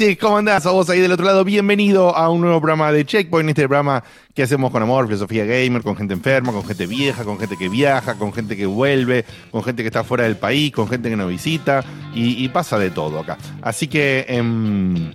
Eh, ¿Qué así? ¿Cómo andás? A vos ahí del otro lado, bienvenido a un nuevo programa de Checkpoint, este programa que hacemos con amor, filosofía gamer, con gente enferma, con gente vieja, con gente que viaja, con gente que vuelve, con gente que está fuera del país, con gente que nos visita y, y pasa de todo acá. Así que em,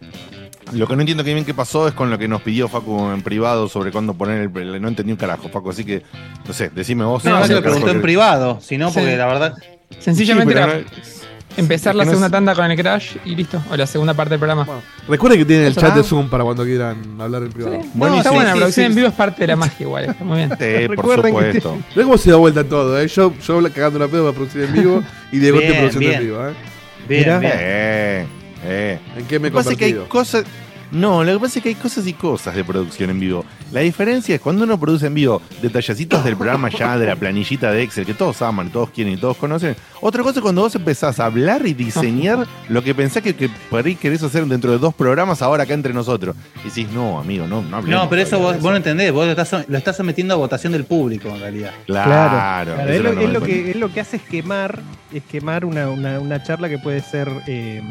lo que no entiendo que bien qué pasó es con lo que nos pidió Facu en privado sobre cuándo poner el... No entendí un carajo, Facu, así que, no sé, decime vos. No, sé se lo preguntó en privado, si no, Sí. porque la verdad. Sencillamente Sí, pero era no- empezar es la no segunda es- tanda con el crash y listo. O la segunda parte del programa. Recuerden que tienen el chat de. Zoom para cuando quieran hablar en privado. Sí. Bueno, No, está sí, buena, sí, la producción sí, en vivo es parte de la magia igual, está muy bien. Sí, por Recuerden que supuesto. Cómo se da vuelta todo, ¿eh? Yo, yo cagando la pedo para producir en vivo y Diego te produciendo en vivo, ¿eh? Bien, Mirá. bien. Eh, eh. ¿En qué me he Lo que pasa es que hay convertido? cosas. No, lo que pasa es que hay cosas y cosas de producción en vivo. La diferencia es cuando uno produce en vivo detallecitos del programa ya, de la planillita de Excel, que todos aman, todos quieren y todos conocen. Otra cosa es cuando vos empezás a hablar y diseñar lo que pensás que, que por ahí querés hacer dentro de dos programas ahora acá entre nosotros. Y decís, no, amigo, no, no hablemos No, pero eso vos, vos no entendés, vos lo estás, lo estás sometiendo a votación del público en realidad. Claro, Claro, es, lo, no es me lo cuenta. que, es lo que hace es quemar, quemar una, una- una charla que puede ser eh,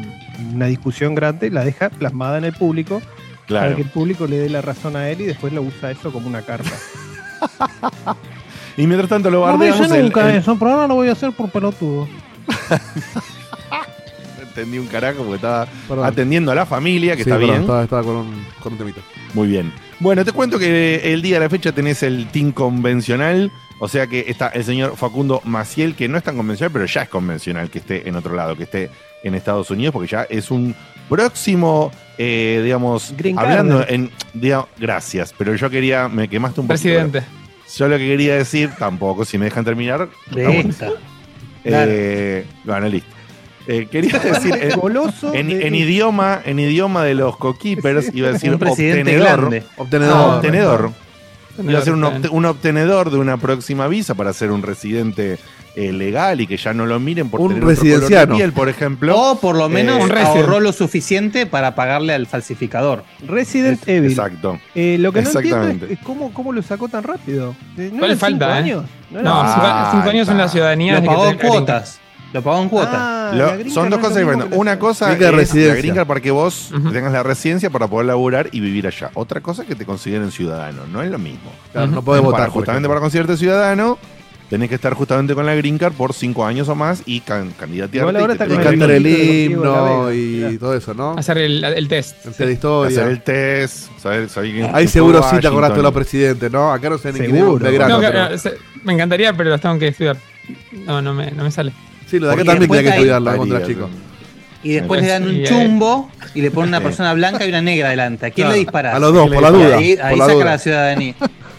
una discusión grande, la deja plasmada en el público, para que el público le dé la razón a él y después lo usa eso como una carta. Y mientras tanto lo No me bardeamos. el- nunca el- eso, pero ahora lo voy a hacer por pelotudo. no entendí un carajo porque estaba Perdón. atendiendo a la familia, que Sí, está perdón, bien. Estaba, estaba con, un, con un temita. Muy bien. Bueno, te cuento que el día de la fecha tenés el team convencional. O sea que está el señor Facundo Maciel, que no es tan convencional, pero ya es convencional que esté en otro lado, que esté en Estados Unidos, porque ya es un próximo, eh, digamos, Green hablando en. digamos, gracias, pero yo quería. Me quemaste un poquito. Presidente. Yo lo que quería decir, tampoco, si me dejan terminar. bueno. Esta. Eh, bueno, listo. Eh, quería decir. en- Goloso. en, de- en idioma, en idioma de los cokeepers, iba a decir obtenedor. grande. Obtenedor. No, obtenedor. Iba a ser un, obte- un obtenedor de una próxima visa para ser un residente eh, legal y que ya no lo miren por Un tener otro color de residenciano. piel, por ejemplo. O por lo menos Eh, ahorró lo suficiente para pagarle al falsificador. Resident Es- Evil. Exacto. Eh, lo que no entiendo Exactamente. es, es cómo, cómo lo sacó tan rápido. Eh, ¿No eran falta, cinco ¿eh? años? ¿No No, Ah, cinco, cinco años en la ciudadanía. Lo que pagó cuotas. Lo pagó en cuotas. Ah, Lo- la son dos no cosas diferentes. la Una cosa es la residencia. green card para que vos tengas la residencia para poder laburar y vivir allá. Otra cosa es que te consideren ciudadano. No es lo mismo. Claro, no podés votar. justamente para considerarte ciudadano, tenés que estar justamente con la green card por cinco años o más y can, candidatearte. Ahora y te Y cantar el la himno y todo eso, ¿no? Hacer el, el test. Hacer historia. hacer el test, saber, saber quién- Ahí seguro sí te acordaste de los presidentes, ¿no? Acá no sé ni no, se- me encantaría, pero los tengo que estudiar. No, no me, no me sale. Sí, lo de acá Porque también tenía que ¿eh? cuando era chico. Y después le dan un eh. chumbo y le ponen una persona blanca y una negra adelante. ¿A quién Claro, le disparas? A los dos, por la duda. ahí, por ahí la saca duda. la ciudadanía.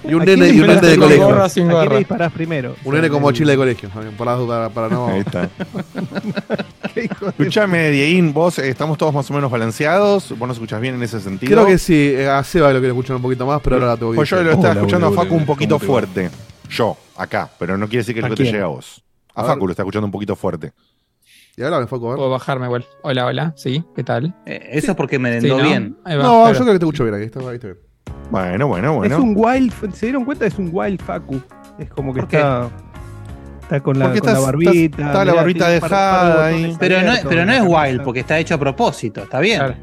Y un ¿A quién nene, y un nene de colegio. gorra sin ¿A quién le disparás primero? Un nene con mochila de colegio, también, por las dudas, para no. Ahí está. ¿Qué hijo de- Escuchame, Dieguín, vos eh, estamos todos más o menos balanceados. Vos nos escuchás bien en ese sentido. Creo que sí, eh, a Seba lo quiero escuchar un poquito más, pero ahora la tengo que Pues yo lo estaba escuchando a Facu un poquito fuerte. Yo, acá, pero no quiere decir que ¿A lo que te llegue a vos. A, A Facu ver. lo está escuchando un poquito fuerte. Y ahora me foco, a ver. Puedo bajarme igual. Hola, hola. Sí, ¿qué tal? Eh, Eso es porque me Sí, vendó ¿no? bien. Ahí va, No, claro. yo creo que te escucho bien aquí. Está, ahí está bien. Bueno, bueno, Es bueno. un wild, ¿se dieron cuenta? Es un wild Facu. Es como que está. Está con la, barbita. está la barbita tiene un par- par de dejada ahí. Pero no, abiertos, pero no es wild, porque está hecho a propósito, está bien. Claro.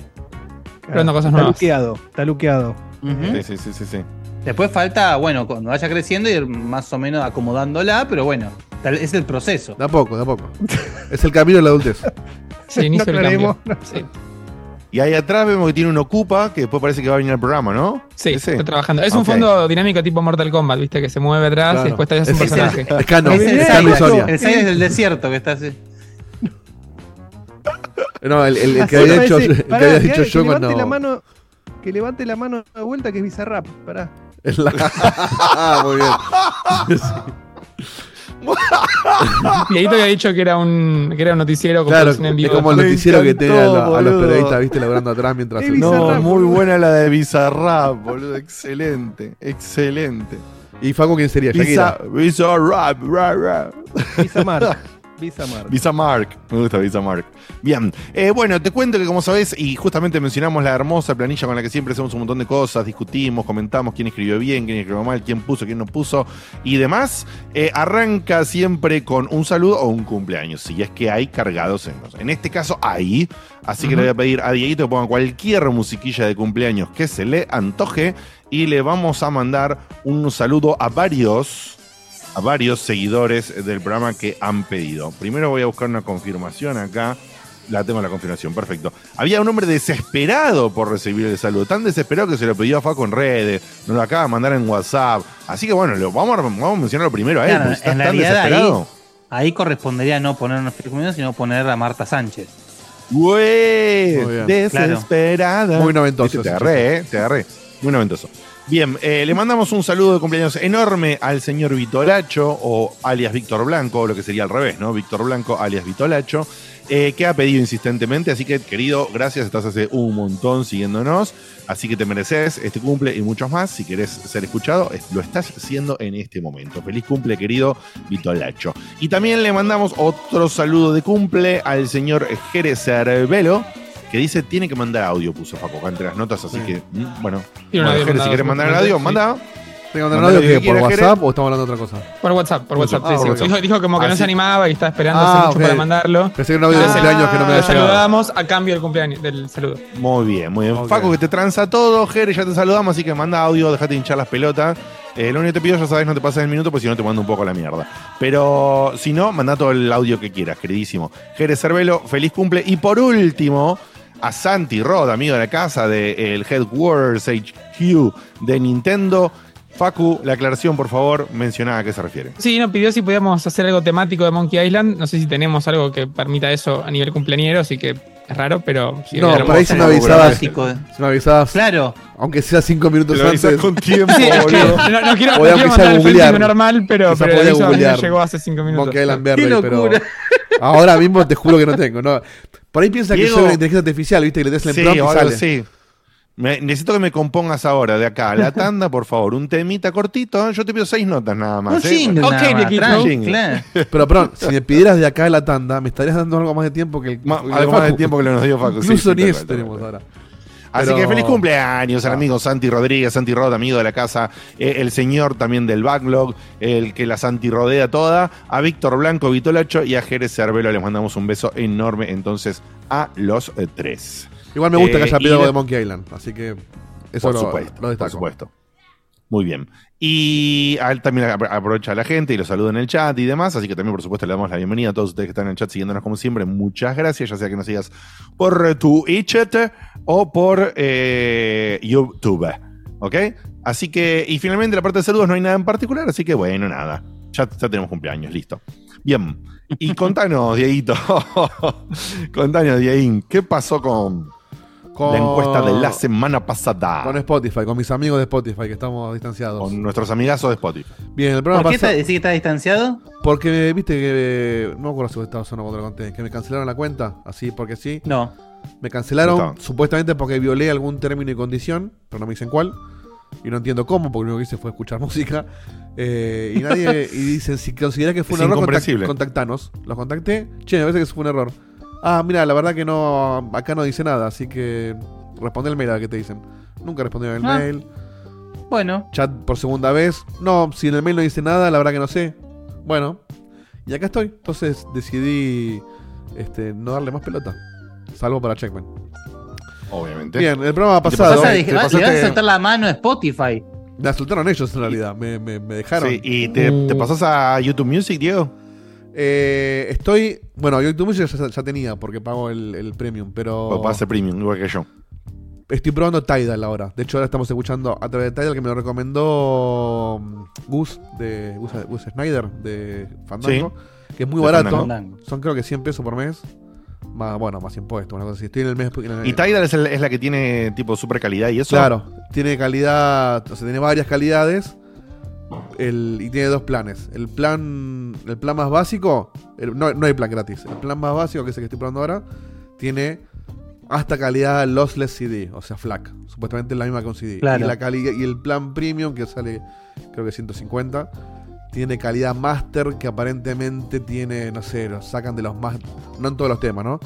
Cosas está nuevas. luqueado, está luqueado. Sí, sí, sí, sí, sí. Después falta, bueno, cuando vaya creciendo, ir más o menos acomodándola, pero bueno, tal- es el proceso. De a poco, de a poco. es el camino de la adultez. Sí, inicio No del cambio. aclaremos, Sí, Y ahí atrás vemos que tiene un Ocupa, que después parece que va a venir al programa, ¿no? sí, Ese. estoy trabajando. Es un fondo dinámico tipo Mortal Kombat, viste, que se mueve atrás Claro. y después te haces un Es- personaje. Es Es el Sai- Sonia. el Sai es del desierto que está así. No, el, el- el que había hecho, el que había que- dicho que yo levante cuando. la mano, que levante la mano de vuelta que es Bizarrap. Pará. Es la- Muy bien. Dieguito había dicho que era un, que era un noticiero con Claro, es como el noticiero que encantó, tiene a, a los periodistas, viste, laburando atrás mientras. No, Bizarrap, muy buena la de Bizarrap, boludo. Excelente, excelente. ¿Y Facu quién sería? Bizarrap, Bizarrap, rap, rap. Bizamar. Bizamar. Visa Mark, me gusta Visa Mark. Bien, eh, bueno, te cuento que como sabés, y justamente mencionamos la hermosa planilla con la que siempre hacemos un montón de cosas, discutimos, comentamos quién escribió bien, quién escribió mal, quién puso, quién no puso y demás, eh, arranca siempre con un saludo o un cumpleaños, si es que hay cargados en los. En este caso hay, así que le voy a pedir a Dieguito que ponga cualquier musiquilla de cumpleaños que se le antoje y le vamos a mandar un saludo a varios a varios seguidores del programa que han pedido. Primero voy a buscar una confirmación acá. La tengo la confirmación, perfecto. Había un hombre desesperado por recibir el saludo, tan desesperado que se lo pidió a Faco en redes, nos lo acaba de mandar en WhatsApp. Así que bueno, lo, vamos, a, vamos a mencionarlo primero a él, Claro, porque está en tan realidad desesperado. Ahí correspondería no poner una feliz sino poner a Marta Sánchez. Güey, desesperada. Muy noventoso Te agarré, eh, te agarré. Muy noventoso. Bien, eh, le mandamos un saludo de cumpleaños enorme al señor Vitolacho, o alias Víctor Blanco, o lo que sería al revés, ¿no? Víctor Blanco, alias Vitolacho, eh, que ha pedido insistentemente. Así que, querido, gracias, estás hace un montón siguiéndonos. Así que te mereces este cumple y muchos más. Si querés ser escuchado, es- lo estás haciendo en este momento. Feliz cumple, querido Vitolacho. Y también le mandamos otro saludo de cumple al señor Jerez Cervelo, que dice tiene que mandar audio, puso Faco acá entre las notas, así Sí. que, mm, bueno. Tiene un Bueno, si quieres mandar el audio, sí. manda. ¿Tengo que mandar audio que por WhatsApp o estamos hablando de otra cosa? Por WhatsApp, por WhatsApp. Ah, sí, por sí. WhatsApp. Dijo, dijo como que no se animaba y estaba esperando Ah, hace mucho para mandarlo. Pensé que era un audio de Ah, cumpleaños que no me Lo había llegado. saludamos a cambio del cumpleaños, del saludo. Muy bien, muy bien. Ok. Faco, que te tranza todo. Jerez, ya te saludamos, así que manda audio, déjate hinchar las pelotas. Eh, lo único que te pido, ya sabes, no te pases el minuto, porque si no te mando un poco a la mierda. Pero si no, manda todo el audio que quieras, queridísimo. Jerez Cervelo, feliz cumple. Y por último, a Santi Rod, amigo de la casa del Headquarters HQ de Nintendo. Facu, la aclaración, por favor, menciona a qué se refiere. Sí, nos pidió si podíamos hacer algo temático de Monkey Island. No sé si tenemos algo que permita eso a nivel cumpleañero, así que es raro, pero si No, por ahí se me avisabas. De- Se me avisabas, Claro, aunque sea cinco minutos avisas antes. con tiempo, Sí, es que boludo. no, no quiero, no Voy a quiero mandar el normal, pero, pero el podía aviso llegó hace cinco minutos. Monkey Island Qué Verde, pero locura. ahora mismo te juro que no tengo. No. Por ahí piensa que Diego- soy una inteligencia artificial, viste, que le des el Sí, prompt y sale. Me- necesito que me compongas ahora, de acá a la tanda, por favor. Un temita cortito. ¿eh? Yo te pido seis notas nada un más. ¿eh? jingle. Ok, nada más, Jingle. claro. Pero, perdón, si me pidieras de acá a la tanda, me estarías dando algo más de tiempo que el Ma- que algo más de tiempo que lo nos dio Facu. sí, Incluso sí, ni eso tenemos ahora. Así Pero- que feliz cumpleaños al Ah. amigo Santi Rodríguez, Santi Rod, amigo de la casa, eh, el señor también del backlog, el que la Santi rodea toda, a Víctor Blanco, Vitolacho y a Jerez Cervelo les mandamos un beso enorme entonces a los eh, tres. Igual me gusta Eh, que haya y pedido de- Monkey Island, así que eso por lo, supuesto, lo por supuesto. Muy bien. Y él también apro- aprovecha a la gente y lo saluda en el chat y demás. Así que también, por supuesto, le damos la bienvenida a todos ustedes que están en el chat siguiéndonos como siempre. Muchas gracias, ya sea que nos sigas por Twitch o por eh, YouTube. ¿Ok? Así que, y finalmente, la parte de saludos no hay nada en particular. Así que, bueno, nada. Ya, ya tenemos cumpleaños, listo. Bien. Y contanos, Dieguito. contanos, Dieguín, ¿qué pasó con Con, la encuesta de la semana pasada? Con Spotify, con mis amigos de Spotify, que estamos distanciados. Con nuestros amigazos de Spotify. Bien, el programa ¿Por qué está- decís que está distanciado? Porque viste que. No me acuerdo si vos estabas o no cuando lo conté. Que me cancelaron la cuenta, así porque sí. No. Me cancelaron Estaba. supuestamente porque violé algún término y condición, pero no me dicen cuál. Y no entiendo cómo, porque lo único que hice fue escuchar música. Eh, y nadie. y dicen, si considerás que fue Es un error, contact- contactanos. Los contacté. Che, me parece que eso fue un error. Ah, mira, la verdad que no. Acá no dice nada, así que. Responde el mail a ver qué te dicen. Nunca respondieron el Ah. mail. Bueno, Chat por segunda vez. No, si en el mail no dice nada, la verdad que no sé. Bueno, y acá estoy. Entonces decidí este, no darle más pelota. Salvo para Checkman. Obviamente. Bien, el programa pasado. vas a, te dej- le vas pasaste- a soltar la mano a Spotify. Me asaltaron ellos en realidad. Me, me- me dejaron. Sí, ¿Y te, Uh. te pasás a YouTube Music, Diego? Eh, estoy. Bueno, YouTube Music ya, ya tenía porque pago el, el premium, pero. Pase premium, igual que yo. Estoy probando Tidal ahora. De hecho, ahora estamos escuchando a través de Tidal que me lo recomendó mm, Gus de Gus, Gus Snyder de Fandango. Que es muy barato. Fandango. Son creo que 100 pesos por mes. Más, bueno, más impuestos. Una cosa así. Estoy en el mes. en el- Y Tidal es, el- es la que tiene tipo super calidad y eso. Claro, tiene calidad, o sea, tiene varias calidades el, y tiene dos planes. El plan, el plan más básico, el- no, no hay plan gratis. El plan más básico, que es el que estoy probando ahora, tiene hasta calidad lossless CD, o sea, FLAC. Supuestamente la misma que un CD. Claro. Y, la cali- y el plan premium, que sale creo que 150, tiene calidad master que aparentemente tiene, no sé, lo sacan de los más... No en todos los temas, ¿no?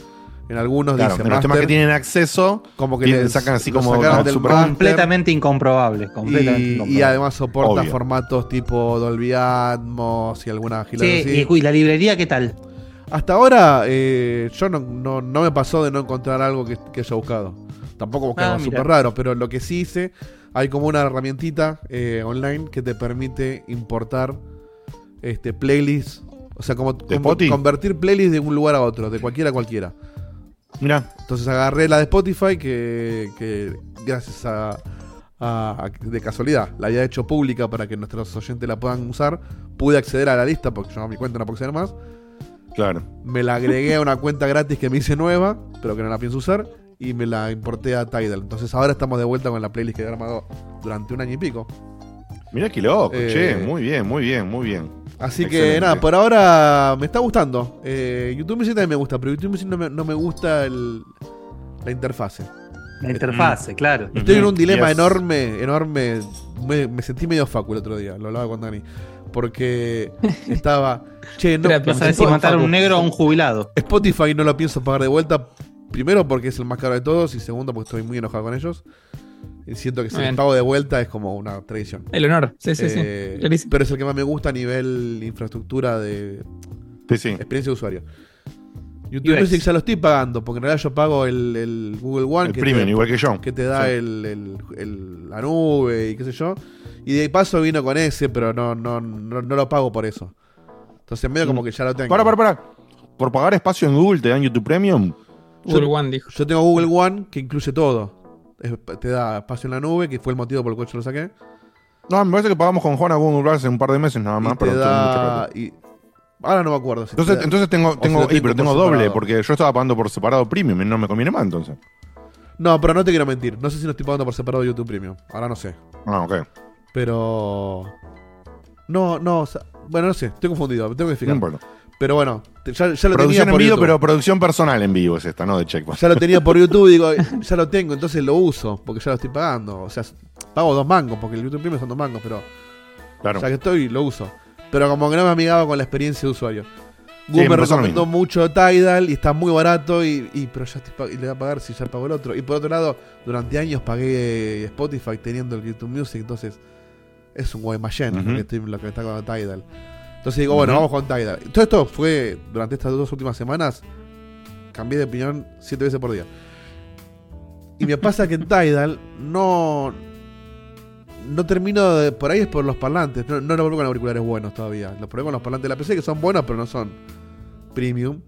En algunos Claro, dice en los temas que tienen acceso, como que tienen- les- sacan así como sacaron no, del super- master. Completamente incomprobable. Completamente Y, y incomprobable. además soporta Obvio. formatos tipo Dolby Atmos y alguna Sí, así. y, y la librería, ¿qué tal? Hasta ahora eh, yo no, no- no me pasó de no encontrar algo que, que haya buscado. Tampoco busqué Ah, súper raro, pero lo que sí hice, hay como una herramientita eh, online que te permite importar este playlists. O sea, como como convertir playlists de un lugar a otro, de cualquiera a cualquiera. Mira, Entonces agarré la de Spotify que, que gracias a, de casualidad la había hecho pública para que nuestros oyentes la puedan usar. Pude acceder a la lista porque yo a mi cuenta no puedo acceder más. claro. Me la agregué a una cuenta gratis que me hice nueva, pero que no la pienso usar. Y me la importé a Tidal. Entonces ahora estamos de vuelta con la playlist que he armado durante un año y pico. Mira qué loco, Eh, che, muy bien, muy bien, muy bien. Así que nada, por ahora me está gustando. Eh, YouTube Music también me gusta, pero YouTube Music no me, no me gusta el- la interfase. La interfase, claro. Estoy en un dilema yes. enorme, enorme. Me, me sentí medio facu el otro día, lo hablaba con Dani. Porque estaba. Che, no, sabes si Facu. matar a un negro o un jubilado. Spotify no lo pienso pagar de vuelta. Primero porque es el más caro de todos. Y segundo porque estoy muy enojado con ellos. Y siento que les bien. pago de vuelta es como una tradición. El honor. Sí, sí, Eh, sí. Clarísimo. pero es el que más me gusta a nivel infraestructura de Sí, sí. experiencia de usuario. YouTube UX. Music ya lo estoy pagando, porque en realidad yo pago el, el Google One El que, premium, te, igual que yo. que te da Sí. el, el- el- la nube y qué sé yo. Y de paso vino con ese, pero no, no, no, no lo pago por eso. Entonces medio como que ya lo tengo. Para, para, para. Por pagar espacio en Google te dan YouTube Premium. Google One dijo. Yo tengo Google One que incluye todo. Es- te da espacio en la nube, que fue el motivo por el cual yo lo saqué. No, me parece que pagamos con Juan a Google Plus hace un par de meses nada más, te pero da, y, ahora no me acuerdo. si te Entonces, da- entonces tengo, tengo, pero tengo doble, separado. porque yo estaba pagando por separado premium y no me conviene más entonces. No, pero no te quiero mentir. No sé si lo estoy pagando por separado YouTube Premium. Ahora no sé. Ah, ok. Pero. No, no. o sea, bueno, no sé. Estoy confundido. Tengo que No fijar. importa. Pero bueno, ya, ya lo tenía Producción en por vivo, YouTube. pero producción personal en vivo es esta, no de Checkpoint. Ya lo tenía por YouTube, digo, ya lo tengo, entonces lo uso, porque ya lo estoy pagando. O sea, pago dos mangos, porque el YouTube Premium son dos mangos, pero Claro. ya que estoy, lo uso. Pero como que no me amigaba con la experiencia de usuario. Google me me recomendó mucho Tidal y está muy barato, y, y- pero ya estoy y le voy a pagar si ya pago el otro. Y por otro lado, durante años pagué Spotify teniendo el YouTube Music, entonces es un Guaymallén Ujú. lo, que estoy- lo que me está con Tidal. Entonces digo, bueno, vamos con Tidal. Todo esto fue durante estas dos últimas semanas. Cambié de opinión siete veces por día. Y me pasa que en Tidal no. No termino de. Por ahí es por los parlantes. No, no lo vuelvo con auriculares buenos todavía. Los probé con los parlantes de la PC que son buenos, pero no son premium.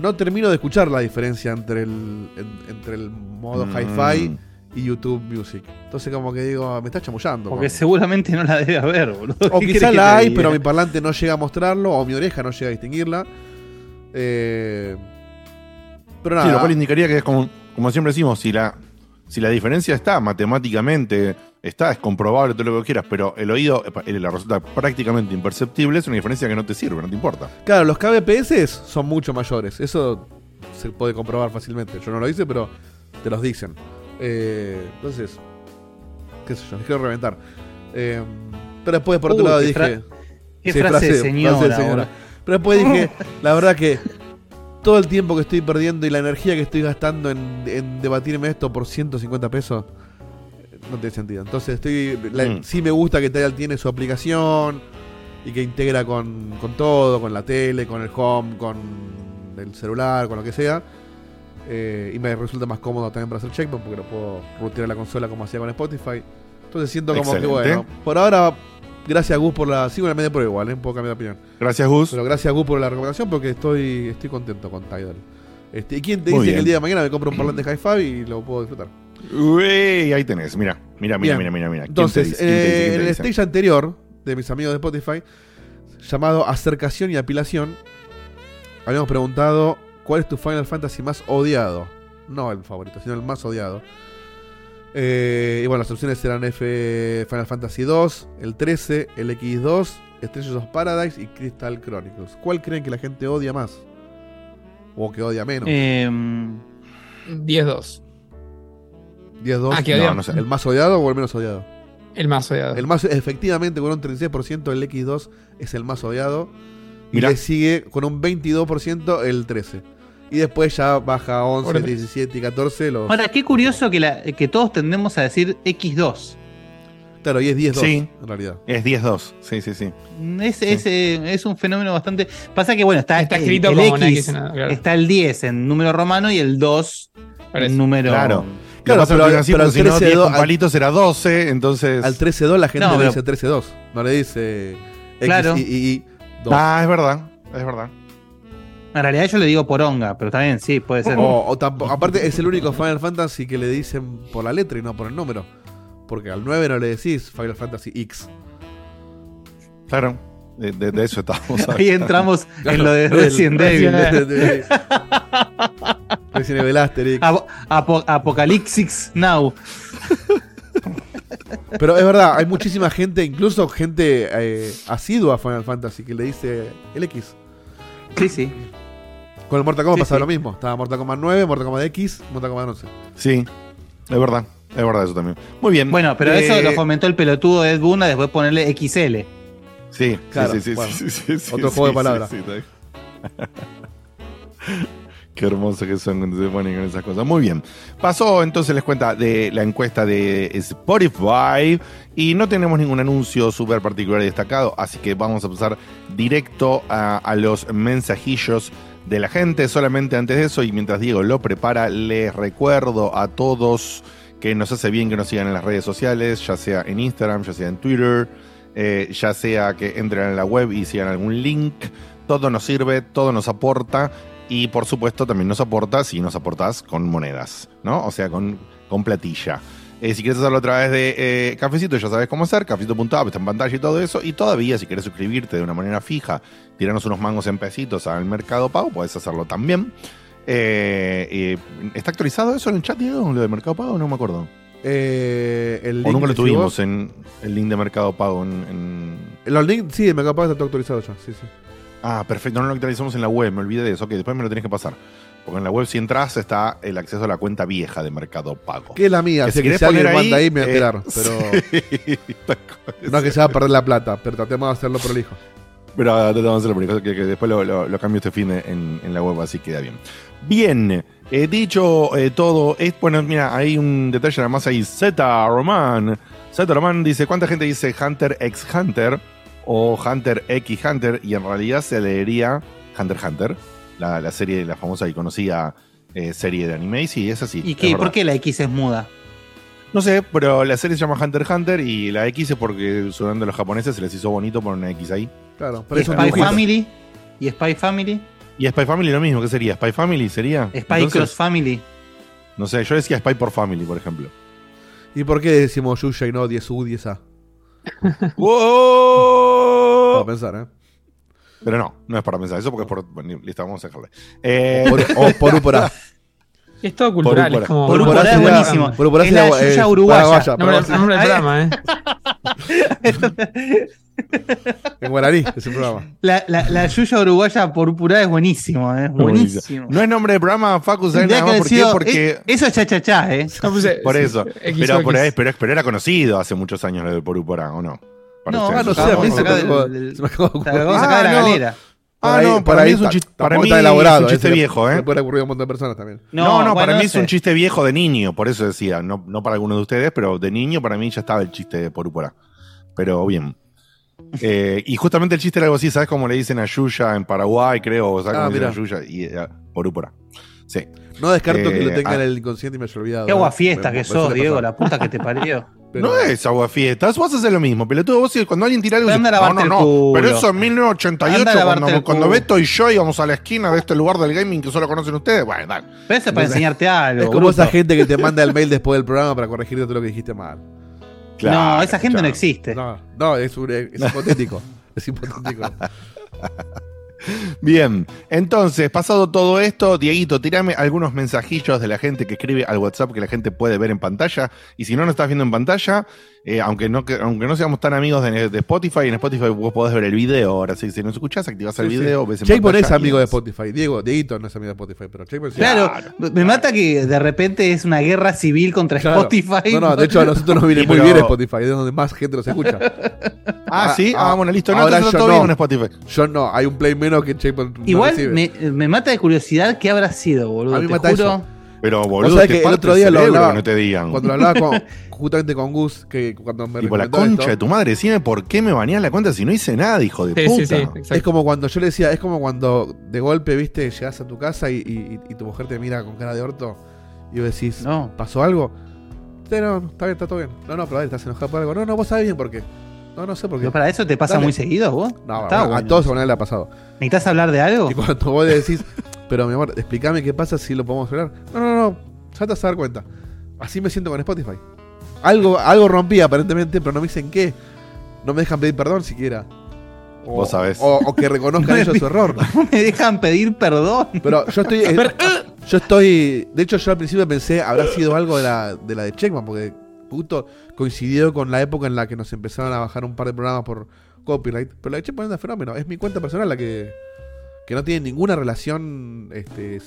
No termino de escuchar la diferencia entre el, en- entre el modo Mm. hi-fi y YouTube Music. Entonces, como que digo, me está chamullando. Porque seguramente no la debe haber, boludo. o ¿Qué quizá la hay, pero mi parlante no llega a mostrarlo, o mi oreja no llega a distinguirla. Eh, pero nada. Sí, lo cual indicaría que es como, como siempre decimos, si la, si la diferencia está matemáticamente, está, es comprobable, todo lo que quieras, pero el oído la resulta prácticamente imperceptible, es una diferencia que no te sirve, no te importa. Claro, los kbps son mucho mayores. Eso se puede comprobar fácilmente. Yo no lo hice, pero te los dicen. Eh, entonces, qué sé yo, les quiero reventar. Eh, pero después, por otro Uy, lado, qué dije. Qué Sí, frase de frase- señora. frase de señora. boludo. Pero después dije, la verdad que todo el tiempo que estoy perdiendo y la energía que estoy gastando en, en debatirme esto por 150 pesos, no tiene sentido. Entonces estoy. la- Mm. Sí me gusta que Tidal tiene su aplicación y que integra con, con todo, con la tele, con el home, con el celular, con lo que sea. Eh, y me resulta más cómodo también para hacer checkpoint porque lo puedo rutear la consola como hacía con Spotify. Entonces siento como Excelente. que bueno. Por ahora, gracias Gus por la. Sigo en la media prueba igual, ¿eh? puedo cambiar de opinión. Gracias, Gus. Pero gracias Gus por la recomendación porque estoy, estoy contento con Tidal. Este, ¿Y quién te Muy dice que el día de mañana me compro un parlante hi-fi y lo puedo disfrutar? Uy, ahí tenés. Mira, mira, mira, mira, mira. mira. ¿Quién Entonces, eh, ¿Quién en te el stage anterior de mis amigos de Spotify, llamado Acercación y Apilación, habíamos preguntado cuál es tu Final Fantasy más odiado. No el favorito, sino el más odiado. Eh, y bueno, las opciones eran F Final Fantasy 2, el 13, el X2, Estrellas of Paradise y Crystal Chronicles. ¿Cuál creen que la gente odia más? O que odia menos. Eh, 10-2. 10-2. ah, que no, odia- no sé. ¿El más odiado o el menos odiado? El más odiado. El más, efectivamente, con un 36% el X2 es el más odiado. Y le sigue con un 22% el 13. Y después ya baja a 11, Ahora- 17 y 14. Los... ahora, qué curioso que, la, que todos tendemos a decir X2. Claro, y es 10-2 Sí. en realidad. Es 10-2. Sí, sí, sí. Es, es, eh, es un fenómeno bastante. Pasa que, bueno, está, Está el- escrito el como una X, X claro. está el 10 en número romano y el 2 Por eso. en número. Claro. Claro, pero- que así, pero al si no, 13 10 con al- palitos era 12, entonces... Al 13-2 la gente No, le pero- dice 13-2. No le dice X Claro. y, y- y 2. Ah, es verdad, es verdad. En realidad yo le digo poronga, pero también sí, puede ser. O, aparte es el único Final Fantasy que le dicen por la letra y no por el número. Porque al 9 no le decís Final Fantasy X. Claro, de, de- de eso estábamos Ahí entramos en lo de Resident Evil. Resident de- Resident Evil Asterix. Apo- apo- Apocalipsis Now. Pero es verdad, hay muchísima gente, incluso gente eh, asidua a Final Fantasy, que le dice el X. Sí, sí. Con el Mortal Kombat Sí, pasaba sí. lo mismo. Estaba Mortal Kombat 9, Mortal Kombat X, Mortal Kombat 11. Sí, es verdad, es verdad eso también. Muy bien. Bueno, pero Eh, eso lo fomentó el pelotudo de Ed Boon a después ponerle XL. Sí, Claro, sí, sí, sí, bueno, sí, sí, sí, otro sí, juego de palabras. Qué hermoso que son cuando se ponen con esas cosas. Muy bien. Pasó entonces les cuenta de la encuesta de Spotify y no tenemos ningún anuncio súper particular y destacado, así que vamos a pasar directo a, a los mensajillos de la gente. Solamente antes de eso y mientras Diego lo prepara, les recuerdo a todos que nos hace bien que nos sigan en las redes sociales, ya sea en Instagram, ya sea en Twitter, eh, ya sea que entren en la web y sigan algún link. Todo nos sirve, todo nos aporta y por supuesto también nos aporta si nos aportás con monedas, ¿no? O sea, con, con platilla. Eh, si quieres hacerlo a través de eh, Cafecito, ya sabes cómo hacer, cafecito.app, está en pantalla y todo eso. Y todavía, si quieres suscribirte de una manera fija, tirarnos unos mangos en pesitos al Mercado Pago, puedes hacerlo también. Eh, ¿Está actualizado eso en el chat, Diego? ¿Lo de Mercado Pago? No me acuerdo. El O nunca lo tuvimos en el link de Mercado Pago en- en, Los links, sí, me capaz de estar actualizado ya. Sí, sí. Ah, perfecto, no lo actualizamos en la web, me olvidé de eso. Ok, después me lo tenés que pasar. Porque en la web, si entras, está el acceso a la cuenta vieja de Mercado Pago. Que es la mía, Que si que si alguien poner manda ahí me voy a eh, enterar. Pero sí, no que se va a perder la plata, pero tratemos de hacerlo prolijo. Pero tratamos de hacerlo ahí, que, que después lo, lo- lo cambio este fin de- en, en la web, así queda bien. Bien, eh, dicho eh, todo, es, bueno, mira, hay un detalle nada más ahí. Z Román. Z Román dice: ¿Cuánta gente dice Hunter x Hunter o Hunter x Hunter? Y en realidad se leería Hunter x Hunter, la, la serie, la famosa y conocida eh, serie de anime. Y sí, es así. ¿Y qué, por qué la X es muda? No sé, pero la serie se llama Hunter x Hunter y la X es porque sonando a los japoneses se les hizo bonito poner una X ahí. Claro, ¿Y parece un Spy dibujito. Family? ¿Y Spy Family? Y Spy Family lo mismo, ¿qué sería? ¿Spy Family sería? ¿Spy Entonces, Cross Family? No sé, yo decía Spy por Family, por ejemplo. ¿Y por qué decimos Yuya y no 10U, 10A? ¡Wow! Para pensar, ¿eh? Pero no, no es para pensar eso porque es por. Bueno, listo, vamos a dejarle. Eh, Por- o por. Es todo cultural, Por- es como. por- es buenísimo. Por Es la Yuya eh, uruguaya. Nombre, del programa, ¿eh? En guaraní es el programa. La, la, la Yuya uruguaya purpurada es buenísimo, ¿eh? Buenísimo. no es nombre de programa, Facu, ¿sabes Tendría nada que más por qué? Porque. Eso es cha-cha-cha, ¿eh? No, puse- por eso. X Pero, por ahí- pero, pero era conocido hace muchos años lo de Porupora, ¿o no? No. Ah, no sé, a mí se me acabó de la sacar de Ah, la galera. Ah, no, para mí es un chiste- para mí elaborado. un chiste viejo, ¿eh? Puede ocurrir a un montón de personas también. No, no, para bueno, mí es sé. un chiste viejo de niño, por eso decía, no, no para alguno de ustedes, pero de niño para mí ya estaba el chiste de Porúpora. Pero bien. Eh, y justamente el chiste era algo así, ¿sabes cómo le dicen a Yuya en Paraguay, creo? ¿Sabes Ah, cómo le dicen mira. a Yuya? Y era Porúpora. Sí. No descarto que Eh, lo tenga ah. en el inconsciente y me haya olvidado. Qué ¿eh? aguafiestas que sos, Diego, la puta que te parió. Pero- no es aguafiestas, vos haces lo mismo, pelotudo. Vos cuando alguien tira algo, anda no, no, no. culo. Pero eso en 1988, Anda a lavarte cuando, cuando. Beto y yo íbamos a la esquina de este lugar del gaming que solo conocen ustedes. Bueno, dale. Pero eso es para enseñarte algo. Es como bruto. esa gente que te manda el mail después del programa para corregirte todo lo que dijiste mal. no, esa gente no existe. No, no, es, un- es hipotético. es hipotético. Bien, entonces, pasado todo esto, Dieguito, tirame algunos mensajillos de la gente que escribe al WhatsApp que la gente puede ver en pantalla. Y si no nos estás viendo en pantalla, eh, aunque, no, que- aunque no seamos tan amigos de, de Spotify, en Spotify vos podés ver el video. Ahora, si, si nos escuchás, activás el Sí, sí. video, ves en Checkpoint pantalla es amigo de. Spotify. Diego, Dieguito no es amigo de Spotify, pero Checkpoint sí. Claro, me mata que de repente es una guerra civil contra Claro. Spotify. No, no, de hecho a nosotros nos viene Sí, muy pero- bien Spotify, es donde más gente nos escucha. Ah, sí, ah, Ah, bueno, listo. No, ahora yo todo no. bien con Spotify. Yo no, hay un play menos que no Igual me, me mata de curiosidad qué habrá sido, boludo. A mí te mata juro. eso. Pero, boludo, sabés te que el otro día lo hablaba, no te digan. cuando lo hablaba con, justamente con Gus, que cuando me Tipo, la concha esto, de tu madre, decime por qué me baneás la cuenta si no hice nada, hijo de Sí, puta. sí, sí. Es como cuando yo le decía, es como cuando de golpe, viste, llegas a tu casa y, y- y tu mujer te mira con cara de orto y vos decís, No. ¿pasó algo? Sí, no, no, está bien, está todo bien. No, no, pero dale, estás enojado por algo. No, no, vos sabés bien por qué. No, no sé por qué. ¿Pero para eso te pasa Dale. muy seguido vos? No, Está a, bueno. todos a manera le ha pasado. ¿Necesitas hablar de algo? Y cuando vos le decís, pero mi amor, explícame qué pasa si lo podemos hablar. No, no, no, ya te vas a dar cuenta. Así me siento con Spotify. Algo, algo rompí aparentemente, pero no me dicen qué. No me dejan pedir perdón siquiera. O, Vos sabés. O, o que reconozcan ellos su error. me dejan pedir perdón. Pero yo estoy. eh, yo estoy. De hecho, yo al principio pensé, habrá sido algo de la de, la de Checkman, porque justo coincidió con la época en la que nos empezaron a bajar un par de programas por copyright. Pero la de Checkman es un fenómeno. Es mi cuenta personal la que. Que no tiene ninguna relación este,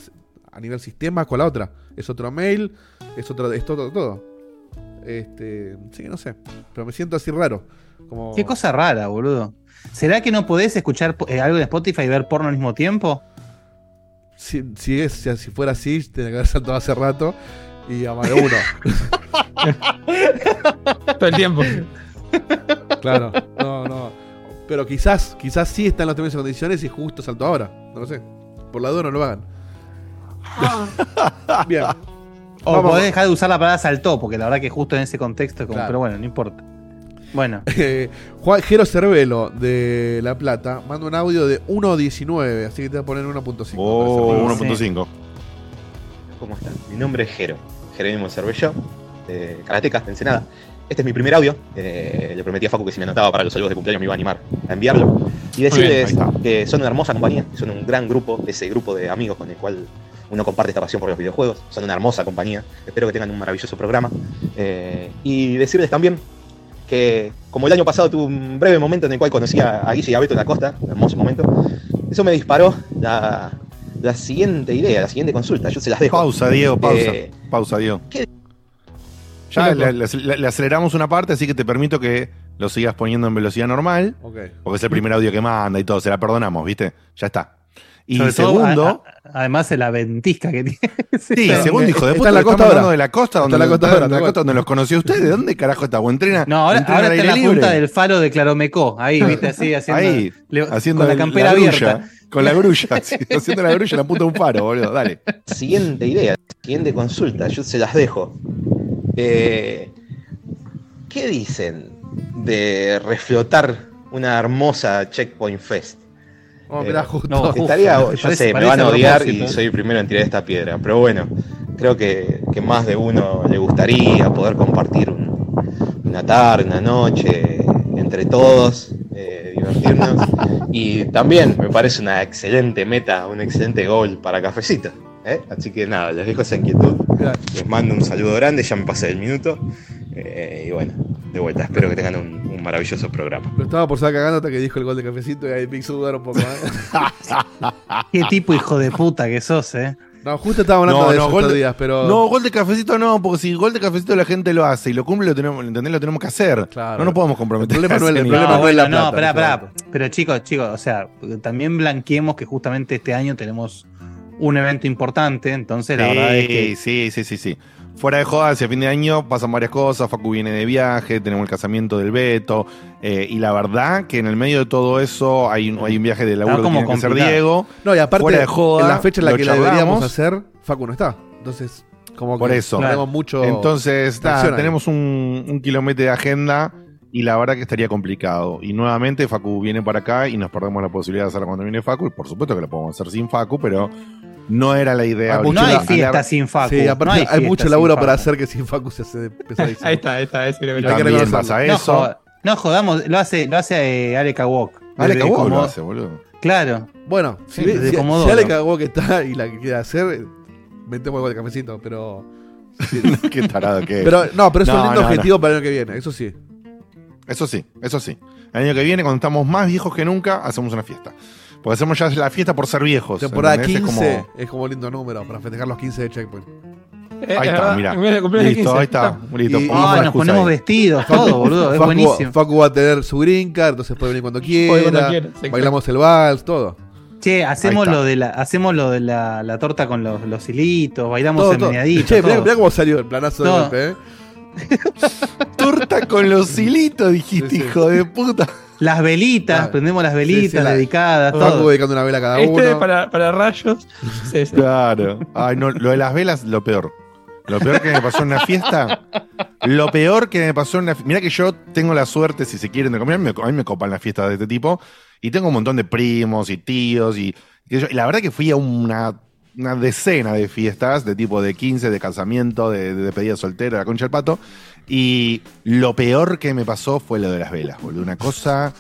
a nivel sistema con la otra. Es otro mail, es otro. es todo, todo. Este. Sí, no sé. Pero me siento así raro. Como, Qué cosa rara, boludo. ¿Será que no podés escuchar eh, algo de Spotify y ver porno al mismo tiempo? Si, si, es, si, si fuera así, tendría que haber saltado hace rato. Y a más de uno. Todo el tiempo. Claro, no, no. Pero quizás, quizás sí están los términos y condiciones y justo saltó ahora. No lo sé. Por la duda no lo hagan. Bien. O Vamos. podés dejar de usar la palabra saltó, porque la verdad que justo en ese contexto, es como, Claro. pero bueno, no importa. Bueno, Eh, Juan Jero Cervelo de La Plata manda un audio de 1.19, así que te voy a poner 1.5. Oh, Sí. 1.5. ¿Cómo están? Mi nombre es Jero, Jerónimo Cervello, de Karateka, de Ensenada. Este es mi primer audio. eh, le prometí a Facu que si me anotaba para los saludos de cumpleaños me iba a animar a enviarlo. Y decirles bien, que son una hermosa compañía, que son un gran grupo, ese grupo de amigos con el cual uno comparte esta pasión por los videojuegos. Son una hermosa compañía. Espero que tengan un maravilloso programa. Eh, y decirles también que, como el año pasado tuve un breve momento en el cual conocí a, a Guille y a Beto en la costa, un hermoso momento, eso me disparó la, la siguiente idea, la siguiente consulta. Yo se las dejo. Pausa, Diego, pausa. Eh, pausa, Diego. ¿qué- Ya le, loco. le- le aceleramos una parte, así que te permito que lo sigas poniendo en velocidad normal, porque es el primer audio que manda y todo, se la perdonamos, ¿viste? Ya está. Y sobre todo, segundo, a- a- además de la ventisca que tiene. sí, Claro, segundo hijo de puta, la costa hablando de la costa, Está donde, la costa donde- la costa donde los conoció usted. ¿De dónde carajo está? ¿O entrena? No, ahora, entrena ahora está en la punta libre? del faro de Claromecó. Ahí, viste, así, haciendo, Ahí, le- haciendo con la campera grulla, abierta. Con la grulla, sí, haciendo la grulla en la punta de un faro, boludo. Dale. Siguiente idea, siguiente consulta, yo se las dejo. Eh, ¿Qué dicen de reflotar una hermosa Checkpoint Fest? Oh, Eh, mirá, justo. no. Estaría, yo parece- sé, me van a a odiar y soy el primero en tirar esta piedra, pero bueno, creo que, que más de uno le gustaría poder compartir un- una tarde, una noche entre todos, eh, divertirnos. Y también me parece una excelente meta, un excelente gol para Cafecito. ¿Eh? Así que nada, les dejo esa inquietud. Les mando un saludo grande, ya me pasé el minuto. eh, y bueno, de vuelta, espero que tengan un, un maravilloso programa. Lo estaba por estar cagando hasta que dijo el gol de cafecito y ahí me hizo dudar un poco. ¿eh? Qué tipo hijo de puta que sos, eh. No, justo estábamos hablando No, de no, eso gol estos de- días, pero. No, gol de cafecito no, porque si gol de cafecito la gente lo hace y lo cumple, lo tenemos, ¿entendés? Lo tenemos que hacer. Claro. No nos podemos comprometer. El problema no el problema No, no es la bueno, no, plata, pará, pará. Pero chicos, chicos, o sea, también blanqueemos que justamente este año tenemos un evento importante, entonces la verdad es que Sí, sí, sí, sí. Fuera de joda, hacia fin de año pasan varias cosas. Facu viene de viaje, tenemos el casamiento del Beto. eh, y la verdad que en el medio de todo eso hay un, hay un viaje de laburo que como tiene que hacer complicado. Diego. No, y aparte, Fuera de joda, en la fecha en la que la deberíamos hacer, Facu no está. Entonces, como que Por eso. tenemos mucho. Entonces, tenemos un, un kilómetro de agenda y la verdad que estaría complicado. Y nuevamente Facu viene para acá y nos perdemos la posibilidad de hacerla cuando viene Facu. Y por supuesto que lo podemos hacer sin Facu, pero no era la idea. Hay no hay fiesta sin Facu. Sí, aparte no hay, mucho laburo para hacer que sin Facu se hace pesadísimo. Ahí está, ahí está, que Y lo- Hay que No, eso. joda- no jodamos, lo hace, lo hace eh, Ale Kawok. Ale Cabo lo hace, boludo. Claro. Bueno, si, Sí, si, Comodoro. si Ale cagó que está y la que quiere hacer, metemos algo de cafecito, pero. Qué tarado que es. Pero no, pero es un No, lindo no, objetivo para el año que viene, eso sí. Eso sí, eso sí. El año que viene, cuando estamos más viejos que nunca, hacemos una fiesta. Porque hacemos ya la fiesta por ser viejos. Temporada ¿entendés? 15 Es es como... lindo número para festejar los 15 de Checkpoint. Eh, Ahí es está, verdad, mirá. Listo, 15. ahí está. Listo, Y- Ah, nos ponemos ahí. vestidos, todo, boludo. Es Facu, buenísimo. Facu va a tener su green card, entonces puede venir cuando quiera. Puede cuando quiera, bailamos el vals, todo. Che, hacemos lo de la, hacemos lo de la, la torta con los, los hilitos, bailamos todo, el todo. meneadito. Che, mirá, cómo salió el planazo de golpe, ¿eh? Torta con los hilitos, dijiste, Sí, sí. hijo de puta. Las velitas, Claro. prendemos las Sí, velitas sí, la- dedicadas, todo. dedicando una vela a cada Este uno. para, para rayos. Sí, sí. Claro. Ay, no, lo de las velas, lo peor. Lo peor que me pasó en una fiesta. Lo peor que me pasó en una fiesta. Mira que yo tengo la suerte, si se quieren, de comer. A mí me copan las fiestas de este tipo. Y tengo un montón de primos y tíos. Y, y yo- y la verdad que fui a una, una decena de fiestas, de tipo de 15, de casamiento, de, de despedida soltera, de la concha del pato. Y lo peor que me pasó fue lo de las velas, boludo. Una cosa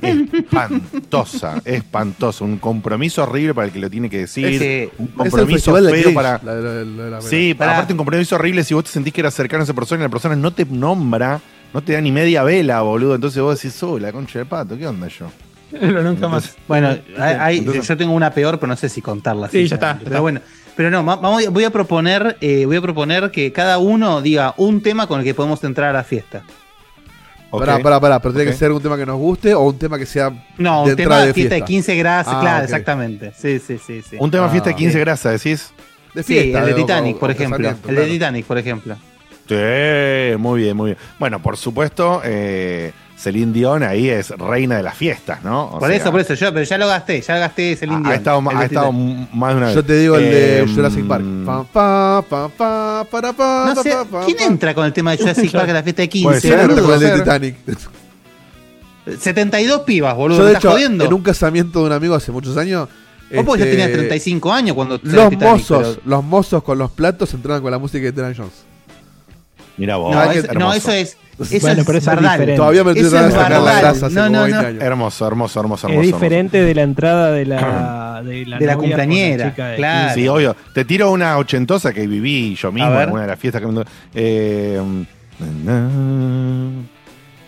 espantosa, espantosa. Un compromiso horrible para el que lo tiene que decir. Ese- un Es el compromiso feo para. la- la- la- la- la- Sí, Pará. aparte un compromiso horrible si vos te sentís que eras cercano a esa persona y la persona no te nombra, no te da ni media vela, boludo. Entonces vos decís, oh, la concha de pato, ¿qué onda yo? Pero nunca más. Bueno, hay- hay- Entonces- yo tengo una peor, pero no sé si contarla. Sí, ya está, Pero está. Pero no, vamos, voy a proponer, eh, voy a proponer que cada uno diga un tema con el que podemos entrar a la fiesta. Ok. Pará, pará, pará, pero tiene que ser un tema que nos guste o un tema que sea No, de un tema entrada de de fiesta, fiesta. de 15 grados, Ah, claro, exactamente. Sí, sí, sí, sí. Un tema Ah, fiesta de 15 sí. grasas, decís. de Sí, el de Titanic, o- por o ejemplo. El de. Titanic, por ejemplo. Sí, muy bien, muy bien. Bueno, por supuesto, eh, Celine Dion ahí es reina de las fiestas, ¿no? O por sea, eso, por eso, yo, pero ya lo gasté, ya gasté Ha, Dion. ha estado, de ha estado más de una vez. Yo te digo el de Eh, Jurassic Park. Pa, pa, pa, pa, para, pa, No sé, ¿quién entra con el tema de Jurassic Park a la fiesta de Puede 15? ser, ¿Quién entra con el de. Titanic? 72 pibas, boludo. Yo, ¿me de estás hecho, jodiendo? en un casamiento de un amigo hace muchos años. Vos porque ya este, tenías 35 años cuando Los Titanic, mozos, pero- los mozos con los platos entraban con la música de Terry Jones. Mira vos. No, es- eso es. Eso Bueno, es pero es Bardal. diferente. Todavía me estoy de sacar la grasa hace No, como no, 20 no. años. Hermoso, hermoso, hermoso, hermoso. Es hermoso. diferente de la entrada de la, de la, De la cumpleañera, de claro. Sí, obvio. Te tiro una ochentosa que viví yo mismo en una de las fiestas que me- eh,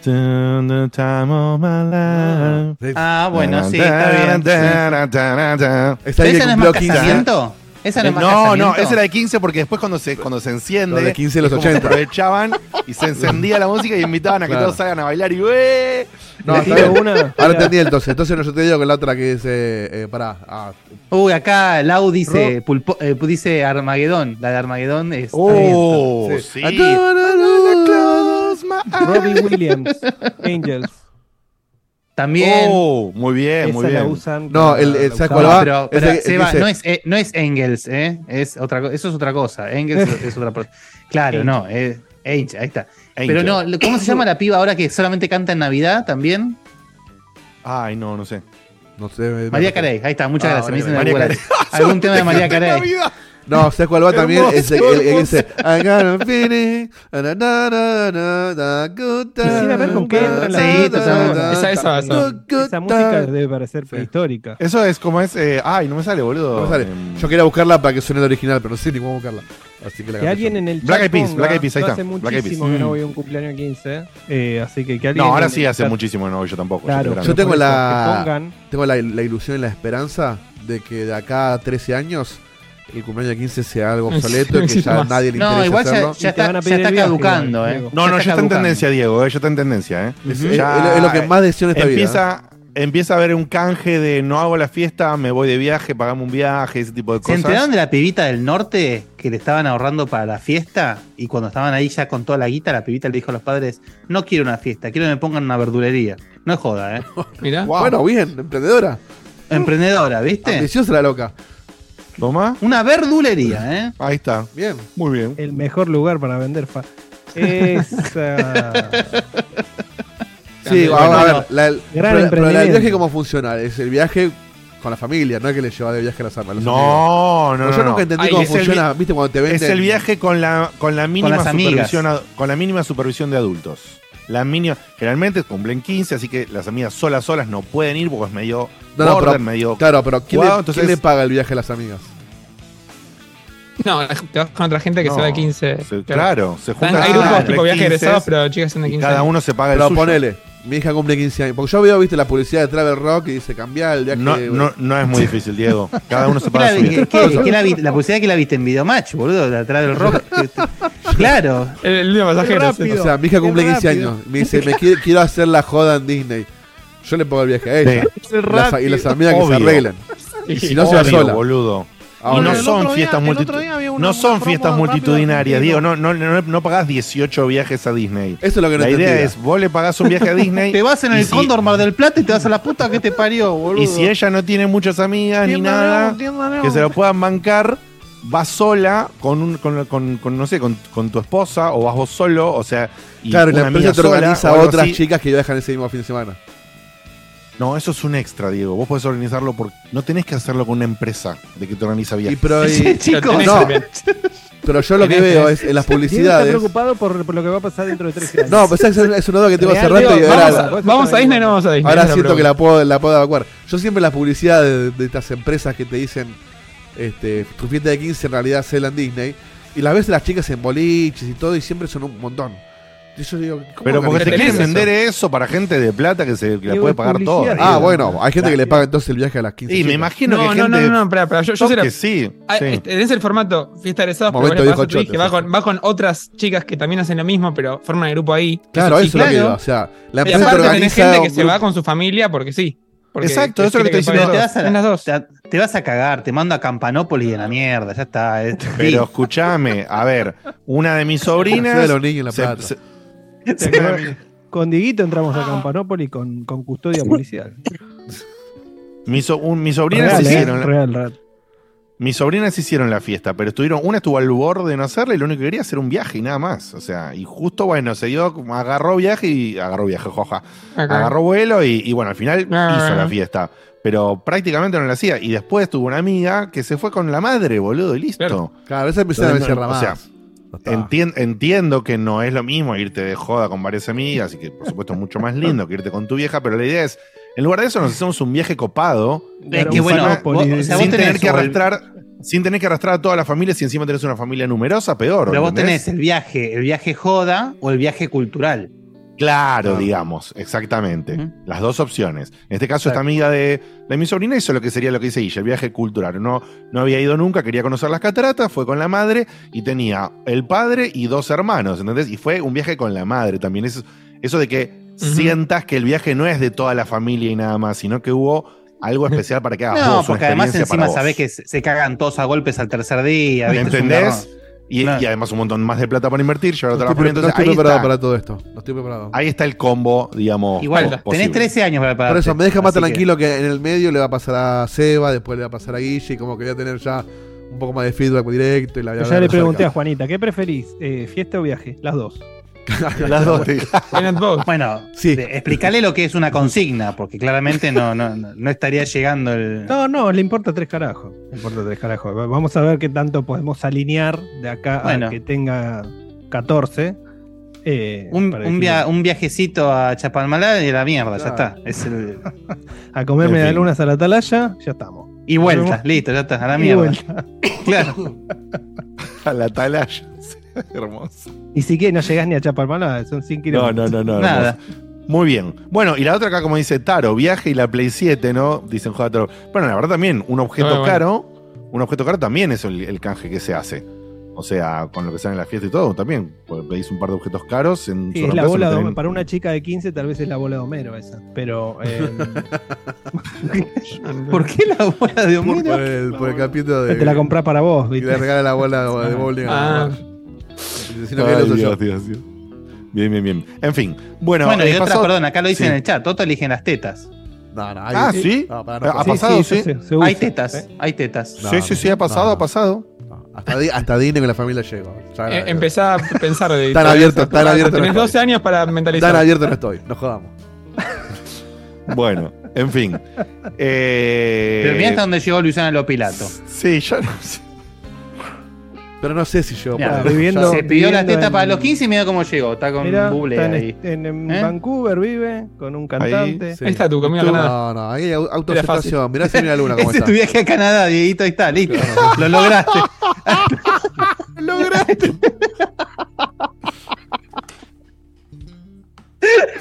the time of my life. Ah, bueno, sí, está bien. sí. Está ¿Pero ahí que ¿Esa no es más 15. casamiento? ¿Esa no Eh, no, no, esa era de 15 porque después cuando se, cuando se enciende, Lo de 15 de los es como que 80. aprovechaban y se encendía la música y invitaban a que Claro. todos salgan a bailar y ¡eh! No, una. Ahora entendí entonces. Entonces no, yo te digo que la otra que dice. Eh, pará. Ah, Uy, acá Lau dice, pulpo- eh, dice Armagedón. La de Armagedón es. Oh, sí. sí. Robbie Williams, Angels. También. Oh, muy bien, muy bien. usan. No, el- el- la ¿sabes usaban. cuál va? pero, pero Ese- Seba, dice- no, es, eh, no es Engels, ¿eh? Es otra, eso es otra cosa. Engels es otra cosa. Claro, no. Es, Angel, ahí está. Pero no, ¿cómo se llama la piba ahora que solamente canta en Navidad también? Ay, no, no sé. No María Carey, ahí está, muchas Ah, gracias. Me dicen María. Algún tema de María Carey. No, ¿sabes cuál va también? Ese, el, el dice I got a feeling, na, na, na, na, na, good time, Quisiera ver con qué entra en la. Esa, esa, esa. música debe parecer prehistórica. Eso es como es. eh, ay, no me sale, boludo. No me sale. Em, Yo quería buscarla para que suene el original, pero no sé ni cómo buscarla. Así que la Que alguien en el Black Eyed Peas, Black Eyed Peas, ahí está, Hace muchísimo que no Mm. voy a un cumpleaños 15. eh, así que que alguien. No, ahora sí hace chat- muchísimo que no voy yo tampoco. Claro, yo tengo la- que pongan. Tengo la, la ilusión y la esperanza de que de acá a 13 años el cumpleaños de 15 sea algo No obsoleto y que ya más. nadie le No, interesa igual ya, hacerlo. ya te está, van a ya pedir está viaje caducando, igual, ¿eh. Diego. No, no, ya está en caducando. tendencia, Diego, eh, ya está en tendencia, ¿eh? Es, Ya- es lo que más decisión esta vida. Empieza, empieza a haber un canje de no hago la fiesta, me voy de viaje, pagame un viaje, ese tipo de ¿Se cosas. enteraron de la pibita del norte que le estaban ahorrando para la fiesta? Y cuando estaban ahí ya con toda la guita, la pibita le dijo a los padres: No quiero una fiesta, quiero que me pongan una verdulería. No es joda, ¿eh? Mirá. Bueno, bien, emprendedora. Emprendedora, ¿viste? Ambiciosa la loca. ¿Toma? Una verdulería, ¿eh? Ahí está. Bien. Muy bien. El mejor lugar para vender fa. Esa. Sí, Bueno, a ver, no. la, el, Gran pero, pero el emprendimiento. viaje cómo funciona, es el viaje con la familia, no es que le lleva de viaje a las armas. No, no, no. yo no. nunca entendí Ay, cómo funciona, viste, cuando te venden. Es el viaje con la, con la mínima amigas. supervisión a- con la mínima supervisión de adultos. La mínima, generalmente cumplen 15, así que las amigas solas solas no pueden ir porque es medio No, no, border, pero- medio Claro, pero ¿quién, Jugado, le, entonces- quién le paga el viaje a las amigas? No, te vas con otra gente que No, se va de 15. se- claro, se Están- juntan hay grupos tipo 15 viaje egresados, pero chicas son de y 15. cada uno se paga el Pero suyo. ponele, mi hija cumple 15 años. Porque yo veo, viste, la publicidad de Travel Rock y dice cambiar el viaje. No, no, no es muy difícil, Diego. Cada uno se ¿Qué paga la, su vi- viaje. qué- qué la, vi- la publicidad que la viste en Videomatch, boludo, de atrás del rock. claro. El, el último pasajero. rápido. O sea, mi hija cumple Qué 15 rápido. años. Me dice, me quiero, quiero hacer la joda en Disney. Yo le pongo el viaje a ella. Sí. Y las, y las amigas que se Obvio. arreglen. Y si no se va Obvio, sola. boludo. Ahora, y no son fiestas día una- no son una fiestas multitudinarias. Diego. No, no, no, no pagás 18 viajes a Disney. Eso es lo que no La idea entendía. es, vos le pagás un viaje a Disney. Te vas en el si- Cóndor Mar del Plata y te vas a la puta que te parió, boludo. Y si ella no tiene muchas amigas ni nada León, tienda León. que se lo puedan bancar, vas sola con, un, con, con- con, no sé, con, con tu esposa o vas vos solo, o sea, y Claro, y la una empresa amiga te organiza a otras así. chicas que viajan ese mismo fin de semana. No, eso es un extra, Diego. Vos podés organizarlo porque no tenés que hacerlo con una empresa de que te organiza Y, pero, y- Sí, chicos. no. pero yo lo que veo es en las Diego está publicidades. preocupado por, por lo que va a pasar dentro de 13 años. No, pues es, es una duda que tengo hace rato y ahora, Vamos, a, vamos Disney, bien. no vamos a Disney. ahora la siento que la puedo, la puedo evacuar. Yo siempre las publicidades de, de estas empresas que te dicen este, tu fiesta de 15 en realidad es en Disney. Y las ves las chicas en boliches y todo y siempre son un montón. Y yo digo, ¿cómo Pero porque te quieren eso. vender eso para gente de plata que, se, que la puede es pagar publicidad, todo. Ah, bueno, hay gente que le paga entonces el viaje a las 15. Y me chicas. imagino No, que no, gente. no, no, no, espera, espera. Yo, yo sé la- que sí. Ah, sí. este, el formato fiesta de egresados, pero Momento tu hija, choto, va con, va con otras chicas que también hacen lo mismo, pero forman el grupo ahí. Claro, sí, eso es lo que claro. O sea, la Y empresa te aparte tenés organiza. gente un que se grupo- va con su familia porque sí. Porque Exacto, eso es lo que quiere estoy Pero paguen te diciendo. vas, a todos. la- En las dos. te, te vas a cagar, te mando a Campanópolis en la mierda, ya está. eh. Pero escúchame, a ver, una de mis Ciudad sobrinas. de los niños en La se- Plata. se- Con Diguito entramos a Campanópolis con, con custodia policial. mi, so- un- mis sobrinas Real, ¿eh? hicieron. real, real. Mis sobrinas hicieron la fiesta, pero estuvieron, una estuvo al borde de no hacerla y lo único que quería era hacer un viaje y nada más. O sea, y justo, bueno, se dio, agarró viaje y agarró viaje, joja. Agarró vuelo y, y bueno, al final Ah. hizo la fiesta. Pero prácticamente no la hacía. Y después tuvo una amiga que se fue con la madre, boludo, y listo. Claro. Claro, esa me Entonces, cierra no, o sea. Entien- entiendo que no es lo mismo irte de joda con varias amigas y que por supuesto es mucho más lindo que irte con tu vieja, pero la idea es, en lugar de eso nos hacemos un viaje copado Es que un bueno, Campanópolis. vos- o sea, vos sin tener que el- arrastrar sin tener que arrastrar a toda la familia si encima tenés una familia numerosa, peor. Pero vos tenés el viaje, el viaje joda o el viaje cultural. Claro, digamos, exactamente. Las dos opciones. En este caso, esta amiga de, de mi sobrina hizo lo que sería lo que dice ella, el viaje cultural. No, no había ido nunca, quería conocer las cataratas, fue con la madre y tenía el padre y dos hermanos, ¿entendés? Y fue un viaje con la madre también. Eso, eso de que sientas que el viaje no es de toda la familia y nada más, sino que hubo algo especial para que hagas No, vos, una porque además encima sabés que se, se cagan todos a golpes al tercer día. ¿viste? ¿Entendés? Y, Claro. y además un montón más de plata para invertir, llevar a No no estoy ahí, preparado está, para todo esto. No estoy preparado. ahí está el combo, digamos. Igual, posible. tenés 13 años para prepararte. Por eso me deja más que- tranquilo que... en el medio le va a pasar a Seba, después le va a pasar a Guille, y como quería tener ya un poco más de feedback directo y la Yo ya le pregunté a Juanita, ¿qué preferís? Eh, ¿Fiesta o viaje? Las dos. Las dos. Bueno, Sí. de- explícale lo que es una consigna, porque claramente no, no, no, no estaría llegando el. No, no, le importa tres carajos. Le importa tres carajos. Va- Vamos a ver qué tanto podemos alinear de acá Bueno. a que tenga 14. eh, Un, para un, decir, via- un viajecito a Chapalmalá y a la mierda, ya está. Es el- A comer En fin. medialunas a la atalaya, ya estamos. Y vuelta, listo, ya está, a la Y mierda. vuelta. Claro. A la atalaya. Hermoso. Y si que no llegás ni a Chapalmalá, son 100 No, kilómetros. no, no, no. Nada. hermoso. Muy bien. Bueno, y la otra acá, como dice Taro, viaje y la Play 7, ¿no? Dicen Joder Taro. Bueno, la verdad también, un objeto bueno. caro. Un un objeto caro también es el, el canje que se hace. O sea, con lo que sale en la fiesta y todo, también. Pedís un par de objetos caros en Sí, su es la bola no de. Para una chica de 15 tal vez es la bola de Homero esa. Pero eh, ¿Por qué la bola de Por, Homero? el, por el capítulo de. te la comprás para vos, Y ¿viste? le regala la bola de bowling Ah. No Ay, lo uso yo. Dios, Dios, Dios. Bien, bien, bien. En fin. Bueno, Bueno, y eh, otra, perdón, acá lo dicen Sí. en el chat. Toto eligen las tetas. No, no, ahí- Ah, ¿sí? No, para, no, ha pasa. pasado, sí. se- se Hay tetas, ¿eh? hay tetas. No, sí, sí, sí, ha pasado, no. ha pasado. No, Hasta, hasta Disney con la familia llegó. Eh, empezá a pensar de Tan abierto, tan abierto Tenés no 12 años para mentalizar. Tan abierto no estoy, no jodamos. Bueno, en fin. Eh, Pero mirá hasta dónde llegó Luciana Lopilato. Sí, yo no sé. Pero no sé si llegó Mirá, para viviendo- Se pidió la teta en- para los 15 y mira cómo llegó. Está con Mira, Buble está en, ahí. en- en ¿Eh? Vancouver vive con un cantante. Sí. Ahí está tu camino a Canadá. No, no, ahí hay autoaceptación. Mirá si mira la luna cómo Ese está. tu viaje a Canadá, Dieguito, ahí está, listo. Lo lograste. Lograste.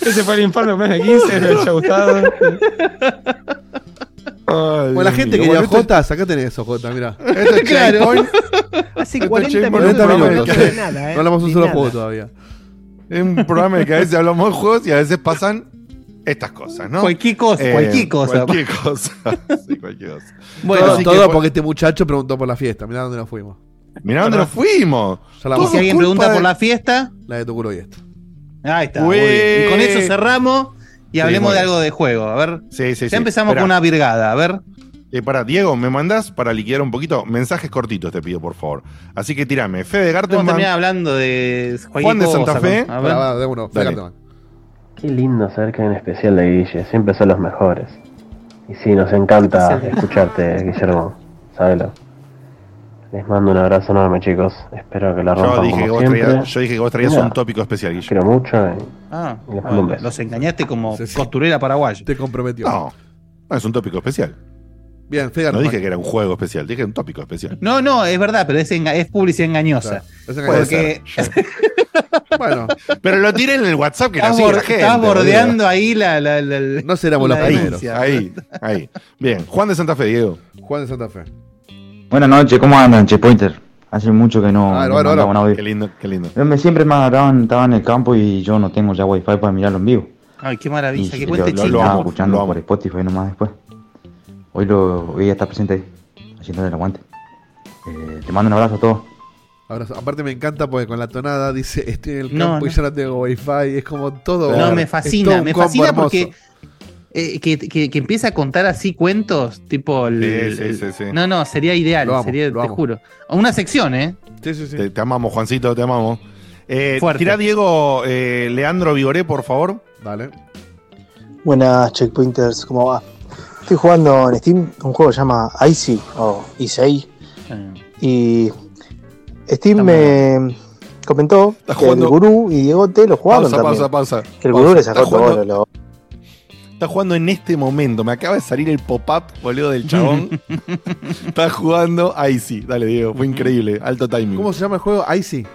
Ese fue el informe de 15, me haya gustado. Ay, Bueno, la gente mío. quería Bueno, Jotas, acá tenés Jotas, mirá. Esto es Claro. Hace Este 40 Checkpoint minutos, 40 no minutos. hablamos de nada, ¿eh? No hablamos un solo juego todavía. Es un programa que a veces hablamos de juegos y a veces pasan estas cosas, ¿no? Cualquier cosa, Eh, cualquier cosa. Cualquier cosa. Sí, cualquier cosa. Bueno, todo que, porque este muchacho preguntó por la fiesta. Mirá dónde nos fuimos. Mirá dónde nos fuimos. Y si alguien pregunta de- por la fiesta, La de tu culo y esto. ahí está. Y con eso cerramos y Sí, hablemos de algo de juego. A ver, Sí, sí, ya sí. empezamos Esperá. con una virgada. A ver, Eh, para, Diego, ¿me mandás para liquidar un poquito? Mensajes cortitos te pido, por favor. Así que tirame. Fede vamos a Gartenman. hablando de Juan de Santa Fe. A ver. De uno. Man. Qué lindo saber que hay un especial de Guille, siempre son los mejores. Y sí, nos encanta escucharte, Guillermo, sábelo. Les mando un abrazo enorme, chicos. Espero que la Yo rompan dije, que como vos siempre. traías, yo dije que vos traías Mira. un tópico especial, Los Guille. quiero mucho y Ah, Les mando bueno, un beso. los engañaste como Sí, sí. costurera paraguaya. Te comprometió. No, no, es un tópico especial. Bien, Fede No dije que era un juego especial, dije un tópico especial. No, no, es verdad, pero es, enga- es publicidad engañosa. Claro, es engañoso. Porque Bueno, Pero lo tiré en el WhatsApp que estás, la gente. estás boludo. bordeando ahí la. la, la- la- no seremos los la primeros. Ahí, ahí. Bien, Juan de Santa Fe, Diego. Juan de Santa Fe. Buenas noches, ¿cómo andan, Checkpointer? Hace mucho que no, Ah, no bueno, mandaba bueno. un audio. Qué lindo, qué lindo. Me- siempre me agarraban, estaba en el campo y yo no tengo ya wifi para mirarlo en vivo. Ay, qué maravilla, lo, cuente lo- lo lo chico. escuchando lo amo. por Spotify nomás después. Hoy, lo, hoy ya está presente ahí, haciéndole el aguante. Eh, te mando un abrazo a todos. Ahora, aparte me encanta porque con la tonada dice estoy en el No, campo y no. ya no tengo wifi. Es como todo. No, me fascina, me fascina hermoso. Eh, que, que- que empieza a contar así cuentos, tipo el, Sí, sí, sí, sí. No, no, sería ideal, amo, sería, te amo. juro. Una sección, ¿eh? Sí, sí, sí. Te, te amamos, Juancito, te amamos. Eh, Fuerte. tirá, Diego, eh, Leandro Vigoré, por favor. Dale. Buenas checkpointers, ¿cómo va? Estoy jugando en Steam un juego que se llama Icy o Isei y Steam me comentó que el gurú y Diegote lo jugaron Pausa, también. pausa, pausa. Que el gurú le sacó todo lo, Está jugando en este momento. Me acaba de salir el pop-up, boludo, del chabón. Está jugando. Ahí sí, dale, Diego. Fue increíble. Alto timing. ¿Cómo se llama el juego? Icy.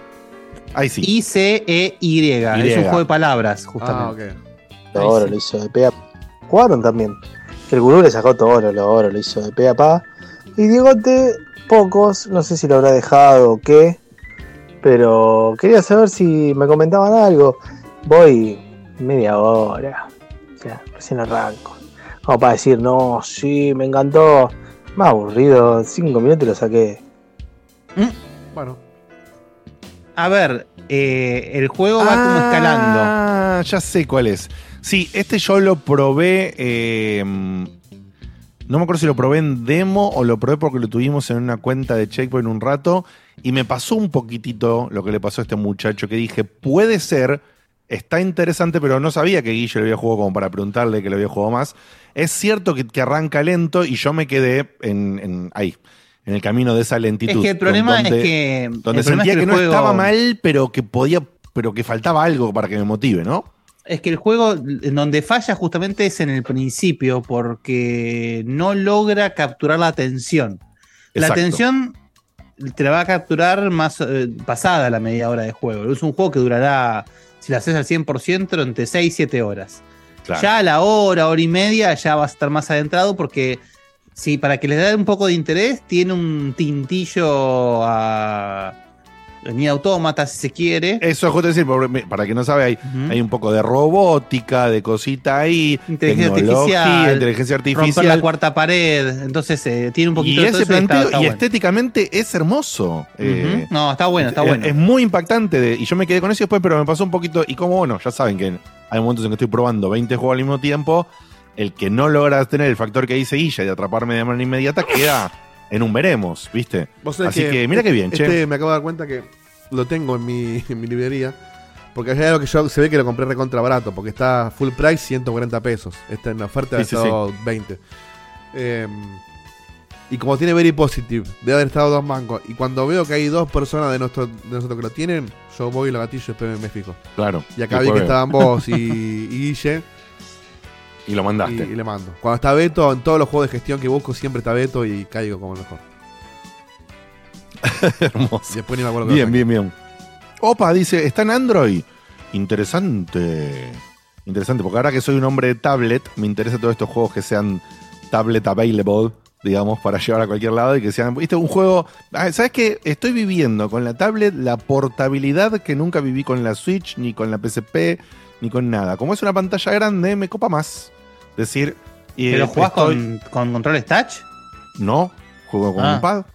Ahí sí. I-C-E-Y. Es un juego de palabras, Ah, justamente. ok. lo oro, lo hizo de pe a Jugaron también. Que el gurú le sacó todo lo, lo oro, lo hizo de pe a pa. Y Diegote, pocos, no sé si lo habrá dejado o qué. Pero quería saber si me comentaban algo. Voy media hora. Sea, recién arranco. Como para decir, no, sí, me encantó. Más aburrido, cinco minutos y lo saqué. Bueno. A ver, eh, el juego va como escalando. Ah, ya sé cuál es. Sí, este yo lo probé. eh, no me acuerdo si lo probé en demo o lo probé porque lo tuvimos en una cuenta de Checkpoint un rato. Y me pasó un poquitito lo que le pasó a este muchacho que dije, puede ser, está interesante, pero no sabía que Guille lo había jugado como para preguntarle que lo había jugado más. Es cierto que, que arranca lento y yo me quedé en, en- ahí, en el camino de esa lentitud. Es que el problema donde- es que. Donde sentía es que, no juego- estaba mal, pero que podía, pero que faltaba algo para que me motive, ¿no? Es que el juego en donde falla justamente es en el principio porque no logra capturar la atención. La atención te la va a capturar más eh, pasada la media hora de juego. Es un juego que durará, si la haces al 100%, entre 6 y 7 horas. Claro. Ya a la hora, hora y media, ya vas a estar más adentrado porque Sí, para que les dé un poco de interés, tiene un tintillo a. Ni autómata, si se quiere. Eso es justo decir, para quien no sabe, hay, hay un poco de robótica, de cosita ahí, Inteligencia artificial. inteligencia Romper la artificial. cuarta pared. Entonces eh, tiene un poquito Y de todo ese eso y está- planteo, está y bueno. estéticamente es hermoso. Eh. No, está bueno, está es- bueno. Es muy impactante. de- y yo me quedé con eso después, pero me pasó un poquito. Y como bueno, ya saben que hay momentos en que estoy probando 20 juegos al mismo tiempo. El que no logra tener el factor que dice Guilla de atraparme de manera inmediata queda en un veremos, ¿viste? Así que, mira qué bien, este che. me acabo de dar cuenta que lo tengo en mi, en mi librería. Porque hay algo que yo se ve que lo compré recontra barato. Porque está full price 140 pesos. Está en la oferta de Sí, sí, estado 20. Eh, y como tiene Very Positive, debe haber estado dos mangos. Y cuando veo que hay dos personas de, nuestro, de nosotros que lo tienen, yo voy y lo gatillo y después me fijo. Claro. Y acá vi que estaban vos y, y Guille. Y lo mandaste. Y, y le mando. Cuando está Beto, en todos los juegos de gestión que busco, siempre está Beto y caigo como el mejor. Hermoso. Y después ni me acuerdo Bien, bien, bien. Opa, dice, está en Android. Interesante. Interesante, porque ahora que soy un hombre de tablet, me interesa todos estos juegos que sean tablet available, digamos, para llevar a cualquier lado y que sean, viste, un juego, ah, ¿sabes qué? Estoy viviendo con la tablet la portabilidad que nunca viví con la Switch, ni con la PSP, ni con nada. Como es una pantalla grande, me copa más. Decir, y ¿Pero jugás estoy- con, con controles touch? no, juego con Ah. un pad.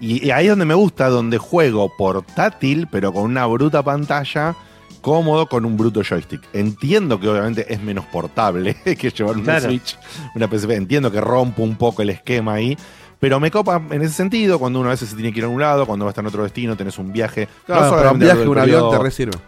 Y, y ahí es donde me gusta, donde juego portátil, pero con una bruta pantalla, cómodo con un bruto joystick. Entiendo que obviamente es menos portable que llevar una Claro. Switch, una PSP. Entiendo que rompo un poco el esquema ahí. Pero me copa en ese sentido, cuando uno a veces se tiene que ir a un lado, cuando va a estar en otro destino, tenés un viaje. Claro, para un solamente viaje, un avión te resirve.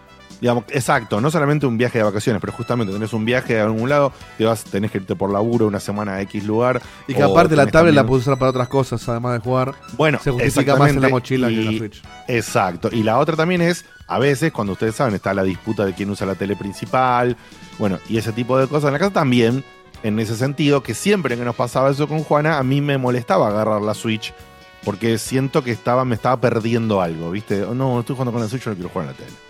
Digamos, exacto, no solamente un viaje de vacaciones, pero justamente tenés un viaje a algún lado, te vas, tenés que irte por laburo una semana a X lugar. Y que aparte la tablet la puedes usar para otras cosas, además de jugar. Bueno, se justifica más en la mochila que en la y- Switch. Exacto. Y la otra también es, a veces, cuando ustedes saben, está la disputa de quién usa la tele principal. Bueno, y ese tipo de cosas en la casa también, en ese sentido, que siempre que nos pasaba eso con Juana, a mí me molestaba agarrar la Switch. Porque siento que estaba, me estaba perdiendo algo, ¿viste? Oh, No, estoy jugando con la Switch, no quiero jugar en la tele.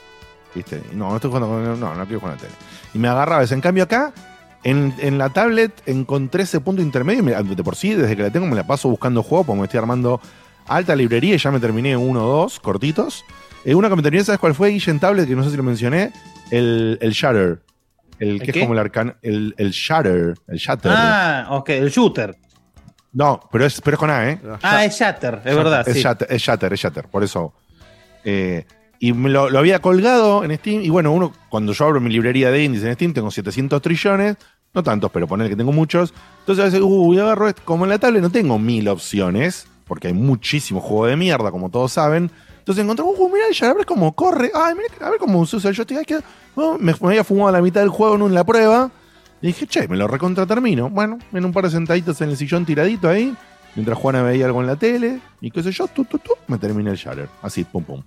¿Viste? No, no estoy jugando con No, no quiero jugar en la tele. Y me agarraba eso. En cambio, acá, en, en la tablet, encontré ese punto intermedio. y me- De por sí, desde que la tengo, me la paso buscando juegos, porque me estoy armando alta librería y ya me terminé uno o dos cortitos. Eh, uno que me terminé, ¿sabes cuál fue? Guille en tablet, que no sé si lo mencioné. El, el Shatter. El ¿El que es como el arcano. El, el Shatter. El Shatter. Ah, ok, el shooter. No, pero es, pero es con A, ¿eh? Ah, es Shatter, es verdad, Es sí. Shatter, es Shatter, es Shatter, por eso. Eh, y me lo, había colgado en Steam. Y bueno, uno, cuando yo abro mi librería de indies en Steam, tengo 700 trillones. No tantos, pero poner que tengo muchos. Entonces a veces, uy, agarro esto. Como en la tablet no tengo mil opciones, porque hay muchísimo juego de mierda, como todos saben. Entonces encontré, uh, el Shatter, a ver cómo corre. Ay, mira, a ver cómo se usa el joystick. Que- me, había fumado la mitad del juego en la prueba. Y dije, che, me lo recontra termino. Bueno, en un par de sentaditos en el sillón tiradito ahí, mientras Juana veía algo en la tele, y qué sé yo, me terminé el Shatter. Así, pum, pum.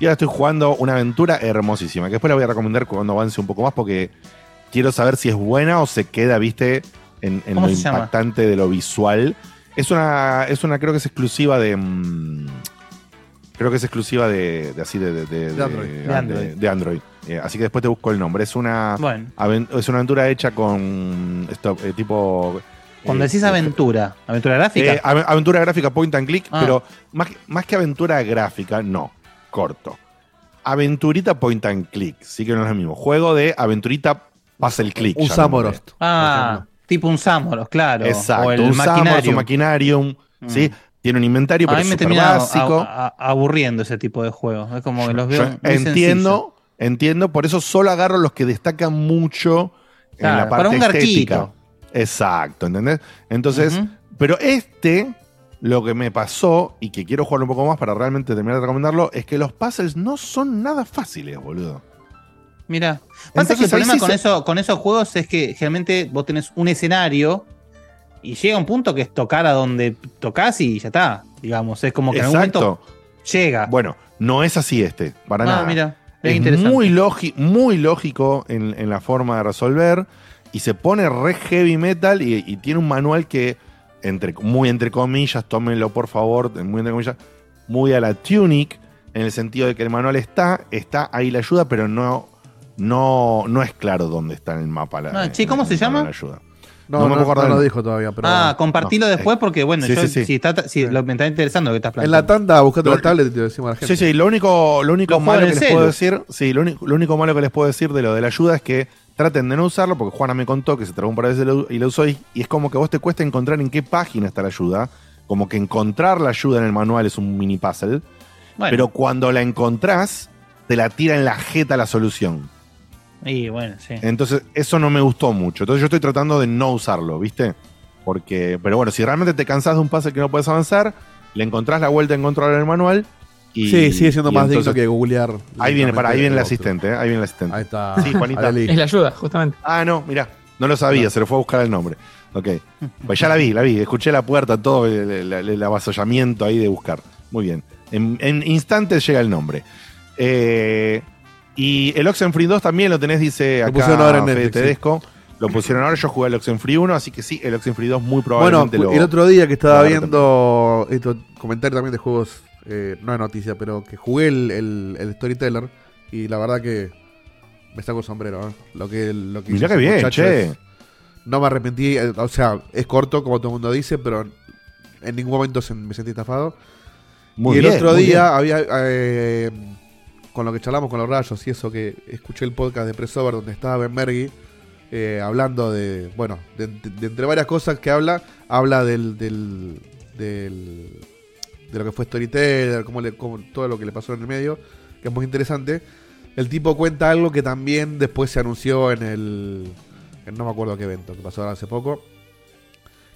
Y ahora estoy jugando una aventura hermosísima, que después la voy a recomendar cuando avance un poco más, porque quiero saber si es buena o se queda, viste, en, en ¿Cómo lo llama? impactante de lo visual. Es una, es una, creo que es exclusiva de. mm, creo que es exclusiva de, de así de, de, de- De Android. de- De Android. de Android. Eh, así que después te busco el nombre. Es una, Bueno, es una aventura hecha con esto, eh, tipo. cuando eh, decís aventura, aventura gráfica. eh, ave- aventura gráfica point and click, Ah. pero más, más que aventura gráfica, no, corto. Aventurita point and click, sí que no es lo mismo. Juego de aventurita pasa el click. Un Samorost. ah, tipo un Samoros, claro. Exacto, o el un maquinario. un Maquinarium, ¿sí? Tiene un inventario, A pero mí es me a- básico. a- a- aburriendo ese tipo de juegos. Es como que los veo. Yo entiendo, entiendo, por eso solo agarro los que destacan mucho en la parte para un estética. garchito. Exacto, ¿entendés? Entonces, pero este, lo que me pasó, y que quiero jugarlo un poco más para realmente terminar de recomendarlo, es que los puzzles no son nada fáciles, boludo. Mira, pasa que el problema sí con, se- eso, con esos juegos es que generalmente vos tenés un escenario y llega un punto que es tocar a donde tocas y ya está. Digamos, es como que en algún Exacto. momento llega. Bueno, no es así este, para ah, nada. mira, es muy, muy lógico en, en la forma de resolver y se pone re heavy metal y, y tiene un manual que, entre, muy entre comillas, tómenlo por favor, muy entre comillas, muy a la Tunic, en el sentido de que el manual está, está ahí la ayuda, pero no, no, no es claro dónde está en el mapa la, Ah, che, ¿cómo se llama? ayuda. No, me no, acordar no lo dijo todavía, pero. ah, compartilo no. después porque, bueno, Sí, yo, sí, sí. Si, está, si lo, me está interesando lo que estás en planteando. la tanda, buscate la tablet y te lo decimos a la gente. Sí, sí, lo único, lo único malo en que les puedo decir, sí, lo único, lo único malo que les puedo decir de lo de la ayuda es que traten de no usarlo, porque Juana me contó que se tragó un par de veces y lo- usó y, y es como que a vos te cuesta encontrar en qué página está la ayuda, como que encontrar la ayuda en el manual es un mini puzzle, Bueno, pero cuando la encontrás, te la tira en la jeta la solución. y bueno, sí. Entonces, eso no me gustó mucho. Entonces, yo estoy tratando de no usarlo, ¿viste? Porque, pero bueno, si realmente te cansás de un puzzle que no puedes avanzar, le encontrás la vuelta en controlar el manual. Y, sí, sigue siendo más entonces- digno que googlear. Ahí viene, para, ahí viene el asistente, ¿eh? ahí viene el asistente. Ahí está. Sí, Juanita. Es la ayuda, justamente. Ah, no, mirá, no lo sabía, se lo fue a buscar el nombre. Ok. Pues ya la vi, la vi, escuché la puerta, todo el, el- el- el avasallamiento ahí de buscar. Muy bien. En, en instantes llega el nombre. Eh, y el Oxenfree 2 también lo tenés, dice Lo acá pusieron ahora en sí. Tedesco. Lo pusieron ahora, yo jugué al Oxenfree 1, así que sí, el Oxenfree 2 muy Bueno, probablemente lo... el otro día que estaba viendo esto, comentario también de juegos, eh, no de noticia, pero que jugué el, el- el Storyteller y la verdad que me saco el sombrero. ¿eh? Lo que, lo que Mirá ese bien, che. es- no me arrepentí, eh, o sea, es corto como todo el mundo dice, pero en ningún momento se- me sentí estafado. Muy y el otro día bien. había, eh, con lo que charlamos con los rayos y eso, que escuché el podcast de Pressover donde estaba Ben Mergui eh, hablando de, bueno, de, de entre varias cosas que habla, habla del, del, del- de lo que fue Storyteller, cómo le, cómo- todo lo que le pasó en el medio, que es muy interesante. El tipo cuenta algo que también después se anunció en el, en no me acuerdo qué evento, que pasó ahora hace poco,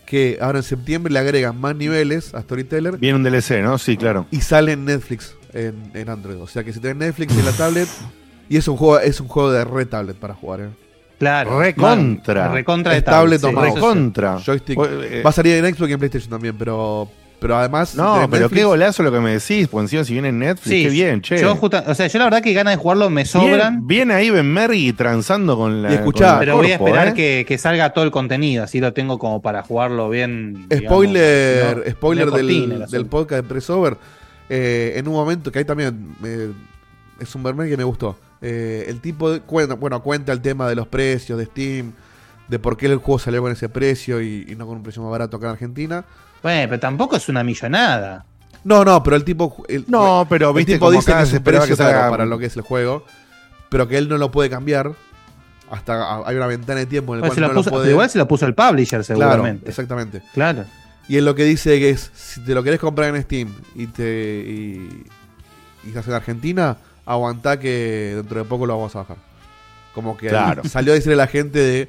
que ahora en septiembre le agregan más niveles a Storyteller Viene un DLC, ¿no? Sí, claro. y sale en Netflix en, en Android. O sea que si tenés Netflix en la tablet y es un juego es un juego de re tablet para jugar. ¿eh? Claro. Recontra. Recontra de tablet tablet, sí. Recontra. Joystick. Eh, Va a salir en Xbox y en PlayStation también, pero pero además No, pero Netflix- qué golazo lo que me decís, pues encima si viene en Netflix, Sí, qué bien, che. Yo, justa- o sea, yo la verdad que ganas de jugarlo me sobran. Bien, bien ahí Ben Merry transando con la. Y escuchá, con Pero voy a esperar ¿eh? que, que salga todo el contenido, así lo tengo como para jugarlo bien. digamos, Spoiler, no- spoiler no del, del podcast de Pressover. eh, en un momento que ahí también eh, es un verme que me gustó. Eh, el tipo de- cuenta, bueno, cuenta el tema de los precios de Steam, de por qué el juego salió con ese precio y, y no con un precio más barato acá en Argentina. Bueno, pero tampoco es una millonada. No, no, pero el tipo. el- No, pero el viste tipo como dice que se es un esperaba precio que salga- para lo que es el juego, pero que él no lo puede cambiar. Hasta hay una ventana de tiempo en el Bueno, se cual lo no puso- lo puede. igual se lo puso el publisher, Claro, seguramente. exactamente. Claro. Y él lo que dice que es, si te lo querés comprar en Steam y te y, y estás en Argentina, aguantá que dentro de poco lo vamos a bajar. Como que Claro. salió a decirle a la gente de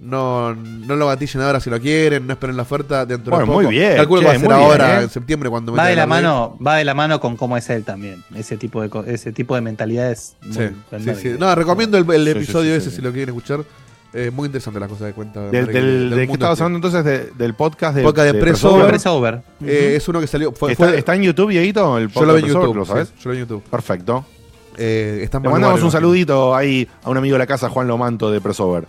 no, no lo gatillen ahora si lo quieren, no esperen la oferta dentro Bueno, de poco. muy bien, Calculo que va a che, ser muy bien, ahora, ¿eh? en septiembre, cuando Va de la ley. mano, va de la mano con cómo es él también. Ese tipo de ese tipo de mentalidades. Sí, sí, sí. No, recomiendo el, el episodio sí, ese sí. si lo quieren escuchar. Eh, muy interesante la cosa de cuenta. Del, Merkel, del, ¿De qué estabas hablando entonces? De- del podcast de, Podcast de Press Pressover. Over. Press over. Eh, es uno que salió. Fue, ¿Está, fue- está en YouTube, Dieguito? El yo lo podcast vi en de YouTube. ¿lo sabes? sí, yo lo vi en YouTube. Perfecto. Eh, Le mandamos un saludito ahí a un amigo de la casa, Juan Lomanto de Pressover.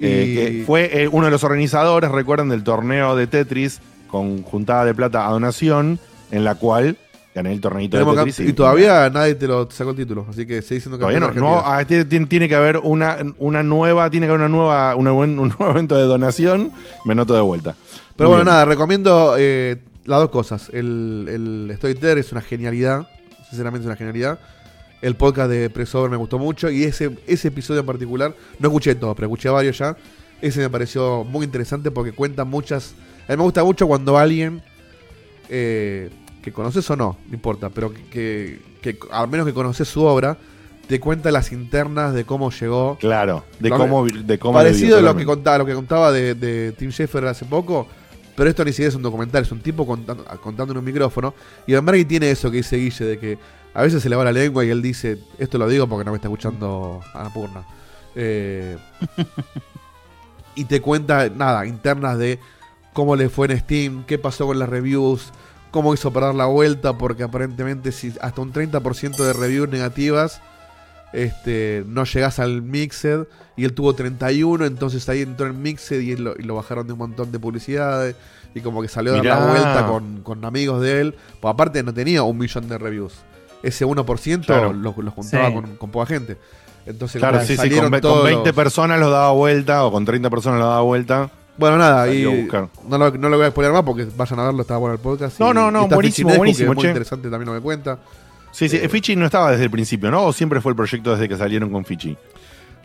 Eh, que fue eh, uno de los organizadores, recuerden, del torneo de Tetris con juntada de plata a donación, en la cual gané el torneito de que- Tetris. y todavía nadie te lo sacó el título, así que seguís siendo Todavía no, no, ah, tiene, tiene- tiene que haber una, una nueva, tiene que haber una nueva, una buen- un nuevo evento de donación, me noto de vuelta. Pero Muy bueno, bien. nada, recomiendo eh, las dos cosas. El, el Storyteller es una genialidad, sinceramente es una genialidad. El podcast de Pressover me gustó mucho y ese, ese episodio en particular, no escuché todo, pero escuché varios ya. Ese me pareció muy interesante porque cuenta muchas... A mí me gusta mucho cuando alguien eh, que conoces o no, no importa, pero que, que- que al menos que conoces su obra, te cuenta las internas de cómo llegó Claro, de cómo, de cómo Parecido a lo que contaba, lo que contaba de, de Tim Schafer hace poco, pero esto ni siquiera es un documental, es un tipo contando, contando en un micrófono. Y Don Berghi tiene eso que dice Guille, de que a veces se le va la lengua y él dice, esto lo digo porque no me está escuchando Anapurna. Eh, y te cuenta, nada, internas de cómo le fue en Steam, qué pasó con las reviews, cómo hizo para dar la vuelta, porque aparentemente si hasta un 30% de reviews negativas este, no llegás al Mixed y él tuvo 31, entonces ahí entró en Mixed y, lo, y lo bajaron de un montón de publicidades y como que salió a dar la vuelta con, con amigos de él. Pues aparte no tenía un millón de reviews. Ese 1% Claro. lo, lo juntaba Sí. con, con poca gente. Entonces Claro, sí, sí, salieron con, con todos 20 los- personas lo daba vuelta o con 30 personas lo daba vuelta. Bueno, nada, y no lo, no lo voy a spoiler más porque vayan a verlo, está bueno el podcast. No, y- no, no, buenísimo, buenísimo, es muy che. interesante también lo que cuenta. Sí, sí. Eh, Fichi no estaba desde el principio, ¿no? ¿O siempre fue el proyecto desde que salieron con Fichi?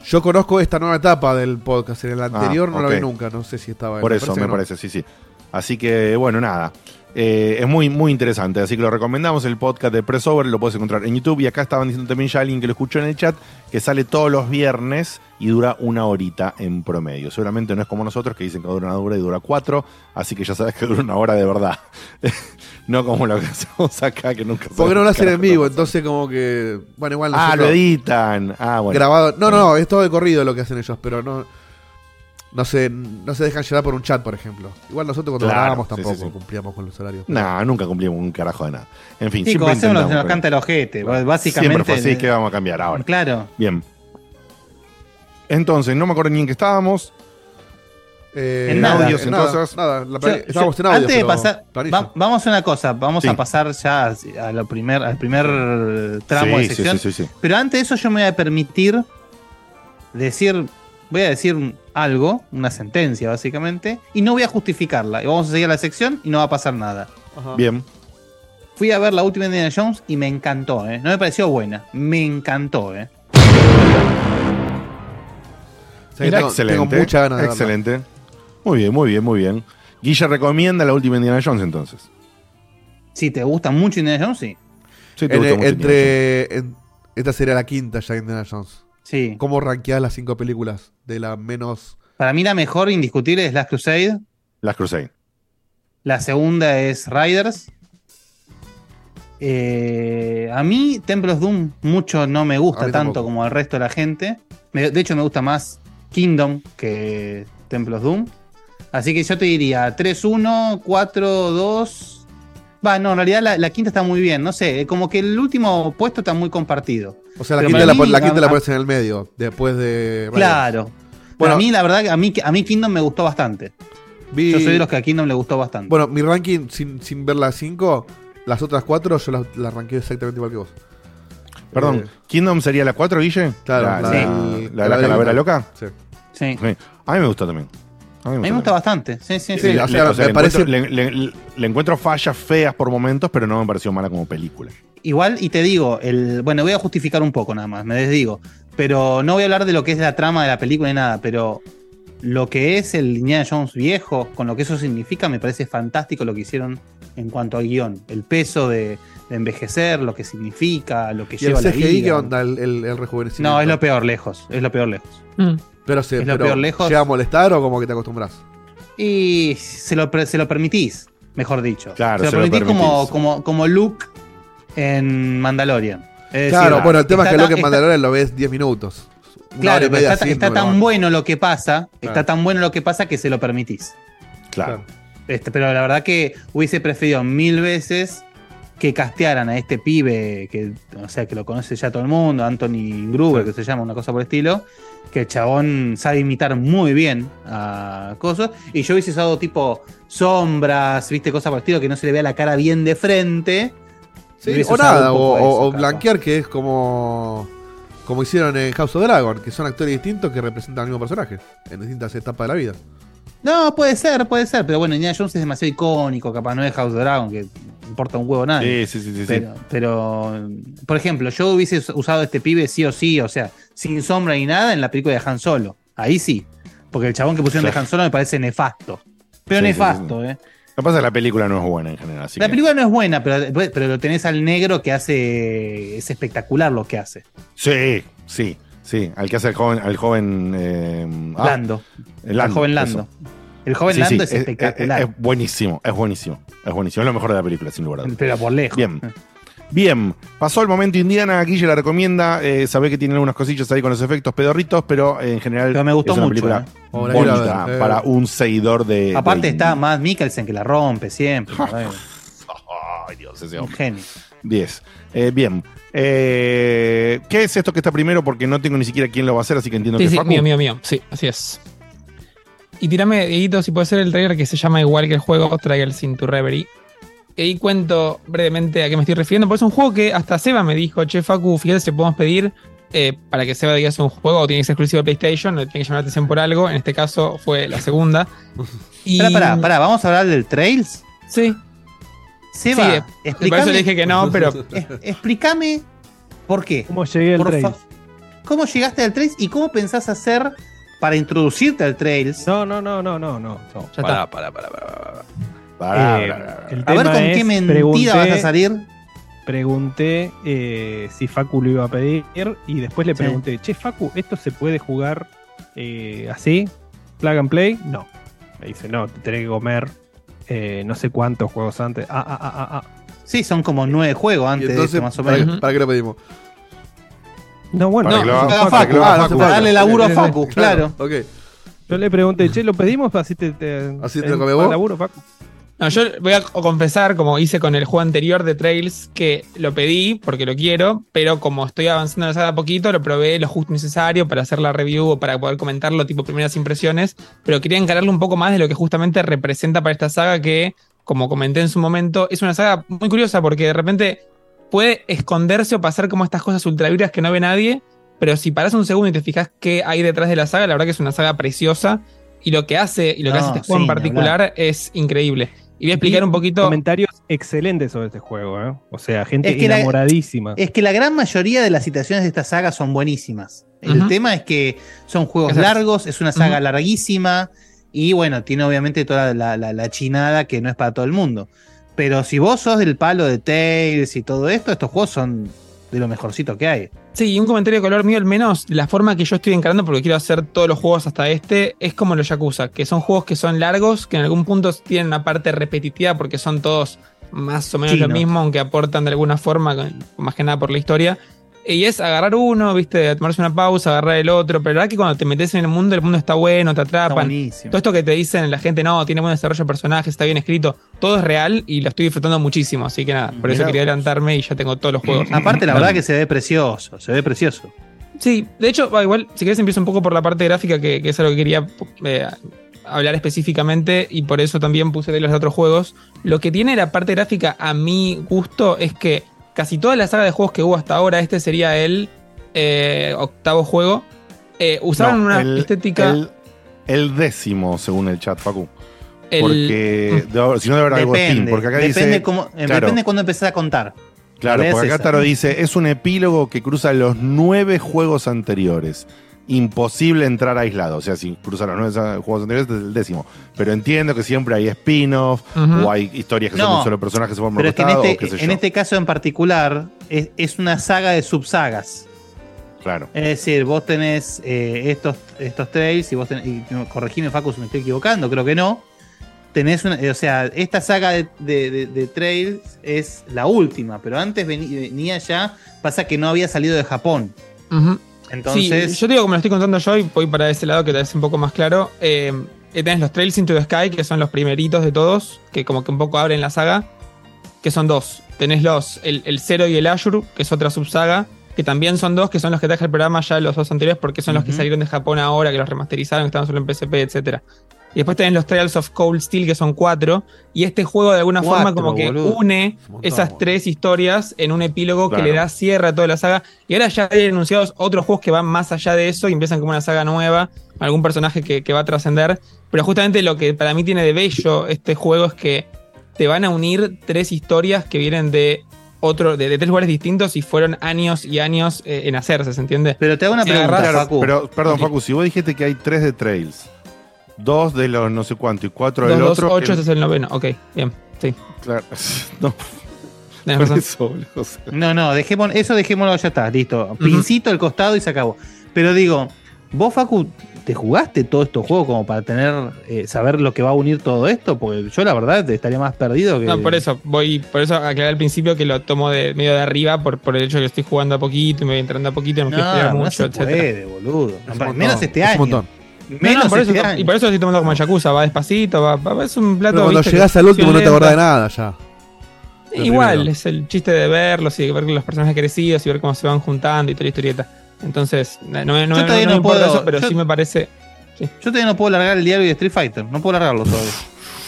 Yo conozco esta nueva etapa del podcast. En el anterior no lo vi Ah, ok. nunca, no sé si estaba. Por eso, parece me que no. parece, sí, sí. Así que, bueno, nada. Eh, es muy, muy interesante. Así que lo recomendamos. El podcast de Pressover lo puedes encontrar en YouTube. Y acá estaban diciendo también ya alguien que lo escuchó en el chat que sale todos los viernes y dura una horita en promedio. Seguramente no es como nosotros que dicen que dura una hora y dura cuatro. Así que ya sabes que dura una hora de verdad. no como lo que hacemos acá, que nunca Porque no lo hacen en vivo, entonces como que. Bueno, igual Ah, lo editan. Ah, bueno. grabado. No, no, es todo de corrido lo que hacen ellos, pero no. No se, no se dejan llevar por un chat, por ejemplo. Igual nosotros cuando Claro, grabábamos sí, tampoco sí, sí. cumplíamos con los horarios. No, nunca cumplimos un carajo de nada. En fin, Sí, siempre hacemos lo que nos canta el ojete. Básicamente. Siempre fue así, ¿qué vamos a cambiar ahora? Claro. Bien. Entonces, no me acuerdo ni en qué estábamos. Eh, En nada, audios, en nada, cosas. nada, la Yo- en audio. antes de pasar, va- vamos a una cosa, vamos Sí. a pasar ya a lo primer, al primer tramo Sí, de sí, sección. sí, sí, sí. Pero antes de eso yo me voy a permitir decir, voy a decir algo, una sentencia básicamente, y no voy a justificarla. Y vamos a seguir la sección y no va a pasar nada. Ajá. Bien. Fui a ver la última Indiana Jones y me encantó, ¿eh? No me pareció buena, me encantó, ¿eh? Que tengo, excelente. tengo mucha ganas de verla. Excelente. Muy bien, muy bien, muy bien. Guilla recomienda la última Indiana Jones entonces. Si te gusta mucho Indiana Jones, sí. Sí, te En- gusta mucho entre. en- esta sería la quinta ya de Indiana Jones. Sí. ¿Cómo rankeás las cinco películas? De la menos. Para mí la mejor indiscutible es Last Crusade. Las Crusade. La segunda es Riders. Eh, a mí Temple of Doom mucho no me gusta tanto tampoco. como al resto de la gente. Me- de hecho me gusta más Kingdom que Temple of Doom. Así que yo te diría 3-1, 4-2. Va, no, en realidad la, la quinta está muy bien. No sé, como que el último puesto está muy compartido. O sea, la Pero quinta, la, mí, pon- la quinta a- la a- pones en el medio. Después de. Claro. Bueno. A mí la verdad, a mí, a mí Kingdom me gustó bastante. Vi- Yo soy de los que a Kingdom le gustó bastante. Bueno, mi ranking sin, sin ver las cinco, las otras cuatro yo las, las ranqué exactamente igual que vos. Perdón, Eh, ¿Kingdom sería la 4, Guille? Claro, la, la- la- Sí. la de la calavera loca. Sí. sí. Sí. A mí me gustó también. A mí me gusta bastante. Sí, sí, sí. Sí, Le- o le- sea, o sea, me le parece- encuentro- le, le- le encuentro fallas feas por momentos, pero no me pareció mala como película. Igual, y te digo, el, bueno, voy a justificar un poco nada más, me desdigo. Pero no voy a hablar de lo que es la trama de la película ni nada, pero lo que es el Indiana Jones viejo, con lo que eso significa, me parece fantástico lo que hicieron en cuanto al guion. El peso de, de envejecer, lo que significa, lo que ¿Y el lleva la CGI vida. qué onda? El, el, el rejuvenecimiento. No, es lo peor lejos, es lo peor lejos. Mm. Pero, se, es lo pero peor lejos. ¿Llega a molestar o como que te acostumbras? Y se lo, se lo permitís, mejor dicho. Claro, se lo se lo permitís, como, permitís. como, como Luke en Mandalorian. Es claro, decir, bueno, el tema es que que en está- Mandalorian lo ves 10 minutos. Claro, está, está tan bueno lo que pasa, está tan bueno lo que pasa que se lo permitís. Claro. Este, pero la verdad que hubiese preferido mil veces que castearan a este pibe, que, o sea, que lo conoce ya todo el mundo, Anthony Gruber, que se llama, una cosa por el estilo, que el chabón sabe imitar muy bien a cosas, y yo hubiese usado tipo sombras, viste, cosas por el estilo, que no se le vea la cara bien de frente. Sí, o nada, o, eso, blanquear que es como como hicieron en House of Dragon, que son actores distintos que representan al mismo personaje en distintas etapas de la vida. No, puede ser, puede ser, pero bueno, Indiana Jones es demasiado icónico, capaz no es House of Dragon, que importa un huevo nada. Sí, sí, sí, sí. Pero, pero, por ejemplo, yo hubiese usado este pibe sí o sí, o sea, sin sombra ni nada en la película de Han Solo. Ahí sí. Porque el chabón que pusieron Claro. de Han Solo me parece nefasto. Pero Sí, sí, nefasto, ¿eh? Lo que pasa es que la película no es buena en general. Así La que- película no es buena, pero, pero lo tenés al negro que hace. Es espectacular lo que hace. Sí, sí, sí. Al que hace el joven, al joven eh, ah, Lando. el el joven Lando. eso. El joven Sí, Lando sí, es espectacular. Es, buenísimo, es buenísimo. Es buenísimo. Es lo mejor de la película, sin lugar a dudas. pero por lejos. Bien. Bien, pasó el momento Indiana, Guille la recomienda, eh, sabe que tiene algunas cosillas ahí con los efectos pedorritos, pero en general Pero me gustó es una mucho, película eh. Bonita ver, eh. para un seguidor de... Aparte de- está más Mikkelsen que la rompe siempre. Ay, Dios, ese Un hombre. genio. 10. Eh, bien. Eh, ¿Qué es esto que está primero? Porque no tengo ni siquiera quién lo va a hacer, así que entiendo Sí, que sí, es Facu. mío, mío, mío. Sí, así es. Y tirame, Dieguito, si puede ser el trailer que se llama igual que el juego, Trials into Reverie. Y ahí cuento brevemente a qué me estoy refiriendo, porque es un juego que hasta Seba me dijo, che, Facu, fíjate si podemos pedir eh, para que se vea que es un juego o tiene que ser exclusivo de PlayStation, o tiene que llamar la atención por algo. En este caso fue la segunda. Y- Pará, pará, pará, ¿vamos a hablar del Trails? Sí. Seba, Sí, por eso le dije que no, pero- Es- explícame por qué. ¿Cómo llegué al Por Trails? fa- ¿Cómo llegaste al Trails y cómo pensás hacer para introducirte al Trails? No, no, no, no, no, no. no. Ya Pará, está. pará, pará, pará, pará. Eh, A ver con es, qué mentira pregunté- vas a salir. Pregunté eh, si Facu lo iba a pedir y después le Sí. pregunté, che, Facu, ¿esto se puede jugar eh, así? ¿Plug and play? No. Me dice, no, te tenés que comer eh, no sé cuántos juegos antes. Ah, ah, ah, ah, ah. Sí, son como nueve juegos antes de entonces, esto, más o ¿para, menos. qué- para qué lo pedimos? No, bueno, Para que lo para que lo Facu. Darle laburo a. Facu, claro. Yo le pregunté, che, ¿lo pedimos? Así te, te, ¿Así te lo para vos? laburo, Facu. No, yo voy a confesar, como hice con el juego anterior de Trails, que lo pedí porque lo quiero, pero como estoy avanzando en la saga a poquito, lo probé lo justo necesario para hacer la review o para poder comentarlo, tipo primeras impresiones, pero quería encararlo un poco más de lo que justamente representa para esta saga, que, como comenté en su momento, es una saga muy curiosa porque de repente puede esconderse o pasar como estas cosas ultravibras que no ve nadie, pero si paras un segundo y te fijas qué hay detrás de la saga, la verdad que es una saga preciosa. Y lo que hace, y lo que hace este juego sí, en particular es increíble. Y voy a explicar un poquito. Comentarios excelentes sobre este juego, ¿eh? O sea, gente Es que la- enamoradísima. Es que la gran mayoría de las situaciones de esta saga son buenísimas. El tema es que son juegos Exacto. largos, es una saga larguísima y bueno, tiene obviamente toda la, la- la chinada que no es para todo el mundo. Pero si vos sos del palo de Tales y todo esto, estos juegos son de lo mejorcito que hay. Sí, y un comentario de color mío, al menos la forma que yo estoy encarando, porque quiero hacer todos los juegos hasta este, es como los Yakuza, que son juegos que son largos, que en algún punto tienen una parte repetitiva, porque son todos más o menos lo mismo, aunque aportan de alguna forma, más que nada por la historia. Y es agarrar uno, viste, tomarse una pausa, agarrar el otro, pero la verdad que cuando te metes en el mundo, el mundo está bueno, te atrapan. buenísimo. Todo esto que te dicen la gente, no, tiene buen desarrollo de personajes, está bien escrito, todo es real y lo estoy disfrutando muchísimo. Así que nada, por eso quería vos. adelantarme y ya tengo todos los juegos. Aparte, la verdad que se ve precioso, se ve precioso. Sí, de hecho, igual, si querés empiezo un poco por la parte gráfica, que, que es algo que quería eh, hablar específicamente y por eso también puse de los otros juegos. Lo que tiene la parte gráfica a mi gusto es que casi toda la saga de juegos que hubo hasta ahora, este sería el eh, octavo juego, eh, usaban No, una el- estética... El, el décimo, según el chat, Facu. el- Porque de- si no debe haber algo Steam. Depende, Porque acá depende, dice. cómo, eh, claro. depende cuando empezás a contar. Claro, La porque acá es Taro dice: es un epílogo que cruza los nueve juegos anteriores. Imposible entrar aislado. O sea, si cruza los nueve juegos anteriores, es el décimo. Pero entiendo que siempre hay spin-off o hay historias que son No, de un solo personaje que se forman Pero es que en costado, o este, qué sé en yo. este caso en particular es, es una saga de subsagas. Claro. Es decir, vos tenés eh, estos, estos trails y vos tenés, y corregime Facu si me estoy equivocando, creo que no. Tenés una, o sea, esta saga de, de- de- de trails es la última, pero antes venía ya, pasa que no había salido de Japón. Ujú. Entonces, Sí, yo te digo, como lo estoy contando yo, y voy para ese lado que te es un poco más claro. Eh, eh, tenés los Trails into the Sky, que son los primeritos de todos, que como que un poco abren la saga, que son dos. Tenés los, el, el Zero y el Azure, que es otra subsaga, que también son dos, que son los que traje el programa ya los dos anteriores, porque son los que salieron de Japón ahora, que los remasterizaron, que estaban solo en PSP, etcétera. Y después tenés los Trials of Cold Steel, que son cuatro. Y este juego de alguna forma como que boludo. une montón, esas tres historias en un epílogo Claro. que le da cierre a toda la saga. Y ahora ya hay anunciados otros juegos que van más allá de eso y empiezan como una saga nueva, algún personaje que, que va a trascender. Pero justamente lo que para mí tiene de bello este juego es que te van a unir tres historias que vienen de otro, de, de tres lugares distintos y fueron años y años eh, en hacerse, ¿se entiende? pero te hago una pregunta, Facu. Pero, perdón. Facu, si vos dijiste que hay tres de Trails, dos de los no sé cuánto y cuatro Dos, del dos, otro. ocho, el- este es el noveno. Ok, bien, sí. claro. No, por eso, boludo, o sea. No, no, eso dejémoslo, ya está, listo. Pincito al costado y se acabó. Pero digo, vos, Facu, ¿te jugaste todos estos juegos como para tener, eh, saber lo que va a unir todo esto? Porque yo la verdad estaría más perdido que. No, por eso, voy, por eso aclaré al principio que lo tomo de medio de arriba por, por el hecho de que estoy jugando a poquito y me voy entrando a poquito y me No, quiero esperar no mucho, se puede, boludo. Es montón, Menos este es un año. montón. No, Menos no, por eso, año. y por eso lo estoy tomando como Yakuza, va despacito, va, va- es un plato. Pero cuando llegás que al último no te acordás de nada ya. Lo Igual, primero. es el chiste de verlos y ver los personajes crecidos y ver cómo se van juntando y toda la historieta. Entonces, no, no, no, no no me puedo- eso, pero yo- sí me parece. Yo todavía no puedo largar el diario de Street Fighter. No puedo largarlo todavía.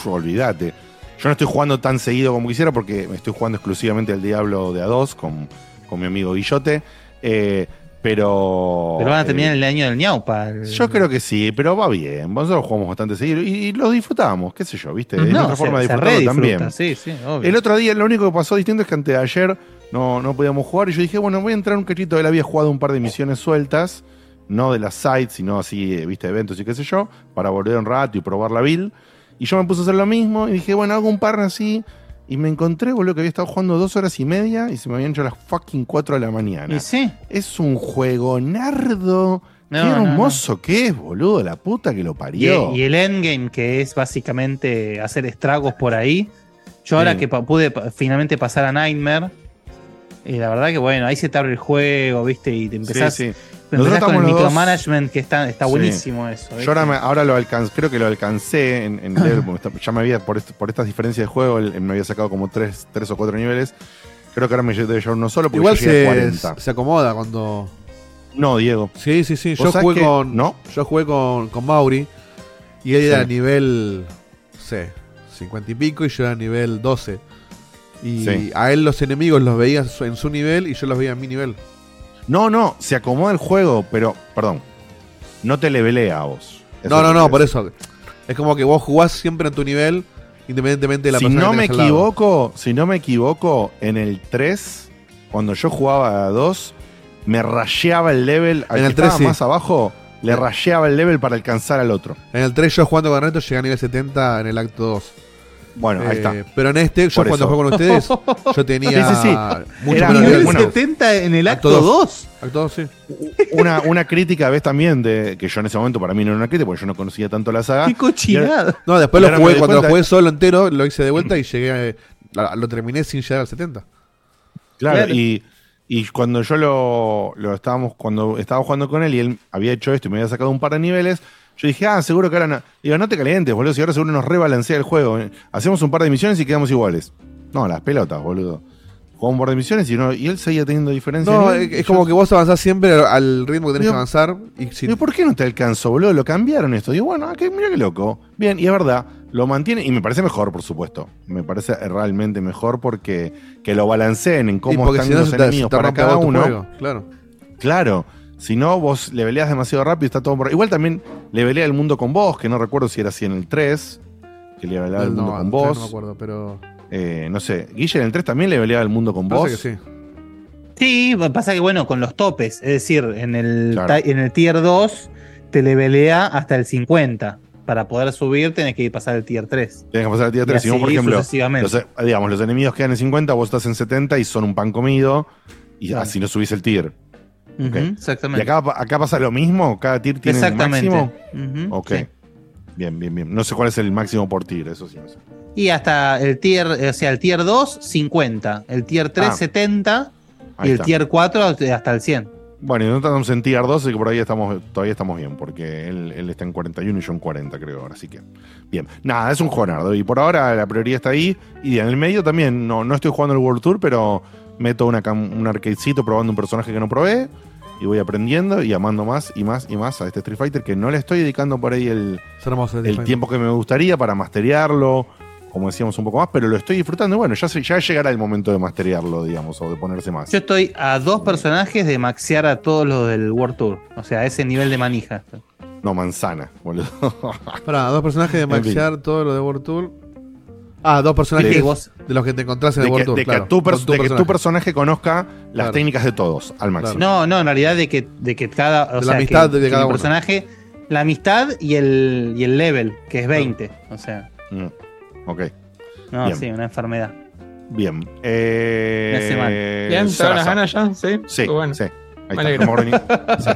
Olvídate. Yo no estoy jugando tan seguido como quisiera porque me estoy jugando exclusivamente al Diablo de A2 con, con mi amigo Guillote. Eh, Pero. Pero van a terminar eh, el año del ñaupa. Yo creo que sí, pero va bien. Nosotros jugamos bastante seguido y, y lo disfrutamos, qué sé yo, ¿viste? Es No, se- forma de disfrutarlo también. Sí, sí, obvio. El otro día, lo único que pasó distinto es que antes de ayer no, no podíamos jugar y yo dije, bueno, voy a entrar un cachito. Él había jugado un par de misiones sueltas, no de las sites, sino así, eh, viste, eventos y qué sé yo, para volver un rato y probar la build. Y yo me puse a hacer lo mismo y dije, bueno, hago un par así. Y me encontré, boludo, que había estado jugando dos horas y media y se me habían hecho las fucking cuatro de la mañana. Y sí. Es un juego nardo. No, Qué no, no. hermoso que es, boludo, la puta que lo Y, parió. y el endgame, que es básicamente hacer estragos por ahí. Yo ahora Sí. que pude finalmente pasar a Nightmare, eh, la verdad que bueno, ahí se te abre el juego, ¿viste? Y te empezás, Sí, sí. empezás con el los dos- micromanagement, que está, está Sí. buenísimo eso. ¿viste? Yo ahora, me- ahora lo alcancé, creo que lo alcancé en, en level, ya me había, por, por estas diferencias de juego, él- me había sacado como tres, tres o cuatro niveles. Creo que ahora me debe llevar uno solo porque Igual yo llegué a se, 40. se acomoda cuando. No, Diego. Sí, sí, sí. ¿Vos Yo jugué que- con. no? Yo jugué con, con Mauri. Y él era nivel. No sé. 50 y pico. Y yo era nivel 12. Y Sí. a él los enemigos los veía en su nivel. Y yo los veía en mi nivel. No, no, se acomoda el juego, pero, perdón, no te levelea a vos. Eso no, no, no, por es. eso. Es como que vos jugás siempre en tu nivel. Independientemente de la si persona no que me equivoco, si no me equivoco, en el 3, cuando yo jugaba a 2, me rasheaba el level al En el 3 estaba sí. más abajo, le rasheaba el level para alcanzar al otro. En el 3 yo jugando con Reto llegué a nivel 70 en el acto 2. Bueno, ahí Eh, está. Pero en este, yo Por cuando eso. juego con ustedes, yo tenía Sí, sí, sí. mucho Era nivel nivel. bueno. 70 en el acto Acto 2. Acto 2, sí. Una, una crítica, ves también, de que yo en ese momento para mí no era una crítica, porque yo no conocía tanto la saga. Qué cochinada. No, después lo jugué, cuando lo jugué solo entero, lo hice de vuelta y llegué a- lo terminé sin llegar al 70. Claro, Claro. Y, y cuando yo lo, lo estábamos, cuando estaba jugando con él y él había hecho esto y me había sacado un par de niveles, yo dije, ah, seguro que ahora no. Digo, no te calientes, boludo, si ahora seguro nos rebalancea el juego. eh. Hacemos un par de misiones y quedamos iguales. No, las pelotas, boludo. Jugamos un par de misiones y, no, y él seguía teniendo diferencias. No, es, como que vos avanzás siempre al ritmo que tenés Digo, que avanzar. Y si, Digo, ¿por qué no te alcanzó, boludo? Lo cambiaron esto. Digo, bueno, mira qué loco. Bien, y es verdad, lo mantiene y me parece mejor, por supuesto. Me parece realmente mejor porque que lo balanceen en cómo están si no los te, enemigos te para cada uno. juego, Claro. Claro. Si no, vos leveleás demasiado rápido, está todo por... Igual también levelea el mundo con vos, que no recuerdo si era así en el 3, que leveleaba el No, mundo con no, vos. No me acuerdo, pero. Eh, no sé, Guille en el 3 también leveleaba el mundo con vos. Que sí. Sí, pasa que bueno, con los topes, es decir, en el, Claro. en el tier 2 te levelea hasta el 50. Para poder subir tenés que ir pasar el tier 3. Tienes que pasar al día Y 3. Si no, por ejemplo, los, digamos, los enemigos quedan en 50, vos estás en 70 y son un pan comido. Y Claro. así no subís el tier. Ok. Exactamente. ¿Y acá, acá pasa lo mismo? ¿Cada tier tiene el Exactamente. máximo? Ujú, Ok. sí. Bien, bien, bien. No sé cuál es el máximo por tier, eso sí no sé. Y hasta el tier, o sea, el tier 2, 50. El tier 3, Ah. 70. Ahí y el está. tier 4 hasta el 100. Bueno, y nosotros estamos en tier 12, que por ahí estamos, todavía estamos bien, porque él, él está en 41 y yo en 40, creo ahora, así que. Bien. Nada, es un juego nardo. Y por ahora la prioridad está ahí. Y en el medio también, no, no estoy jugando el World Tour, pero meto una, un arcadecito probando un personaje que no probé. Y voy aprendiendo y amando más y más y más a este Street Fighter, que no le estoy dedicando por ahí el, hermoso. el tiempo que me gustaría para masterearlo, como decíamos un poco más, pero lo estoy disfrutando. Y bueno, ya, ya llegará el momento de masterearlo, digamos, o de ponerse más. Yo estoy a dos personajes de maxear a todos los del World Tour. O sea, a ese nivel de manija. No, manzana, boludo. Para dos personajes de En fin. maxear todo lo de World Tour. Ah, dos personajes que vos- de los que te encontrás en de el que, World Tour. de que claro, tu, pers- con tu de que tu personaje. personaje conozca las Claro. técnicas de todos al máximo. No, no, en realidad de que, de que cada. O De la sea, amistad que- de que cada uno. personaje. La amistad y el, y el level, que es 20. O sea, Mm, Ok, no, Bien. sí, una enfermedad. bien. Eh, Me hace mal. Bien, ¿te dan las ganas ya? Sí. Sí, bueno. sí. Ahí Me está, acuerdo ni- sí.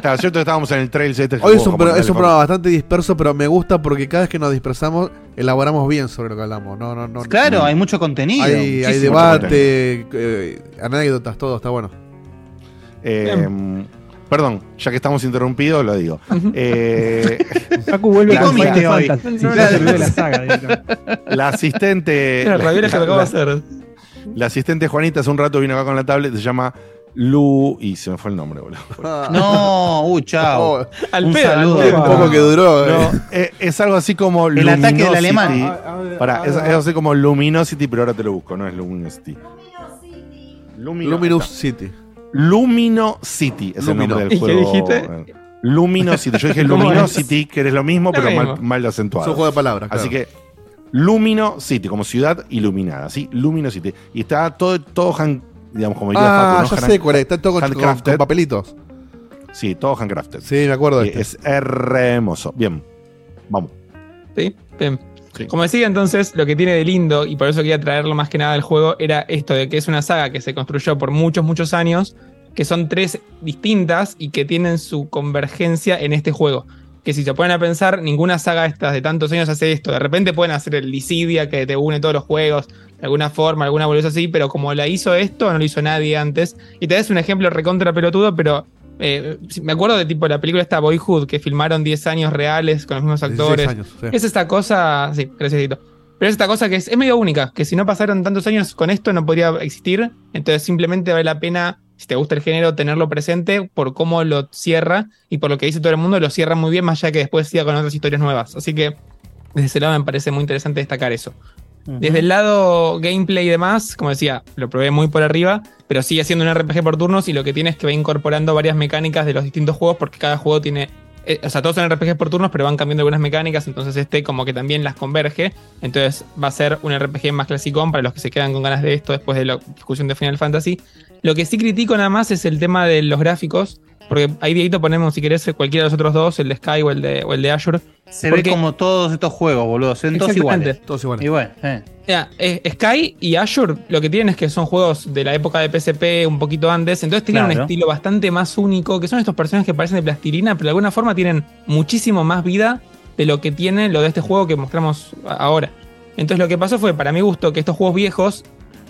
Claro, cierto que estábamos en el trail este Hoy es un, pro- es un programa bastante disperso, pero me gusta porque cada vez que nos dispersamos, elaboramos bien sobre lo que hablamos. No, no, no. Claro, hay mucho contenido. Hay, hay muchísimo. debate, eh, anécdotas, todo está bueno. Eh, perdón, ya que estamos interrumpidos, lo digo. Eh, Facu vuelve ¿Qué con comiste Final hoy? Fantasy. No, Ya no, terminó no. la saga. directamente. la asistente. Mira, ravioles que te acabo de hacer. La asistente Juanita hace un rato vino acá con la tablet, se llama Lu. Y se me fue el nombre, boludo. No, uh, chao. Oh, Al Un pedo, un poco que duró. No, eh. eh, es algo así como El ataque del Luminosity. alemán. Pará, es, es así como Luminosity, pero ahora te lo busco, no es Luminosity. Lumino- Luminous ahí City. Luminosity es el Lumino. nombre del ¿Y qué juego. dijiste? Luminosity. Yo dije. Luminosity, que es lo mismo, Lo pero mal, mal Es un acentuado. juego de palabras. Así claro. que Luminosity, como ciudad iluminada, ¿sí? Luminosity. Y está todo, todo digamos, como diría Ah, Facu, ¿no? ya sé cuál es. Está todo con, con- papelitos. Sí, todo handcrafted. Sí, me acuerdo de Y este. es hermoso. Bien, vamos. ¿Sí? Bien. Sí. Como decía entonces, lo que tiene de lindo, y por eso quería traerlo más que nada al juego, era esto de que es una saga que se construyó por muchos, muchos años, que son tres distintas y que tienen su convergencia en este juego. Que si se ponen a pensar, ninguna saga estas de tantos años hace esto. De repente pueden hacer el Dissidia que te une todos los juegos, de alguna forma, alguna boludez así, pero como la hizo esto, no lo hizo nadie antes. Y te das un ejemplo recontra pelotudo, pero eh, me acuerdo de tipo la película esta Boyhood, que filmaron 10 años reales con los mismos 16 actores. años, sí. Es esta cosa, sí, gracias. Pero es esta cosa que es, es medio única, que si no pasaron tantos años con esto no podría existir. Entonces simplemente vale la pena, si te gusta el género, tenerlo presente por cómo lo cierra y por lo que dice todo el mundo, lo cierra muy bien, más allá que después siga con otras historias nuevas. Así que desde ese lado me parece muy interesante destacar eso. Desde el lado gameplay y demás, como decía, lo probé muy por arriba, pero sigue siendo un RPG por turnos y lo que tiene es que va incorporando varias mecánicas de los distintos juegos porque cada juego tiene, eh, o sea, todos son RPG por turnos, pero van cambiando algunas mecánicas, entonces este como que también las converge, entonces va a ser un RPG más clasicón para los que se quedan con ganas de esto después de la discusión de Final Fantasy. Lo que sí critico nada más es el tema de los gráficos, porque ahí Dieguito ponemos si querés cualquiera de los otros dos, el de Sky o el de, o el de Azure. Se Porque- ve como todos estos juegos, boludo. Se ven todos iguales. Todos iguales. Bueno, eh. Ya, eh, Sky y Azure lo que tienen es que son juegos de la época de PSP un poquito antes, entonces tienen un estilo bastante más único, que son estos personajes que parecen de plastilina, pero de alguna forma tienen muchísimo más vida de lo que tiene lo de este juego que mostramos ahora. Entonces lo que pasó fue, para mi gusto, que estos juegos viejos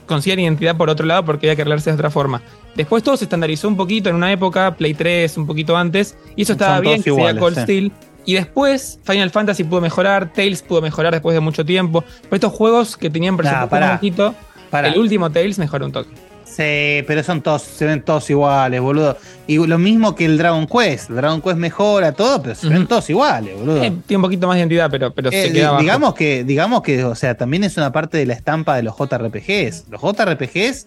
consigan identidad por otro lado porque había que arreglarse de otra forma. Después todo se estandarizó un poquito en una época, Play 3 un poquito antes, y eso estaba Son bien, que iguales, Cold sí. Steel. Y después Final Fantasy pudo mejorar, Tales pudo mejorar después de mucho tiempo. Pero estos juegos que tenían presupuesto pará. más bajito, Pará. el último Tales mejoró un toque. Sí, pero son todos, se ven todos iguales, boludo. Y lo mismo que el Dragon Quest. El Dragon Quest mejora todo, pero se ven todos iguales, boludo. Eh, tiene un poquito más de identidad, pero, pero Eh, se queda abajo. digamos que, digamos que, o sea, también es una parte de la estampa de los JRPGs. Los JRPGs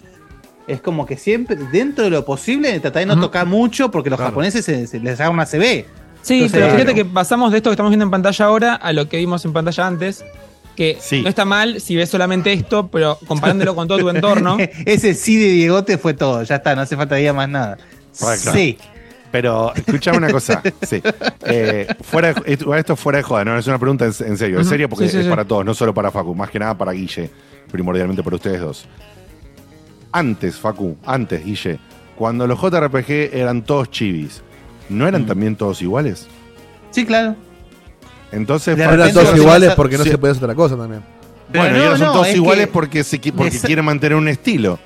es como que siempre, dentro de lo posible, tratar de no tocar mucho porque los Claro. japoneses se, se les haga una CB. Sí, Entonces, pero fíjate claro. que pasamos de esto que estamos viendo en pantalla ahora a lo que vimos en pantalla antes. Que Sí. no está mal si ves solamente esto, pero comparándolo con todo tu entorno. Ese sí de Diegote fue todo, ya está, no hace falta ya más nada. Ah, claro. Sí. Pero escuchame una cosa. Sí. Eh, fuera de- esto, fuera de joda, no es una pregunta en, en serio. En serio, porque Sí, sí, es sí. para todos, no solo para Facu, más que nada para Guille, primordialmente para ustedes dos. Antes, Facu, antes, Guille, cuando los JRPG eran todos chivis, ¿no eran Mm. también todos iguales? Sí, claro. Entonces, De Eran repente todos iguales porque no Sí. se puede hacer otra cosa también. Pero bueno, y no, ahora son no, todos es iguales que- porque, se, porque quieren mantener un estilo.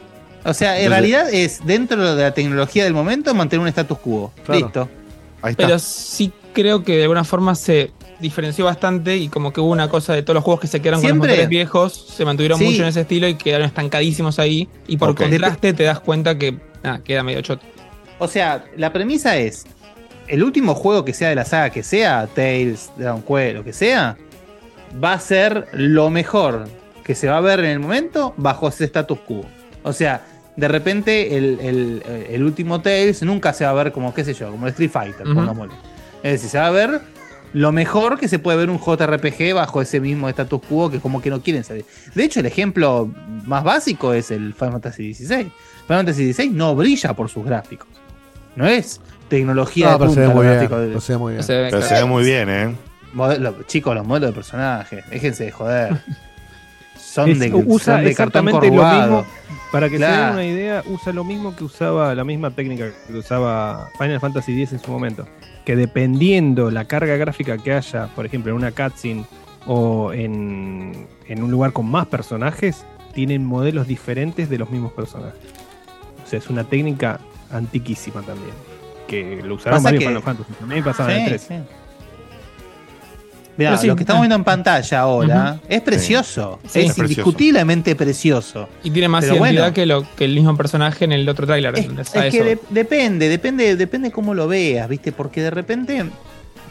O sea, en Entonces- realidad es dentro de la tecnología del momento mantener un status quo. Claro. Listo. Ahí está. Pero sí creo que de alguna forma se diferenció bastante y como que hubo una cosa de todos los juegos que se quedaron con Siempre. los motores viejos, se mantuvieron Sí. mucho en ese estilo y quedaron estancadísimos ahí. Y por Ok. contraste te das cuenta que nada, queda medio choto. O sea, la premisa es: el último juego que sea de la saga que sea, Tales, Dragon Quest, lo que sea, va a ser lo mejor que se va a ver en el momento bajo ese status quo. O sea, de repente el, el- el último Tales nunca se va a ver como, qué sé yo, como el Street Fighter, Ujú. pongámosle. Es decir, se va a ver lo mejor que se puede ver un JRPG bajo ese mismo status quo que como que no quieren salir. De hecho, el ejemplo más básico es el Final Fantasy XVI. Final Fantasy XVI no brilla por sus gráficos. No es tecnología No, de se punta ve los muy bien. de- pero se ve muy bien. Se ve- Pero se ve muy bien, ¿eh? modelo- chicos, los modelos de personajes, déjense de joder. Son Es- de, usa son de cartón exactamente lo mismo. Para que se den una idea, usa lo mismo que usaba la misma técnica que usaba Final Fantasy X en su momento. Que dependiendo la carga gráfica que haya, por ejemplo, en una cutscene o en, en un lugar con más personajes, tienen modelos diferentes de los mismos personajes. O sea, es una técnica antiquísima también. Que lo usaron Pasa varios que- Final Fantasy. También pasaba en Sí, el 3. sí. Mirá, Pero sí, lo que estamos ah. viendo en pantalla ahora es precioso. Sí, es, es precioso. indiscutiblemente precioso. Y tiene más Pero identidad bueno. que, lo, que el mismo personaje en el otro tráiler. Es, que eso. de- depende, depende, depende cómo lo veas, ¿viste? Porque de repente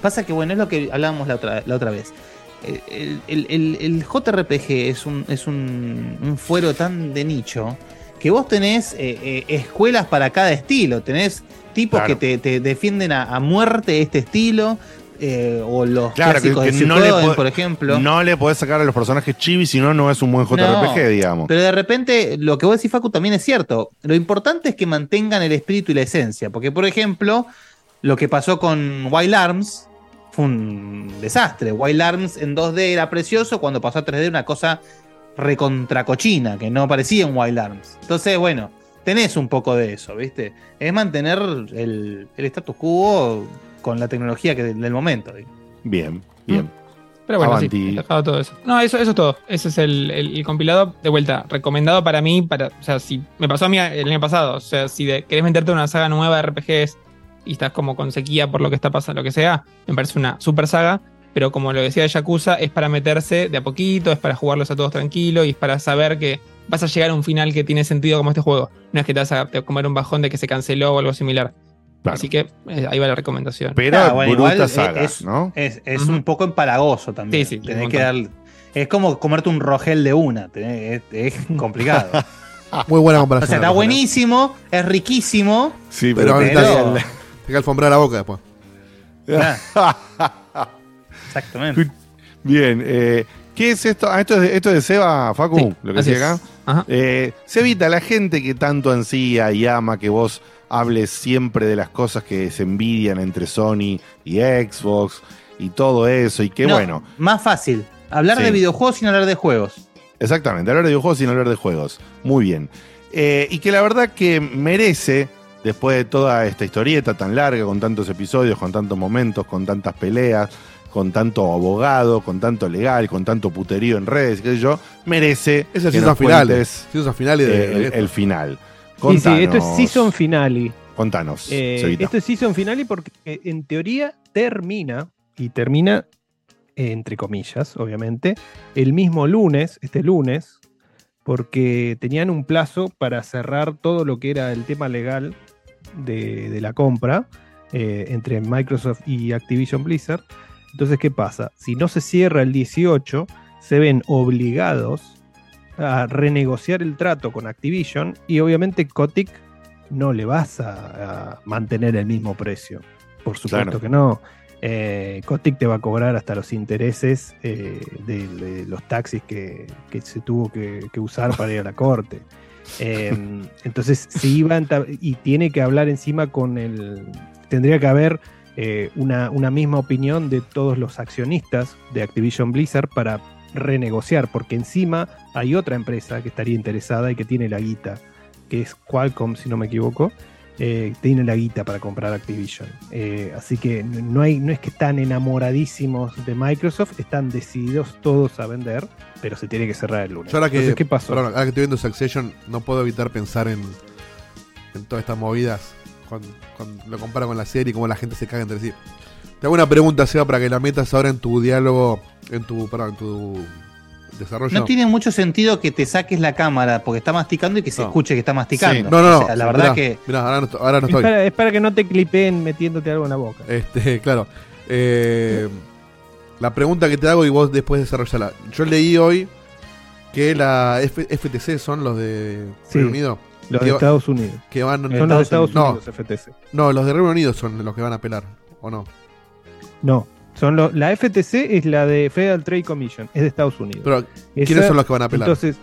pasa que, bueno, es lo que hablábamos la otra, la otra vez. El, el- el- el JRPG es un, es un, un fuero tan de nicho que vos tenés eh, eh, escuelas para cada estilo. Tenés tipos Claro. que te, te defienden a, a muerte este estilo. eh, o los Claro, clásicos que de no, le Suikoden, po- por ejemplo. no le podés sacar a los personajes chibi, si no, no es un buen JRPG, No, digamos. Pero de repente, lo que vos decís, Facu, también es cierto. Lo importante es que mantengan el espíritu y la esencia. Porque, por ejemplo, lo que pasó con Wild Arms fue un desastre. Wild Arms en 2D era precioso, cuando pasó a 3D una cosa recontracochina, que no parecía un Wild Arms. Entonces, bueno, tenés un poco de eso, ¿viste? Es mantener el, el status quo con la tecnología que, del momento. Bien, bien. Pero bueno, Avanti. sí, he dejado todo eso. No, eso, eso es todo. Ese es el, el- el compilado. De vuelta, recomendado para mí, para, o sea, si me pasó a mí el año pasado. O sea, si de- querés meterte en una saga nueva de RPGs y estás como con sequía por lo que está pasando, lo que sea, me parece una super saga. Pero como lo decía Yakuza, es para meterse de a poquito, es para jugarlos a todos tranquilo y es para saber que vas a llegar a un final que tiene sentido como este juego. No es que te vas a comer un bajón de que se canceló o algo similar. Claro. Así que eh, ahí va la recomendación. Pero Ah, bueno, igual, saga, es- ¿no? Es, un poco empalagoso también. Sí, sí, Tenés que dar, es como comerte un rogel de una. tenés- es, es complicado. Muy buena o comparación. sea, está buenísimo, es riquísimo. Sí, Pero, pero, te que alfombrar la boca después. Exactamente. Bien, eh, ¿qué es esto? Ah, esto es de, esto es de Seba, Facu, Sí, lo que decía acá. Ajá. Eh, Sebita, la gente que tanto ansía y ama que vos hables siempre de las cosas que se envidian entre Sony y Xbox y todo eso, y qué No, bueno. Más fácil. Hablar Sí. de videojuegos sin hablar de juegos. Exactamente, hablar de videojuegos sin hablar de juegos. Muy bien. Eh, y que la verdad que merece, después de toda esta historieta tan larga, con tantos episodios, con tantos momentos, con tantas peleas, con tanto abogado, con tanto legal, con tanto puterío en redes, qué sé yo, merece Es el que season nos final. cuentes, Season final y de, eh, de el, final. Sí, sí, esto es Season Finale. Contanos, Eh, esto es Season Finale porque eh, en teoría termina, y termina eh, entre comillas, obviamente, el mismo lunes, este lunes, porque tenían un plazo para cerrar todo lo que era el tema legal de, de la compra eh, entre Microsoft y Activision Blizzard. Entonces, ¿qué pasa? Si no se cierra el 18, se ven obligados a renegociar el trato con Activision y obviamente Kotick no le vas a, a mantener el mismo precio. Por supuesto Claro. que no. Eh, Kotick te va a cobrar hasta los intereses eh, de, de los taxis que, que se tuvo que, que usar para ir a la corte. Eh, entonces, si iba a enta- y tiene que hablar encima con el. Tendría que haber eh, una, una misma opinión de todos los accionistas de Activision Blizzard para renegociar, porque encima hay otra empresa que estaría interesada y que tiene la guita, que es Qualcomm, si no me equivoco, eh, tiene la guita para comprar Activision. Eh, así que no, hay, no es que están enamoradísimos de Microsoft, están decididos todos a vender, pero se tiene que cerrar el lunes. Yo ahora que, Entonces, ¿qué pasó? perdón, ahora que estoy viendo Succession, no puedo evitar pensar en, en todas estas movidas cuando, cuando lo comparo con la serie y cómo la gente se caga entre sí. Te hago una pregunta, Seba, para que la metas ahora en tu diálogo, en tu, perdón, en tu desarrollo. No tiene mucho sentido que te saques la cámara porque está masticando y que se No. escuche que está masticando. No, no, no. O sea, la verdad Mirá, que. mirá, ahora no, estoy- ahora no es, estoy. para, es para que no te clipeen metiéndote algo en la boca. Este, claro. Eh, la pregunta que te hago y vos después desarrollala. Yo leí hoy que la F- FTC son los de Sí, Reino Unido. Los de Estados Unidos. que van Son los de Estados no, Unidos, FTC. no, los de Reino Unido son los que van a apelar, ¿o no? No, son los, la FTC es la de Federal Trade Commission, es de Estados Unidos. Pero, Esa- ¿quiénes son los que van a apelar? Entonces,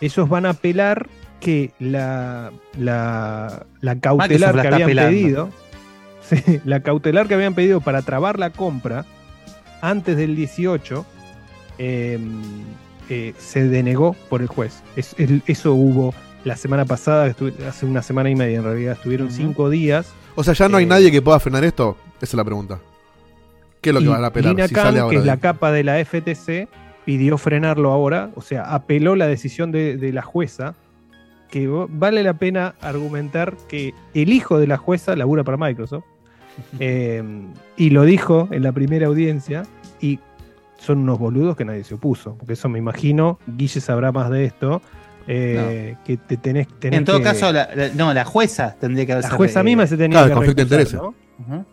ellos van a apelar que la, la, la cautelar la que habían apelando. pedido, sí, la cautelar que habían pedido para trabar la compra antes del 18 eh, eh, se denegó por el juez. Es- el- eso hubo la semana pasada, hace una semana y media en realidad, estuvieron cinco días. o sea, ya no hay eh, nadie que pueda frenar esto. Esa es la pregunta. ¿Qué es lo que van a apelar? Lina si Khan, sale que es de- la capa de la FTC, pidió frenarlo ahora, o sea, apeló la decisión de, de la jueza, que vale la pena argumentar que el hijo de la jueza labura para Microsoft, eh, y lo dijo en la primera audiencia, y son unos boludos que nadie se opuso, porque eso me imagino, Guille sabrá más de esto, eh, que te tenés, tenés En todo que- caso, la, la- no, la jueza tendría que haber la jueza misma se tenía Claro, que conflicto de intereses. ¿no?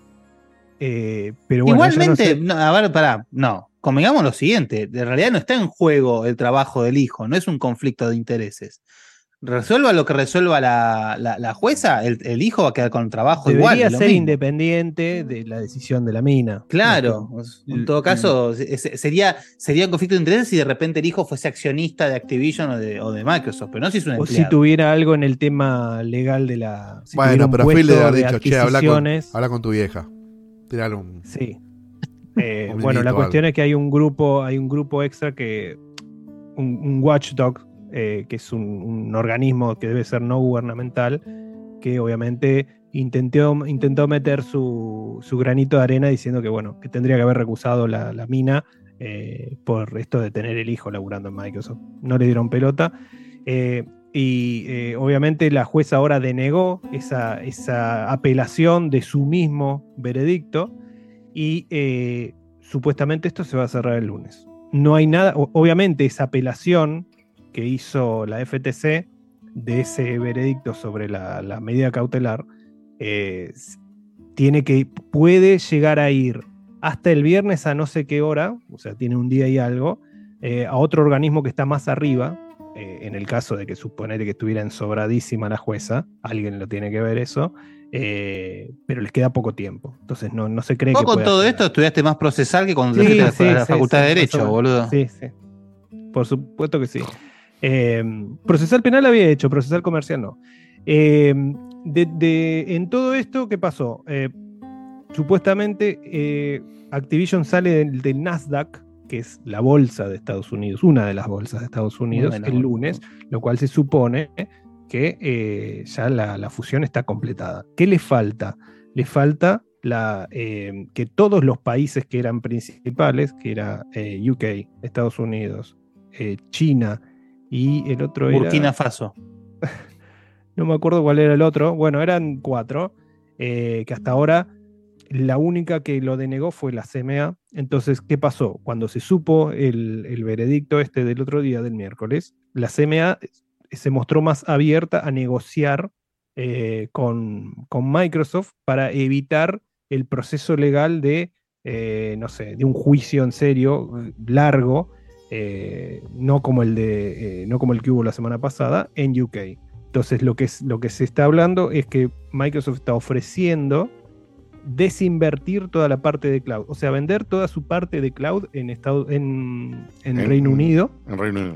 Eh, pero bueno, ella no Igualmente, no, a ver, pará, no. Convengamos lo siguiente: en realidad no está en juego el trabajo del hijo, no es un conflicto de intereses. Resuelva lo que resuelva la, la- la jueza, el, el hijo va a quedar con trabajo Debería igual. ser mismo. independiente de la decisión de la mina. Claro, en todo Mm. caso, se- se- sería, sería un conflicto de intereses si de repente el hijo fuese accionista de Activision o de, o de Microsoft, pero no si es un O si empleado. tuviera algo en el tema legal de la. si Bueno, pero a Phil le haber dicho, che, habla con, habla con tu vieja. Tirale un. Sí. Eh, Un bueno, la cuestión es que hay un grupo, hay un grupo extra que. Un, un watchdog, eh, que es un, organismo que debe ser no gubernamental, que obviamente intentó, intentó meter su, su granito de arena diciendo que bueno, que tendría que haber recusado la, la mina eh, por esto de tener el hijo laburando en Microsoft. No le dieron pelota. Eh, y eh, obviamente la jueza ahora denegó esa, esa apelación de su mismo veredicto y supuestamente esto se va a cerrar el lunes. No hay nada, obviamente esa apelación que hizo la FTC de ese veredicto sobre la, la medida cautelar eh, tiene que, puede llegar a ir hasta el viernes a no sé qué hora, o sea, tiene un día y algo, eh, a otro organismo que está más arriba, eh, en el caso de que suponete que estuviera ensobradísima la jueza, alguien lo tiene que ver eso, eh, pero les queda poco tiempo. Entonces no, no se cree Vos que con todo esto estudiaste más procesal que cuando Sí, te la sí, facultad de Derecho, boludo. Sí, sí. Por supuesto que sí. Eh, procesal penal había hecho, procesal comercial no. Eh, de- de- en todo esto, ¿qué pasó? Eh, supuestamente eh, Activision sale del, del Nasdaq, que es la bolsa de Estados Unidos, una de las bolsas de Estados Unidos, el lunes, lo cual se supone que eh, ya la, la fusión está completada. ¿Qué le falta? Le falta la, eh, que todos los países que eran principales, que era UK, Estados Unidos, China y el otro era... Burkina Faso. No me acuerdo cuál era el otro. Bueno, eran cuatro. eh, que hasta ahora la única que lo denegó fue la CMA. Entonces, ¿qué pasó? Cuando se supo el, el veredicto este del otro día, del miércoles, la CMA se mostró más abierta a negociar eh, con, con Microsoft para evitar el proceso legal de, eh, no sé, de un juicio en serio, largo, eh, no, como el de, eh, no como el que hubo la semana pasada, en UK. Entonces lo que, es, lo que se está hablando es que Microsoft está ofreciendo desinvertir toda la parte de cloud, o sea, vender toda su parte de cloud en, Estado, en, en En- Reino Unido. En Reino Unido.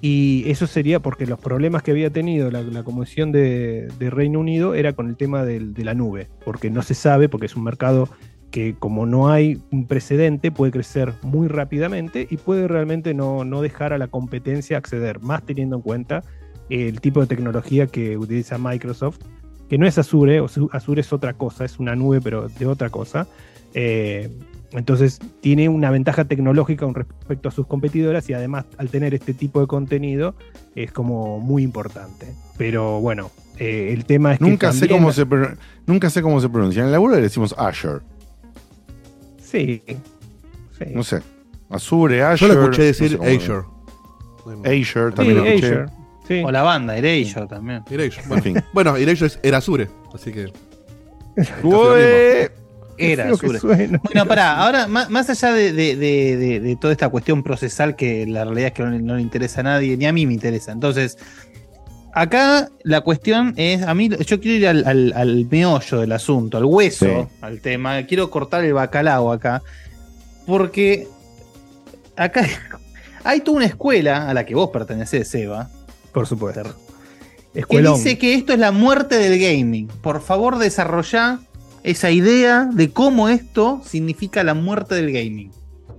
Y eso sería porque los problemas que había tenido la, la Comisión de, de Reino Unido era con el tema del- de la nube, porque no se sabe, porque es un mercado que como no hay un precedente puede crecer muy rápidamente y puede realmente no, no dejar a la competencia acceder, más teniendo en cuenta el tipo de tecnología que utiliza Microsoft, que no es Azure, o Azure es otra cosa, es una nube pero de otra cosa. Eh, entonces tiene una ventaja tecnológica con respecto a sus competidoras y además al tener este tipo de contenido es como muy importante. Pero bueno, eh, el tema es que Nunca sé, también- cómo se, nunca sé cómo se pronuncia. En el laburo le decimos Azure. Sí. sí. No sé. Azure, Yo Azure. lo escuché decir no sé cómo- Azure. Azure Sí, también lo escuché. Azure, sí. O la banda, Erasure también. Erasure. En Bueno, fin. bueno, Erasure es- era Azure, así que. Era Azure. Bueno, pará, ahora más, más allá de, de- de- de- de toda esta cuestión procesal que la realidad es que no le interesa a nadie, ni a mí me interesa. Entonces, acá la cuestión es, a mí yo quiero ir al, al- al meollo del asunto, al hueso, Sí. al tema, quiero cortar el bacalao acá, porque acá hay toda una escuela a la que vos pertenecés, Seba, Por supuesto. que Escuelón. dice que esto es la muerte del gaming. Por favor, desarrollá esa idea de cómo esto significa la muerte del gaming.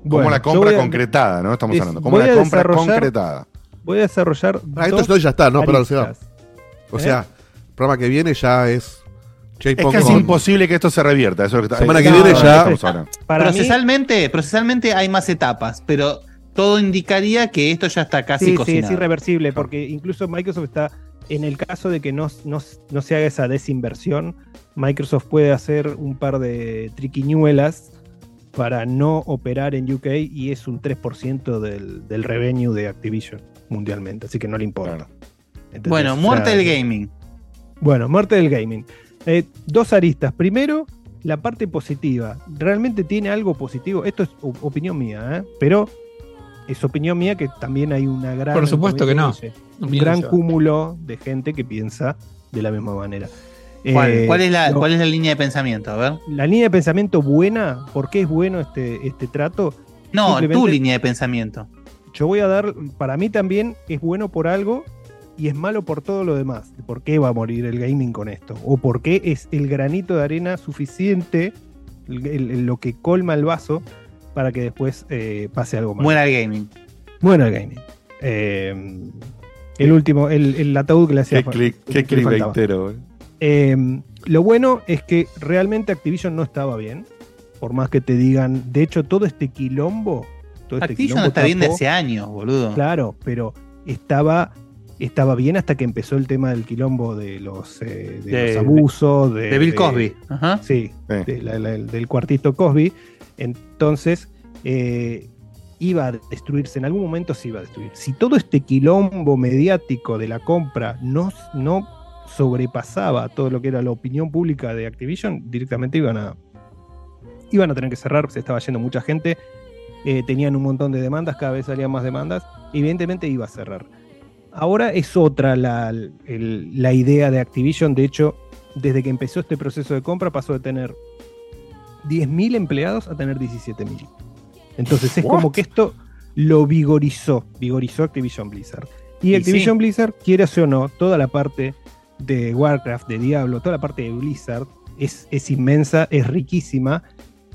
Como Bueno, la compra a- concretada, ¿no? Estamos es- hablando. Como la compra concretada. Voy a desarrollar. Ah, esto dos esto ya está, ¿no? Perdón, Seba. aristas. O ¿Eh? sea, el programa que viene ya es. Es casi con- imposible que esto se revierta. Eso es lo que está- Semana que viene ya- mí, procesalmente, procesalmente hay más etapas, pero todo indicaría que esto ya está casi sí, sí, cocinado. es irreversible, porque incluso Microsoft está, en el caso de que no, no- no se haga esa desinversión, Microsoft puede hacer un par de triquiñuelas para no operar en UK y es un 3% del, del revenue de Activision mundialmente, así que no le importa. Bueno, muerte del gaming. Bueno, muerte del gaming. Eh, dos aristas. Primero, la parte positiva. ¿Realmente tiene algo positivo? Esto es opinión mía, ¿eh? pero es opinión mía que también hay una gran. Por supuesto que no. Un gran cúmulo de gente que piensa de la misma manera. ¿Cuál, Eh, cuál es la, no, ¿Cuál es la línea de pensamiento? A ver. la línea de pensamiento buena? ¿Por qué es bueno este, este trato? No, tu línea de pensamiento. Yo voy a dar, para mí también es bueno por algo y es malo por todo lo demás. ¿Por qué va a morir el gaming con esto? ¿O por qué es el granito de arena suficiente, el- el- el- lo que colma el vaso, para que después eh, pase algo malo? Muera el gaming. Bueno el gaming. Eh, el último, el, el ataúd que le hacía Qué, click, que- qué faltaba. clickbaitero, eh. Eh, lo bueno es que realmente Activision no estaba bien. Por más que te digan, de hecho, todo este quilombo. Todo este Activision quilombo está bien de hace años, boludo. Claro, pero estaba, estaba bien hasta que empezó el tema del quilombo de los, eh, de De- los abusos. De, de Bill de- Cosby. Ajá. Sí, de la- la- del cuartito Cosby. Entonces, eh, iba a destruirse, en algún momento se iba a destruir. Si todo este quilombo mediático de la compra no, no sobrepasaba todo lo que era la opinión pública de Activision, directamente iban a, iban a tener que cerrar, se estaba yendo mucha gente, eh, tenían un montón de demandas, cada vez salían más demandas, evidentemente iba a cerrar. Ahora es otra la, el- la idea de Activision, de hecho, desde que empezó este proceso de compra pasó de tener 10.000 empleados a tener 17.000. Entonces es como que esto lo vigorizó, vigorizó Activision Blizzard. Y Y Activision sí. Blizzard, quieras o no, toda la parte de Warcraft, de Diablo, toda la parte de Blizzard es, es inmensa, es riquísima.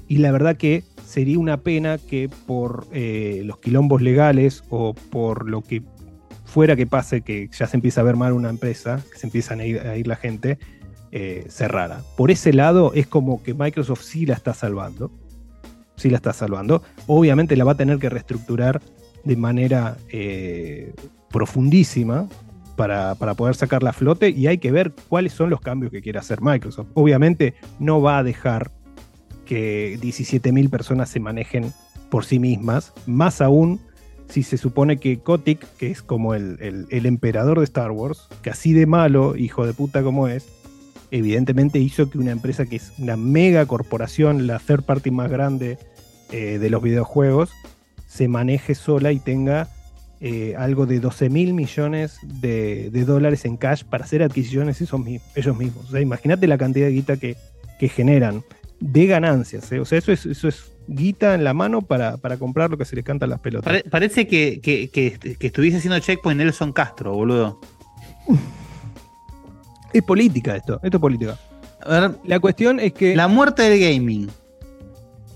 Y la verdad que sería una pena que por eh, los quilombos legales o por lo que fuera que pase, que ya se empieza a ver mal una empresa, que se empiezan a ir, a ir la gente, eh, cerrara. Por ese lado es como que Microsoft sí la está salvando. Sí la está salvando. Obviamente la va a tener que reestructurar de manera eh, profundísima para, para poder sacarla a flote y hay que ver cuáles son los cambios que quiere hacer Microsoft. Obviamente no va a dejar que 17.000 personas se manejen por sí mismas, más aún si se supone que Kotick, que es como el, emperador de Star Wars, que así de malo, hijo de puta como es, evidentemente hizo que una empresa que es una mega corporación, la third party más grande eh, de los videojuegos, se maneje sola y tenga eh, algo de 12 mil millones de, dólares en cash para hacer adquisiciones esos ellos mismos. O sea, imagínate la cantidad de guita que generan de ganancias. ¿eh? O sea, eso es, eso es guita en la mano para, para comprar lo que se les canta las pelotas. Pare- parece que, que, que, que estuviese haciendo checkpoint Nelson Castro, boludo. Es política esto, esto es política. A ver, La cuestión es que. la muerte del gaming.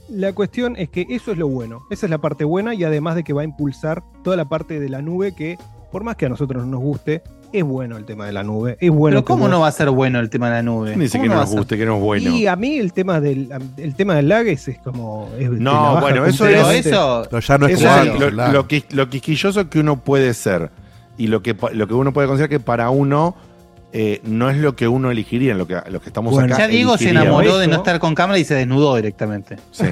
La cuestión es que eso es lo bueno. Esa es la parte buena y además de que va a impulsar toda la parte de la nube que, por más que a nosotros no nos guste, es bueno el tema de la nube. Es bueno Pero ¿cómo no va a ser bueno el tema de la nube? Dice ¿Cómo que no nos guste, que no es bueno. Y a mí el tema del, el tema del lag es, es como. es- No, bueno, eso es- eso, Pero ya no es Eso es lo, quisquilloso que uno puede ser y lo que, lo que uno puede considerar que para uno eh, no es lo que uno elegiría, lo que, lo que estamos Bueno, acá. ya Diego se enamoró de no estar con cámara y se desnudó directamente. Sí.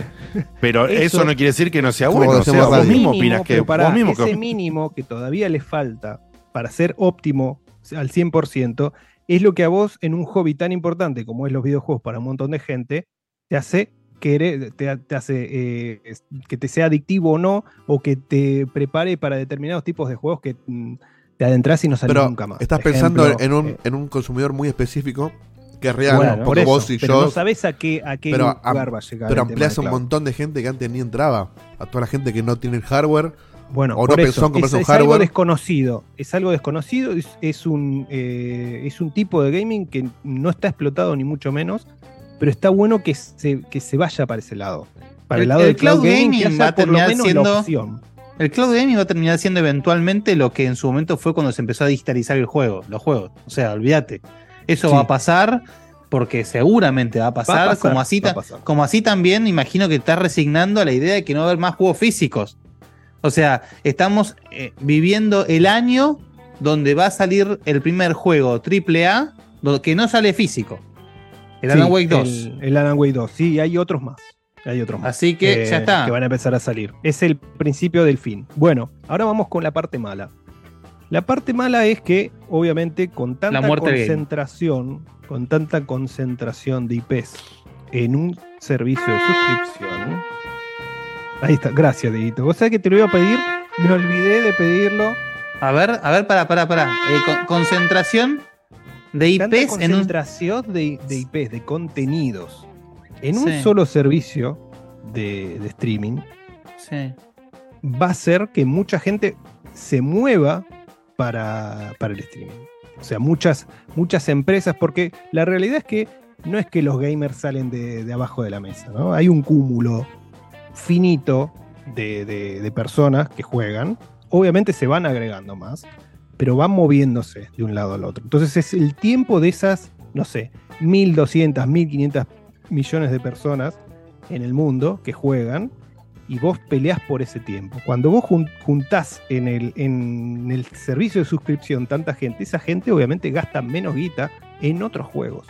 Pero eso, Eso- no quiere decir que no sea bueno. O sea, vos mismo opinas que. pará, vos mismo ese que- mínimo que todavía le falta para ser óptimo al 100% es lo que a vos en un hobby tan importante como es los videojuegos para un montón de gente te hace querer, te, te hace eh, que te sea adictivo o no o que te prepare para determinados tipos de juegos que mm, te adentras y no sales nunca más. estás Por pensando ejemplo, en un, eh, en un consumidor muy específico que es real, bueno, eso, vos y pero yo. no sabes a qué, a qué pero lugar va a llegar. pero amplias de un montón de gente que antes ni entraba. A toda la gente que no tiene el hardware. Bueno, o no por pensó eso, en comprarse es, un es algo desconocido. Es algo desconocido, es, es un, eh, es un tipo de gaming que no está explotado ni mucho menos, pero está bueno que se, que se vaya para ese lado. Para el, El- lado el del cloud, cloud gaming, va a por lo terminar menos siendo- la opción. El cloud gaming va a terminar siendo eventualmente lo que en su momento fue cuando se empezó a digitalizar el juego, los juegos. O sea, olvídate. Eso Sí. va a pasar porque seguramente va a pasar, Va a pasar, como, así va a pasar. como así también imagino que estás resignando a la idea de que no va a haber más juegos físicos. O sea, estamos eh, viviendo el año donde va a salir el primer juego AAA que no sale físico. El Sí, Alan Wake 2. El, el Alan Wake 2, sí, hay otros más. Hay otros más. Así que ya está. Que van a empezar a salir. Es el principio del fin. Bueno, ahora vamos con la parte mala. La parte mala es que, obviamente, con tanta concentración, con tanta concentración de IPs en un servicio de suscripción. Ahí está, gracias, Dieguito. Vos sabés que te lo iba a pedir Me olvidé de pedirlo. A ver, a ver, para, para, para. concentración de IPs en un. concentración de, de IPs, de contenidos. En un solo servicio de, de streaming Sí. va a hacer que mucha gente se mueva para, para el streaming. O sea, muchas, muchas empresas, porque la realidad es que no es que los gamers salen de, de abajo de la mesa, ¿no? Hay un cúmulo finito de, personas que juegan. Obviamente se van agregando más, pero van moviéndose de un lado al otro. Entonces es el tiempo de esas, no sé, 1.200, 1.500 millones de personas en el mundo que juegan y vos peleás por ese tiempo. Cuando vos jun- juntás en el, en el servicio de suscripción tanta gente, esa gente obviamente gasta menos guita en otros juegos.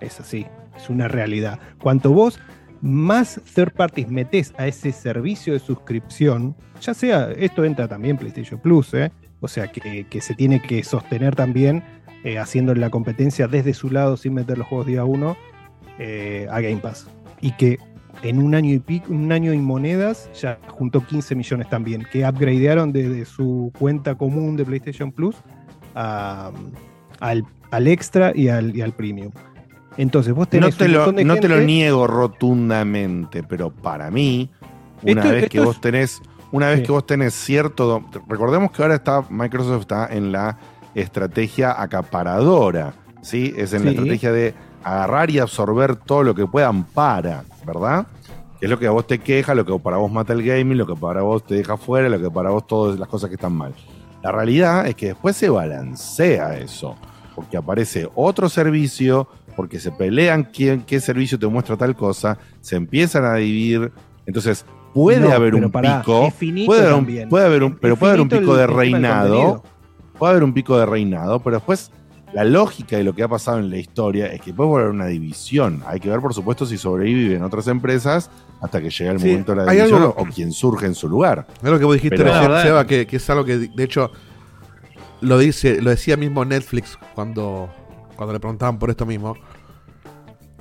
Es así, es una realidad. Cuanto vos más third parties metés a ese servicio de suscripción, ya sea, esto entra también PlayStation Plus, ¿eh? o sea que, se tiene que sostener también eh, haciendo la competencia desde su lado sin meter los juegos día uno eh, a Game Pass. Y que en un año y pico, un año y monedas, ya juntó 15 millones también, que upgradearon desde su cuenta común de PlayStation Plus al, extra y al premium. Entonces vos tenés No te, un lo, de no te lo niego rotundamente, pero para mí, una Esto- vez que vos tenés, una vez Sí. que vos tenés cierto, recordemos que ahora está Microsoft está en la estrategia acaparadora, ¿sí? Es en la estrategia de agarrar y absorber todo lo que puedan para, ¿verdad? Que es lo que a vos te queja, lo que para vos mata el gaming, lo que para vos te deja fuera, lo que para vos todas las cosas que están mal. La realidad es que después se balancea eso, porque aparece otro servicio, porque se pelean quién, qué servicio te muestra tal cosa, se empiezan a dividir, entonces puede No, haber un pará, pico, puede haber un, puede haber un- pero puede haber un pico el- de reinado, puede haber un pico de reinado, pero después la lógica de lo que ha pasado en la historia es que puede haber una división. Hay que ver, por supuesto, si sobreviven otras empresas hasta que llegue el Sí, momento de la división algo- o, o quien surge en su lugar. Es lo que vos dijiste Pero- recién, verdad- Seba, que, que es algo que de hecho lo dice, lo decía mismo Netflix cuando, cuando le preguntaban por esto mismo.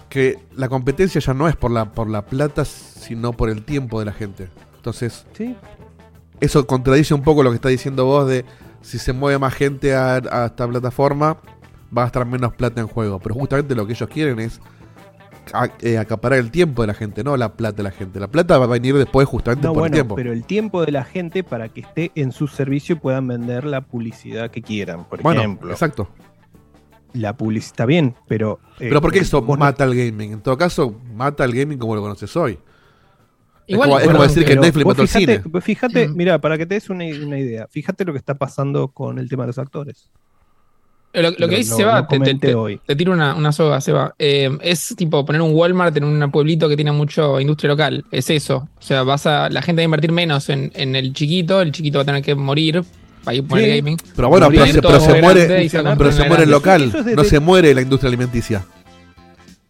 Que la competencia ya no es por la, por la plata, sino por el tiempo de la gente. Entonces, Sí, eso contradice un poco lo que está diciendo vos de si se mueve más gente a, a esta plataforma, va a estar menos plata en juego. Pero justamente lo que ellos quieren es a- eh, acaparar el tiempo de la gente, no la plata de la gente. La plata va a venir después justamente no, por bueno, el tiempo. pero el tiempo de la gente para que esté en su servicio y puedan vender la publicidad que quieran, por bueno, ejemplo. exacto. La publicidad está bien, pero. eh, Pero ¿por qué eso vos no- mata al gaming? En todo caso, mata al gaming como lo conoces hoy. Igual, como- es como perdón, decir que Netflix mató el fijate, cine. Fíjate, Mm. mira, para que te des una, una idea, fíjate lo que está pasando con el tema de los actores. Lo, lo que dice Seba, lo te, te- comenté te- hoy. te tiro una, una soga, Seba. Eh, es tipo poner un Walmart en un pueblito que tiene mucho industria local. Es eso. O sea, vas a, la gente va a invertir menos en, en el chiquito, el chiquito va a tener que morir para ir a poner Sí. gaming. Pero bueno, pero se, pero muere, pero se muere el local, no se muere la industria alimenticia.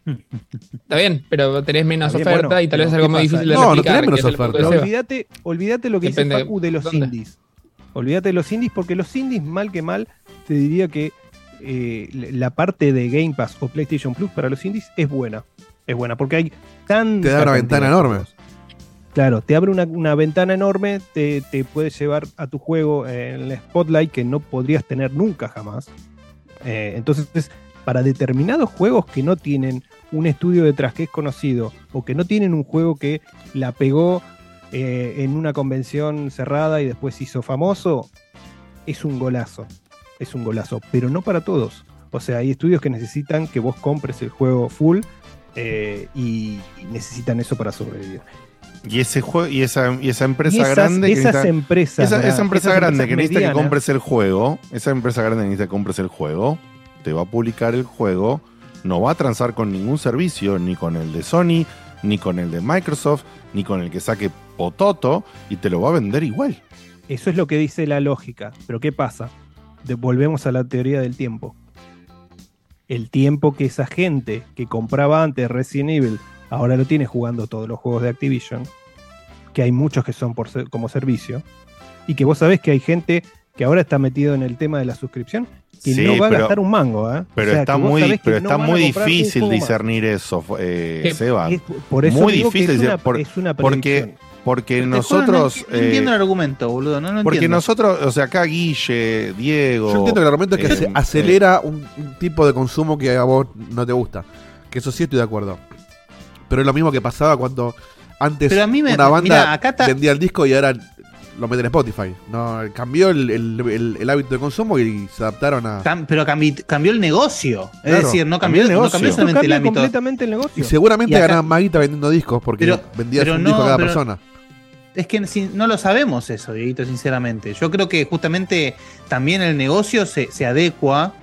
Está bien, pero tenés menos bien, oferta bueno, y tal vez es algo ¿qué muy pasa? difícil de No, no replicar, tenés menos oferta. olvídate, olvídate lo que Depende dice Facu de los dónde. indies. Olvídate de los indies porque los indies, mal que mal, te diría que eh, la parte de Game Pass o PlayStation Plus para los indies es buena. Es buena porque hay tan. Te da una ventana enorme. Claro, te abre una, ventana enorme, te, te puedes llevar a tu juego en el spotlight que no podrías tener nunca jamás. Eh, entonces, para determinados juegos que no tienen un estudio detrás que es conocido o que no tienen un juego que la pegó eh, en una convención cerrada y después hizo famoso, es un golazo. Es un golazo, pero no para todos. O sea, hay estudios que necesitan que vos compres el juego full eh, y necesitan eso para sobrevivir. Y ese juego, y esa, y esa empresa Y esas, grande que esas necesita- empresas. esa, esa empresa Esas grande empresas que necesita que compres el juego, esa empresa grande que necesita que compres el juego, te va a publicar el juego, no va a transar con ningún servicio, ni con el de Sony, ni con el de Microsoft, ni con el que saque Pototo, y te lo va a vender igual. Eso es lo que dice la lógica. Pero ¿qué pasa? De- volvemos a la teoría del tiempo. El tiempo que esa gente que compraba antes Resident Evil ahora lo tiene jugando todos los juegos de Activision, que hay muchos que son por ser- como servicio, y que vos sabés que hay gente que ahora está metido en el tema de la suscripción que Sí, no va a pero- gastar un mango. ¿eh? Pero O sea, está muy, pero no está a muy difícil discernir eso, eh, Que- Seba. Es- por eso muy digo que difícil es una, por- es una porque. Porque nosotros. No, no entiendo eh, el argumento, boludo. No lo porque entiendo. nosotros, o sea, acá Guille, Diego. Yo entiendo que el argumento es que eh, se acelera un, un tipo de consumo que a vos no te gusta. Que eso sí estoy de acuerdo. Pero es lo mismo que pasaba cuando antes Pero a mí me- una banda mirá, acá está- vendía el disco y ahora lo meten en Spotify. No, cambió el, el- el- el hábito de consumo y se adaptaron a. Cam- pero cambi- cambió el negocio. Es Claro, decir, no cambió cambió, el no negocio. cambió Esto solamente el ámbito. completamente el Y negocio. seguramente Y acá- ganaban más guita vendiendo discos porque Pero- vendías pero un no, disco a cada pero- persona. Es que si- no lo sabemos eso, Dieguito, sinceramente. Yo creo que justamente también el negocio se, se adecua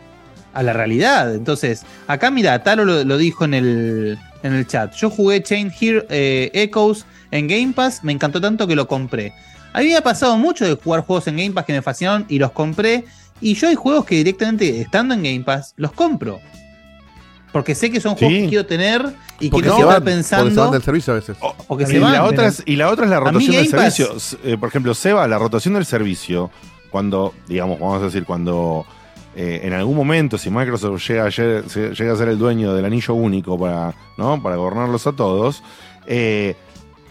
a la realidad. Entonces, acá mira, Taro lo, lo dijo en el, en el chat. Yo jugué Chain Here eh, Echoes en Game Pass, me encantó tanto que lo compré. A mí me ha pasado mucho de jugar juegos en Game Pass que me fascinaron y los compré. Y yo hay juegos que directamente, estando en Game Pass, los compro. Porque sé que son juegos Sí. que quiero tener y que Porque no se estar van, porque se van pensando. del servicio a veces. o que Y se van. la, otra es, y la otra es la rotación del Pass- servicio. Eh, por ejemplo, Seba, la rotación del servicio, cuando, digamos, vamos a decir, cuando eh, en algún momento, si Microsoft llega, a ser- se- llega a ser el dueño del anillo único para, ¿no? para gobernarlos a todos, eh,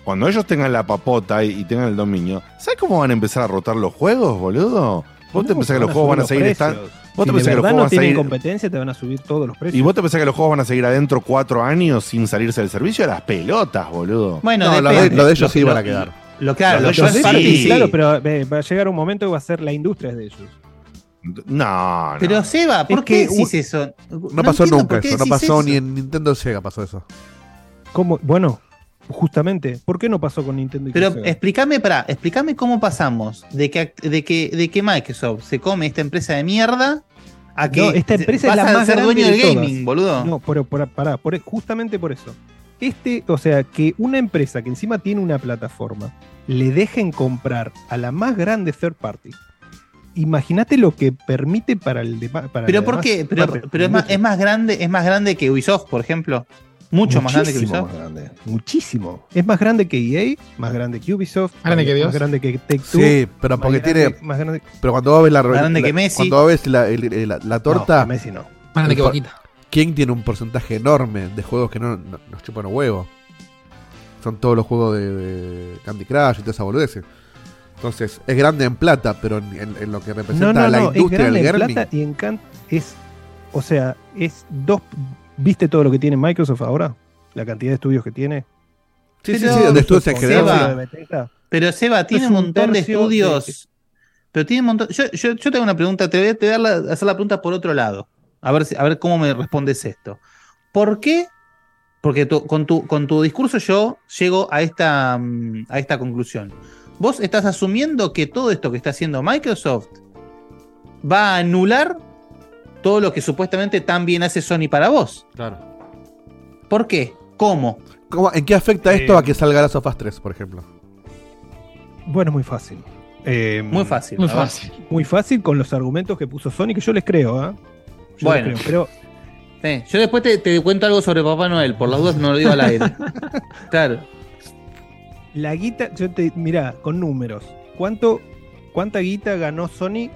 cuando ellos tengan la papota y, y tengan el dominio, ¿sabes cómo van a empezar a rotar los juegos, boludo? ¿Vos te pensás que los juegos van a seguir estando... ¿Vos te Si pensás que los juegos no van a tienen seguir... competencia, te van a subir todos los precios. ¿Y vos te pensás que los juegos van a seguir adentro cuatro años sin salirse del servicio? Las pelotas, boludo. Bueno, No, lo de, lo ellos Lo- sí van lo- a quedar. Lo claro, lo de ellos parte, sí. Claro, pero eh, va a llegar un momento que va a ser la industria de ellos. No, no. Pero Seba, ¿por qué decís eso? No, pasó nunca por eso. No pasó eso. ni en Nintendo Sega pasó eso. ¿Cómo? Bueno, justamente, ¿por qué no pasó con Nintendo y Pero con explícame, para, explícame cómo pasamos de que, de que de que Microsoft se come esta empresa de mierda a que No, esta empresa es la más ser grande dueño de del todas. gaming, boludo. No, pero por, pará, por- justamente por eso. Este, o sea, que una empresa que encima tiene una plataforma le dejen comprar a la más grande third party. Imagínate lo que permite para el de, para pero la ¿por qué? Pero, pero es, más, es más grande, es más grande que Ubisoft, por ejemplo. Mucho más grande que Muchísimo Ubisoft. más grande, Muchísimo. Es más grande que EA, más grande que Ubisoft, Más grande que Dios. más grande que Take Two. Sí, pero más porque grande- tiene. más grande Pero cuando vos ves la, Más grande la- que Messi. cuando vos ves la, el- la- la torta, No, Messi no. Más grande que Boquita. King tiene un porcentaje enorme de juegos que no, no- nos chupan los huevos. Son todos los juegos de, de Candy Crush y toda esa boludez. Entonces, es grande en plata, pero en, en- en lo que representa No, no, la no, es industria grande del en gaming. plata y en can es, o sea, es dos. ¿Viste todo lo que tiene Microsoft ahora? La cantidad de estudios que tiene. Sí, sí, Pero- sí, de estudios en Seba, general. Bethesda. Pero Seba tiene un montón de estudios. de- Pero tiene un montón. Yo, yo, yo tengo una pregunta, te voy a, te voy a dar la- hacer la pregunta por otro lado. A ver, si- a ver cómo me respondes esto. ¿Por qué? Porque tu- con, tu, con tu discurso yo llego a esta, mm, a esta conclusión. Vos estás asumiendo que todo esto que está haciendo Microsoft va a anular todo lo que supuestamente tan bien hace Sony para vos. Claro. ¿Por qué? ¿Cómo? ¿Cómo- ¿En qué afecta esto Eh, a que salga Last of Us 3, por ejemplo? Bueno, muy fácil. Eh, Muy fácil. Muy fácil. Muy fácil con los argumentos que puso Sony, que yo les creo, ¿ah? Yo Bueno. les creo, pero Sí, yo después te, te cuento algo sobre Papá Noel, por las dudas no lo digo al aire. claro. La guita, yo te, mirá, con números, ¿cuánto, ¿cuánta guita ganó Sony?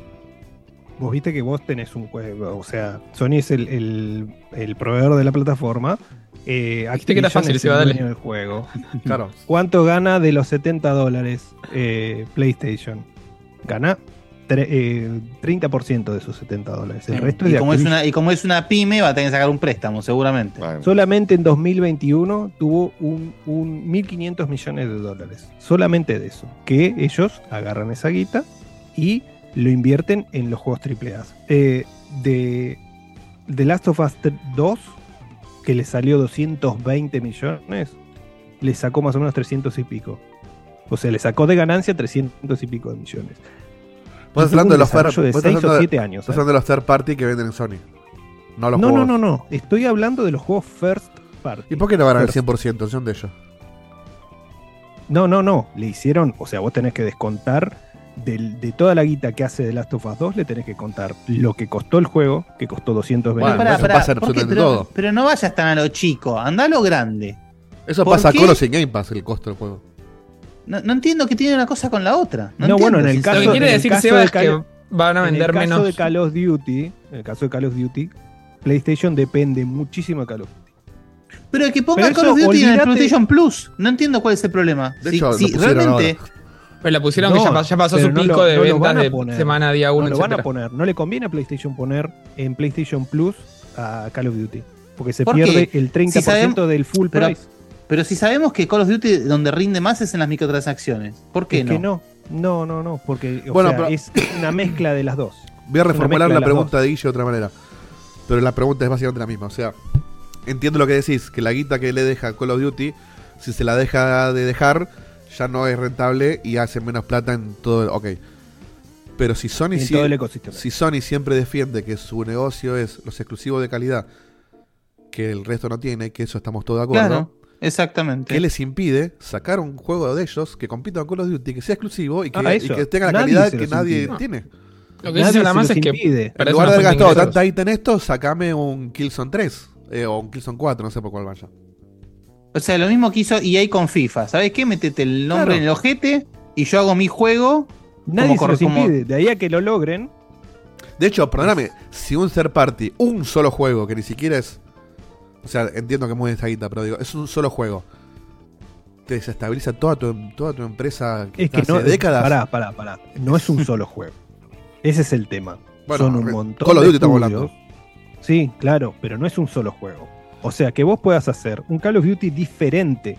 Vos viste que vos tenés un juego, o sea, Sony es el, el- el proveedor de la plataforma. Eh, Dijiste que era fácil, el juego. Claro. ¿Cuánto gana de los 70 dólares eh, PlayStation? Gana eh, 30% de esos 70 dólares. El resto es y, de como es una, y como es una pyme, va a tener que sacar un préstamo, seguramente. Bueno, Solamente en 2021 tuvo un, un 1.500 millones de dólares. Solamente de eso. Que ellos agarran esa guita y lo invierten en los juegos AAA. Eh, de The Last of Us 2, que le salió 220 millones, le sacó más o menos 300 y pico. O sea, le sacó de ganancia 300 y pico de millones. Hablando de los de vos estás 6 hablando o de- 7 años. Estás ¿eh? hablando de los third party que venden en Sony. No los No, no, juegos. no, no. Estoy hablando de los juegos first party. ¿Y por qué no van al First. 100% son de ellos? No, no, no. Le hicieron, o sea, vos tenés que descontar del- de toda la guita que hace The Last of Us 2, le tenés que contar lo que costó el juego, que costó 220 Bueno, Pará, eso pará, pasa pero, todo. pero no vayas tan a lo chico, anda a lo grande. Eso ¿Por pasa qué? con los Game Pass, el costo del juego. No, no entiendo que tiene una cosa con la otra. No, No, bueno, en el caso- Lo que quiere en el decir caso Seba de es que Call- van a En el vender caso menos. de Call of Duty, en el caso de Call of Duty, PlayStation depende muchísimo de Call of Duty. Pero que ponga Pero Call of Duty en el PlayStation Plus. No entiendo cuál es el problema. De Si- hecho, realmente. Pero la pusieron que ya, pa- ya pasó su no pico lo- de no ventas de poner. semana día 1, No lo van a poner. No le conviene a PlayStation poner en PlayStation Plus a Call of Duty. Porque se ¿Por pierde qué? el 30% Si sabemos- del full pero- price. Pero si sabemos que Call of Duty donde rinde más es en las microtransacciones. ¿Por qué es no? que no. No, no, no. Porque o Bueno, sea, pero- es una mezcla de las dos. Voy a reformular la pregunta dos. de Guille de otra manera. Pero la pregunta es básicamente la misma. O sea, entiendo lo que decís, que la guita que le deja Call of Duty, si se la deja de dejar, ya no es rentable y hace menos plata en todo el... Ok. Pero si Sony, todo el ecosistema. si Sony siempre defiende que su negocio es los exclusivos de calidad que el resto no tiene, que eso estamos todos de acuerdo, Claro, exactamente. ¿qué les impide sacar un juego de ellos que compita con Call of Duty, que sea exclusivo y que, Ah, y que tenga la Nadie calidad que nadie impide. tiene? Lo que Nadie dice nada se más es que. impide. En lugar de haber gastado tanta guita en esto, sacame un Killzone 3 eh, o un Killzone 4, no sé por cuál vaya. O sea, lo mismo que hizo EA con FIFA. ¿Sabes qué? Métete el nombre Claro. en el ojete y yo hago mi juego. Nadie como se los como- impide. De ahí a que lo logren. De hecho, perdóname, si un third party, un solo juego, que ni siquiera es. O sea, entiendo que mueve esa guita, pero digo, es un solo juego. Te desestabiliza toda tu, toda tu empresa Es que hace no. décadas. Pará, pará, pará. No es un solo juego. Ese es el tema. Bueno, Son un montón Call of de Duty estamos estudios. Sí, claro, pero no es un solo juego. O sea, que vos puedas hacer un Call of Duty diferente,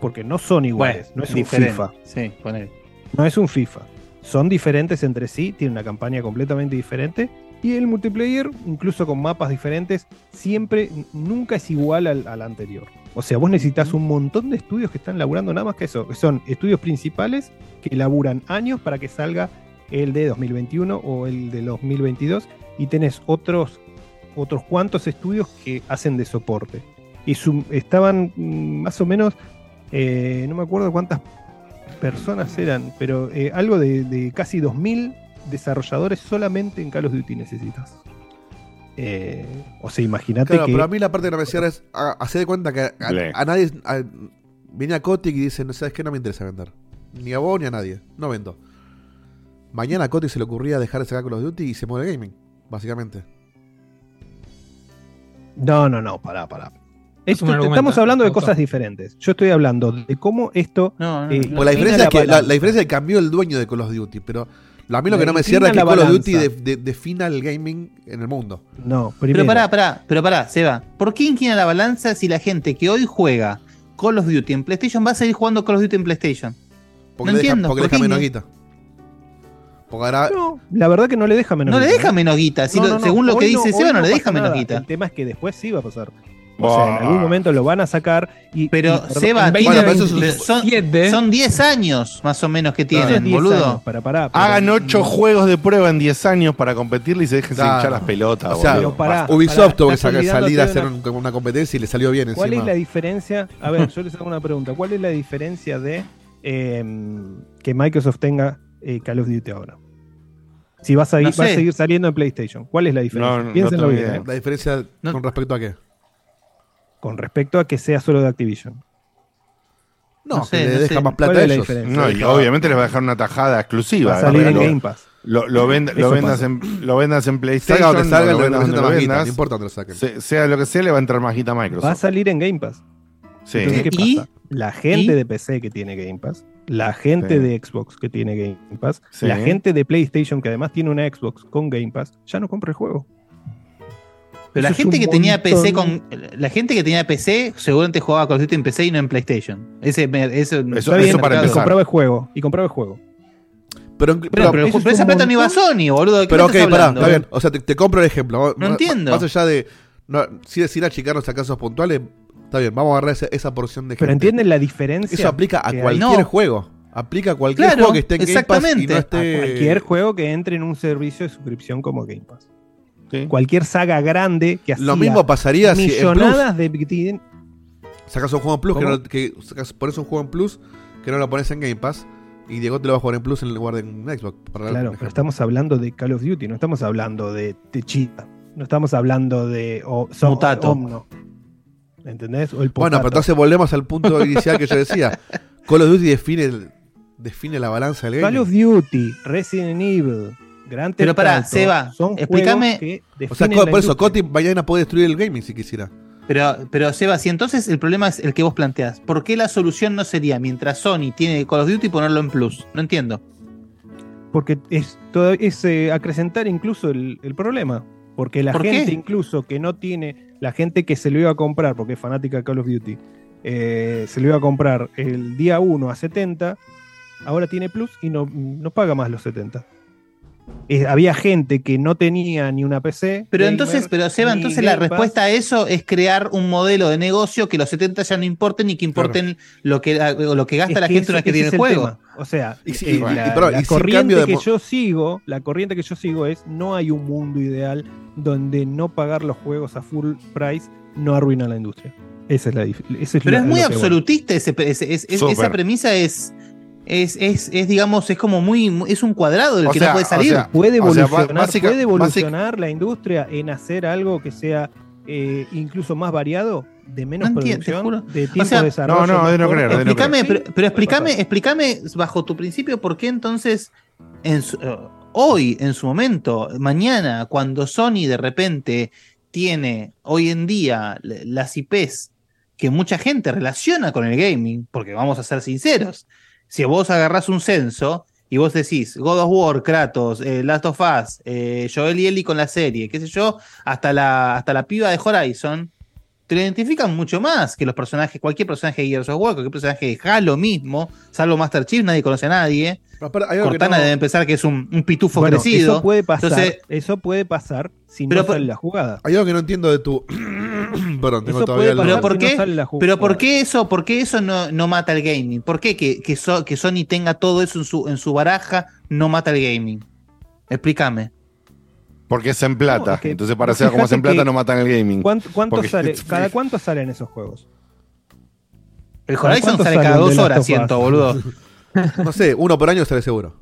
porque no son iguales, no es diferente. un FIFA, Sí, ponele. no es un FIFA. Son diferentes entre sí, tienen una campaña completamente diferente y el multiplayer, incluso con mapas diferentes, siempre, nunca es igual al, al anterior. O sea, vos necesitas un montón de estudios que están laburando nada más que eso, son estudios principales que laburan años para que salga el de 2021 o el de 2022 y tenés otros otros cuantos estudios que hacen de soporte. Y su- estaban mm, más o menos, eh, no me acuerdo cuántas personas eran, pero eh, algo de, de casi 2.000 desarrolladores solamente en Call of Duty necesitas. Eh, o sea, imagínate Claro, que... pero a mí la parte que no me cierra es hacer de cuenta que a, nadie. a- viene a Kotick y dice: No sabes qué, no me interesa vender. Ni a vos ni a nadie. No vendo. Mañana a Kotick se le ocurría dejar de sacar Call of Duty y se muere gaming, básicamente. No, no, no, pará, pará. Esto- estamos hablando de cosas diferentes. Yo estoy hablando de cómo esto... No, no, eh. Pues la diferencia, es que, la, la diferencia es que cambió el dueño de Call of Duty, pero a mí lo que no me cierra es que la Call of Duty balanza. de- de- defina el gaming en el mundo. No, primero... Pero pará, pará, pero pará, Seba. ¿Por qué inclina la balanza si la gente que hoy juega Call of Duty en PlayStation va a seguir jugando Call of Duty en PlayStation? Porque No le deja, entiendo, porque le ¿por deja qué menos no? guita. Porque ahora. No, la verdad que no le deja menos No le deja menos guita. si No, lo- no, no. Según lo que dice Seba, no, le deja menos guita. El tema es que después sí va a pasar. O sea, en algún momento lo van a sacar y. Pero, y, Seba, en tiene- 2027, son, son 10 años más o menos que tienen, es 10 boludo. Para, pero- Hagan ocho juegos de prueba en 10 años para competirle y se dejen Claro. hinchar las pelotas. O sea, boludo. Pero pará, Ubisoft tuvo que salir a hacer una- un- una competencia y le salió bien ¿Cuál encima. es la diferencia? A ver, yo les hago una pregunta. ¿Cuál es la diferencia de eh, que Microsoft tenga eh, Call of Duty ahora? Si va a, seguir, No va a sé. seguir saliendo en PlayStation. ¿Cuál es la diferencia? No, no Piénsenlo bien, idea. ¿eh? La diferencia No. con respecto a qué. Con respecto a que sea solo de Activision. No, No que le no deja sé. más ¿Cuál plata a ellos. diferencia? No, y obviamente les va a dejar una tajada exclusiva. Va a salir en Lo- Game Pass. Lo, lo, vend- lo vendas en, lo vendas en PlayStation, Salga donde salga, lo vendas donde más guita, vendas, no importa donde lo saquen. sea lo que sea, le va a entrar más guita a Microsoft. Va a salir en Game Pass. Sí. Entonces, ¿qué ¿Y? pasa? La gente ¿Y? de PC que tiene Game Pass, la gente Sí. de Xbox que tiene Game Pass, Sí. la gente de PlayStation que además tiene una Xbox con Game Pass, ya no compra el juego. Pero la Eso gente que tenía. PC con. La gente que tenía PC seguramente jugaba Call of Duty en PC y no en PlayStation. Ese, eso, Eso- bien, para y empezar. compraba el juego. Y compraba el juego. Pero, Pero, pero, pero, eso es pero esa plata no iba a. Sony, boludo. ¿de qué pero ok, pará, está bien. O sea, te, te compro el ejemplo. No entiendo. Más allá de. No, sin decir achicarnos a casos puntuales, está bien, vamos a agarrar esa, esa porción de gente. Pero entienden la diferencia. Eso aplica a cualquier No. juego. Aplica a cualquier Claro, juego que esté en Game Pass y exactamente. no esté. A cualquier juego que entre en un servicio de suscripción como Game Pass. Sí. Cualquier saga grande que hacía Lo mismo pasaría si en Plus millonadas de sacas un juego en Plus, que, no, que sacas- pones un juego en Plus que no lo pones en Game Pass y Diego te lo va a jugar en Plus en lugar de en Xbox. Para Claro, pero estamos hablando de Call of Duty, no estamos hablando de Techita, no estamos hablando de o, so- Mutato. Omno. ¿Entendés? O el Bueno, pero entonces volvemos al punto inicial que yo decía. Call of Duty define, el- define la balanza del Call gaming. of Duty, Resident Evil, Pero Auto, Seba, son explícame- que O sea, por eso. Coti mañana puede destruir el gaming si quisiera. Pero, pero Seba, si entonces el problema es el que vos planteás, ¿por qué la solución no sería mientras Sony tiene Call of Duty ponerlo en Plus? No entiendo. Porque es, todo, es eh, acrecentar incluso el, el problema. Porque la ¿Por qué? gente incluso que no tiene, la gente que se lo iba a comprar, porque es fanática de Call of Duty, eh, se lo iba a comprar el día 1 a 70, ahora tiene Plus y no, no paga más los 70. Eh, había gente que no tenía ni una PC. Pero gamer, entonces, pero Seba, entonces la respuesta a eso es crear un modelo de negocio que los 70 ya no importen ni que importen lo, que, o lo que gasta Es la que gente eso- una vez que tiene el juego. tema. O sea, Y eh, y- la, y- pero, la y sin corriente de que yo sigo, la corriente que yo sigo es no hay un mundo ideal donde no pagar los juegos a full price no arruina la industria. Esa es la ese es Pero la- es muy absolutista ese, esa premisa es, es, es, es, digamos, es como muy, es un cuadrado del O que sea, no puede o salir. sea, Puede O sea, evolucionar, básica- puede básica- evolucionar la industria en hacer algo que sea eh, incluso más variado, de menos No producción, juro. de tiempo sea, de desarrollo. no, más de no creer, de no explícame, pero, pero puede explícame, explícame bajo tu principio por qué entonces en su- hoy, en su momento, mañana, cuando Sony de repente tiene hoy en día las IPs que mucha gente relaciona con el gaming, porque vamos a ser sinceros, si vos agarrás un censo y vos decís God of War, Kratos, eh, Last of Us, eh, Joel y Ellie con la serie, qué sé yo, hasta la, hasta la piba de Horizon, te lo identifican mucho más que los personajes, cualquier personaje de Gears of War, cualquier personaje de Halo mismo, salvo Master Chief, nadie conoce a nadie. Pero, hay Cortana no- debe pensar que es un, un pitufo Bueno, crecido. Eso puede pasar. Entonces- eso puede pasar si Pero no por- sale la jugada. Hay algo que no entiendo de tu. Perdón, tengo Eso todavía el. Pero ¿por si no qué? sale. Pero ¿por qué eso, por qué eso no, no mata el gaming? ¿Por qué que, que, So- que Sony tenga todo eso en su, en su baraja no mata el gaming? Explícame. Porque es en plata. No, es que Entonces, para ser como es en plata, que- no matan el gaming. ¿Cuánto, cuánto Porque sale? ¿Cada cuánto salen esos juegos? El ¿Cada Horizon sale sale cada dos horas, siento, boludo. No sé, uno por año estaré seguro.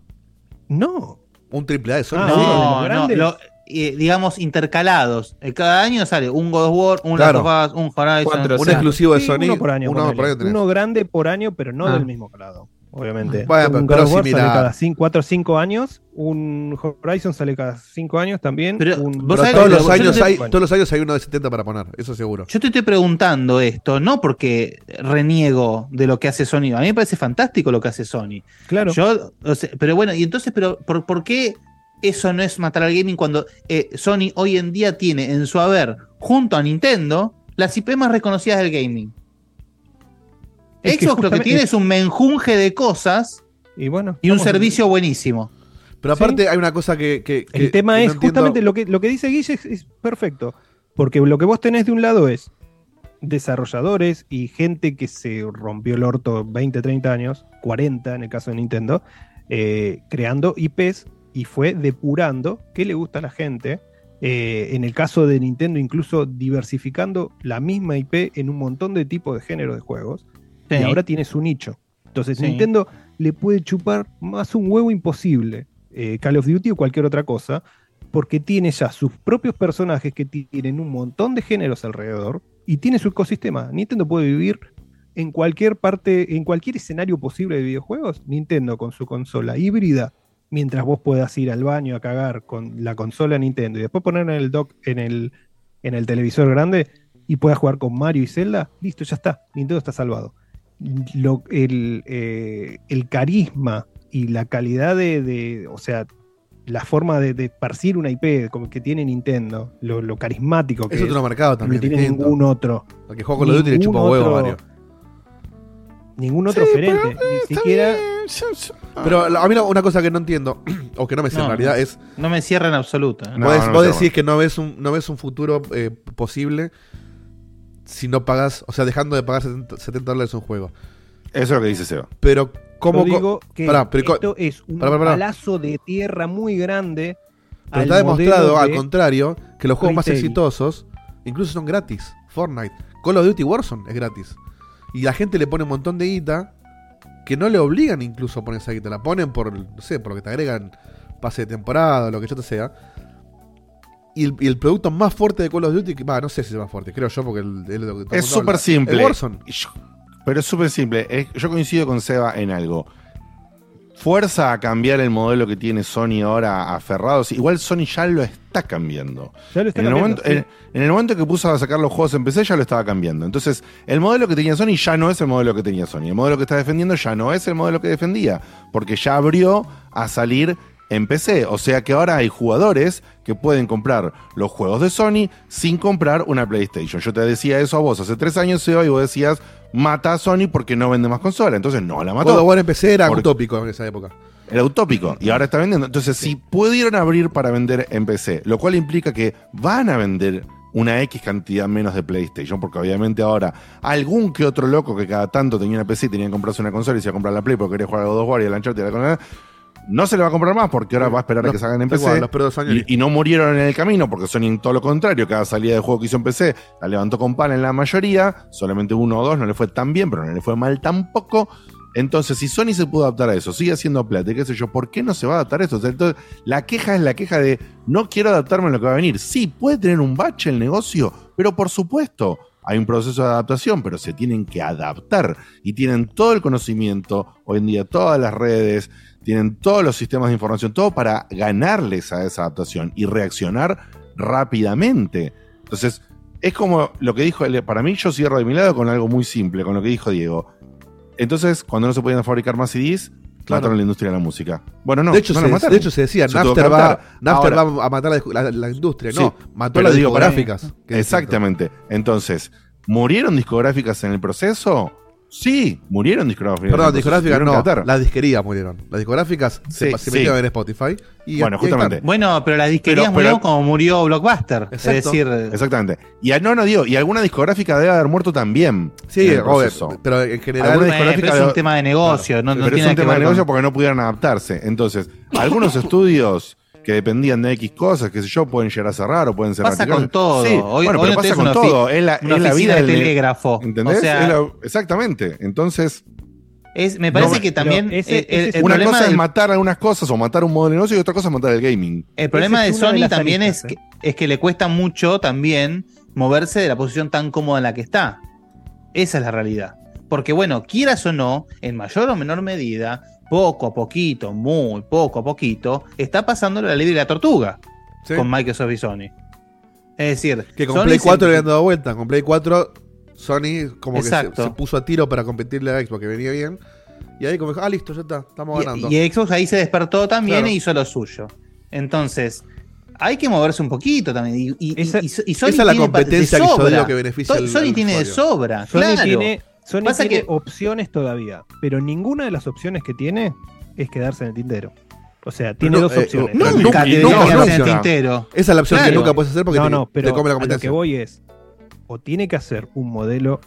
No. Un triple A de Sony. Ah, No, no, lo- eh, digamos intercalados. Eh, Cada año sale un God of War, un Claro. Last of Us, un Horizon. Cuatro, Un sí. exclusivo de Sí, Sony. uno por año. uno ponele. por año tenés. Uno grande por año, pero no Ah. del mismo grado. Obviamente. Bueno, un pero God of War sale cada 4 o 5 años. Un Horizon sale cada 5 años también. Pero un- vos Pero sabés todos los, años te- hay, bueno. todos los años hay uno de 70 para poner, eso seguro. Yo te estoy preguntando esto, no porque reniego de lo que hace Sony. A mí me parece fantástico lo que hace Sony. Claro. Yo, o sea, pero bueno, y entonces, pero ¿por, por qué eso no es matar al gaming cuando eh, Sony hoy en día tiene en su haber, junto a Nintendo, las IP más reconocidas del gaming? Es que Xbox lo que tiene es un menjunje de cosas y bueno. y un servicio buenísimo. Pero aparte hay una cosa que. que- El tema que es no entiendo. justamente lo que, lo que dice Guille es, es perfecto. Porque lo que vos tenés de un lado es desarrolladores y gente que se rompió el orto 20, 30 años, 40 en el caso de Nintendo, eh, creando IPs y fue depurando qué le gusta a la gente. Eh, en el caso de Nintendo, incluso diversificando la misma IP en un montón de tipos de género de juegos. Sí. Y ahora tiene su nicho. Entonces Sí. Nintendo le puede chupar más un huevo imposible eh, Call of Duty o cualquier otra cosa, porque tiene ya sus propios personajes que ti- tienen un montón de géneros alrededor y tiene su ecosistema. Nintendo puede vivir en cualquier parte, en cualquier escenario posible de videojuegos. Nintendo con su consola híbrida, mientras vos puedas ir al baño a cagar con la consola Nintendo y después poner en el dock, en el, en el televisor grande y puedas jugar con Mario y Zelda, listo, ya está. Nintendo está salvado. Lo- el, eh, el carisma y la calidad de, de- o sea, la forma de, de esparcir una IP como que tiene Nintendo, lo, lo carismático que Es otro mercado no también. tiene distinto. ningún otro. Al que juega con los Duty le ningún chupa huevo Mario. Ningún otro Sí, oferente, pero, eh, ni está siquiera bien. Pero a mí no- una cosa que no entiendo, o que no me sé en realidad, es. No me cierra en absoluto. ¿eh? No, vos no vos sé, decís que no ves un, no ves un futuro eh, posible si no pagas, o sea, dejando de pagar 70, 70 dólares un juego. Eso es lo que dice Seba. Pero, ¿cómo.? Yo digo que Pará, pero esto es un pará, pará, pará. palazo de tierra muy grande. Pero está demostrado, al contrario, que los juegos más exitosos incluso son gratis. Fortnite, Call of Duty Warzone es gratis. Y la gente le pone un montón de guita que no le obligan incluso a poner esa guita. La ponen por, no sé, por lo que te agregan pase de temporada lo que yo te sea. Y el, y el producto más fuerte de Call of Duty, va, no sé si es más fuerte, creo yo, porque el, el- Es súper simple. Pero es súper simple. Yo coincido con Seba en algo. Fuerza a cambiar el modelo que tiene Sony ahora aferrados. Igual Sony ya lo está cambiando. Ya lo está en, el cambiando, momento, sí. en, en el momento que puso a sacar los juegos en PC ya lo estaba cambiando. Entonces, el modelo que tenía Sony ya no es el modelo que tenía Sony. El modelo que está defendiendo ya no es el modelo que defendía. Porque ya abrió a salir en PC. O sea que ahora hay jugadores que pueden comprar los juegos de Sony sin comprar una PlayStation. Yo te decía eso a vos hace tres años, Seba, y vos decías, mata a Sony porque no vende más consola. Entonces no la mató. Of War en PC era Porque- utópico en esa época. Era utópico y ahora está vendiendo. Entonces, si pudieron abrir para vender en PC, lo cual implica que van a vender una X cantidad menos de PlayStation, porque obviamente ahora algún que otro loco que cada tanto tenía una PC y tenía que comprarse una consola y se iba a comprar la Play porque quería jugar a God of War y el Uncharted y la consola, no se le va a comprar más porque ahora va a esperar a que salgan en PC. los años. y, y no murieron en el camino porque Sony en todo lo contrario, cada salida de juego que hizo en PC la levantó con pan en la mayoría, solamente uno o dos no le fue tan bien, pero no le fue mal tampoco. Entonces, si Sony se pudo adaptar a eso, sigue haciendo plata y qué sé yo, ¿por qué no se va a adaptar a eso? Entonces, la queja es la queja de no quiero adaptarme a lo que va a venir. Sí, puede tener un bache el negocio, pero por supuesto, hay un proceso de adaptación, pero se tienen que adaptar y tienen todo el conocimiento, hoy en día todas las redes, tienen todos los sistemas de información, todo para ganarles a esa adaptación y reaccionar rápidamente. Entonces, es como lo que dijo, para mí yo cierro de mi lado con algo muy simple, con lo que dijo Diego. Entonces, cuando no se podían fabricar más CDs, Claro. mataron la industria de la música. Bueno, no, de, hecho no se, de hecho se decía, Se Napster, va, adaptar. Napster Ahora- va a matar la, la- la industria. Sí, no, mató las digo, para- discográficas. Exactamente. Entonces, ¿murieron discográficas en el proceso? Sí, murieron discográficas. Perdón, discográficas no, las disquerías murieron. Las discográficas se, Sí, se sí. metieron en Spotify. Y Bueno, justamente. Bueno, pero las disquerías Pero- murieron pero- como murió Blockbuster. Es decir, Exactamente. Y no, no digo, y alguna discográfica debe haber muerto también. Sí, en obvio, pero en general. Alguna eh, discográfica pero es un tema de negocio, no, no pero es tiene un que tema de negocio con- porque no pudieron adaptarse. Entonces, algunos estudios que dependían de X cosas, que sé yo, pueden llegar a cerrar o pueden cerrar. Pasa con todo. Sí, Hoy- bueno, hoy pero no pasa con todo. Es la, una es la oficina vida de del telégrafo. ¿Entendés? O sea- Es la- exactamente. Entonces, Es, me parece No, que también ese- eh, el, el una problema cosa es matar algunas cosas o matar un modelo de negocio y otra cosa es matar el gaming. El problema de Sony también aristas, es, que, es que le cuesta mucho también moverse de la posición tan cómoda en la que está. Esa es la realidad. Porque bueno, quieras o no, en mayor o menor medida, poco a poquito, muy poco a poquito, está pasando la ley de la tortuga Sí. con Microsoft y Sony. Es decir, Que con Sony Play se- 4 le han dado vuelta. Con Play 4, Sony como que se, puso a tiro para competirle a Xbox, que venía bien. Y ahí como dijo, ah, listo, ya está, estamos ganando. Y, y Xbox ahí se despertó también Claro. e hizo lo suyo. Entonces, hay que moverse un poquito también. Y, y- Esa- y- y Sony esa es la tiene competencia que sobra. digo que beneficia To- al- Sony al tiene de sobra, Sony claro. tiene, Sony Pasa tiene que- opciones todavía, pero ninguna de las opciones que tiene es quedarse en el tintero. O sea, tiene no, dos eh, opciones. no, Nunca nunca- te nunca- nunca. en el tintero. Esa es la opción Claro. que nunca puedes hacer porque no, te, no, pero te come la a lo que competencia. voy es, o tiene que hacer un modelo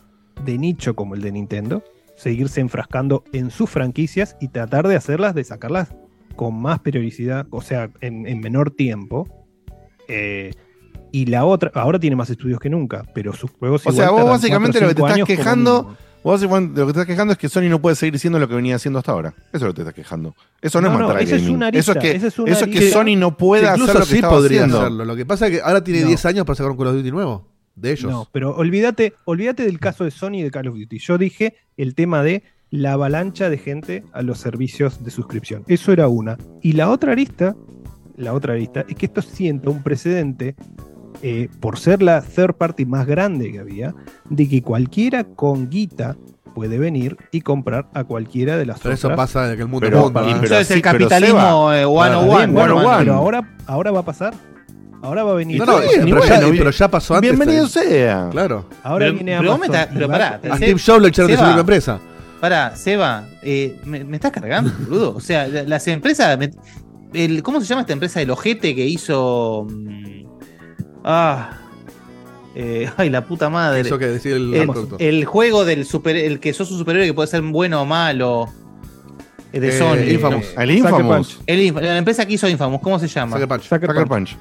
de nicho como el de Nintendo, seguirse enfrascando en sus franquicias y tratar de hacerlas, de sacarlas con más periodicidad, o sea, en, en menor tiempo. Eh, y la otra, ahora tiene más estudios que nunca, pero sus juegos O sea, vos básicamente cuatro lo que te estás como quejando-. Vos igual, lo que te estás quejando es que Sony no puede seguir siendo lo que venía haciendo hasta ahora. Eso es lo que te estás quejando. Eso no, No, es no, matar esa es una eso es arista, que, esa es una eso es que. Sony no puede Que hacer incluso lo que sí estaba podría haciendo. hacerlo. Lo que pasa es que ahora tiene No. 10 años para sacar un Call of Duty nuevo. De ellos. No, pero olvídate, olvídate del caso de Sony y de Call of Duty. Yo dije el tema de la avalancha de gente a los servicios de suscripción. Eso era una. Y la otra arista, la otra arista, es que esto sienta un precedente, eh, por ser la third party más grande que había, de que cualquiera con guita puede venir y comprar a cualquiera de las Pero eso otras. pasa en el mundo Pero- pero Eso es el capitalismo Está 101. bien, bueno, one on one. pero ahora, ahora va a pasar. Ahora va a venir. No, no, bien, pero, ya, bueno, pero ya pasó antes. Bienvenido también. sea. Claro. Ahora Pero- viene Amazon pero pará, A Steve Jobs lo echaron de su empresa. Pará, Seba, eh, me, me estás cargando, boludo. O sea, la- las empresas. me- el, ¿Cómo se llama esta empresa del ojete que hizo. mm, ah. eh, ay, la puta madre. Eso que decía el, el, producto. el juego del super. El que sos un superhéroe que puede ser bueno o malo. eh, de Eh, Sony. Infamous. ¿no? El Sucker Infamous. Punch. El la empresa que hizo Infamous, ¿cómo se llama? Sucker Punch. Sucker Sucker Punch. Punch.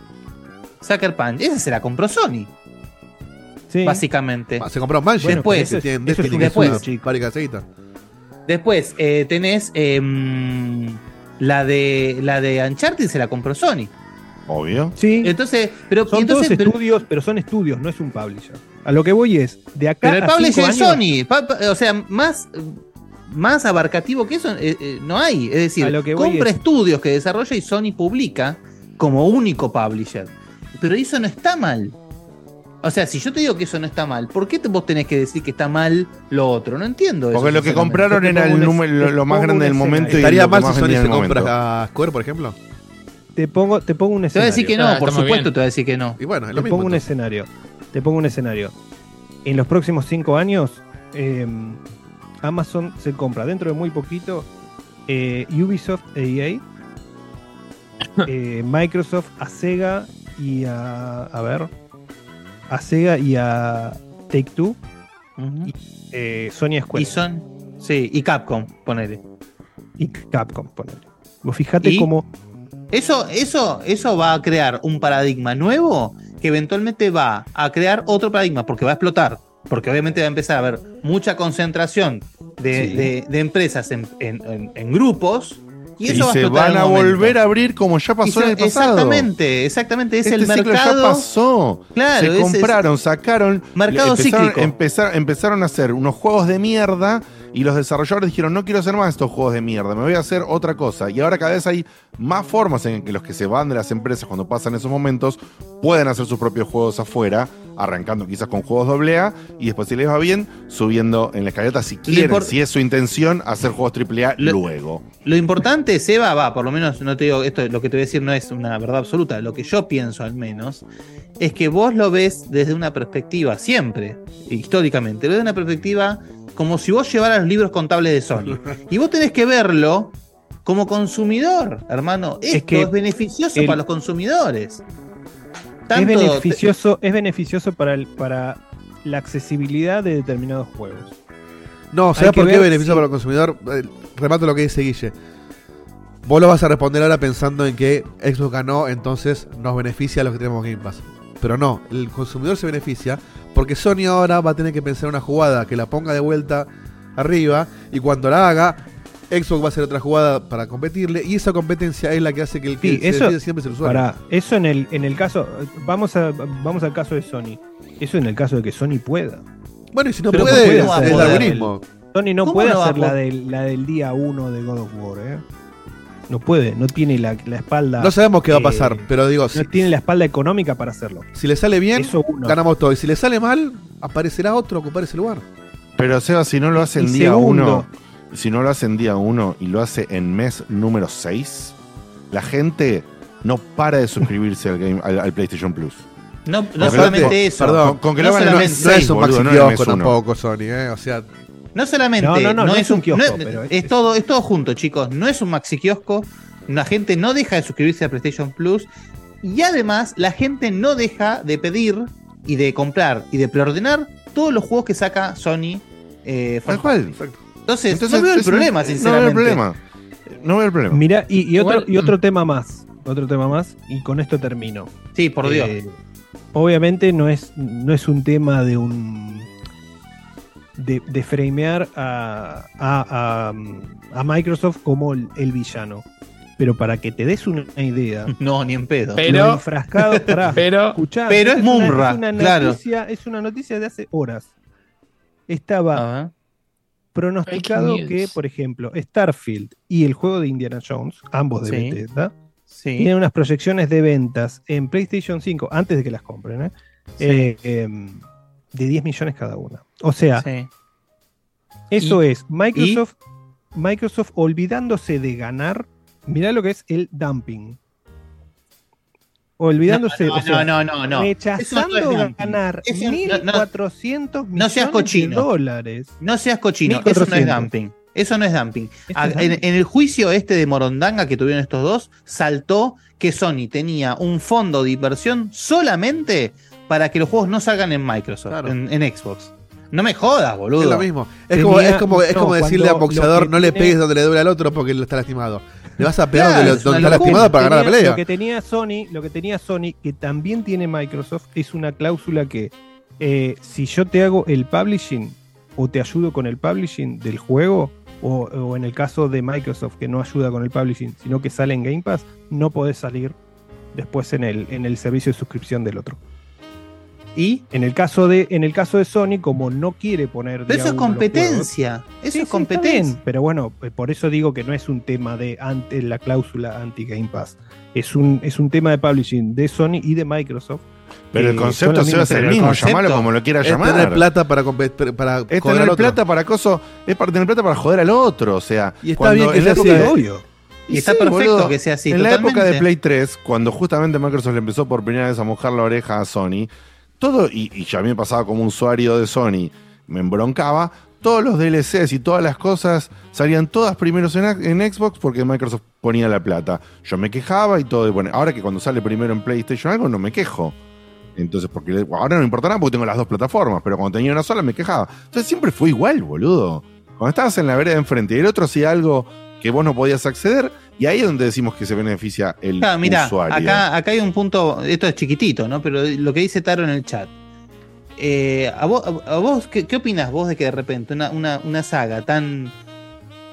Sucker Punch. Esa se la compró Sony, Sí. básicamente. Ah, Se compró Mansion. Después, que eso es- tienen Destiny, después. Después eh, tenés em, la de la de Uncharted se la compró Sony. Obvio. Sí. Entonces, pero Son entonces, todos pero, estudios, pero son estudios, no es un publisher. A lo que voy es, de acá pero el a publisher es Sony. Pa- pa- o sea, más más abarcativo que eso eh, eh, no hay. Es decir, A lo que voy compra es- estudios que desarrolla y Sony publica como único publisher. Pero eso no está mal. O sea, si yo te digo que eso no está mal, ¿por qué te- vos tenés que decir que está mal lo otro? No entiendo eso. Porque lo que compraron era el número, lo, más grande del momento y ¿Estaría lo que mal si Sony se compra a Square, por ejemplo? Te pongo, te pongo un Te voy a escenario. decir que no, Ah, por supuesto bien. te voy a decir que no. Y bueno, es Te lo mismo. pongo un escenario. Te pongo un escenario. En los próximos cinco años, eh, Amazon se compra dentro de muy poquito eh, Ubisoft e EA, eh, Microsoft a Sega y a. A ver. A Sega y a Take Two, eh, Sony Square Y son. Sí, y Capcom, ponele. y Capcom, ponele. Vos fijate ¿Y? cómo. Eso, eso, eso va a crear un paradigma nuevo que eventualmente va a crear otro paradigma porque va a explotar. Porque obviamente va a empezar a haber mucha concentración de, Sí. de- de empresas en, en- en- en grupos. Y Y eso va a se explotar van a volver a abrir como ya pasó se- en el pasado. Exactamente, exactamente. Es este el ciclo mercado. ya pasó. Claro, se es- compraron, sacaron. Mercado empezaron, cíclico. empezar- empezaron a hacer unos juegos de mierda y los desarrolladores dijeron: No quiero hacer más estos juegos de mierda, me voy a hacer otra cosa. Y ahora cada vez hay más formas en que los que se van de las empresas cuando pasan esos momentos pueden hacer sus propios juegos afuera, arrancando quizás con juegos AA y después, si les va bien, subiendo en la escaleta si quieren, si es su intención, hacer juegos AAA Lo- luego. Lo importante, Seba, va, por lo menos no te digo, esto lo que te voy a decir no es una verdad absoluta, lo que yo pienso al menos, es que vos lo ves desde una perspectiva, siempre, históricamente, lo ves desde una perspectiva como si vos llevaras los libros contables de Sony. Y vos tenés que verlo como consumidor, hermano. Esto es, que beneficioso el- para los consumidores. Es beneficioso, es beneficioso para, el, para la accesibilidad de determinados juegos. No, Hay ¿sabes que por qué ver beneficio si- para el consumidor? Eh, Remato lo que dice Guille. Vos lo vas a responder ahora pensando en que Xbox ganó, entonces nos beneficia a los que tenemos Game Pass. Pero no, el consumidor se beneficia porque Sony ahora va a tener que pensar una jugada que la ponga de vuelta arriba y cuando la haga, Xbox va a hacer otra jugada para competirle y esa competencia es la que hace que el Sí, se eso- siempre es el usuario. Para eso en el, en el caso, vamos a, vamos al caso de Sony. Eso en el caso de que Sony pueda. Bueno, y si no Pero puede, puede es hacer el algoritmo. Sony no ¿Cómo puede no hacer la del, la del día 1 de God of War, ¿eh? No puede, no tiene la, la espalda. No sabemos qué va a eh, pasar, pero digo, si, No tiene la espalda económica para hacerlo. si le sale bien, Eso uno. ganamos todo. Y si le sale mal, aparecerá otro a ocupar ese lugar. Pero Seba, si no lo hace Y en día segundo- 1, si no lo hace en día 1 y lo hace en mes número 6, la gente no para de suscribirse al, game, al, al PlayStation Plus. no, no solamente eso. perdón, Con, con que no lo hagan en No, no 6, es un boludo, maxi no uno. tampoco, Sony, ¿eh? O sea, No solamente, No, no, no, no es un kiosco, no- pero es- es todo, es todo junto, chicos. No es un maxi kiosco. La gente no deja de suscribirse a PlayStation Plus. Y además, la gente no deja de pedir y de comprar y de preordenar todos los juegos que saca Sony. eh, Tal cual. party. Entonces, no veo el es- problema, No veo sinceramente. el problema. No veo el problema. Mira, y, y otro, y otro tema más. Otro tema más, y con esto termino. Sí, por Dios. Eh, obviamente no es, no es un tema de un. De, de framear a, a, a- a Microsoft como el, el villano. Pero para que te des una idea, no, ni en pedo. Pero- enfrascado, pará, Pero escuchá, pero es una- Mumra, es una claro. noticia, es una noticia de hace horas. Estaba pronosticado que, por ejemplo, Starfield y el juego de Indiana Jones, ambos de Sí. Bethesda, Sí. tienen unas proyecciones de ventas en PlayStation 5, antes de que las compren, ¿eh? Sí. Eh, em, de 10 millones cada una. O sea, Sí. eso Y- es Microsoft, Microsoft olvidándose de ganar. Mirá lo que es el dumping. Olvidándose, no, o sea, no, no, no, no. rechazando no es ganar Eso no- 1.400 millones no seas cochino. de dólares. No seas cochino, eso no es 1400. dumping. Eso no es dumping. En, el juicio este de Morondanga que tuvieron estos dos, saltó que Sony tenía un fondo de inversión solamente para que los juegos no salgan en Microsoft, Claro. en, en Xbox. No me jodas, boludo. es lo mismo. Es Tenía- como, es como, es no, como decirle a un boxeador, lo no le tiene- pegues donde le duele al otro porque él está lastimado. Le vas a pegar Claro, donde, es donde una está lastimado para ganar la pelea. Lo que tenía Sony, lo que tenía Sony, que también tiene Microsoft, es una cláusula que eh, si yo te hago el publishing o te ayudo con el publishing del juego, o, o en el caso de Microsoft que no ayuda con el publishing, sino que sale en Game Pass, no podés salir después en el, en el servicio de suscripción del otro. ¿Y? En el caso de, en el caso de Sony, como no quiere poner. Pero eso es competencia. Eso Sí, es sí, competencia. bien, pero bueno, eh, por eso digo que no es un tema de ante la cláusula anti Game Pass. Es un, es un tema de publishing de Sony y de Microsoft. Pero el concepto se va a ser el mismo, concepto llamarlo como lo quieras Es llamar. tener plata para, para es tener al otro. plata para coso, es para tener plata para joder al otro, o sea, Y está bien que sea época así, de- obvio. Y está sí, perfecto boludo. que sea así. en la época de. Play 3, cuando justamente Microsoft le empezó por primera vez a mojar la oreja a Sony, todo, y, y me pasaba como usuario de Sony, me embroncaba, todos los DLCs y todas las cosas salían todas primeros en, Xbox porque Microsoft ponía la plata. Yo me quejaba y todo, bueno, ahora que cuando sale primero en PlayStation algo, no me quejo. Entonces, porque ahora no me importa nada porque tengo las dos plataformas, pero cuando tenía una sola me quejaba. Entonces siempre fue igual, boludo. Cuando estabas en la vereda de enfrente y el otro hacía algo que vos no podías acceder, y ahí es donde decimos que se beneficia el Claro, mira, usuario. acá, acá hay un punto, esto es chiquitito, ¿no? Pero lo que dice Taro en el chat. Eh, ¿A vos, a vos qué, qué opinas vos de que de repente una, una, una saga tan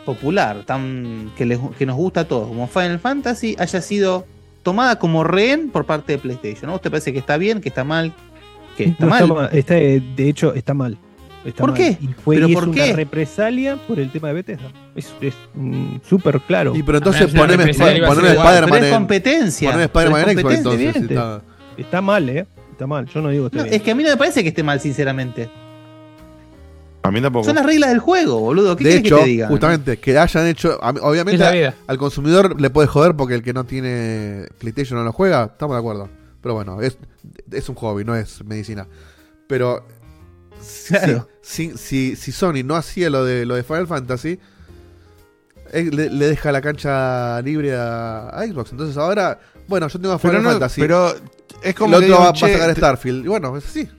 popular, tan que, les- que nos gusta a todos, como Final Fantasy, haya sido tomada como rehén por parte de PlayStation? ¿A vos te parece que está bien, que está mal? Que está No mal. está de hecho, está mal. Está ¿Por mal. qué? Y fue ¿Pero y por es qué? una represalia por el tema de Bethesda. Es, mm, súper claro. Y pero entonces una poneme, poneme Spider-Man es competencia. poneme Spider-Man en Xbox competencia, entonces. está- Está mal, ¿eh? Está mal. Yo no digo No, es que a mí no me parece que esté mal, sinceramente. A mí tampoco. Son las reglas del juego, boludo. ¿Qué De querés hecho, que te diga? justamente, que hayan hecho. Obviamente, la vida. al consumidor le puede joder porque el que no tiene PlayStation no lo juega. Estamos de acuerdo. Pero bueno, es, es un hobby, no es medicina. Pero. Si- Claro. Si, si, si Sony no hacía lo de, lo de Final Fantasy, eh, le, le deja la cancha libre a, a Xbox. Entonces ahora, bueno, yo tengo a Final pero, no- Fantasy. pero es como el que otro digo, va, va a che, sacar te- Starfield. Y bueno, es así.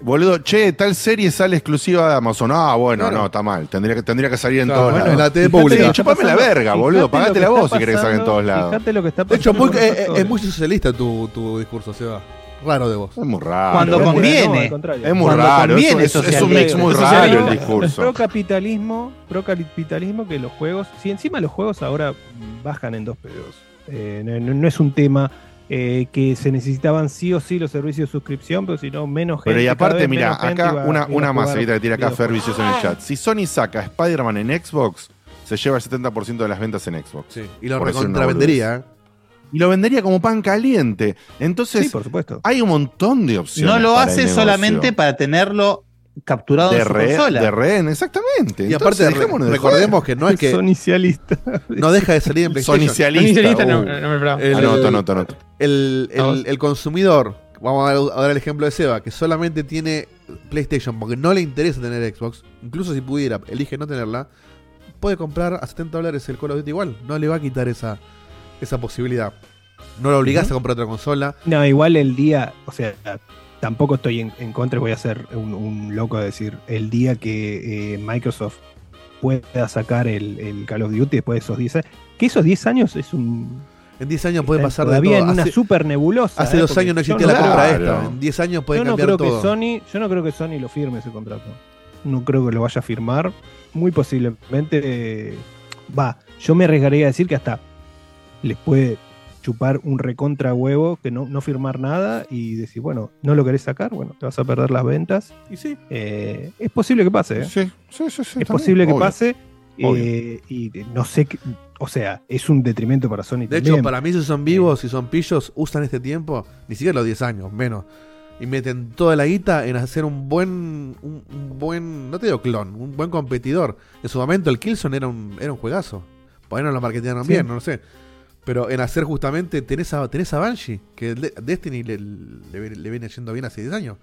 Boludo, che, tal serie sale exclusiva de Amazon. Ah, bueno, Claro. no, está mal. Tendría que, tendría que salir en Claro, todos bueno, lados. en la pública. chupame la verga, boludo. Pagátela vos si querés que salga en todos lados. Fíjate lo que está De hecho, muy- eh, eh, es muy socialista tu, tu discurso, Seba. Raro de vos. Es muy raro. Cuando No, conviene. al contrario. Es muy Cuando raro. Es, conviene, es- es un mix muy raro el discurso. Pro capitalismo, pro capitalismo que los juegos, si encima los juegos ahora bajan en dos pedos. Eh, no, no- no es un tema eh, que se necesitaban sí o sí los servicios de suscripción, pero si no menos gente. Pero y aparte, mira, acá iba- una, una ahorita que tira acá Fer videojuegos. Vicioso en el chat. Si Sony saca Spider-Man en Xbox, se lleva el 70% de las ventas en Xbox. Sí. Y lo recontravendería. Y lo vendería como pan caliente. Entonces, Sí, por supuesto. hay un montón de opciones. No lo hace solamente para tenerlo capturado de, en su re- consola. de rehén, exactamente. Y aparte, Entonces, de recordemos que no es que Sonicialista. no deja de salir en. PlayStation. Sonicialista. Inicialista no, uh. no me esperaba. El- Anoto, anoto, anoto. el, el- Vamos. el consumidor, vamos a dar, a dar el ejemplo de Seba, que solamente tiene PlayStation porque no le interesa tener Xbox, incluso si pudiera, elige no tenerla, puede comprar a 70 dólares el Call of Duty igual. No le va a quitar esa, esa posibilidad. No lo obligás a comprar otra consola. No, igual el día, o sea, tampoco estoy en, en contra, voy a ser un, un loco de decir, el día que eh, Microsoft pueda sacar el, el Call of Duty después de esos 10 años, que esos 10 años es un... En 10 años puede pasar de todavía todo. en una Hace, super nebulosa. hace ¿eh? dos años no existía la compra Claro. esta. En 10 años puede yo no cambiar creo todo. que Sony, yo no creo que Sony lo firme ese contrato. No creo que lo vaya a firmar. Muy posiblemente eh, va. Yo me arriesgaría a decir que hasta les puede chupar un recontra huevo que no, no firmar nada y decir, bueno, no lo querés sacar, bueno, te vas a perder las ventas. Y sí. Eh, es posible que pase, ¿eh? Sí, sí, sí, sí, es también, posible que obvio. pase. Eh, y no sé, qué- o sea, es un detrimento para Sony De también. hecho, para mí, si son vivos, si son pillos, usan este tiempo, ni siquiera los 10 años, menos. Y meten toda la guita en hacer un buen, un, un buen, no te digo clon, un buen competidor. En su momento el Killzone era un, era un juegazo. Por ahí no lo marketearon Sí. bien, no lo sé. Pero en hacer justamente, tenés a, tenés a Banshee, que Destiny le, le- le viene yendo bien hace 10 años.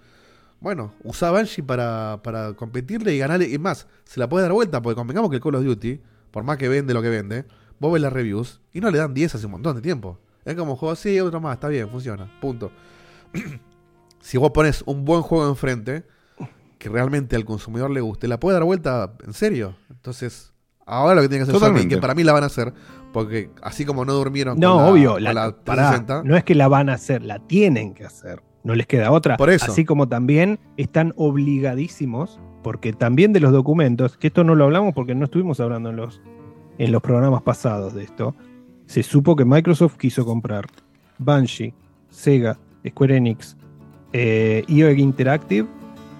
Bueno, usá Banshee para, para competirle y ganarle. Y más, se la puede dar vuelta, porque convengamos que el Call of Duty, por más que vende lo que vende, vos ves las reviews y no le dan 10 hace un montón de tiempo. Es como un juego así, otro más, está bien, funciona, punto. si vos pones un buen juego enfrente, que realmente al consumidor le guste, la puede dar vuelta en serio. Entonces, ahora lo que tiene que hacer Sony, que para mí la van a hacer, porque así como no durmieron No, con la, obvio, con la, la pará, 360, no es que la van a hacer, la tienen que hacer. No les queda otra. Por eso. Así como también están obligadísimos, porque también de los documentos, que esto no lo hablamos porque no estuvimos hablando en los, en los programas pasados de esto, se supo que Microsoft quiso comprar Banshee, Sega, Square Enix, eh, EOG Interactive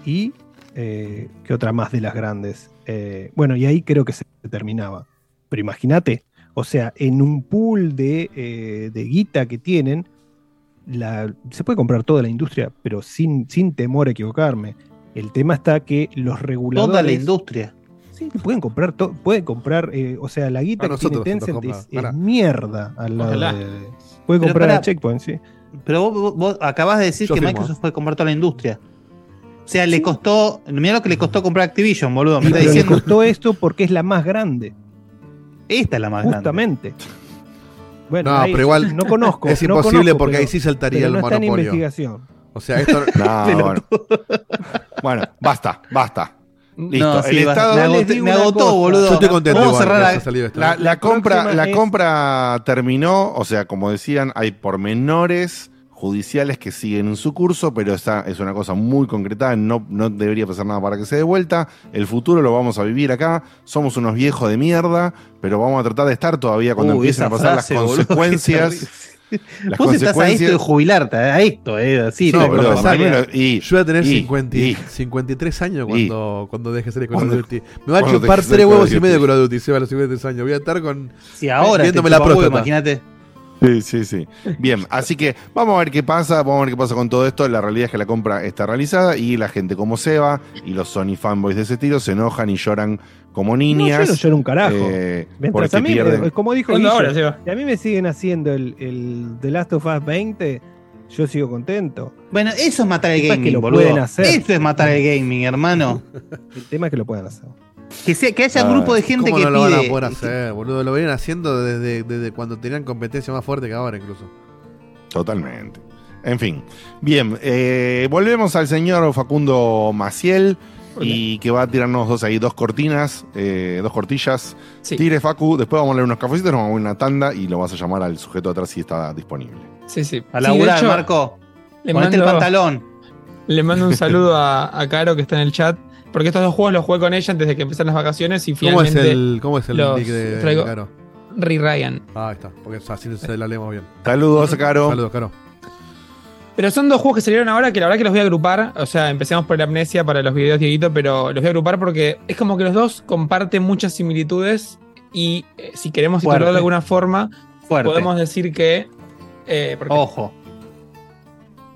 y eh, ¿qué otra más de las grandes? Eh, bueno, y ahí creo que se terminaba. Pero imagínate, o sea, en un pool de, eh, de guita que tienen, la- se puede comprar toda la industria, pero sin, sin temor a equivocarme. El tema está que los reguladores. Toda la industria. Sí, pueden comprar, to- pueden comprar, eh, o sea, la guita A que tiene Tencent es, mierda al lado de- Puede comprar pará. a Checkpoint, sí. Pero vos, vos- vos acabas de decir Yo que firmo. Microsoft puede comprar toda la industria. O sea, le costó. Mira lo que le costó comprar Activision, boludo. Me Sí, está pero le diciendo. costó esto porque es la más grande, Esta es la más grande. justamente. Bueno, No, ahí pero igual no conozco. es no imposible conozco, porque pero- ahí sí saltaría pero el no está en monopolio. investigación. O sea, esto. No, bueno. Bueno, basta, basta. Listo. No, sí, el Estado. me, agoté- me agotó, cosa. boludo. Yo estoy contento Vamos a igual cerrar que a- haya salido esto. La, la compra, la es- compra terminó, o sea, como decían, hay pormenores judiciales que siguen en su curso, pero esa es una cosa muy concretada, no, no debería pasar nada para que se dé vuelta. El futuro lo vamos a vivir acá, somos unos viejos de mierda, pero vamos a tratar de estar todavía cuando Uy, empiecen a pasar frase, las boludo, consecuencias. Las Vos estás a esto de jubilarte, a esto, eh, así. No, primero, y, Yo voy a tener y- 50 y- 53 años cuando, cuando deje de ser Call of Duty. Me va a chupar tres huevos y medio de Call of Duty, se va a los 53 años. Voy a estar con. Si ahora te viéndome la próstata. imagínate. Sí, sí, sí. Bien, así que vamos a ver qué pasa, vamos a ver qué pasa con todo esto. La realidad es que la compra está realizada y la gente como Seba y los Sony fanboys de ese estilo se enojan y lloran como No, yo niñas. no lloro un carajo. eh, Mientras porque a mí, pierden. eh, como dijo ¿Cuándo Guille, ahora, Seba? si a mí me siguen haciendo el, el The Last of Us 20, yo sigo contento. Bueno, eso es matar el El tema es que gaming, lo boludo. pueden hacer. Eso es matar el gaming, hermano. El tema es que lo puedan hacer. Que, sea, que haya un grupo de gente ¿Cómo que no lo van a pide. poder hacer, boludo? Lo vienen haciendo desde, desde cuando tenían competencia más fuerte que ahora, incluso. Totalmente. En fin. Bien, eh, volvemos al señor Facundo Maciel y que va a tirarnos dos ahí, dos cortinas, eh, dos cortillas. Sí. Tire Facu, después vamos a leer unos cafecitos, nos vamos a ir a una tanda y lo vas a llamar al sujeto de atrás si está disponible. Sí, sí. A Sí, de hecho, Marco. Le Ponete el mando, pantalón. le mando un saludo a, a Caro que está en el chat. Porque estos dos juegos los jugué con ella antes de que empezaran las vacaciones y ¿Cómo es finalmente el, cómo es el los nick de, traigo- de Caro? Ri Ryan. Ah, ahí está, porque así se la leemos bien. Saludos, Caro. Saludos, Caro. Pero son dos juegos que salieron ahora que la verdad que los voy a agrupar. O sea, empecemos por la amnesia para los videos, Dieguito, pero los voy a agrupar porque es como que los dos comparten muchas similitudes y eh, si queremos Fuerte. titularlo de alguna forma, Fuerte. podemos decir que... eh, porque- Ojo.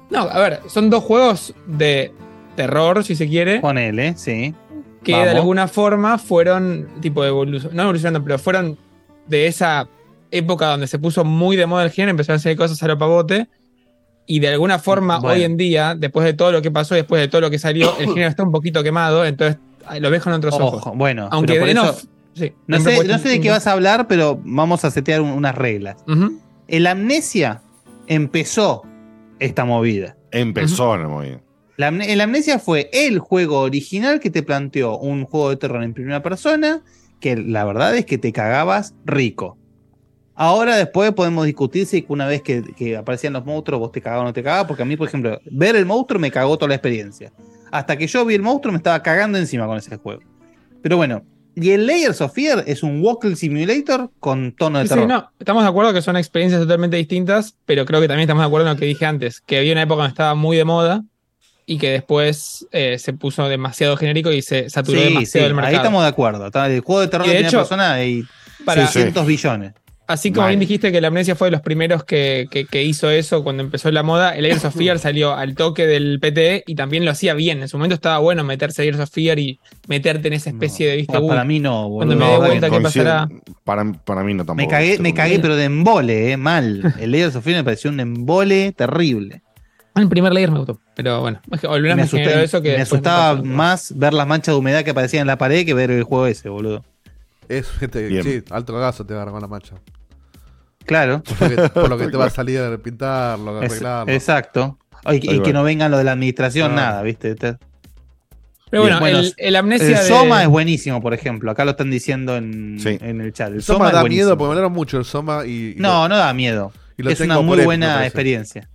No, a ver, son dos juegos de terror, si se quiere, Ponele, sí. que vamos. de alguna forma fueron, tipo, evolu- no evolucionando, pero fueron de esa época donde se puso muy de moda el género, empezaron a hacer cosas a lo pavote. Y de alguna forma, Bueno. hoy en día, después de todo lo que pasó, después de todo lo que salió, el género está un poquito quemado, entonces lo ves con otros ojos. Ojo. Bueno, Aunque de eso- no, sí, no, sé, fue no sé de qué vas a hablar, pero vamos a setear un- unas reglas. El Amnesia empezó esta movida. Empezó, no muy bien. La el Amnesia fue el juego original que te planteó un juego de terror en primera persona, que la verdad es que te cagabas rico. Ahora después podemos discutir si una vez que, que aparecían los monstruos vos te cagabas o no te cagabas, porque a mí, por ejemplo, ver el monstruo me cagó toda la experiencia. Hasta que yo vi el monstruo me estaba cagando encima con ese juego. Pero bueno, y el Layers of Fear es un Walking Simulator con tono de Sí, sí, terror. no, estamos de acuerdo que son experiencias totalmente distintas, pero creo que también estamos de acuerdo en lo que dije antes, que había una época donde estaba muy de moda y que después eh, se puso demasiado genérico y se saturó Sí, demasiado sí, el mercado. ahí estamos de acuerdo. Está- El juego de terror Y de de primera hecho, persona hay para- 600 billones. Así como bien dijiste que la amnesia fue de los primeros que, que- que hizo eso cuando empezó la moda, el Layers of Fear salió al toque del PTE y también lo hacía bien. En su momento estaba bueno meterse a Layers of Fear y meterte en esa especie de vista. No, para mí no, Cuando boludo. me dé No, vuelta, ¿qué Coincido- pasará? Para, para mí no tampoco. Me cagué, me cagué, pero de embole, eh, mal. El Layers of Fear me pareció un embole terrible. El primer layer me gustó, pero bueno, es que volver Me, me asusté- eso que me asustaba pasó. más ver las manchas de humedad que aparecían en la pared que ver el juego ese, boludo. Es gente, sí, alto cagazo te agarra con la mancha. Claro. Por lo que, por lo que te va a salir a pintarlo, a Es- arreglarlo. exacto. Y, que va. no vengan lo de la administración, nada, ¿viste? Te- Pero bueno, el, el amnesia El de- Soma es buenísimo, por ejemplo. Acá lo están diciendo en, Sí. en el chat. El, Soma, da miedo porque me hablaron mucho el Soma y. y No, no da miedo. y lo Es tengo una muy buena experiencia.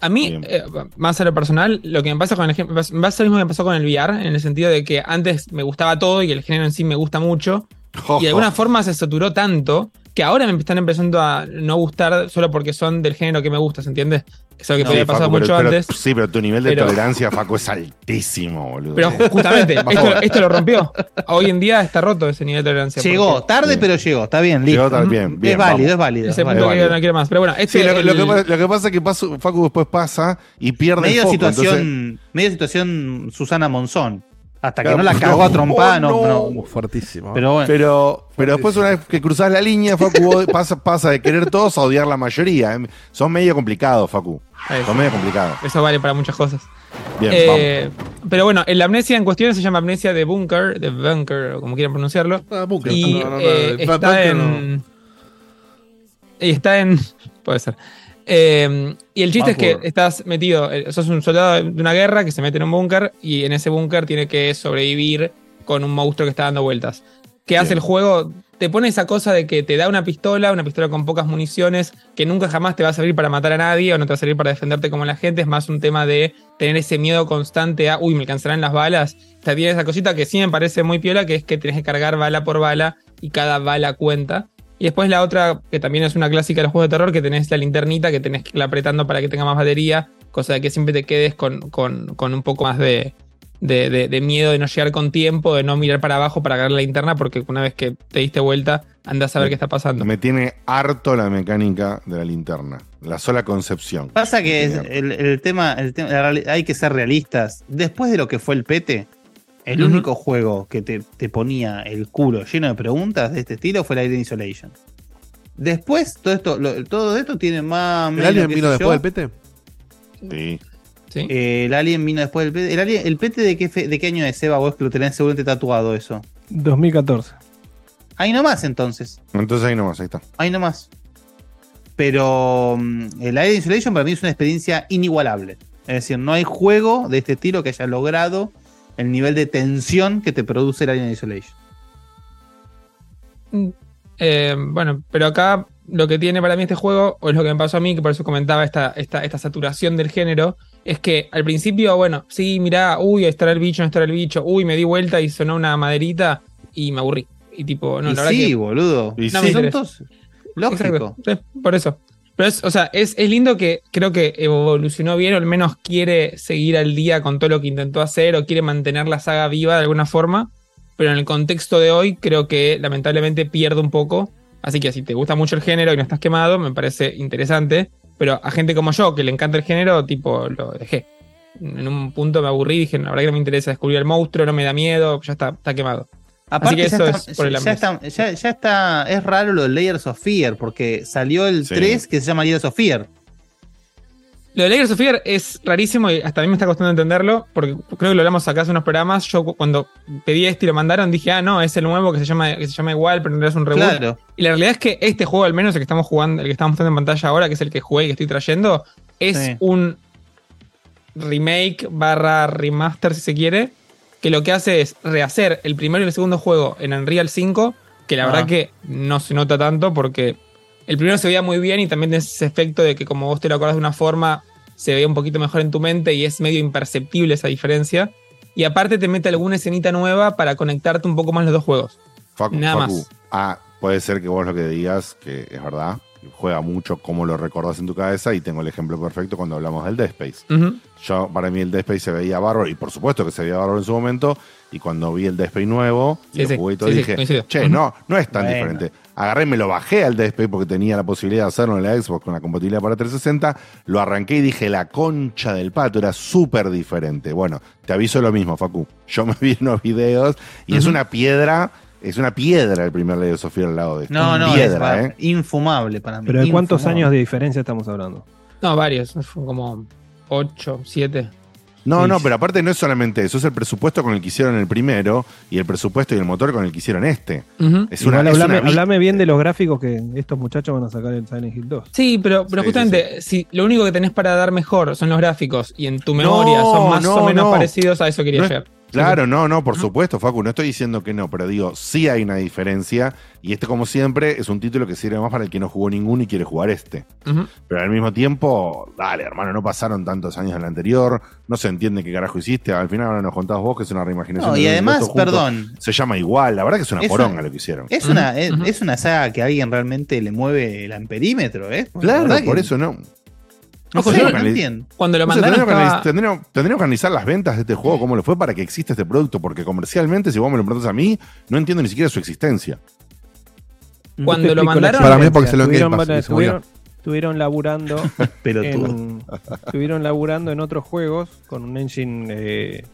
A mí, eh, más a lo personal, lo que me pasa con el género, me pasa lo mismo que me pasó con el VR, en el sentido de que antes me gustaba todo y el género en sí me gusta mucho, Ojo. Y de alguna forma se saturó tanto que ahora me están empezando a no gustar solo porque son del género que me gusta, ¿se entiende? Es algo que Sí, podía pasar pero- mucho pero- antes. Sí, pero tu nivel de Pero- tolerancia, Facu, es altísimo, boludo. Pero justamente, esto, esto lo rompió. Hoy en día está roto ese nivel de tolerancia. Llegó, porque- tarde, Bien. pero llegó. Está bien, Llegó listo. tarde, bien, bien, es válido, vamos. es válido. Ese es punto válido. que no quiero más. Pero bueno, este Sí, lo, lo el- que, pasa- lo que pasa es que paso- Facu después pasa y pierde el Medio foco. situación, entonces- medio situación Susana Monzón. Hasta que no la no, cagó a trompada, no, no. Uh, fuertísimo. Pero bueno. Pero, pero después, una vez que cruzas la línea, Facu, pasa, pasa de querer todos a odiar la mayoría. ¿eh? Son medio complicados, Facu. Eso. Son medio complicados. Eso vale para muchas cosas. Bien, Eh, pero bueno, la amnesia en cuestión se llama amnesia de Bunker, de Bunker, o como quieran pronunciarlo. Ah, Bunker. Y No, no, no, eh, el está Bunker no. en. Y está en. Puede ser. Eh, y el chiste es que estás metido, eh, sos un soldado de una guerra que se mete en un búnker y en ese búnker tiene que sobrevivir con un monstruo que está dando vueltas. ¿Qué hace el juego? Te pone esa cosa de que te da una pistola, una pistola con pocas municiones, que nunca jamás te va a servir para matar a nadie o no te va a servir para defenderte como la gente. Es más un tema de tener ese miedo constante a, uy, me alcanzarán las balas. O sea, tiene esa cosita que sí me parece muy piola, que es que tienes que cargar bala por bala y cada bala cuenta. Y después la otra, que también es una clásica de los juegos de terror, que tenés la linternita, que tenés que irla apretando para que tenga más batería, cosa de que siempre te quedes con, con- con un poco más de, de- de- de miedo de no llegar con tiempo, de no mirar para abajo para agarrar la linterna, porque una vez que te diste vuelta, andás a ver qué está pasando. Me tiene harto la mecánica de la linterna. La sola concepción. Pasa que es- el, el tema, el tema- hay que ser realistas. Después de lo que fue el Pete, el único juego que te, te ponía el culo lleno de preguntas de este estilo fue el Alien Isolation. Después, todo esto, lo- todo esto tiene más. ¿El menos, Alien vino después del PT? Sí. ¿Sí? Eh, el Alien vino después del Pete. ¿El, alien, el Pete de qué, fe- de qué año es, Seba? Vos que lo tenés seguramente tatuado eso. 2014. Ahí nomás entonces. Entonces ahí nomás, ahí está. Ahí nomás. Pero mm, el Alien Isolation para mí es una experiencia inigualable. Es decir, no hay juego de este estilo que haya logrado el nivel de tensión que te produce el Alien Isolation. Eh, bueno, pero acá lo que tiene para mí este juego, o es lo que me pasó a mí, que por eso comentaba esta, esta, esta saturación del género, es que al principio, bueno, sí, mirá, uy, ahí estará el bicho, no estará el bicho, uy, me di vuelta y sonó una maderita y me aburrí. Y tipo, no, y la verdad sí, que boludo. Y No sí. me Son todos- Lógico. Exacto, sí, por eso. Pero es, o sea, es, es lindo que creo que evolucionó bien, o al menos quiere seguir al día con todo lo que intentó hacer, o quiere mantener la saga viva de alguna forma. Pero en el contexto de hoy, creo que lamentablemente pierde un poco. Así que si te gusta mucho el género y no estás quemado, me parece interesante. Pero a gente como yo, que le encanta el género, tipo, lo dejé. En un punto me aburrí dije, la verdad que no me interesa descubrir el monstruo, no me da miedo, ya está, está quemado. Aparte, que ya, eso está, es por el ya, está, ya- ya está- es raro lo de Layers of Fear, porque salió el Sí. 3 que se llama Layers of Fear. Lo de Layers of Fear es rarísimo y hasta a mí me está costando entenderlo, porque creo que lo hablamos acá hace unos programas. Yo cu- cuando pedí este y lo mandaron dije, ah, no, es el nuevo que se llama, que se llama igual, pero realidad es un reboot. Claro. Y la realidad es que este juego, al menos el que estamos jugando, el que estamos mostrando en pantalla ahora, que es el que jugué y que estoy trayendo, es Sí. un remake barra remaster, si se quiere, que lo que hace es rehacer el primero y el segundo juego en Unreal 5, que la Ah. verdad que no se nota tanto porque el primero se veía muy bien y también tiene ese efecto de que como vos te lo acordás de una forma, se ve un poquito mejor en tu mente y es medio imperceptible esa diferencia. Y aparte te mete alguna escenita nueva para conectarte un poco más los dos juegos. Facu, Nada Facu. más. Ah, puede ser que vos lo que digas, que es verdad, juega mucho como lo recordás en tu cabeza y tengo el ejemplo perfecto cuando hablamos del Dead Space. Yo, para mí el Dead Space se veía bárbaro y por supuesto que se veía bárbaro en su momento y cuando vi el Dead Space nuevo y Sí, lo jugué y todo sí, dije, che, no, no es tan Bueno. diferente. Agarré me lo bajé al Dead Space porque tenía la posibilidad de hacerlo en la Xbox con la compatibilidad para 360, lo arranqué y dije, la concha del pato, era súper diferente. Bueno, te aviso lo mismo, Facu. Yo me vi unos videos y es una piedra, es una piedra el primer Layer of Fear al lado de esto. No, no, piedra, es ¿eh? infumable para mí. Pero ¿de cuántos años de diferencia estamos hablando? No, varios, fue como 8, 7. No, Sí. no, pero aparte no es solamente eso, es el presupuesto con el que hicieron el primero y el presupuesto y el motor con el que hicieron este. Es una, Igual es hablame, una hablame bien de los gráficos que estos muchachos van a sacar el Silent Hill 2. Sí, pero, pero Sí, justamente, si lo único que tenés para dar mejor son los gráficos y en tu memoria No, son más no, o menos no. parecidos, a eso quería no es, llegar. Claro, no, no, por supuesto, Facu, no estoy diciendo que no, pero digo, sí hay una diferencia y este como siempre es un título que sirve más para el que no jugó ninguno y quiere jugar este. Pero al mismo tiempo, dale, hermano, no pasaron tantos años en el anterior, no se entiende qué carajo hiciste, al final ahora nos contás vos que es una reimaginación. No, y además, perdón. Se llama igual, la verdad que es una Es poronga una- lo que hicieron. Es una, es, es una saga que a alguien realmente le mueve el amperímetro, ¿eh? La Claro, por que- eso no. No no entiendo. Cuando lo mandaron tendríamos, que estaba- tendríamos- tendríamos que analizar las ventas de este juego, cómo le fue para que exista este producto, porque comercialmente, si vos me lo preguntas a mí, no entiendo ni siquiera su existencia. Cuando lo mandaron- Para mí es porque se lo Game Pass murió. estuvieron laburando Pelotudo. en, estuvieron laburando en otros juegos con un engine eh,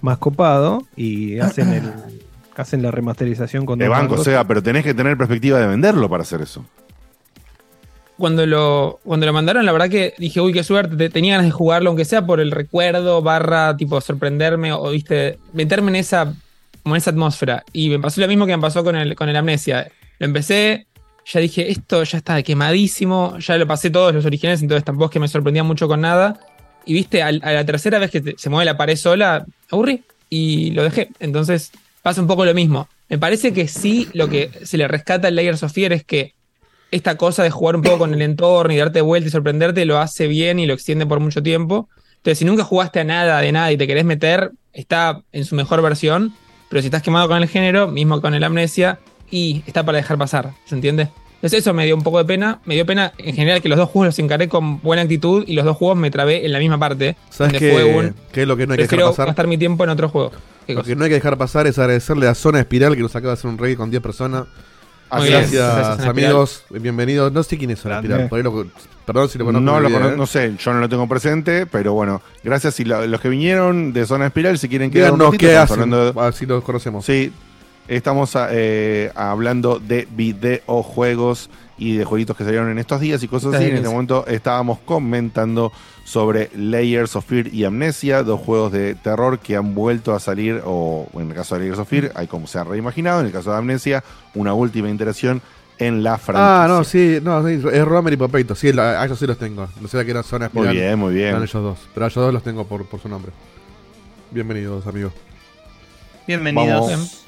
más copado y hacen el hacen la remasterización con De banco, mangos. sea, pero tenés que tener perspectiva de venderlo para hacer eso. Cuando lo, cuando lo mandaron, la verdad que dije, uy, qué suerte, te- tenía ganas de jugarlo, aunque sea por el recuerdo, barra, tipo, sorprenderme o, viste, meterme en esa, como en esa atmósfera. Y me pasó lo mismo que me pasó con el, con el Amnesia. Lo empecé, ya dije, esto ya está quemadísimo, ya lo pasé todos los originales, entonces tampoco es que me sorprendía mucho con nada. Y viste, a, la tercera vez que se mueve la pared sola, aburrí y lo dejé. Entonces pasa un poco lo mismo. Me parece que sí, lo que se le rescata al Layers of Fear es que esta cosa de jugar un poco con el entorno y darte vuelta y sorprenderte lo hace bien y lo extiende por mucho tiempo. Entonces, si nunca jugaste a nada de nada y te querés meter, está en su mejor versión. Pero si estás quemado con el género, mismo con el amnesia, y está para dejar pasar, ¿se entiende? Entonces eso me dio un poco de pena. Me dio pena en general que los dos juegos los encaré con buena actitud y los dos juegos me trabé en la misma parte. ¿Sabes qué, qué es lo que no hay que dejar pasar? gastar mi tiempo en otro juego. ¿Qué Lo cosa? que no hay que dejar pasar es agradecerle a Zona Espiral que nos acaba de hacer un raid con 10 personas. Bien. Gracias, amigos, bienvenidos. No sé quién es Zona Grande. Espiral, por ahí lo- perdón si lo conozco. No, lo ¿eh? no sé, yo no lo tengo presente, pero bueno, gracias. Y lo- los que vinieron de Zona Espiral, si quieren quedar un Díganos ratito, qué estamos hacen, hablando de- así los conocemos. Sí, estamos eh, hablando de videojuegos y de jueguitos que salieron en estos días y cosas Está así. En este momento estábamos comentando sobre Layers of Fear y Amnesia, dos juegos de terror que han vuelto a salir, o en el caso de Layers of Fear, hay como se han reimaginado, en el caso de Amnesia, una última iteración en la franquicia. Ah, no, sí, no, sí, es Romer y Popeito. Sí, la- a ellos sí los tengo. No sé que era Zona Muy bien, muy bien. Eran ellos dos. Pero a ellos dos los tengo por, por su nombre. Bienvenidos, amigos. Bienvenidos. Vamos.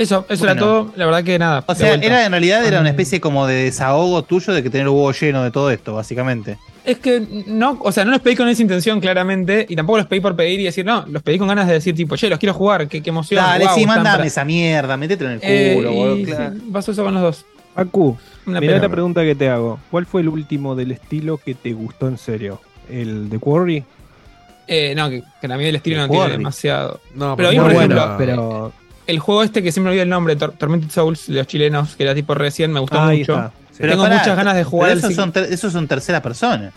Eso, eso Bueno. era todo. La verdad que nada. O sea, era en realidad era una especie como de desahogo tuyo de que tener el huevo lleno de todo esto, básicamente. Es que no, o sea, no los pedí con esa intención claramente y tampoco los pedí por pedir y decir, no, los pedí con ganas de decir tipo, che, los quiero jugar, qué, qué emoción. Dale, guau, sí, están mandame para- esa mierda, métetelo en el Eh, culo, y boludo. sí, claro. pasó eso con los dos. Aku, Una mirá la pregunta que te hago. ¿Cuál fue el último del estilo que te gustó en serio? ¿El de Quarry? Eh, no, que, que a mí el estilo no tiene demasiado. No, Pero pero ahí, Muy por bueno, ejemplo, pero El juego este que siempre olvido el nombre, Tor- Tormented Souls, de los chilenos, que era tipo recién, me gustó mucho. está. Sí. Pero Tengo pará, muchas ganas de jugar pero esos, son esos son tercera persona.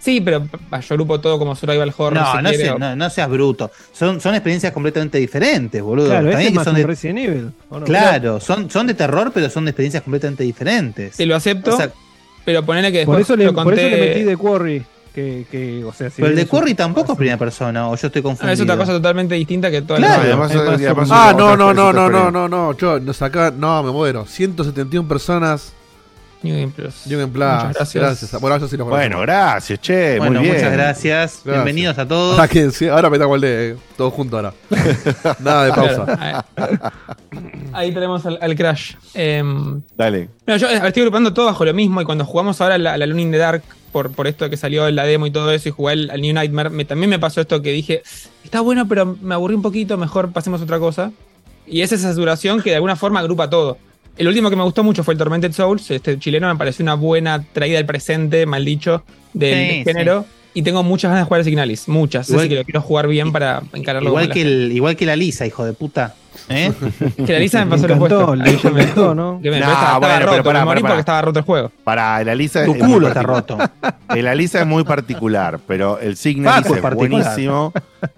Sí, pero yo grupo todo como survival horror. No, si no, quiere, sé- o- no, no seas bruto. Son, son experiencias completamente diferentes, boludo. Claro, También este que son de- Resident Evil. ¿o no? Claro, son, son de terror, pero son de experiencias completamente diferentes. Te lo acepto, O sea, pero ponele que Por después eso, le, lo por conté. eso le metí de Quarry. Que, que, o sea, si pero el de Curry tampoco es primera persona, o yo estoy Ah, confundido. es otra cosa totalmente distinta que toda Claro. la además, además, Ah, no, no, no, no, no, no, no. Yo nos acá, no, me muero. 171 personas. New Game Plus. New Game Plus. Muchas gracias. Gracias. Bueno, sí los Bueno, gracias, che, Bueno, muy bien. muchas gracias. Bienvenidos a todos. Ah, que sí, ahora metamos el de todos juntos ahora. Nada de pausa. Ahí, tenemos al, al Crash. Em, Dale. no, yo eh, estoy agrupando todo bajo lo mismo y cuando jugamos ahora la, la Luna in the Dark, por, por esto de que salió la demo y todo eso, y jugué al, al New Nightmare, me- también me pasó esto que dije, está bueno, pero me aburrí un poquito, mejor pasemos a otra cosa. Y es esa saturación que de alguna forma agrupa todo. El último que me gustó mucho fue el Tormented Souls, este chileno me pareció una buena traída al presente, mal dicho, del Sí, género. Y tengo muchas ganas de jugar a Signalis, muchas. Igual- así que lo quiero jugar bien para encararlo Igual que, el, igual que la Lisa, hijo de puta. ¿Eh? Que la Lisa me pasó encantó, opuesto. le encantó, ¿no? Que me, pero estaba, estaba bueno, pero roto, pará, me morí pará, porque pará. estaba roto el juego. Para la Lisa tu culo está particular. roto. El Alisa es muy particular, pero el Signalis Facu es es particular. buenísimo.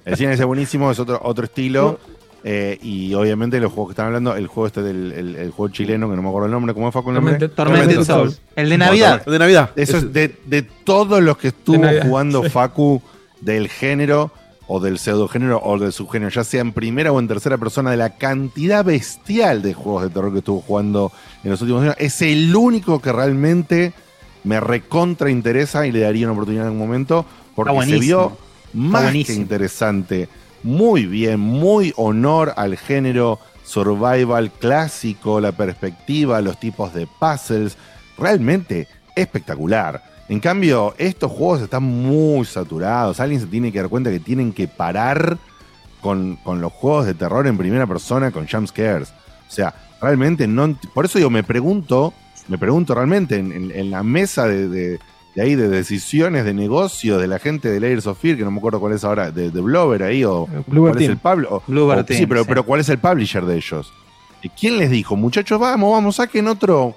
El Signalis es buenísimo, es otro, otro estilo. eh, y obviamente los juegos que están hablando, el juego este del el, el juego chileno, que no me acuerdo el nombre, ¿cómo fue con el nombre? Tormented- Souls. El de Navidad. De Navidad. Eso es de, de todos los que estuvo jugando Facu del género o del pseudogénero o del subgénero, ya sea en primera o en tercera persona, de la cantidad bestial de juegos de terror que estuvo jugando en los últimos años, es el único que realmente me recontra interesa y le daría una oportunidad en algún momento, porque se vio más que interesante. Muy bien, muy honor al género survival clásico, la perspectiva, los tipos de puzzles, realmente espectacular. En cambio, estos juegos están muy saturados. Alguien se tiene que dar cuenta que tienen que parar con, con los juegos de terror en primera persona con jump scares. O sea, realmente no. Por eso digo, me pregunto, me pregunto realmente en, en- en la mesa de, de- de ahí de decisiones de negocio de la gente de Layers of Fear, que no me acuerdo cuál es ahora, de, de Blover ahí, o Bluebird cuál es el pub- o- Bluebird o- sí, pero, sí. pero ¿cuál es el publisher de ellos? ¿Y quién les dijo, muchachos, vamos, vamos, saquen otro,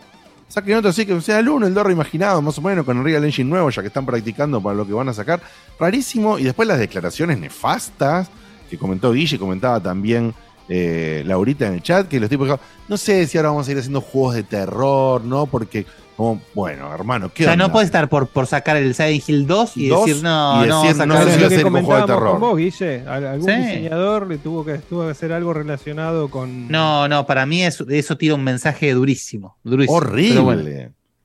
saquen otro así que sea el 1, el 2 reimaginado, más o menos, con Unreal Engine nuevo, ya que están practicando para lo que van a sacar? Rarísimo. Y después las declaraciones nefastas que comentó Guille, comentaba también eh, Laurita en el chat, que los tipos dijeron, no sé si ahora vamos a ir haciendo juegos de terror, ¿no? Porque, como, bueno, hermano, O ¿qué sea, onda? no puedes estar por, por sacar el Silent Hill 2 y Dos decir, no, y no, decir, sacar no sé si va a que ser un juego de terror. con vos, Guille. Al- Algún Sí. diseñador le tuvo que, tuvo que hacer algo relacionado con. No, no, para mí eso, eso tira un mensaje durísimo. durísimo. Horrible. Pero bueno.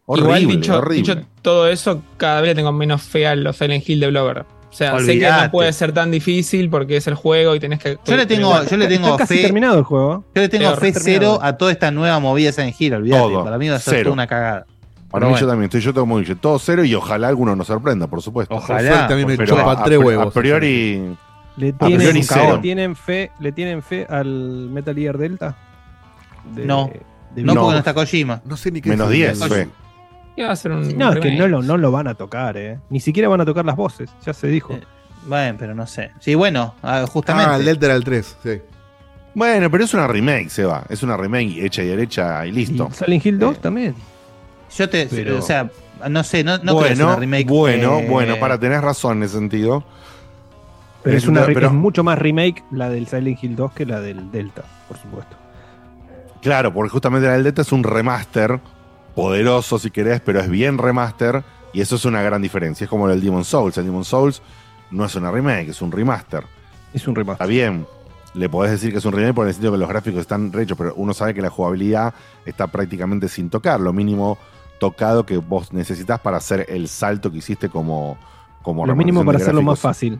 Horrible, Igual dicho, horrible. dicho todo eso, cada vez le tengo menos fe a los Silent Hill de Blover. O sea, sé que no puede ser tan difícil porque es el juego y tenés que. Yo le tengo, yo le tengo Está casi fe. terminado el juego. Yo le tengo Peor, fe terminado. cero a toda esta nueva movida de Silent Hill, olvídate. Todo, Para mí va a ser cero. toda una cagada. Para Pero mí bueno. yo también estoy yo como Guille, todo cero y ojalá alguno nos sorprenda, por supuesto. Ojalá. Por suerte a mí me Pero chupan a, tres a- huevos. a priori, Le priori tienen, cero. le tienen fe, le tienen fe al Metal Gear Delta. De- No. de- No, porque no está Kojima. No sé ni qué menos es 10 el- fue. Iba a ser un. No, es que no lo, no lo van a tocar, eh. Ni siquiera van a tocar las voces, ya se dijo. Eh, Bueno, pero no sé. Sí, bueno, ah, justamente. Ah, el Delta era el 3, sí. Bueno, pero es una remake, Seba. Es una remake hecha y derecha y listo. Y Silent Hill 2 Eh, también. Yo te. Pero- O sea, no sé, no, no creo que bueno, una remake. bueno, eh, bueno, para tener razón en ese sentido. Pero es, una, pero- es mucho más remake la del Silent Hill 2 que la del Delta, por supuesto. Claro, porque justamente la del Delta es un remaster poderoso si querés, pero es bien remaster y eso es una gran diferencia. Es como el Demon Souls. El Demon Souls no es una remake, es un remaster. Es un Está remaster. bien, le podés decir que es un remake por el sentido que los gráficos están rechos, pero uno sabe que la jugabilidad está prácticamente sin tocar. Lo mínimo tocado que vos necesitas para hacer el salto que hiciste como, como Lo mínimo para hacerlo más fácil.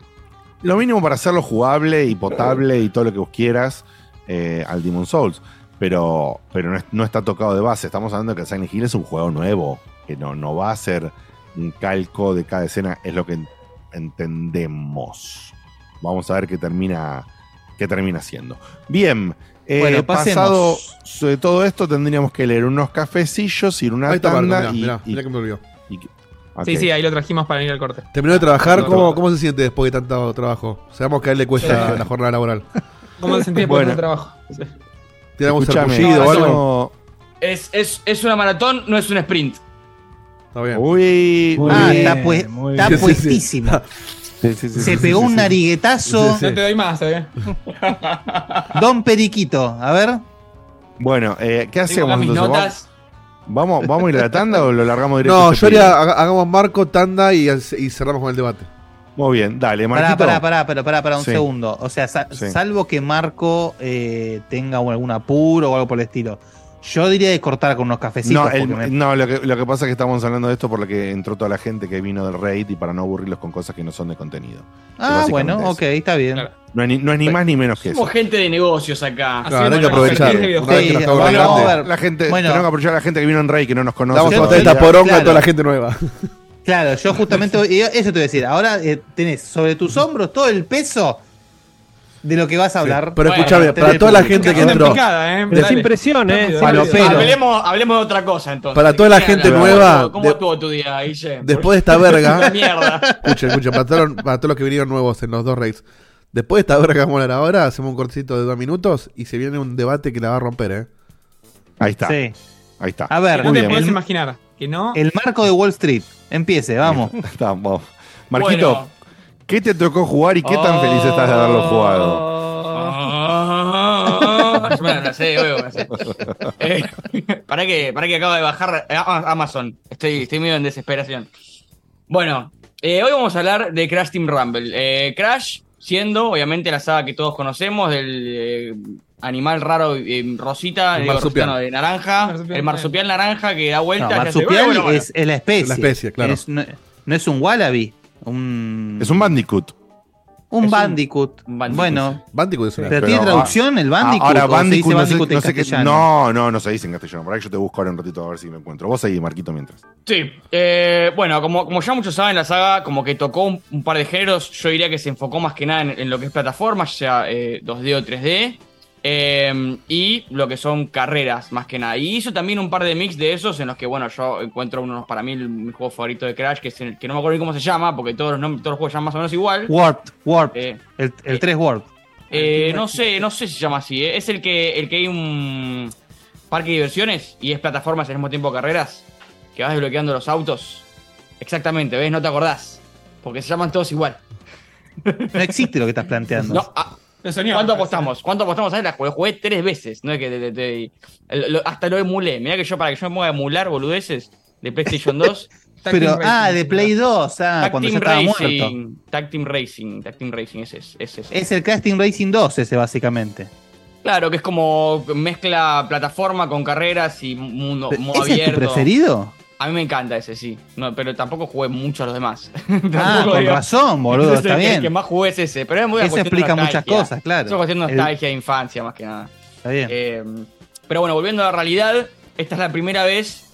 Lo mínimo para hacerlo jugable y potable y todo lo que vos quieras eh, al Demon Souls. Pero, pero no, es- no está tocado de base. Estamos hablando de que Silent Hill es un juego nuevo. Que no, no va a ser un calco de cada escena. Es lo que en- entendemos. Vamos a ver qué termina, qué termina siendo. Bien. Eh, Bueno, pasemos. pasado de todo esto, tendríamos que leer unos cafecillos, ir una Ahí está tanda mirá, y, mirá, y- mirá que me olvidó. y- Sí, sí, ahí lo trajimos para ir al corte. Terminó de trabajar, No, ¿cómo. ¿cómo se siente después de tanto trabajo? Sabemos que a él le cuesta Sí. la jornada laboral. ¿Cómo te sentís después Bueno. del trabajo? Sí. ¿Tiene algún Escuchame, sarpullido o no, algo? Es, es, es una maratón, no es un sprint. Está bien. Uy, Muy Ah, bien, está, pues- está sí, sí. Puestísimo. sí, sí, sí, Se sí, pegó sí, un sí. nariguetazo. Sí, sí. No te doy más, ¿eh? Don Periquito. A ver. Bueno, eh, ¿qué hacemos mis entonces? notas. ¿Vamos, ¿Vamos a ir a la tanda o lo largamos directo? No, este yo haría, hagamos marco, tanda y, y cerramos con el debate. Muy bien, dale, Pará, Marquito. pará, pará, pará, pará un Sí. segundo. O sea, sa- Sí. salvo que Marco eh, tenga algún apuro o algo por el estilo. Yo diría de cortar con unos cafecitos. No, el- porque me- no lo, que, lo que pasa es que estamos hablando de esto por lo que entró toda la gente que vino del raid y para no aburrirlos con cosas que no son de contenido. Ah, bueno, eso. ok, está bien. Claro. No es ni, no es ni más ni menos que eso. Somos gente de negocios acá. Así Claro, hay como que aprovechar. que bueno, la a grande, gente, Bueno. tenemos que aprovechar a la gente que vino en raid que no nos conoce. Damos esta poronga a claro. toda la gente nueva. Claro, yo justamente eso te voy a decir. Ahora eh, tenés sobre tus hombros todo el peso de lo que vas a hablar. Pero Bueno, escúchame, para toda la gente que entró, picada, ¿eh? Pero sin presión, eh. Presión. pero- Hablemos, hablemos de otra cosa entonces. Para toda la ¿Qué gente hablar? nueva, ¿Cómo, de- estuvo tu día, Guille? después de esta verga, mierda. escuchen, escuchen, para, todos los- para todos los que vinieron nuevos en los dos raids, después de esta verga que vamos a hablar ahora, hacemos un cortecito de dos minutos y se viene un debate que la va a romper, ¿eh? Ahí está, Sí. ahí está. A ver, no te puedes imaginar. Que no. el marco de Wall Street. Empiece, vamos. Está, vamos. Marquito, Bueno. ¿Qué te tocó jugar y qué tan feliz estás de haberlo jugado? Ah, no sé, obvio, no sé. Eh, para que, para que acabo de bajar eh, Amazon. Estoy, estoy medio en desesperación. Bueno, eh, hoy vamos a hablar de Crash Team Rumble. Eh, Crash, siendo obviamente la saga que todos conocemos del eh, animal raro eh, rosita, El digo, marsupial. rosita no, de naranja, Marsupial, el marsupial naranja que da No, vueltas. y hace- marsupial bueno, bueno. Es, es la especie. La especie, claro. Es- no, no es un wallaby. Un... Es un Bandicoot. Un Bandicoot. un Bandicoot. Bueno, Bandicoot es una. pero, ¿tiene traducción el Bandicoot? Ahora Bandicoot, no sé, Bandicoot no sé qué- no, no, no se dice en castellano. Por ahí yo te busco ahora un ratito a ver si lo encuentro. Vos ahí, Marquito, mientras. Sí, eh, bueno, como, como ya muchos saben, la saga como que tocó un, un par de géneros, yo diría que se enfocó más que nada en, en lo que es plataformas, ya sea eh, 2D o 3D, eh, y lo que son carreras, más que nada. Y hizo también un par de mix de esos en los que, bueno, yo encuentro uno, para mí, el, mi juego favorito de Crash, que, es el, que no me acuerdo ni cómo se llama, porque todos los, nombres, todos los juegos se llaman más o menos igual. Warped, Warped. Eh, el, el 3 Warped. eh, no sé, no sé si se llama así. ¿eh? Es el que, el que hay un parque de diversiones y es plataformas al mismo tiempo carreras. Que vas desbloqueando los autos. Exactamente, ¿ves? No te acordás. Porque se llaman todos igual. No existe lo que estás planteando. No, ah, soñó, ¿Cuánto apostamos? ¿Cuánto apostamos? ¿Sabes? La jugué, jugué tres veces. No es que te- te- te- el- lo- hasta lo emulé. Mirá que yo, para que yo me ponga a emular boludeces de PlayStation 2. Tag Pero, ah, de Play 2, ah, Tag cuando ya Team estaba muerto. Tag Team Racing. Tag Team Racing, ese es. Ese es. Es el Casting Racing 2 ese, básicamente. Claro, que es como mezcla plataforma con carreras y mundo, ¿Ese es tu abierto. preferido? A mí me encanta ese, sí. No, pero tampoco jugué mucho a los demás. Ah, con digo, razón, boludo, está el bien. que más jugué es ese. Pero es muy Eso explica muchas cosas, claro. Es una cuestión de nostalgia de infancia, más que nada. Está bien. Eh, pero bueno, volviendo a la realidad, esta es la primera vez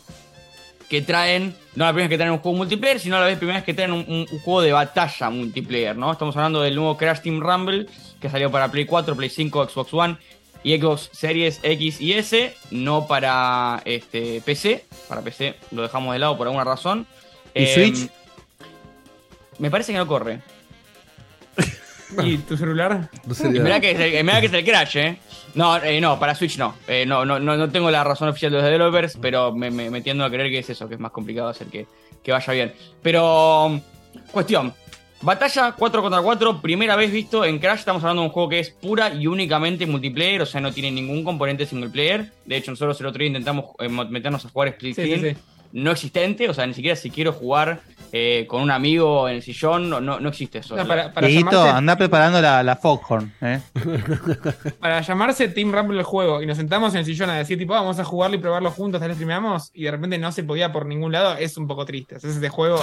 que traen, no la primera vez que traen un juego multiplayer, sino la vez primera vez que traen un, un- un juego de batalla multiplayer, ¿no? Estamos hablando del nuevo Crash Team Rumble, que salió para Play 4, Play 5, Xbox One y Xbox Series X y S, no para este, PC. Para PC lo dejamos de lado por alguna razón. ¿Y Eh, Switch? Me parece que no corre. ¿Y tu celular? No mirá que, es el, mirá que es el Crash, ¿eh? No, eh, no, para Switch no. Eh, no, no, no. no tengo la razón oficial de los developers, pero me, me, me tiendo a creer que es eso, que es más complicado hacer que, que vaya bien. Pero, cuestión. Batalla 4 contra 4, primera vez visto en Crash. Estamos hablando de un juego que es pura y únicamente multiplayer, o sea, no tiene ningún componente single player. De hecho, nosotros el otro día intentamos eh, meternos a jugar split Sí, sí, screen. sí. No existente, o sea, ni siquiera si quiero jugar eh, con un amigo en el sillón, no, no, no existe eso. No, para, para Dieguito, llamarse, anda preparando la, la Foghorn, ¿eh? para llamarse Team Rumble el juego y nos sentamos en el sillón a decir, tipo, vamos a jugarlo y probarlo juntos, tal vez streameamos, y de repente no se podía por ningún lado, es un poco triste. O sea, es este juego.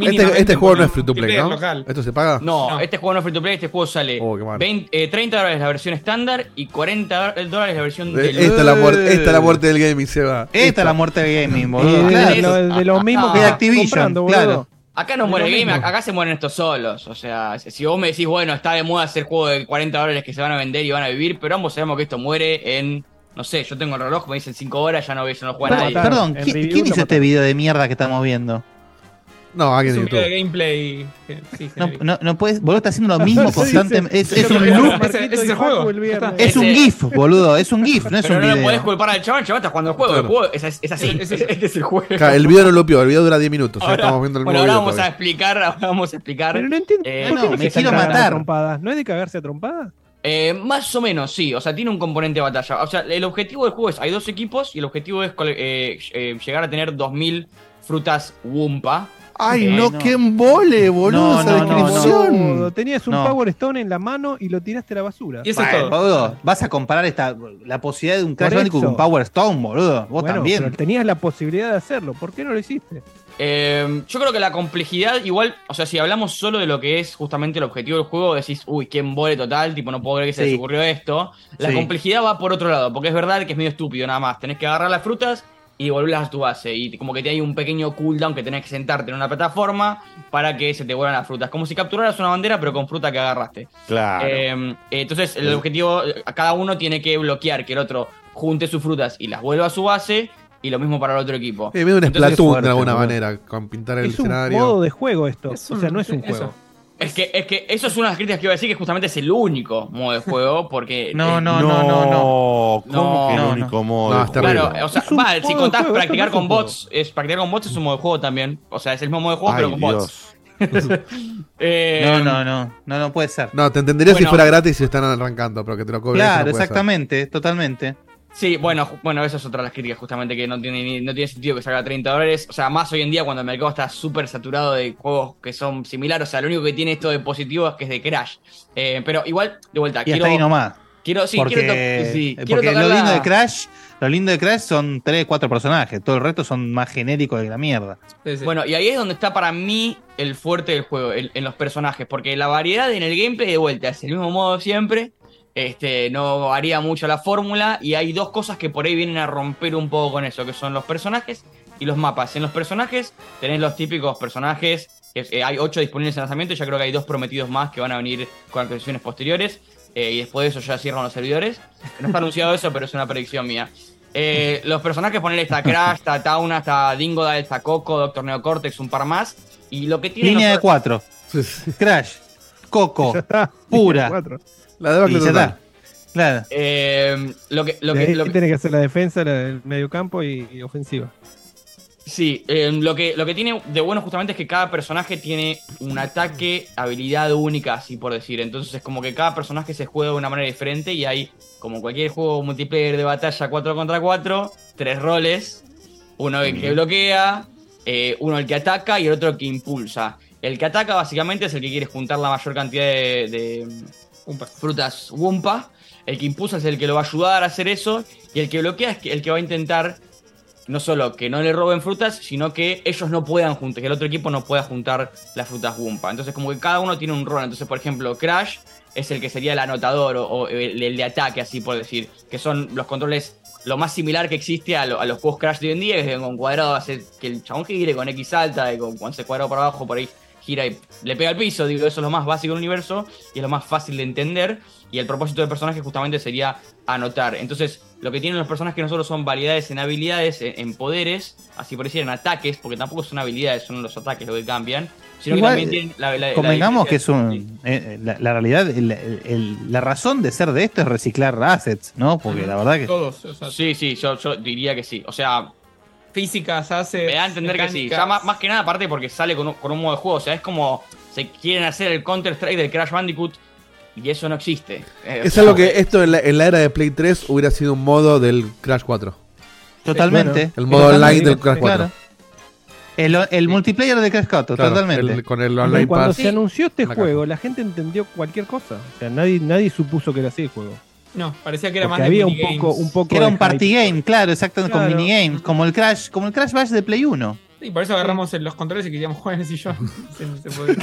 Este, este juego no es free to play, multiplayer ¿no? local. ¿Esto se paga? No, No. este juego no es free to play, este juego sale Oh, qué mal. 20, eh, 30 dólares la versión estándar y 40 dólares la versión Eh, del Esta es la, muerte, esta es la muerte del gaming, Seba. Esta es la muerte del gaming, boludo. de, Claro. lo- de lo mismo que De Activision, claro. boludo. Acá no Es muere el game, acá se mueren estos solos. O sea, si vos me decís, bueno, está de moda hacer juego de 40 dólares que se van a vender y van a vivir, pero ambos sabemos que esto muere en, no sé, yo tengo el reloj, me dicen 5 horas, ya no ya no juega nadie. Perdón, En ¿qui- review ¿quién hizo este video de mierda que estamos viendo? No, alguien Es de un video de YouTube. gameplay. sí, No, no, no puedes, boludo, está haciendo lo mismo constantemente. Es, un loop. Ese- ese es el juego. Facu el es un GIF, boludo, es un GIF, no es Pero un no lo video. podés culpar al chaval, chaval está jugando el juego, el Claro. juego es, es así, Es- es- este es el juego. Claro, el video no lo pio, el video dura 10 minutos. Ahora- estamos viendo el bueno, ahora video vamos a explicar, ahora vamos a explicar. Pero no entiendo. Eh, ¿Por qué no, no me quiero matar. trompadas? ¿No es de cagarse a trompadas? Eh, más o menos, sí. O sea, tiene un componente de batalla. O sea, el objetivo del juego es, hay dos equipos y el objetivo es eh, eh, llegar a tener 2000 frutas Wumpa. Ay, no, no. qué embole, boludo, No, esa no, no, descripción. Tenías un No. Power Stone en la mano y lo tiraste a la basura. Y eso es todo. boludo, vas a comparar esta, la posibilidad de un Crash Bandicoot con Power Stone, boludo. Vos Bueno, también. pero tenías la posibilidad de hacerlo. ¿Por qué no lo hiciste? Eh, yo creo que la complejidad, igual, o sea, si hablamos solo de lo que es justamente el objetivo del juego, decís, uy, qué embole total, tipo, no puedo creer que se Sí. les ocurrió esto. La Sí. complejidad va por otro lado, porque es verdad que es medio estúpido nada más. Tenés que agarrar las frutas y devolverlas a tu base. Y como que te hay un pequeño cooldown que tenés que sentarte en una plataforma para que se te vuelvan las frutas. Como si capturaras una bandera, pero con fruta que agarraste. Claro. Eh, entonces, el objetivo, eh, cada uno tiene que bloquear que el otro junte sus frutas y las vuelva a su base. Y lo mismo para el otro equipo. Eh, medio un Entonces, Splatoon de alguna manera, con pintar el Es un escenario. modo de juego esto. Es o sea, no es un eso. Es que, es que eso es una de las críticas que iba a decir, que justamente es el único modo de juego, porque... No, eh, no, no, no, no. ¿Cómo No, que el no, único modo? De juego? Claro, o sea, va, si contás juego, practicar con bots, es practicar con bots es un modo de juego también. O sea, es el mismo modo de juego, Ay, pero con bots. Eh, No, no, no, no, no puede ser. No, te entendería si fuera gratis y están arrancando, pero que te lo cobren. Claro, no puede ser. exactamente, totalmente. Sí, bueno, bueno, esa es otra de las críticas, justamente, que no tiene, ni- no tiene sentido que salga a 30 dólares. O sea, más hoy en día cuando el mercado está súper saturado de juegos que son similares. O sea, lo único que tiene esto de positivo es que es de Crash. Eh, pero igual, de vuelta, Y quiero... hasta ahí nomás. Quiero, sí, porque quiero, to- sí, eh, quiero porque tocar lo la- lindo de Crash, lo lindo de Crash son 3, 4 personajes. Todo el resto son más genéricos de la mierda. Bueno, y ahí es donde está para mí el fuerte del juego, en, en los personajes, porque la variedad en el gameplay de vuelta es el mismo modo siempre, este, no varía mucho la fórmula, y hay dos cosas que por ahí vienen a romper un poco con eso, que son los personajes y los mapas. En los personajes tenés los típicos personajes, que eh, hay 8 disponibles en lanzamiento, y ya creo que hay dos prometidos más que van a venir con actualizaciones posteriores, eh, y después de eso ya cierran los servidores. No está anunciado eso, pero es una predicción mía. Eh, los personajes, poner está Crash, está Tauna, está Dingodile, está Coco, Doctor Neocortex, un par más. Y lo que tiene. Línea de 4. Crash, Coco, Pura. La y ya está. Claro. Eh, lo que, lo que, ahí lo que- tiene que hacer la defensa, la del medio campo y, y ofensiva. sí, eh, lo, que, lo que tiene de bueno justamente es que cada personaje tiene un ataque, habilidad única, así por decir. Entonces es como que cada personaje se juega de una manera diferente y hay, como cualquier juego multiplayer de batalla 4 contra 4, tres roles. Uno el que bloquea, eh, uno el que ataca y el otro el que impulsa. El que ataca básicamente es el que quiere juntar la mayor cantidad de, de, frutas Wumpa. El que impulsa es el que lo va a ayudar a hacer eso. Y el que bloquea es el que va a intentar no solo que no le roben frutas, sino que ellos no puedan juntar, que el otro equipo no pueda juntar las frutas Wumpa. Entonces, como que cada uno tiene un rol. Entonces, por ejemplo, Crash es el que sería el anotador o, el, de ataque, así por decir, que son los controles lo más similar que existe a, lo- a los juegos Crash de hoy en día, que con cuadrado hace que el chabón gire, con X salta, y con, se cuadrado para abajo, por ahí gira y le pega al piso. Digo, eso es lo más básico del universo y es lo más fácil de entender. Y el propósito del personaje justamente sería anotar. Entonces, lo que tienen los personajes no solo son variedades en habilidades, en, en poderes, así por decir, en ataques, porque tampoco son habilidades, son los ataques lo que cambian, sino Igual, que también tienen la, la- la Convengamos que diferencia- es un. eh, la, la realidad, el- el- el- la razón de ser de esto es reciclar assets, ¿no? Porque la verdad que. Todos. o sea, Sí, sí, yo, yo diría que sí. O sea, físicas hace. me da a entender que sí. Ya más, más que nada, aparte porque sale con un, con un modo de juego. O sea, es como se quieren hacer el Counter-Strike del Crash Bandicoot y eso no existe. Eh, o Es algo que esto en la, en la era de Play 3 hubiera sido un modo del Crash 4. Totalmente. El modo Totalmente, online del Crash 4. claro. El, el multiplayer de Crash 4, Claro, totalmente. el- con el Cuando- online cuando pass. se anunció este la juego, la gente entendió cualquier cosa. O sea, nadie, nadie supuso que era así el juego. No, parecía que era Porque más de había un minigames. poco, un poco Que era de un party hype. game, claro, exactamente, Claro. con minigames, como el Crash, como el Crash Bash de Play 1. Y por eso agarramos los controles y queríamos jugar en el sillón. Se- se podía.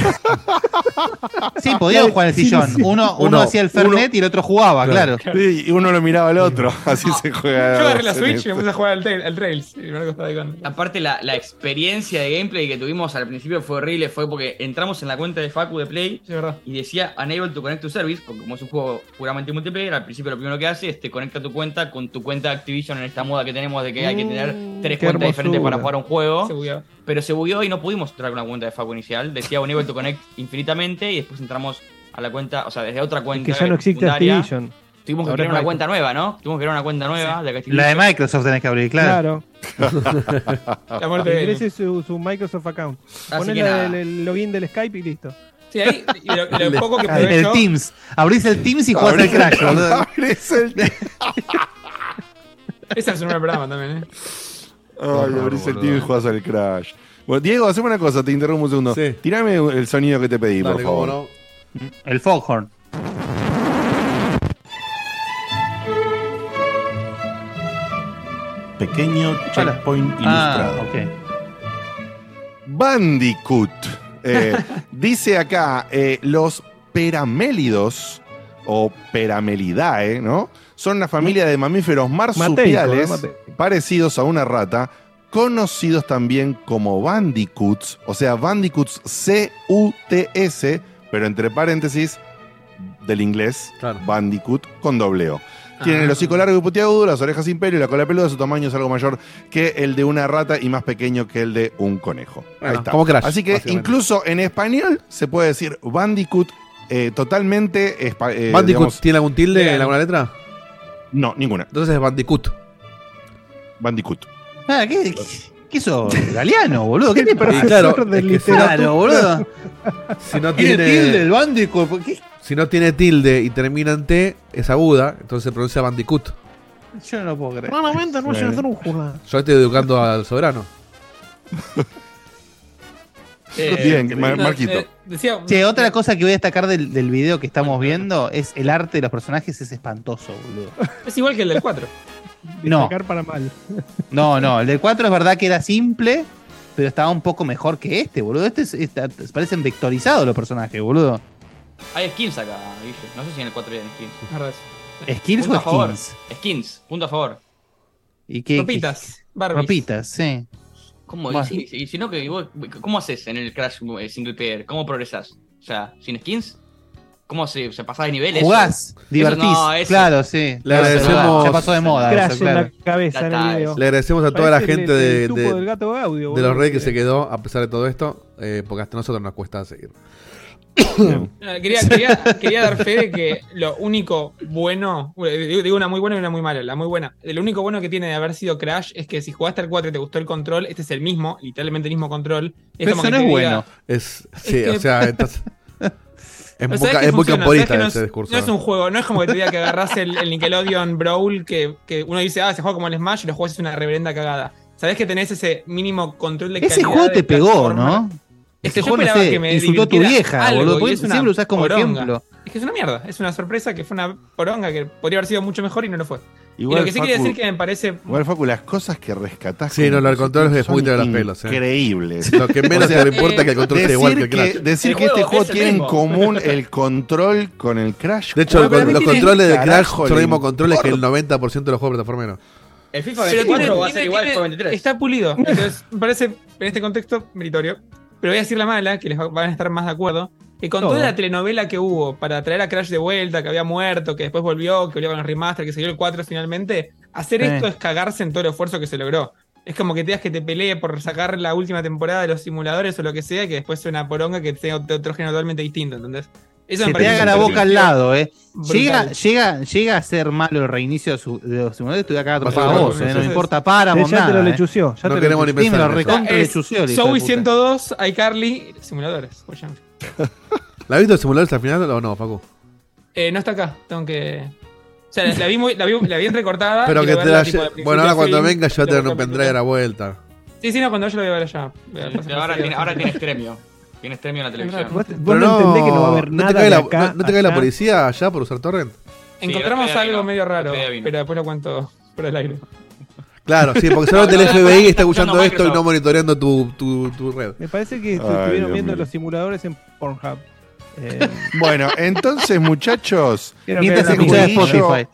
Sí, podíamos jugar en el Sí, sillón. sí. Uno, uno, Uno- hacía el Fernet uno- y el otro jugaba, claro. Sí, y uno lo miraba al otro. Así se juega. Yo agarré la Switch y me puse a jugar al, trail- al Trails. Y Marco estaba ahí con- Aparte, la, la experiencia de gameplay que tuvimos al principio fue horrible. Fue porque entramos en la cuenta de Facu de Play Sí, es verdad. y decía Unable to Connect to Service, porque como es un juego puramente multiplayer, al principio lo primero que hace es te conecta tu cuenta con tu cuenta de Activision en esta moda que tenemos de que hay que tener Mm, tres cuentas diferentes para jugar un juego. Se Pero se bugueó y no pudimos entrar con la cuenta de Facu inicial. Decía Unable to Connect infinitamente y después entramos a la cuenta, o sea, desde otra cuenta. Que ya no existe. Activision. Tuvimos que Ahora crear una Microsoft. cuenta nueva, ¿no? Tuvimos que crear una cuenta nueva de Activision. La de Microsoft tenés que abrir, claro. Claro. La muerte de Ingrese su, su Microsoft account. Así Ponle que nada. el, el login del Skype y listo. Sí, ahí. Y lo, y lo poco que El, probé el yo. Teams. Abrís el Teams y jugás el Crash, boludo. Abrís el- Ese es un nuevo programa también, ¿eh? Ay, abrís el tío y jugás al Crash. Bueno, Diego, haceme una cosa, te interrumpo un segundo. Sí. Tirame el sonido que te pedí, Dale, por cómo favor. no. El Foghorn. Pequeño checkpoint Ah, ilustrado. ok. Bandicoot. Eh, dice acá, eh, los peramélidos o peramelidae, ¿no? Son una familia de mamíferos marsupiales Mateico, parecidos a una rata, conocidos también como bandicoots, o sea, bandicoots C-U-T-S, pero entre paréntesis del inglés, Claro. bandicoot con doble O. Tienen Ah. el hocico largo y puteagudo, las orejas imperio y la cola peluda. Su tamaño es algo mayor que el de una rata y más pequeño que el de un conejo. Ahí está. como Crash, Así que incluso en español se puede decir Bandicoot eh, totalmente. eh, ¿Bandicoot digamos- tiene algún tilde en alguna letra? No, ninguna. Entonces es Bandicoot. Bandicoot. Ah, ¿qué, qué, qué sos? ¿Galeano, boludo? ¿Qué te pasa? Claro, es. Claro, boludo. Si no Tiene tilde el Bandicoot. ¿por qué? si no tiene tilde y termina en T, es aguda, entonces se pronuncia Bandicoot. Yo no lo puedo creer. Claramente no es una esdrújula. Yo estoy educando al soberano. Eh, Bien, Mar- Marquito. eh, decía, Che, otra cosa que voy a destacar del, del video que estamos viendo es el arte de los personajes es espantoso, boludo. es igual que el del 4. No. Destacar para mal. No, no, el del 4 es verdad que era simple, pero estaba un poco mejor que este, boludo. Este es- está- parecen vectorizados los personajes, boludo. Hay skins acá, Guille. No sé si en el 4 hay skins. ¿Skills Punto o a favor. skins? Skins, punto a favor. ¿Y qué, Ropitas, Barbies. Ropitas, sí. ¿Cómo, Bueno. y si, y si no, que vos- ¿cómo haces en el Crash eh, single player? ¿Cómo progresás? O sea, sin skins. ¿Cómo se, se pasás de nivel? eso? Jugás, Eso divertís. no, eso- claro, sí. Le agradecemos- Ya pasó de moda. Crash eso, claro. en la cabeza en el video. Le agradecemos a toda la Parece gente el de, tupo de- del gato Gaudio, de los Reyes que se quedó a pesar de todo esto, eh, porque hasta nosotros nos cuesta seguir. Quería, quería, quería dar fe de que lo único bueno, digo digo una muy buena y una muy mala. La muy buena, lo único bueno que tiene de haber sido Crash es que si jugaste al 4 y te gustó el control, este es el mismo, literalmente el mismo control. Es Pero como eso que no es diga- bueno. Es, sí, que- o sea, entonces, es, muy, es muy camporista ¿sabes que no ese es- discurso. No es un juego, no es como que te diga que agarras el, el Nickelodeon Brawl, que, que uno dice, ah, se juega como el Smash y lo juegas es una reverenda cagada. Sabés que tenés ese mínimo control de Ese juego te pegó. ¿no? Es Ese que yo juego, no esperaba sé, que me insultó tu vieja, algo, boludo. Siempre lo usás como poronga. ejemplo. Es que es una mierda, es una sorpresa que fue una poronga que podría haber sido mucho mejor y no lo fue. Igual, y lo que sí quería Facu- decir que me parece Igual, Facu, las cosas que rescatás. Sí, no, lo del control es muy de los pelos, eh. Increíbles. Lo que menos O sea, te importa es que el control sea igual que el que, Crash. decir El que este juego es el tiene en común el control con el Crash. De hecho, ¿Cómo el los controles de carajo Crash son los mismos controles que el importa? 90% de los juegos plataformeros. El FIFA Pero 24 tiene- va a ser tiene- igual que 23. Está pulido. Entonces, me parece, en este contexto, meritorio. Pero voy a decir la mala, que les va- van a estar más de acuerdo. Que con Todo. toda la telenovela que hubo para traer a Crash de vuelta, que había muerto, que después volvió, que volvió con el remaster, que salió el 4 finalmente, hacer esto es cagarse en todo el esfuerzo que se logró. Es como que te digas que te pelee por sacar la última temporada de los simuladores o lo que sea, que después sea una poronga que tenga otro, otro género totalmente distinto, ¿entendés? Se me te haga un la boca al lado, eh. Llega, llega, llega a ser malo el reinicio de, su, de los simuladores, te voy a cagar a a vos, eh. No me importa para, ya te lo eh. lechució. Ya No te lo queremos ni lechució. Sí, me lo pensar lechució, Zoe puta. 102, iCarly, simuladores. ¿La has visto el simulador hasta el final o no, Facu? Eh, no está acá, tengo que. O sea, la vi, muy, la vi, la vi entrecortada. Pero que te la tipo, Bueno, ahora a cuando venga yo de te un capítulo. pendrive a la vuelta. Sí, sí, no, cuando yo lo voy a ver allá. Voy a ahora, tiene, ahora tiene extremio. Tiene extremio en la televisión. Vos, vos Pero no, entendés que no va a haber ¿no nada te cae de la, acá no, no te cae la policía allá por usar torrent? Encontramos Sí, algo vino. medio raro, pero después lo cuento por el aire. Claro, sí, porque solamente el FBI está escuchando no, esto y no monitoreando tu, tu, tu red. Me parece que Ay, estuvieron Dios viendo mío. los simuladores en Pornhub. Eh, Bueno, entonces, muchachos, Mientras este jueguillo, Spotify.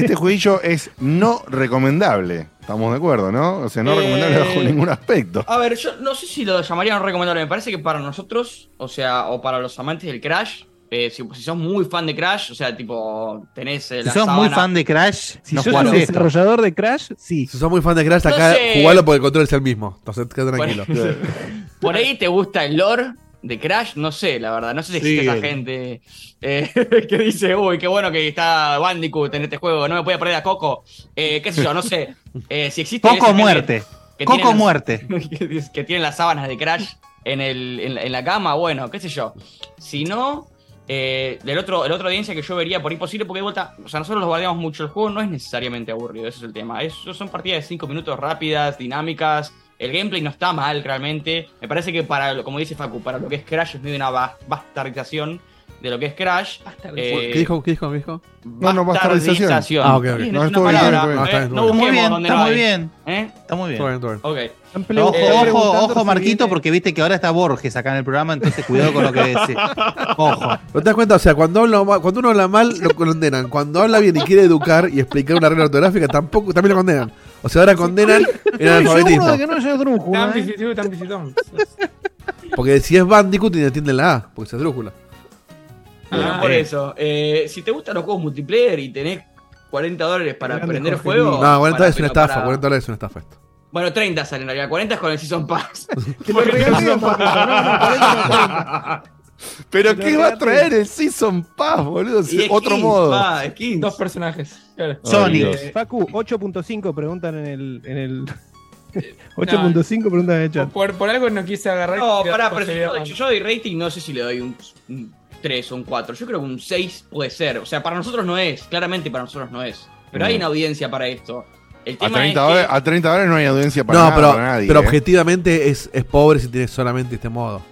este jueguillo es no recomendable. Estamos de acuerdo, ¿no? O sea, no Eh, recomendable bajo ningún aspecto. A ver, yo no sé si lo llamaría no recomendable. Me parece que para nosotros, o sea, o para los amantes del Crash, eh, si, si sos muy fan de Crash, o sea, tipo, tenés eh, Si la sos muy fan de Crash, Si no sos un esto. desarrollador de Crash, sí. Si sos muy fan de Crash, No acá sé. jugalo porque el control es el mismo. Entonces, quédate tranquilo. Por ahí te gusta el lore de Crash, no sé, la verdad. No sé si existe Sí. esa gente eh, que dice, uy, qué bueno que está Bandicoot en este juego, no me puede perder a Coco. Eh, qué sé yo, no sé. Eh, si existe Coco muerte. que Coco las- muerte. que, que tienen las sábanas de Crash en, el, en, la, en la cama, bueno, qué sé yo. Si no, eh, el, otro, el otro audiencia que yo vería por imposible, porque de vuelta, o sea, nosotros los guardiamos mucho, el juego no es necesariamente aburrido, ese es el tema. Es- son partidas de 5 minutos rápidas, dinámicas. El gameplay no está mal realmente. Me parece que para, como dice Facu, para lo que es Crash es medio una bas- bastardización de lo que es Crash. Eh, ¿Qué dijo? ¿Qué dijo? ¿Qué dijo? No, no, bastardización. Ah, ok, ok. No, es estuvo bien, bien. eh, no. Muy bien, está no muy bien. ¿Eh? Está muy bien. Todo bien, todo bien. Ok. Están pre- Ojo, ojo, ojo, Marquito, porque viste que ahora está Borges acá en el programa, entonces cuidado con lo que decís. Ojo. ¿No te das cuenta? O sea, cuando, habla cuando uno habla mal, lo condenan. Cuando habla bien y quiere educar y explicar una regla ortográfica, tampoco, también lo condenan. O sea, ahora condenan el de que no drújula, Tan ¿eh? tan. Porque si es Bandicoot, entienden la A, porque se drújula. Ah, por eh. eso. eh, si te gustan los juegos multiplayer y tenés 40 dólares para aprender el juego. No, 40 para- es una estafa, para- 40 dólares es una estafa esto. Bueno, 30 salen en realidad. 40 es con el Season Pass. Te lo regalé, Marquito, no, no, 40 no, Pero Pero ¿qué va a traer el Season Pass, boludo? Otro skins, modo. pa. Dos personajes. Claro. Sonic. Eh, Facu, 8.5 preguntan en el. En el 8.5 preguntan en el chat. Por, por algo no quise agarrar. No, pará, pero yo, yo doy rating, no sé si le doy un, un 3 o un 4. Yo creo que un 6 puede ser. O sea, para nosotros no es. Claramente para nosotros no es. Pero hay Mm. una audiencia para esto. El A tema 30, es que- dólares, a 30 dólares no hay audiencia para, no, nada, pero, para nadie. pero ¿eh? objetivamente es, es pobre si tienes solamente este modo.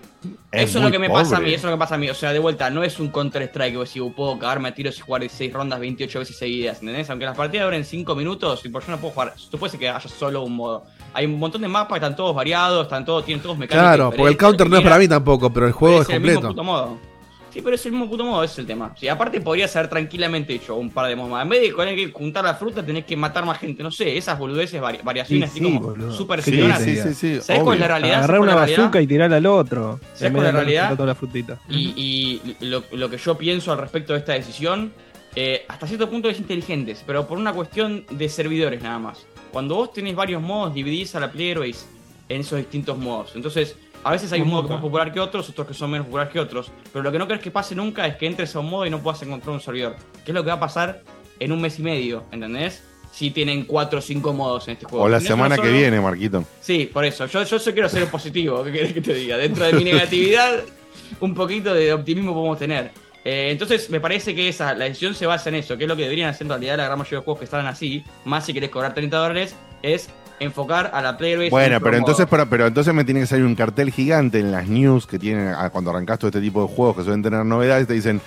Es eso es lo que me pasa a pobre. mí, eso es lo que pasa a mí. O sea, de vuelta, no es un Counter-Strike que "Uh, puedo cagarme a tiros y jugar 16 rondas 28 veces seguidas, ¿entendés? Aunque las partidas duren 5 minutos, y por yo no puedo jugar, puedes que haya solo un modo. Hay un montón de mapas que están todos variados, están todos, tienen todos mecánicas. Claro, porque el counter no es para mí tampoco, pero el juego pero es el mismo completo. puto modo. Sí, pero es el mismo puto modo, ese es el tema. Sí, aparte podría ser tranquilamente hecho un par de modos más. En vez de tener que juntar la fruta, tenés que matar más gente. No sé, esas boludeces, vari- variaciones Sí, así sí, como boludo. súper Sí, sí, sí, sí, ¿Sabés cuál es la realidad? Agarrar ¿Sabés una bazooka y tirarla al otro. ¿Sabes En vez cuál es la realidad? toda la frutita. Y, y lo, lo que yo pienso al respecto de esta decisión, eh, hasta cierto punto es inteligentes, pero por una cuestión de servidores nada más. Cuando vos tenés varios modos, dividís a la player base en esos distintos modos. Entonces, a veces hay un modo que es más popular que otros, otros que son menos populares que otros. Pero lo que no crees que pase nunca es que entres a un modo y no puedas encontrar un servidor. ¿Qué es lo que va a pasar en un mes y medio? ¿Entendés? Si tienen 4 o 5 modos en este juego. O la semana que viene, Marquito. Sí, por eso. Yo, yo, yo quiero ser positivo. ¿Qué querés que te diga? Dentro de mi negatividad, un poquito de optimismo podemos tener. Eh, entonces, me parece que esa, la decisión se basa en eso, que es lo que deberían hacer en realidad la gran mayoría de juegos que están así, más si querés cobrar 30 dólares, es enfocar a la player base. Bueno, pero entonces, pero, pero entonces me tiene que salir un cartel gigante en las news que tienen ah, cuando arrancas todo este tipo de juegos que suelen tener novedades, te dicen,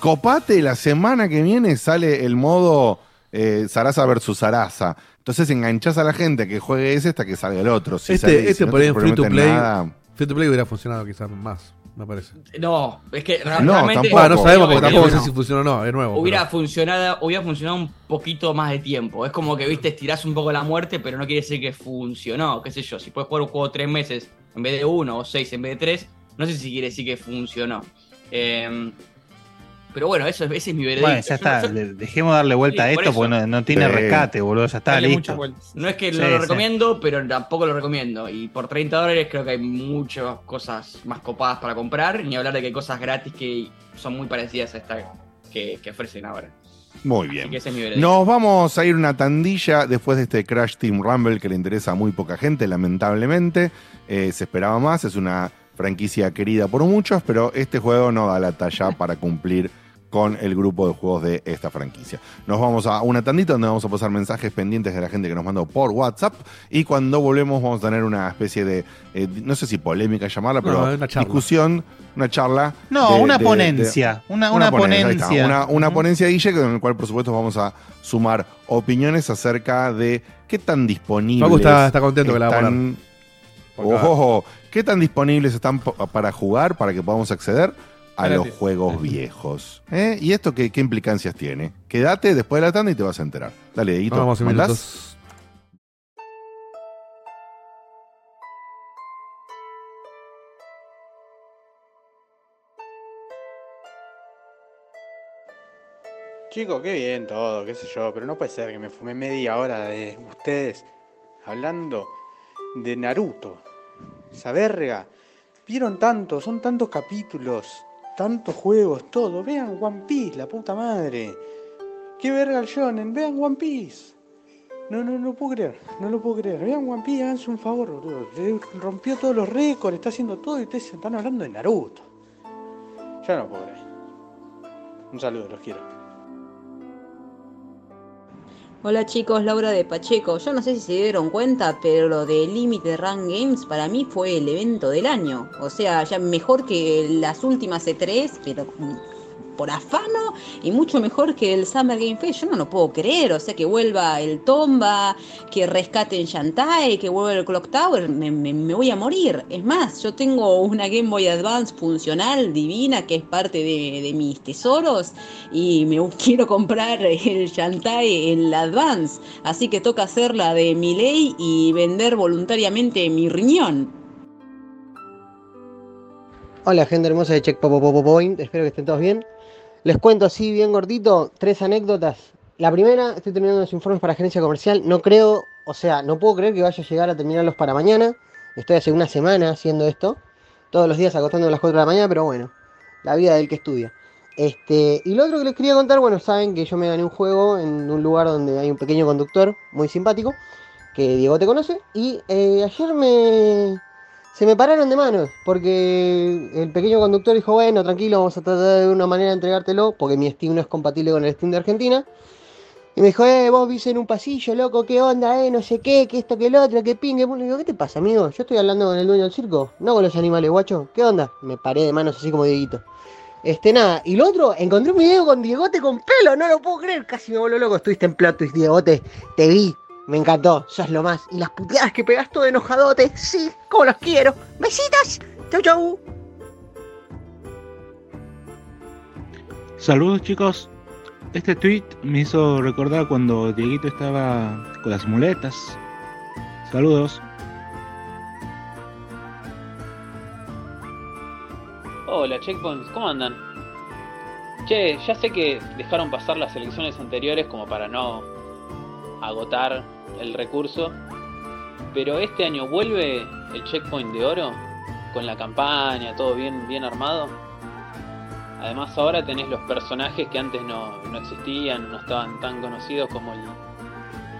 copate, la semana que viene sale el modo eh, Sarasa versus Sarasa. Entonces enganchás a la gente que juegue ese hasta que salga el otro. Si Este, sale- si este no por ahí en free to play. nada- Free to play hubiera funcionado quizás más, me parece. No, es que No, realmente. tampoco. No sabemos porque tampoco sé si funciona o no, es nuevo. Hubiera pero- funcionado, hubiera funcionado un poquito más de tiempo. Es como que, viste, estirás un poco la muerte, pero no quiere decir que funcionó. Qué sé yo, si puedes jugar un juego tres meses en vez de uno, o seis en vez de tres, no sé si quiere decir que funcionó. Eh, pero bueno, eso, es- ese es mi veredicto. Bueno, ya está. dejemos darle vuelta Sí, a por esto eso. porque no, no tiene Sí. rescate, boludo. Ya está, Dale listo. no es que Sí, lo recomiendo, pero tampoco lo recomiendo. Y por 30 dólares creo que hay muchas cosas más copadas para comprar. Ni hablar de que hay cosas gratis que son muy parecidas a esta que, que ofrecen ahora. Muy Así bien. que ese es mi veredicto. Nos vamos a ir una tandilla después de este Crash Team Rumble que le interesa a muy poca gente, lamentablemente. Eh, se esperaba más, es una franquicia querida por muchos, pero este juego no da la talla para cumplir con el grupo de juegos de esta franquicia. Nos vamos a una tandita donde vamos a pasar mensajes pendientes de la gente que nos mandó por WhatsApp y cuando volvemos vamos a tener una especie de, eh, no sé si polémica llamarla, No, pero una charla. discusión, una charla. No, de- una de- de- ponencia. una, una, ponencia. una, una ponencia, Guille, con el cual, por supuesto, vamos a sumar opiniones acerca de qué tan disponibles. Facu está- está contento que la va a. Ojo, ¿Qué tan disponibles están para jugar, para que podamos acceder a los juegos viejos? ¿Eh? ¿Y esto qué, qué implicancias tiene? Quédate después de la tanda y te vas a enterar. Dale, Edito. Vamos en ¿mandás? minutos. Chicos, qué bien todo, qué sé yo, pero no puede ser que me fumé media hora de ustedes hablando de Naruto. Esa verga. Vieron tanto, son tantos capítulos, tantos juegos, todo. Vean One Piece, la puta madre. Qué verga el shonen, vean One Piece. No, no, no puedo creer, no lo puedo creer. Vean One Piece, háganse un favor, boludo. Rompió todos los récords, está haciendo todo y ustedes están hablando de Naruto. Ya no puedo creer. Un saludo, los quiero. Hola chicos, Laura de Pacheco. Yo no sé si se dieron cuenta, pero lo de Limited Run Games para mí fue el evento del año. O sea, ya mejor que las últimas E3, pero por afano y mucho mejor que el Summer Game Fest. Yo no lo puedo creer. O sea, que vuelva el Tomba, que rescaten Shantae, que vuelva el Clock Tower. Me, me- voy a morir. Es más, yo tengo una Game Boy Advance funcional, divina, que es parte de, de mis tesoros. Y me quiero comprar el Shantae en la Advance. Así que toca hacer la de mi ley y vender voluntariamente mi riñón. Hola gente hermosa de Check Point, espero que estén todos bien. Les cuento así bien gordito tres anécdotas. La primera, estoy terminando los informes para gerencia comercial, no creo, o sea, no puedo creer que vaya a llegar a terminarlos para mañana. Estoy hace una semana haciendo esto, todos los días acostándome a las 4 de la mañana, pero bueno, la vida del que estudia. Este, y lo otro que les quería contar, bueno, saben que yo me gané un juego en un lugar donde hay un pequeño conductor muy simpático, que Diego te conoce, y eh, ayer me, se me pararon de manos, porque el pequeño conductor dijo, bueno, tranquilo, vamos a tratar de una manera de entregártelo, porque mi Steam no es compatible con el Steam de Argentina. Y me dijo, eh, vos viste en un pasillo, loco, qué onda, eh, no sé qué, que esto, que el otro, que pingue. Le digo, ¿qué te pasa, amigo? Yo estoy hablando con el dueño del circo, no con los animales, guacho. ¿Qué onda? Me paré de manos así como Dieguito. Este, nada. Y lo otro, encontré un video con Diegote con pelo, no lo puedo creer. Casi me voló loco. Estuviste en twist, Diegote. Te vi. Me encantó. Sos lo más. Y las puteadas que pegas todo enojadote. Sí, como los quiero. Besitos. Chau, chau. Saludos chicos. Este tweet me hizo recordar cuando Dieguito estaba con las muletas. Saludos. Hola, Checkpoints, ¿cómo andan? Che, ya sé que dejaron pasar las elecciones anteriores como para no agotar el recurso, pero este año vuelve el Checkpoint de Oro con la campaña, todo bien, bien armado. Además ahora tenés los personajes que antes no, no existían, no estaban tan conocidos como el,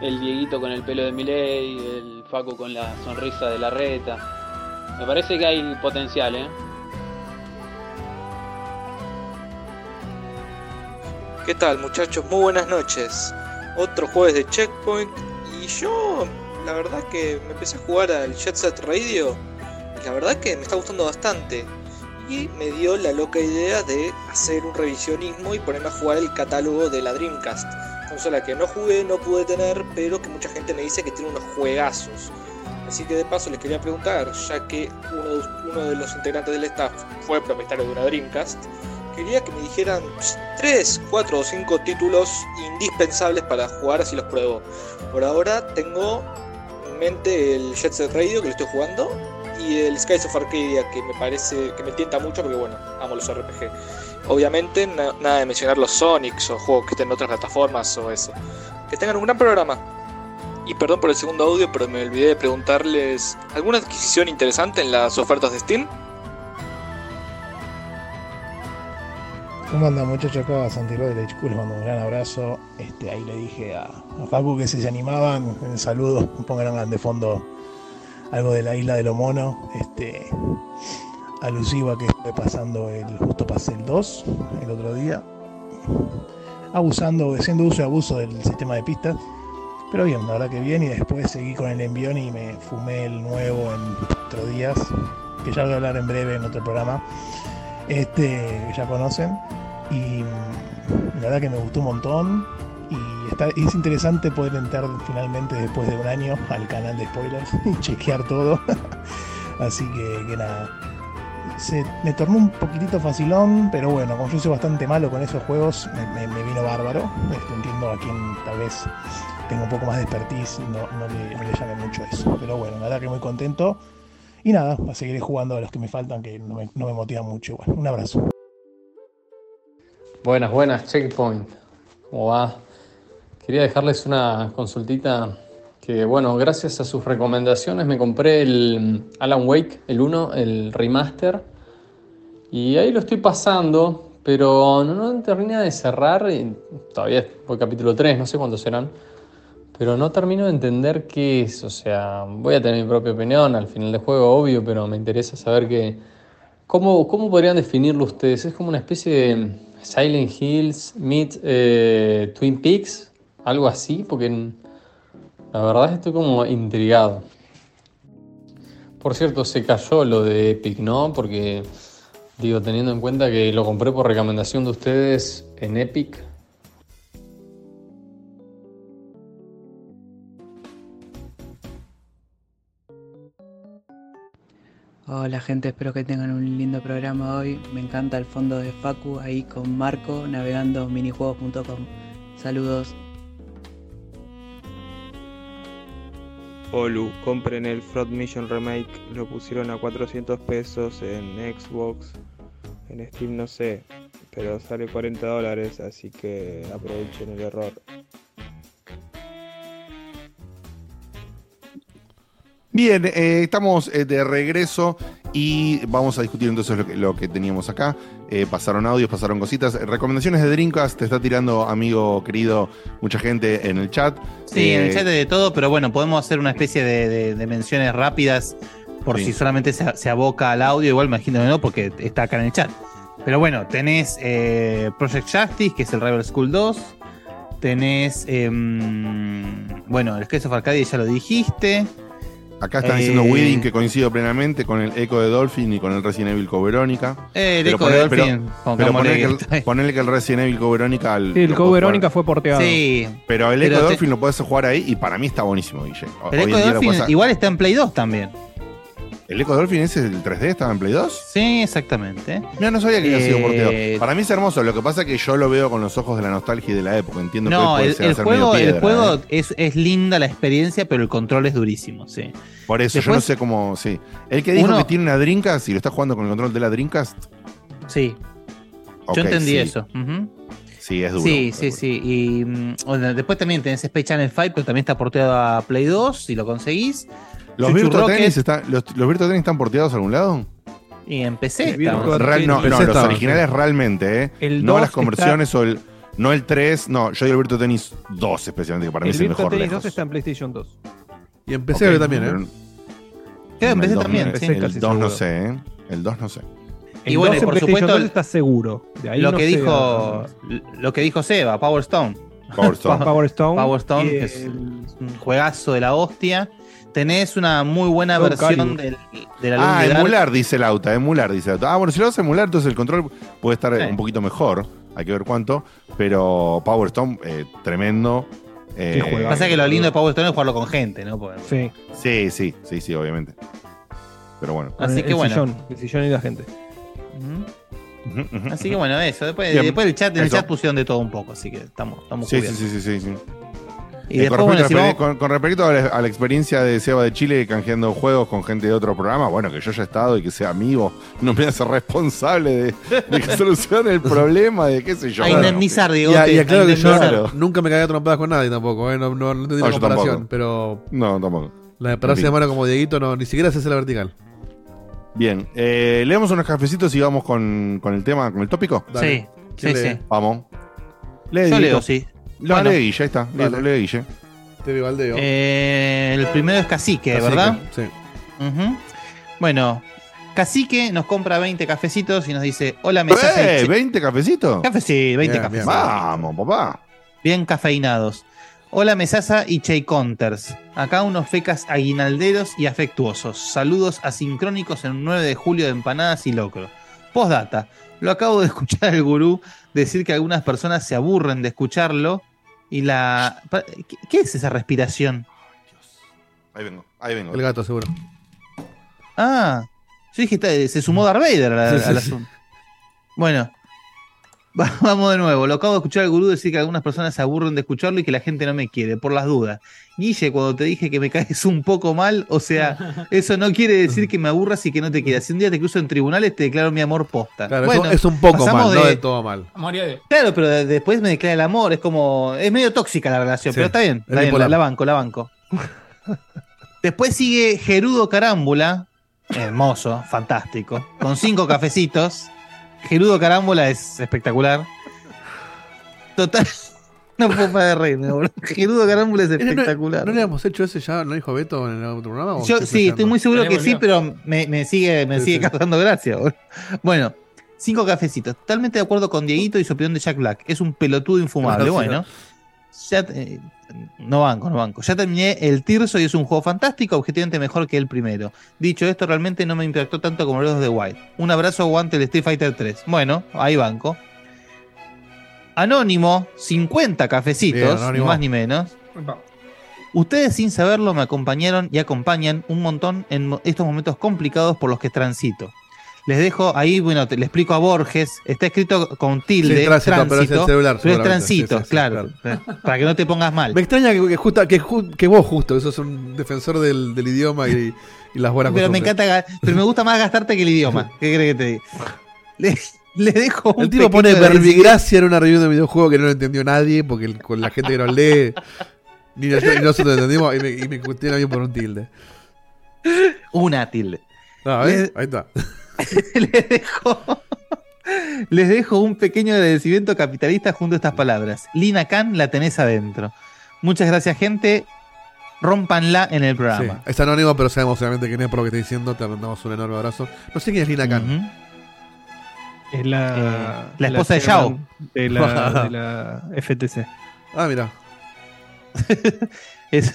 el Dieguito con el pelo de Miley, el Facu con la sonrisa de la reta. Me parece que hay potencial, ¿eh? ¿Qué tal muchachos? Muy buenas noches. Otro jueves de Checkpoint y yo la verdad que me empecé a jugar al Jet Set Radio y la verdad que me está gustando bastante. Y me dio la loca idea de hacer un revisionismo y ponerme a jugar el catálogo de la Dreamcast. Consola que no jugué, no pude tener, pero que mucha gente me dice que tiene unos juegazos. Así que de paso les quería preguntar, ya que uno uno de los integrantes del staff fue propietario de una Dreamcast, quería que me dijeran 3, 4 o 5 títulos indispensables para jugar así los pruebo. Por ahora tengo en mente el Jet Set Radio que lo estoy jugando y el Skies of Arcadia que me parece que me tienta mucho porque bueno, amo los RPG. Obviamente na- nada de mencionar los Sonics o juegos que estén en otras plataformas o eso. Que tengan un gran programa. Y perdón por el segundo audio, pero me olvidé de preguntarles ¿alguna adquisición interesante en las ofertas de Steam? ¿Cómo andan muchachos acá? Santiago de HQ les mando un gran abrazo. Este, ahí le dije a, a Facu que si se animaban, en saludo, pongan de fondo algo de la isla de lo mono. Este, alusivo a que estuve pasando el justo pasé el 2 el otro día. Abusando, haciendo uso y abuso del sistema de pistas. Pero bien, la verdad que bien. Y después seguí con el envión y me fumé el nuevo en cuatro días. Que ya voy a hablar en breve en otro programa. Este, que ya conocen. Y mm, la verdad que me gustó un montón. Y está, es interesante poder entrar finalmente después de un año al canal de spoilers y chequear todo. Así que, nada. Se, me tornó un poquitito facilón, pero bueno, como yo soy bastante malo con esos juegos, me, vino bárbaro. Entiendo a quien tal vez tenga un poco más de expertise, no, no le, no llame mucho eso. Pero bueno, la verdad que muy contento. Y nada, seguiré jugando a los que me faltan, que no me, no me motivan mucho. Bueno, un abrazo. Buenas, buenas, Checkpoint. ¿Cómo va? Quería dejarles una consultita que, bueno, gracias a sus recomendaciones me compré el Alan Wake, el 1, el remaster. Y ahí lo estoy pasando, pero no, no termina de cerrar. y todavía voy capítulo 3, no sé cuántos serán. Pero no termino de entender qué es. O sea, voy a tener mi propia opinión al final del juego, obvio, pero me interesa saber que, ¿Cómo, cómo podrían definirlo ustedes? ¿Es como una especie de Silent Hills meet eh, Twin Peaks? ¿Algo así? Porque la verdad estoy como intrigado. Por cierto, se cayó lo de Epic, ¿no? Porque, digo, teniendo en cuenta que lo compré por recomendación de ustedes en Epic. Hola gente, espero que tengan un lindo programa hoy. Me encanta el fondo de Facu ahí con Marco navegando minijuegos.com. Saludos. Olu, compren el Fraud Mission Remake, lo pusieron a 400 pesos en Xbox, en Steam no sé, pero sale 40 dólares, así que aprovechen el error. Bien, eh, estamos eh, de regreso y vamos a discutir entonces lo que, lo que teníamos acá. Eh, pasaron audios, pasaron cositas. Recomendaciones de Dreamcast, te está tirando, amigo querido, mucha gente en el chat. Sí, en el chat de todo, pero bueno, podemos hacer una especie de, de- de menciones rápidas por Sí. si solamente se, se aboca al audio, igual me imagino que no, porque está acá en el chat. Pero bueno, tenés eh, Project Justice, que es el Rival School 2. Tenés. em, bueno, el Skies of Arcadia ya lo dijiste. Acá están Eh, diciendo Weeding que coincido plenamente con el Echo de Dolphin y con el Resident Evil Code Verónica. Eh, el Pero Echo de Dolphin, Pero, con pero ponerle, que, ponerle que el Resident Evil Code Verónica. al- Sí, el podés Verónica fue porteado. Sí. Pero el Echo de te- Dolphin lo podés jugar ahí y para mí está buenísimo, Guille. El en de Dolphin igual está en Play 2 también. ¿El Echo de Dolphin ese el 3D estaba en Play 2? Sí, exactamente. Mira, no sabía que había sido Eh, porteado. Para mí es hermoso, lo que pasa es que yo lo veo con los ojos de la nostalgia y de la época. Entiendo que No, puede el, el ser juego, medio el piedra, juego ¿eh? es, es linda la experiencia, pero el control es durísimo, sí. Por eso, yo no sé cómo. Sí. El que dijo Uno- que tiene una Dreamcast y lo está jugando con el control de la Dreamcast. Sí. Yo entendí sí. eso. Sí, es duro. Sí, sí, sí. Y mm, bueno, después también tenés Space Channel 5, pero también está porteado a Play 2, si lo conseguís. ¿Los Virtua, Tennis están, los, ¿Los Virtua Tennis están porteados a algún lado? Y en PC El Virtua está. Real- no, Tennis. no, PC los originales realmente, ¿eh? El no 2 las conversiones o el. No el 3, no, yo digo el Virtua Tennis 2 especialmente, que para mí El es el Virtua mejor Tennis lejos. 2 está en PlayStation 2. Y empecé Ok, a ver también, ¿eh? Creo en el PC 2 también, no- sí. El casi 2 no seguro. sé, ¿eh? El 2 no sé. El Y bueno, 2 y en por supuesto, 2 está seguro. De ahí lo no que sé dijo lo que dijo Seba, Power Stone. Power Stone. Power Stone. Power Stone, y que es el- un juegazo de la hostia. Tenés una muy buena Soul versión del, de la Ah, emular, dice Lauta, emular, dice Lauta. Ah, bueno, si lo vas a emular, entonces el control puede estar Sí. un poquito mejor. Hay que ver cuánto. Pero Power Stone, eh, tremendo. Eh. Pasa que lo lindo de Power Stone es jugarlo con gente, ¿no? Porque- Sí. Sí, sí, sí, sí, obviamente. Pero bueno. Así el- que el bueno. Sillón, el sillón y la gente. Así que bueno, eso. Después, Bien. después el chat, en el chat pusieron de todo un poco, así que estamos, estamos Sí, sí, sí, sí, sí. Y Eh, después, con, bueno, respecto si a la, vamos- con- con respecto a la, a la experiencia de Seba de Chile canjeando juegos con gente de otro programa, bueno, que yo haya estado y que sea amigo, no me hace responsable de, de que solucione el problema, de qué sé yo. a indemnizar, Diego. Y, a- y aclaro que yo Claro. nunca me cagué a trompadas con nadie tampoco, ¿eh? No, no, no entendí No, la yo comparación, tampoco. pero No, tampoco. la de pararse de mano como Dieguito no, ni siquiera se hace la vertical. Bien, eh, leemos unos cafecitos y vamos con, con el tema, con el tópico. Sí, Dale. sí, ¿Quién lee? sí. Vamos. Lee, Yo leo, sí. No, Bueno. Guille, ahí está. Guille. TV Baldeo. Eh, el primero es Cacique, ¿verdad? Sí. Bueno, Cacique nos compra 20 cafecitos y nos dice: Hola, mensaje. ¡Eh! ¿20 cafecitos? Café, sí, 20 Bien, cafecitos. bien. Vamos, papá. Bien cafeinados. Hola Mesaza y Chey Counters. Acá unos fecas aguinalderos y afectuosos. Saludos asincrónicos en un 9 de julio de empanadas y locro. Postdata. Lo acabo de escuchar al gurú decir que algunas personas se aburren de escucharlo y la... ¿Qué, qué es esa respiración? Ahí vengo, ahí vengo. El gato, seguro. Ah, yo dije, está- se sumó Darth Vader al, Sí, sí, al sí. asunto. Bueno, vamos de nuevo. Lo acabo de escuchar al gurú decir que algunas personas se aburren de escucharlo y que la gente no me quiere, por las dudas. Guille, cuando te dije que me caes un poco mal, o sea, eso no quiere decir que me aburras y que no te quieras. Si un día te cruzo en tribunales, te declaro mi amor posta. Claro, Bueno, es un poco mal, no de- todo mal. De. Claro, pero de- después me declara el amor. Es como. Es medio tóxica la relación, Sí, pero está bien. es Está bien, la, la banco, la banco. después sigue Gerudo Carámbula. Hermoso, fantástico. Con cinco cafecitos. Gerudo Carámbula es espectacular. Total. No puedo parar de reírme, boludo. Gerudo Carámbula es Eh, ¿No, espectacular. ¿No le habíamos hecho ese ya? ¿No dijo Beto en el otro programa? Yo sí, estoy muy seguro que sí, lío. pero me, me sigue, me Sí, sigue sí. causando gracia. boludo. Bueno, cinco cafecitos. Totalmente de acuerdo con Dieguito y su opinión de Jack Black. Es un pelotudo infumable. Bueno, ya, eh, no banco, no banco. Ya terminé el Tirso y es un juego fantástico, objetivamente mejor que el primero. Dicho esto, realmente no me impactó tanto como los de Wild. Un abrazo, aguante el Street Fighter 3. Bueno, ahí banco. Anónimo, 50 cafecitos, Bien, ni más ni menos. Ustedes sin saberlo me acompañaron y acompañan un montón en estos momentos complicados por los que transito. Les dejo ahí, bueno, te, le explico a Borges, está escrito con tilde, Sí, tránsito, pero es el celular, pero es transito, Sí, sí, sí, claro, para que no te pongas mal. Me extraña que, que justa- que, vos justo, que sos un defensor del, del idioma y, y las buenas Pero me encanta, pero me gusta más gastarte que el idioma. ¿Qué crees que te diga? Le, le dejo un El tipo pone verbigracia en una review de videojuego que no lo entendió nadie, porque el- con la gente que nos lee, ni, nosotros- lo entendimos, y me, y me cuestiona bien por un tilde. Una tilde. Ah, ¿ves? Le- Ahí está. les dejo. Les dejo un pequeño agradecimiento capitalista junto a estas palabras. Lina Khan la tenés adentro. Muchas gracias, gente. Rómpanla en el Sí, programa. es anónimo, pero sabemos obviamente quién es por lo que está diciendo. Te mandamos un enorme abrazo. No sé quién es Lina Khan. Es la, Eh, la esposa de Yao. De la, de la FTC. Ah, mira. Es-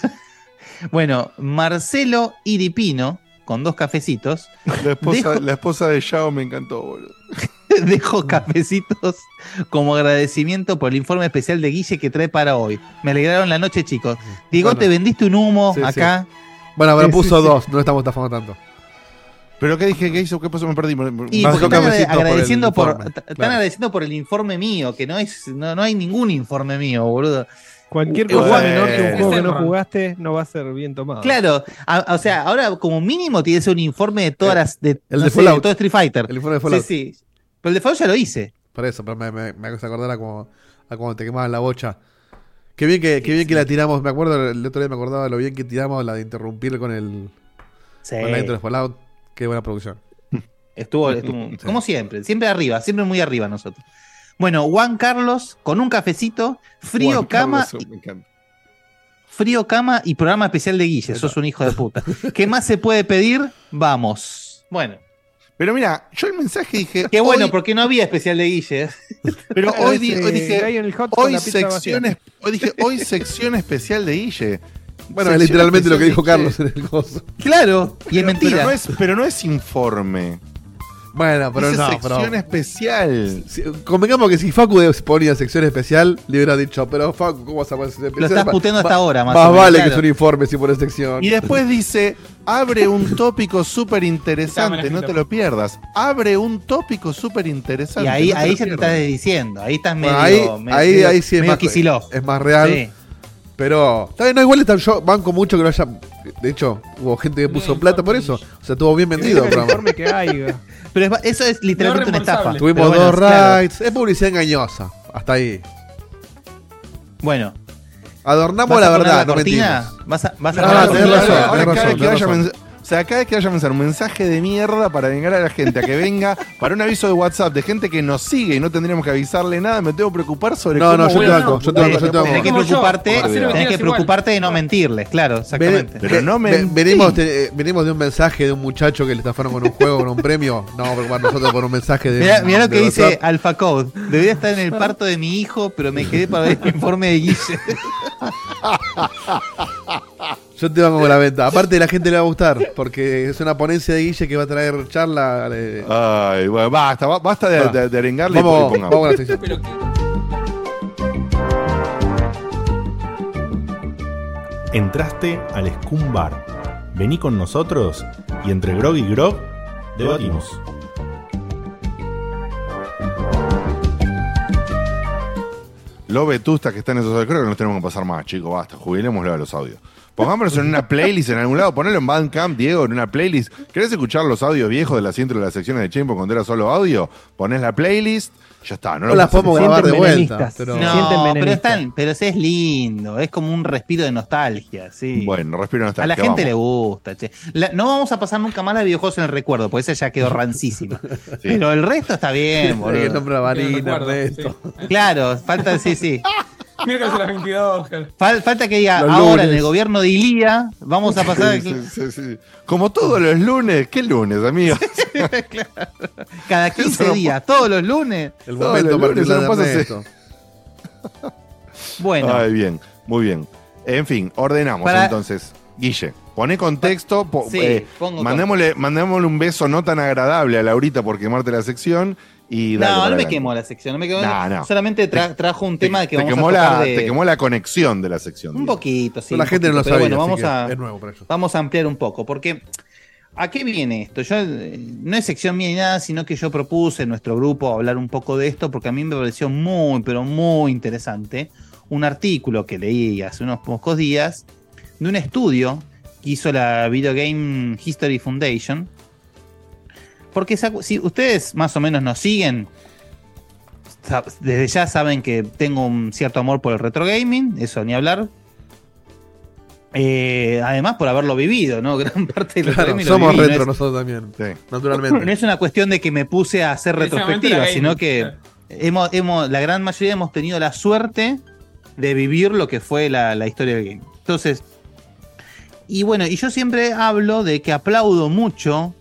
bueno, Marcelo Iripino, con dos cafecitos, La esposa, Dejo- la esposa de Yao me encantó, boludo. dejo cafecitos como agradecimiento por el informe especial de Guille que trae para hoy. Me alegraron la noche, chicos. Diego, Bueno. te vendiste un humo Sí, sí. acá. Bueno, pero Sí, puso sí, sí. dos, no le estamos estafando tanto. ¿Pero qué dije? ¿Qué hizo? ¿Qué pasó? Me perdí. Y porque están por agradeciendo por, están agradeciendo por el informe mío, que no es, no, no hay ningún informe mío, boludo. Cualquier Eh, cosa bueno. menor que un juego que no jugaste no va a ser bien tomado. Claro, a- o sea, ahora como mínimo tiene que ser un informe de todas las. De, el no de sé, Fallout. todo Street Fighter. El informe de Fallout. Sí, sí. Pero el de Fallout ya lo hice. Por eso, pero me, me, me acordar a como a cuando te quemaban la bocha. Qué bien que, qué bien que la tiramos. Me acuerdo, el otro día me acordaba de lo bien que tiramos la de interrumpir con el Sí. con la intro de Fallout. Qué buena producción. Estuvo, estuvo- como siempre, siempre arriba, siempre muy arriba nosotros. Bueno, Juan Carlos con un cafecito, frío Juan cama, Carlos, me encanta. frío cama y programa especial de Guille. Sos un hijo de puta. ¿Qué más se puede pedir? Vamos. Bueno. Pero mira, yo el mensaje dije. Qué bueno, hoy- porque no había especial de Guille. Pero Claro, hoy, di- eh, hoy dije. Hoy sección, hoy dije, hoy sección especial de Guille. Bueno, Sección es literalmente lo que dijo. Carlos en el gozo. Claro, y es Pero- mentira. Pero no es, pero no es informe. Bueno, pero Dice no, sección pero- especial. Si- convengamos que si Facu ponía sección especial, le hubiera dicho, pero Facu, ¿cómo vas a poner sección especial? estás Va- puteando hasta ahora, más Más, o menos, vale claro. que es un informe si pone sección. Y después dice, abre un tópico súper interesante, no te lo pierdas. Abre un tópico súper interesante. Y ahí, no ahí lo ya te estás diciendo. Ahí estás medio. Bueno, ahí, medio- ahí, medio- ahí sí es medio más, es más real. Sí. Pero, bien, no, igual está- yo banco mucho que lo haya. De hecho, hubo gente que puso plata por eso. O sea, estuvo bien vendido el programa. informe que haya. Pero es- eso es literalmente una estafa. Tuvimos bueno, dos claro. rides. Es publicidad engañosa. Hasta ahí. Bueno. Adornamos ¿Vas la verdad, la no cortina? mentimos. ¿Vas a, vas a poner la tenés razón, Ahora tenés cada razón, vez que tenés razón. Sea, cada vez que haya mensaje, un mensaje de mierda para vengar a la gente a que venga, para un aviso de WhatsApp de gente que nos sigue y no tendríamos que avisarle nada, me tengo que preocupar sobre No, cómo no, yo te a- banco, yo te banco, yo te banco. Tenés que preocuparte, tenés que preocuparte de no mentirles, claro, exactamente. Pero no venimos, de, eh, venimos de un mensaje de un muchacho que le estafaron con un juego, con un premio. No vamos a preocupar nosotros por un mensaje de. Mirá, lo que dice. Alpha Code. Debería estar en el parto de mi hijo, pero me quedé para ver el informe de Guille. Yo te banco con la venta. Aparte, la gente le va a gustar, porque es una ponencia de Guille que va a traer charla. eh, Ay, bueno, basta, ba- basta de, de, de arengarle y Vamos, pongamos. vamos con la sección. Entraste al Scum Bar. Vení con nosotros y entre Grog y Grog debatimos. Lo vetustas que están esos audios, creo que nos tenemos que pasar más, chicos, basta, jubilémoslo a los audios. Pongámonos en una playlist en algún lado, ponelo en Bandcamp, Diego, en una playlist. ¿Querés escuchar los audios viejos de las intro de las secciones de Chainpo cuando era solo audio? Ponés la playlist, ya está. No, No las podemos grabar de vuelta. Pero... No, pero, están, pero es lindo, es como un respiro de nostalgia, sí. Bueno, respiro a la nostalgia, gente le gusta, che. La- no vamos a pasar nunca más la videojuegos en el recuerdo, porque esa ya quedó rancísima. Pero el resto está bien, El boludo. de recuerdo, Ernesto. Claro, falta, sí, sí. Miércoles a las 22, claro. Fal- falta que diga, Los ahora en el gobierno de Ilía, vamos a pasar Sí, sí, sí, sí. Como todos los lunes, ¿qué lunes, amigos? cada 15 Eso no días, todos los lunes. El Todos momento los lunes particular pasa de así. Ernesto. Bueno, Ay, bien, muy bien. En fin, ordenamos Para- entonces. Guille, pone contexto. po- Sí, eh, pongo mandémosle, mandémosle un beso no tan agradable a Laurita por quemarte la sección. Y dale no, no me quemó la sección, no me quemó. No, no. Solamente tra- trajo un tema que te vamos quemó a tocar la, de- Te quemó la conexión de la sección. Un poquito, sí. la gente no lo pero sabía, bueno, así vamos que a, es nuevo para ellos. vamos a ampliar un poco, porque ¿a qué viene esto? Yo eh, no es sección mía ni nada, sino que yo propuse en nuestro grupo hablar un poco de esto, porque a mí me pareció muy, pero muy interesante un artículo que leí hace unos pocos días de un estudio que hizo la Video Game History Foundation. Porque si ustedes más o menos nos siguen, desde ya saben que tengo un cierto amor por el retro gaming, eso ni hablar. Eh, además por haberlo vivido, ¿no? Gran parte retro Claro, somos viví, no retro es- nosotros también. Sí. Naturalmente. no es una cuestión de que me puse a hacer retrospectiva, sino que hemos, hemos, la gran mayoría hemos tenido la suerte de vivir lo que fue la, la historia del game. Entonces, y bueno, y yo siempre hablo de que aplaudo mucho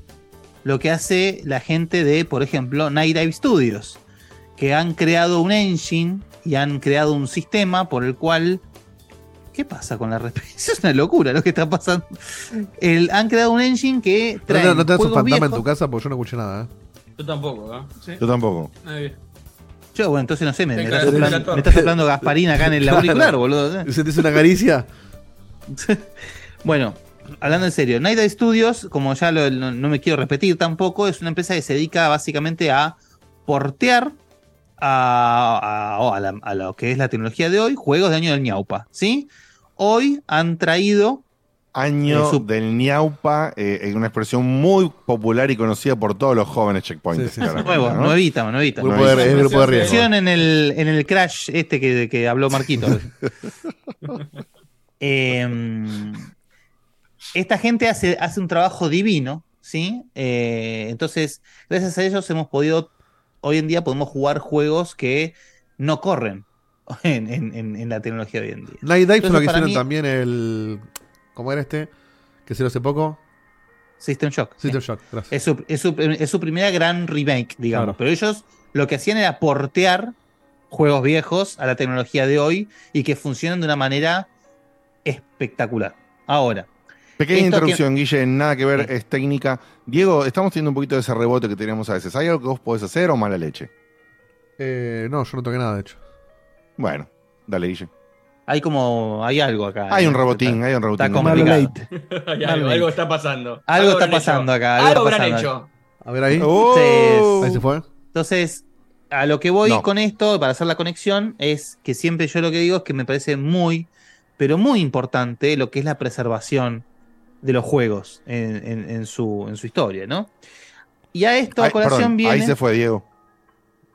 lo que hace la gente de, por ejemplo, Night Dive Studios, que han creado un engine y han creado un sistema por el cual. ¿Qué pasa con la respiración? Es una locura lo que está pasando. El- han creado un engine que trae. No, no, no tenés un fantasma en tu casa porque yo no escuché nada. ¿eh? Yo tampoco, ¿no? Yo tampoco. Yo, bueno, entonces no sé, me, me está, soplando, me está soplando Gasparina acá en el Claro. auricular, boludo. ¿Sentís una caricia? Bueno, hablando en serio, Night Dive Studios, como ya lo- no, no me quiero repetir tampoco, es una empresa que se dedica básicamente a portear a, a- a la- a lo que es la tecnología de hoy, juegos de año del ñaupa, ¿sí? Hoy han traído Año Eh, su- del ñaupa, eh, es una expresión muy popular y conocida por todos los jóvenes checkpointers. claramente, nuevo, ¿no? nuevita, nuevita. Grupo de- es grupo de riesgo. En el, en el crash este que, que habló Marquito. Em, esta gente hace, hace un trabajo divino, ¿sí? Eh, entonces, gracias a ellos hemos podido, hoy en día podemos jugar juegos que no corren en, en- en- en la tecnología de hoy en día. Night Dive son lo que hicieron mí- también el. ¿Cómo era este? Que se lo hace poco. System Shock. System Shock, gracias. Es su, es su- es su primera gran remake, digamos. Claro. Pero ellos lo que hacían era portear juegos viejos a la tecnología de hoy y que funcionan de una manera espectacular. Ahora. Pequeña esto que- interrupción, Guille, nada que ver, es técnica. Diego, estamos teniendo un poquito de ese rebote que teníamos a veces. ¿Hay algo que vos podés hacer o mala leche? Eh, no, yo no toqué nada, de hecho. Bueno, dale, Guille. Hay como. Hay algo acá. Hay un Está- rebotín, hay un rebotín. Está complicado. Hay algo, algo está pasando. Algo está pasando hecho. acá. Algo, está habrán pasando hecho. A ver ahí. Entonces, Ahí se fue. Entonces, a lo que voy No. con esto, para hacer la conexión, es que siempre yo lo que digo es que me parece muy, pero muy importante lo que es la preservación de los juegos en, en- en su, en su historia, ¿no? Y a esto, a Ay, colación perdón, viene. Ahí se fue, Diego.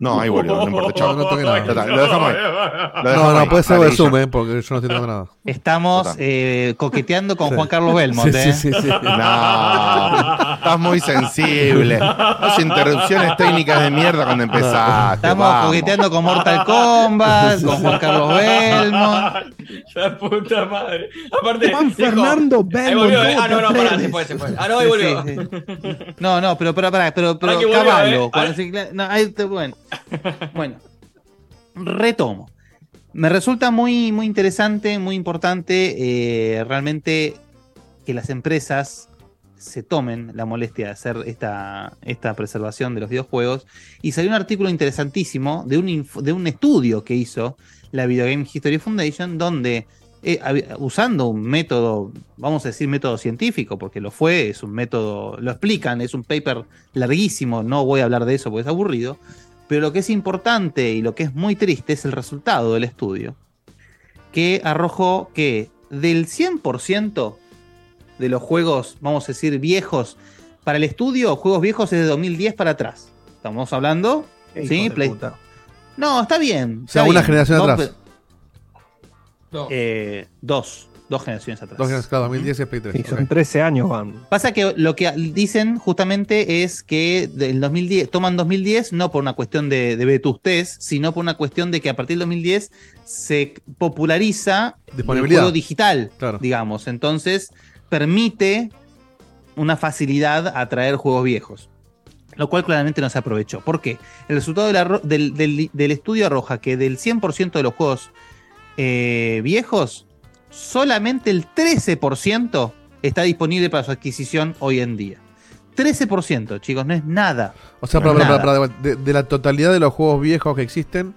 No, ahí volvió, no importa, chao. No nada. Está, Lo dejamos ahí. Lo No, dejamos no, ahí. puede ser eh, porque yo no estoy tocando nada. Estamos Total. eh, coqueteando con Sí. Juan Carlos Belmont, Sí, ¿eh? sí, sí, sí. No, estás muy sensible. Las interrupciones técnicas de mierda cuando empezaste. Estamos vamos. coqueteando con Mortal Kombat, con Juan Carlos Belmont. La puta madre. Aparte, Juan dijo- Fernando Ahí Belmont. volvió. eh. ¿cómo Ah, no, no, pará, se fue, se fue. Ah, no, ahí volvió. Sí, sí. No, no, pero, pero, pará, pero, pero, Ahora que volvió, caballo. eh. cuando Ahora- se- claro, no, ahí te- bueno. bueno, retomo. Me resulta muy, muy interesante, muy importante eh, realmente que las empresas se tomen la molestia de hacer esta, esta preservación de los videojuegos. Y salió un artículo interesantísimo de un, de un estudio que hizo la Video Game History Foundation, donde eh, usando un método, vamos a decir método científico, porque lo fue, es un método, lo explican, es un paper larguísimo, no voy a hablar de eso porque es aburrido, pero lo que es importante y lo que es muy triste es el resultado del estudio, que arrojó que del 100% de los juegos, vamos a decir, viejos, para el estudio, juegos viejos es de 2010 para atrás. Estamos hablando, Qué ¿sí? Play- puta. No, está bien. O sea, está una bien. generación No, atrás. pero- eh, dos, dos generaciones atrás. Dos generaciones, claro, 2010 y Play 3. Sí, son 13 años, van. Pasa que lo que dicen justamente es que del 2010, toman 2010 no por una cuestión de, de vetustez, sino por una cuestión de que a partir del 2010 se populariza el juego digital, Claro. digamos. Entonces permite una facilidad a traer juegos viejos. Lo cual claramente no se aprovechó. ¿Por qué? El resultado del estudio arroja que del 100% de los juegos eh, viejos, solamente el 13% está disponible para su adquisición hoy en día. 13%, chicos, no es nada. O sea, No es para- para- nada. para- de, de la totalidad de los juegos viejos que existen,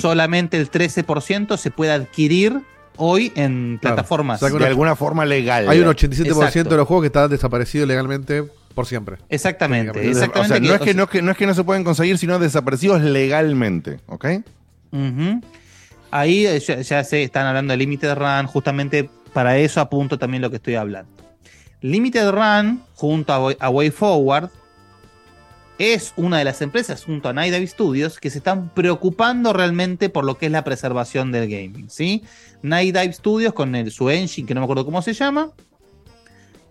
Solamente el 13% se puede adquirir hoy en Claro. plataformas. O sea una- De alguna forma legal. hay un 87% Exacto. de los juegos que están desaparecidos legalmente por siempre. Exactamente, exactamente. O sea, no, es o que, sea- no, es que, no es que no se pueden conseguir, sino desaparecidos legalmente, ¿ok? Ujú. Ahí ya, se están hablando de Limited Run, justamente para eso apunto también lo que estoy hablando. Limited Run, junto a, Way- Forward, es una de las empresas, junto a Night Studios, que se están preocupando realmente por lo que es la preservación del gaming. ¿sí? Night Dive Studios con el, su engine, que no me acuerdo cómo se llama,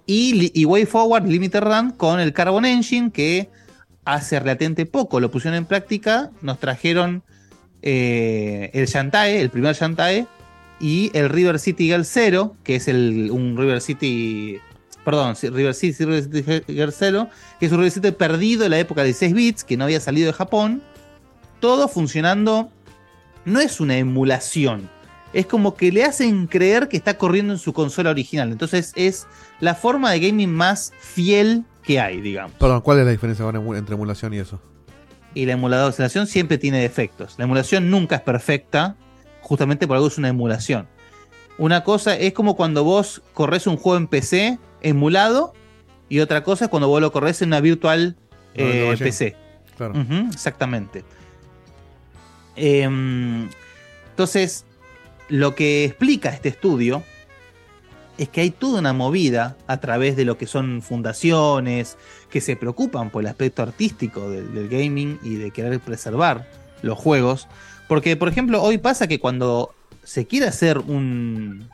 y, y Way Forward Limited Run con el Carbon Engine, que hace relativamente poco lo pusieron en práctica, nos trajeron eh, el Shantae, el primer Shantae, y el River City Girl Zero, que es el, un River City. Perdón, River City, River City Girl que es un River City perdido en la época de 6 bits, que no había salido de Japón. Todo funcionando no es una emulación. Es como que le hacen creer que está corriendo en su consola original. Entonces es la forma de gaming más fiel que hay, digamos. Perdón, ¿cuál es la diferencia entre emulación y eso? Y la emulador- la emulación siempre tiene defectos. La emulación nunca es perfecta, justamente por algo es una emulación. Una cosa es como cuando vos corres un juego en PC emulado, y otra cosa es cuando vos lo corres en una virtual no eh. PC. Claro. Exactamente. Em, entonces, lo que explica este estudio es que hay toda una movida a través de lo que son fundaciones que se preocupan por el aspecto artístico del, gaming y de querer preservar los juegos. Porque, por ejemplo, hoy pasa que cuando se quiere hacer un,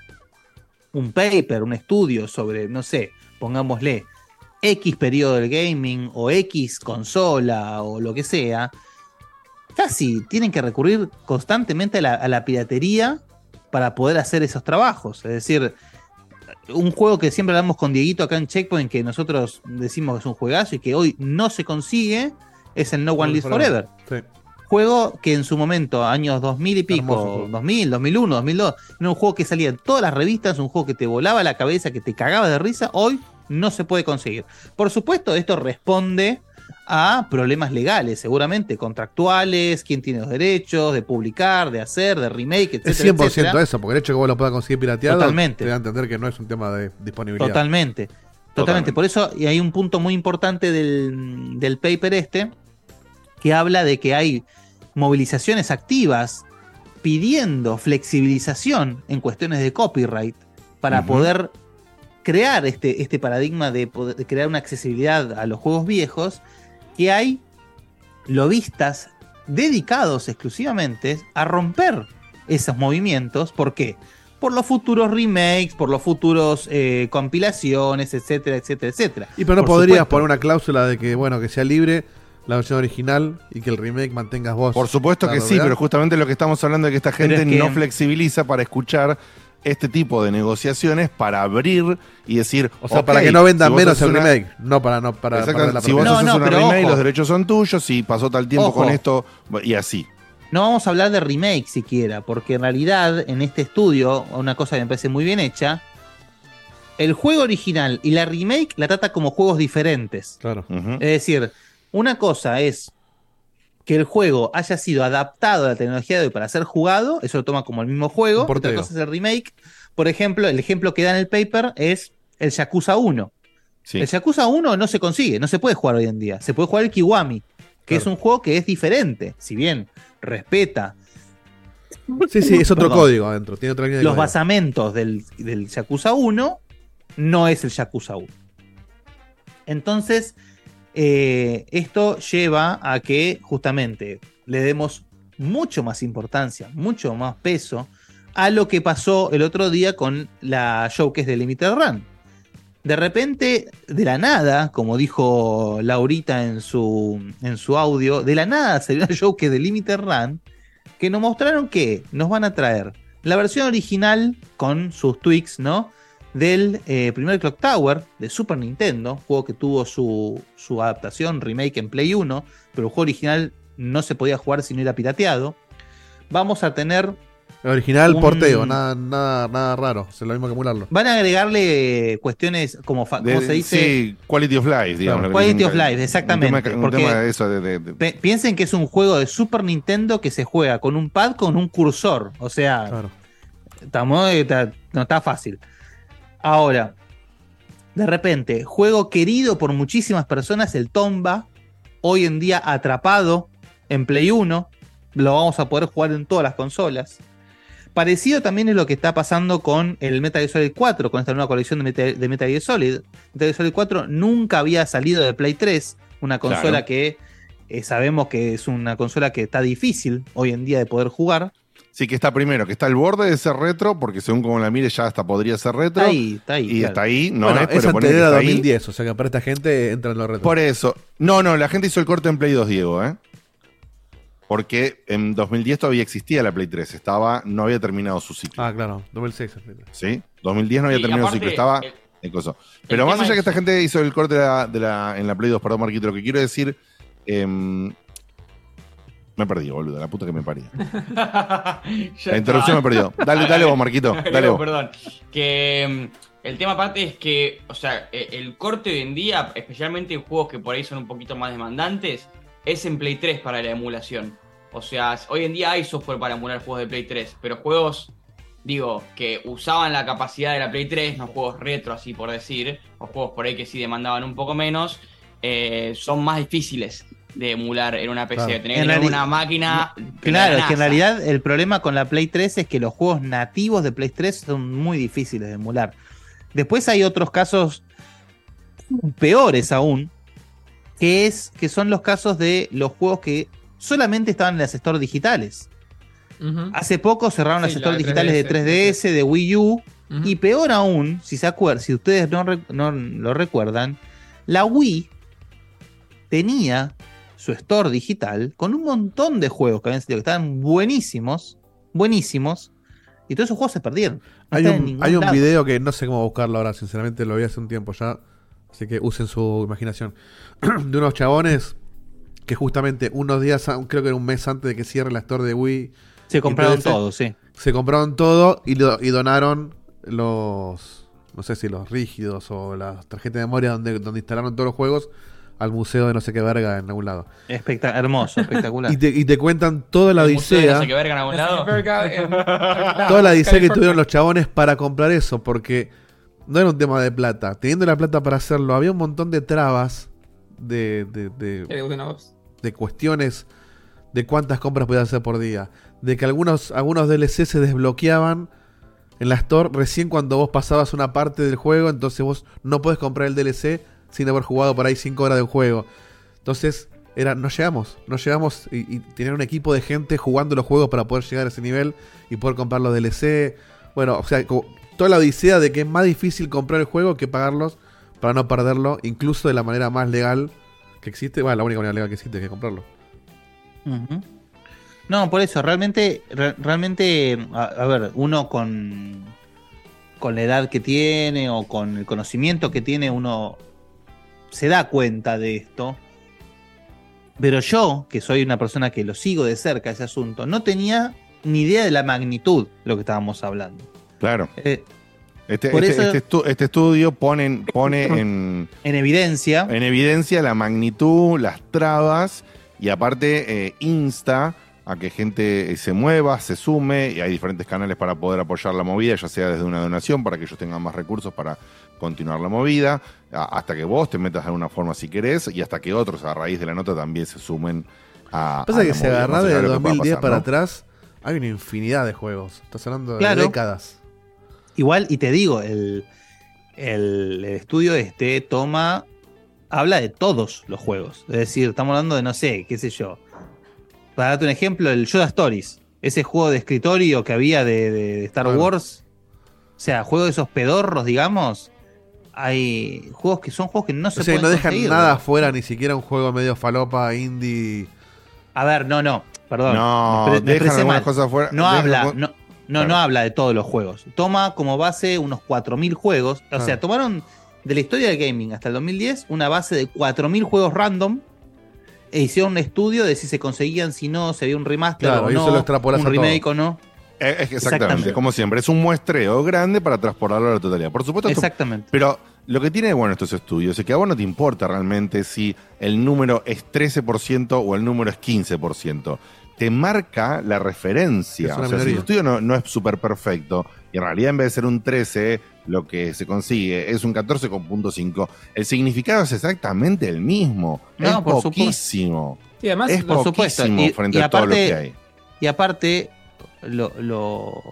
un paper, un estudio sobre, no sé, pongámosle, X periodo del gaming o X consola o lo que sea, casi tienen que recurrir constantemente a la, a la piratería para poder hacer esos trabajos. Es decir, un juego que siempre hablamos con Dieguito acá en Checkpoint, que nosotros decimos que es un juegazo y que hoy no se consigue, es el No One Lives Forever. Sí. Juego que en su momento, años 2000 y Hermoso pico, juego. 2000, 2001, 2002, era un juego que salía en todas las revistas, un juego que te volaba la cabeza, que te cagaba de risa, hoy no se puede conseguir. Por supuesto, esto responde a problemas legales, seguramente, contractuales, quién tiene los derechos de publicar, de hacer, de remake, etcétera. Es 100% etcétera. eso, porque el hecho de que vos lo puedas conseguir pirateado Totalmente. te da a entender que no es un tema de disponibilidad. Totalmente. Totalmente. Por eso y hay un punto muy importante del, del paper este que habla de que hay movilizaciones activas pidiendo flexibilización en cuestiones de copyright para poder crear este, este paradigma de, poder- de crear una accesibilidad a los juegos viejos que hay lobistas dedicados exclusivamente a romper esos movimientos. ¿Por qué? Por los futuros remakes, por los futuros eh, compilaciones, etcétera, etcétera, etcétera. Y pero no Por podrías supuesto, poner una cláusula de que, bueno, que sea libre la versión original y que el remake mantengas vos. Por supuesto que sí, pero justamente lo que estamos hablando es que esta gente es que- no flexibiliza para escuchar este tipo de negociaciones para abrir y decir. O sea, para que no vendan si menos el una- remake, no para no para la si vos propiedad. haces No, no, una remake, ojo. los derechos son tuyos, si pasó tal tiempo Ojo. con esto, y así. No vamos a hablar de remake siquiera, porque en realidad en este estudio, una cosa que me parece muy bien hecha, el juego original y la remake la trata como juegos diferentes. Claro. Es decir, una cosa es que el juego haya sido adaptado a la tecnología de hoy para ser jugado, eso lo toma como el mismo juego. Otra cosa es el remake. Por ejemplo, el ejemplo que da en el paper es el Yakuza 1. El Yakuza 1 no se consigue, no se puede jugar hoy en día. Se puede jugar el Kiwami, que es un juego que es diferente, si bien respeta Sí, sí, es otro Perdón. código adentro, tiene otra línea de los código. basamentos del, del Yakuza 1, no es el Yakuza 1. Entonces, eh, esto lleva a que justamente le demos mucho más importancia, mucho más peso a lo que pasó el otro día con la showcase de Limited Run. De repente, de la nada, como dijo Laurita en su, en su audio, de la nada salió una showcase de Limited Run que nos mostraron que nos van a traer la versión original con sus tweaks, ¿no? Del eh, primer Clock Tower de Super Nintendo, juego que tuvo su, su adaptación, remake en Play 1, pero el juego original no se podía jugar si no era pirateado. Vamos a tener. El original un- porteo, nada, nada, nada raro, es lo mismo que emularlo. Van a agregarle cuestiones como, fa- De- ¿cómo se dice? Sí, quality of life, digamos. Quality of life, exactamente, Un tema, un porque- tema de eso, de, de- de- Pe- piensen que es un juego de Super Nintendo que se juega con un pad con un cursor. O sea, estamos- está- no está fácil. Ahora, de repente, juego querido por muchísimas personas, el Tomba, hoy en día atrapado en Play 1, lo vamos a poder jugar en todas las consolas. Parecido también es lo que está pasando con el Metal Gear Solid 4, con esta nueva colección de Metal, de Metal Gear Solid. Metal Gear Solid 4 nunca había salido de Play 3, una consola Claro. que eh, sabemos que es una consola que está difícil hoy en día de poder jugar. Sí, que está primero, que está al borde de ser retro, porque según como la mire ya hasta podría ser retro. Está ahí, está ahí, Y claro. está ahí, no bueno, es, es pero anterior a está ahí. 2010, o sea que para esta gente entra en los retos. Por eso. No, no, la gente hizo el corte en Play 2, Diego, ¿eh? Porque en 2010 todavía existía la Play 3, estaba, no había terminado su ciclo. Ah, claro, 2006. ¿Sí? 2010 no había terminado su ciclo, estaba el- el coso. Pero más allá que es- esta gente hizo el corte de la, de la- en la Play 2, perdón, Marquito, lo que quiero decir, em, me Me perdí, boludo, la puta que me paría. La interrupción me perdió. Dale, dale vos, Marquito. Dale vos. Perdón. Que mm, el tema aparte es que, o sea, e- el corte hoy en día, especialmente en juegos que por ahí son un poquito más demandantes, es en Play 3 para la emulación. O sea, hoy en día hay software para emular juegos de Play 3, pero juegos, digo, que usaban la capacidad de la Play 3, no juegos retro, así por decir, o juegos por ahí que sí demandaban un poco menos, eh, son más difíciles de emular en una PC. Claro. Tenés que En tener una máquina. Claro, es que en realidad el problema con la Play 3 es que los juegos nativos de Play 3 son muy difíciles de emular. Después hay otros casos peores aún, que es que son los casos de los juegos que solamente estaban en las stores digitales. Hace poco cerraron Sí, las la stores digitales de 3DS, de Wii U, y peor aún, si se acuerdan, si ustedes no, re- no lo recuerdan, la Wii tenía su store digital con un montón de juegos que habían salido que estaban buenísimos, buenísimos, y todos esos juegos se perdieron. No Hay un, hay un video que no sé cómo buscarlo ahora, sinceramente lo vi hace un tiempo ya. Así que usen su imaginación. de unos chabones que justamente unos días, creo que era un mes antes de que cierre la store de Wii. Se compraron 3DS, todo, sí. Se compraron todo y, lo- y donaron los, no sé si los rígidos o las tarjetas de memoria donde, donde instalaron todos los juegos al museo de no sé qué verga en algún lado. Especta- hermoso, espectacular. Y te, y te cuentan toda la El museo de odisea. no sé qué verga en algún lado. toda la odisea que tuvieron los chabones para comprar eso, porque no era un tema de plata. Teniendo la plata para hacerlo, había un montón de trabas de, de, de- de cuestiones de cuántas compras podías hacer por día. De que algunos, algunos DLC se desbloqueaban en la Store recién cuando vos pasabas una parte del juego, entonces vos no podés comprar el DLC sin haber jugado por ahí 5 horas del juego. Entonces, era, no llegamos, no llegamos y, tener un equipo de gente jugando los juegos para poder llegar a ese nivel y poder comprar los DLC. Bueno, o sea, toda la odisea de que es más difícil comprar el juego que pagarlos para no perderlo, incluso de la manera más legal que existe. Bueno, la única manera legal que existe es que comprarlo. No, por eso, realmente, re- realmente, a, a ver, uno con, con la edad que tiene o con el conocimiento que tiene, uno se da cuenta de esto. Pero yo, que soy una persona que lo sigo de cerca ese asunto, no tenía ni idea de la magnitud de lo que estábamos hablando. Claro. Eh, Este, por este- eso- este estu- este estudio pone, pone en, en evidencia. en evidencia la magnitud, las trabas y aparte eh, insta a que gente eh, se mueva, se sume y hay diferentes canales para poder apoyar la movida, ya sea desde una donación para que ellos tengan más recursos para continuar la movida, hasta que vos te metas de alguna forma si querés y hasta que otros a raíz de la nota también se sumen a... Pasa a que se agarra de de lo que pueda 2010 pasar, para ¿no? atrás, hay una infinidad de juegos. Estás hablando de Claro. décadas. Igual, y te digo, el, el- el estudio este toma. Habla de todos los juegos. Es decir, estamos hablando de, no sé, qué sé yo. Para darte un ejemplo, el Yoda Stories. Ese juego de escritorio que había de, de- de Star. Wars. O sea, juegos de esos pedorros, digamos. Hay juegos que son juegos que no se O sea, pueden no dejan conseguir, nada ¿no? afuera, ni siquiera un juego medio falopa, indie. A ver, no, no, perdón. No, me, dejan algunas cosas afuera, No dejan habla, no, no, Claro. no habla de todos los juegos. Toma como base unos 4.000 juegos. O Claro. sea, tomaron de la historia del gaming hasta el 2010 una base de 4.000 juegos random e hicieron un estudio de si se conseguían, si no, si había un remaster Claro, o no, un todo. remake o no. Exactamente, Exactamente. como siempre, es un muestreo grande para transportarlo a la totalidad. Por supuesto, esto- Exactamente. pero lo que tiene de bueno estos estudios es que a vos no te importa realmente si el número es 13% o el número es 15%. Te marca la referencia. O sea, si el estudio no, no es súper perfecto y en realidad en vez de ser un 13, lo que se consigue es un 14,5, el significado es exactamente el mismo. No, es por supuesto. poquísimo. Y además, es por supuesto. poquísimo Y- frente y a todo lo que hay. Y aparte, lo, lo-.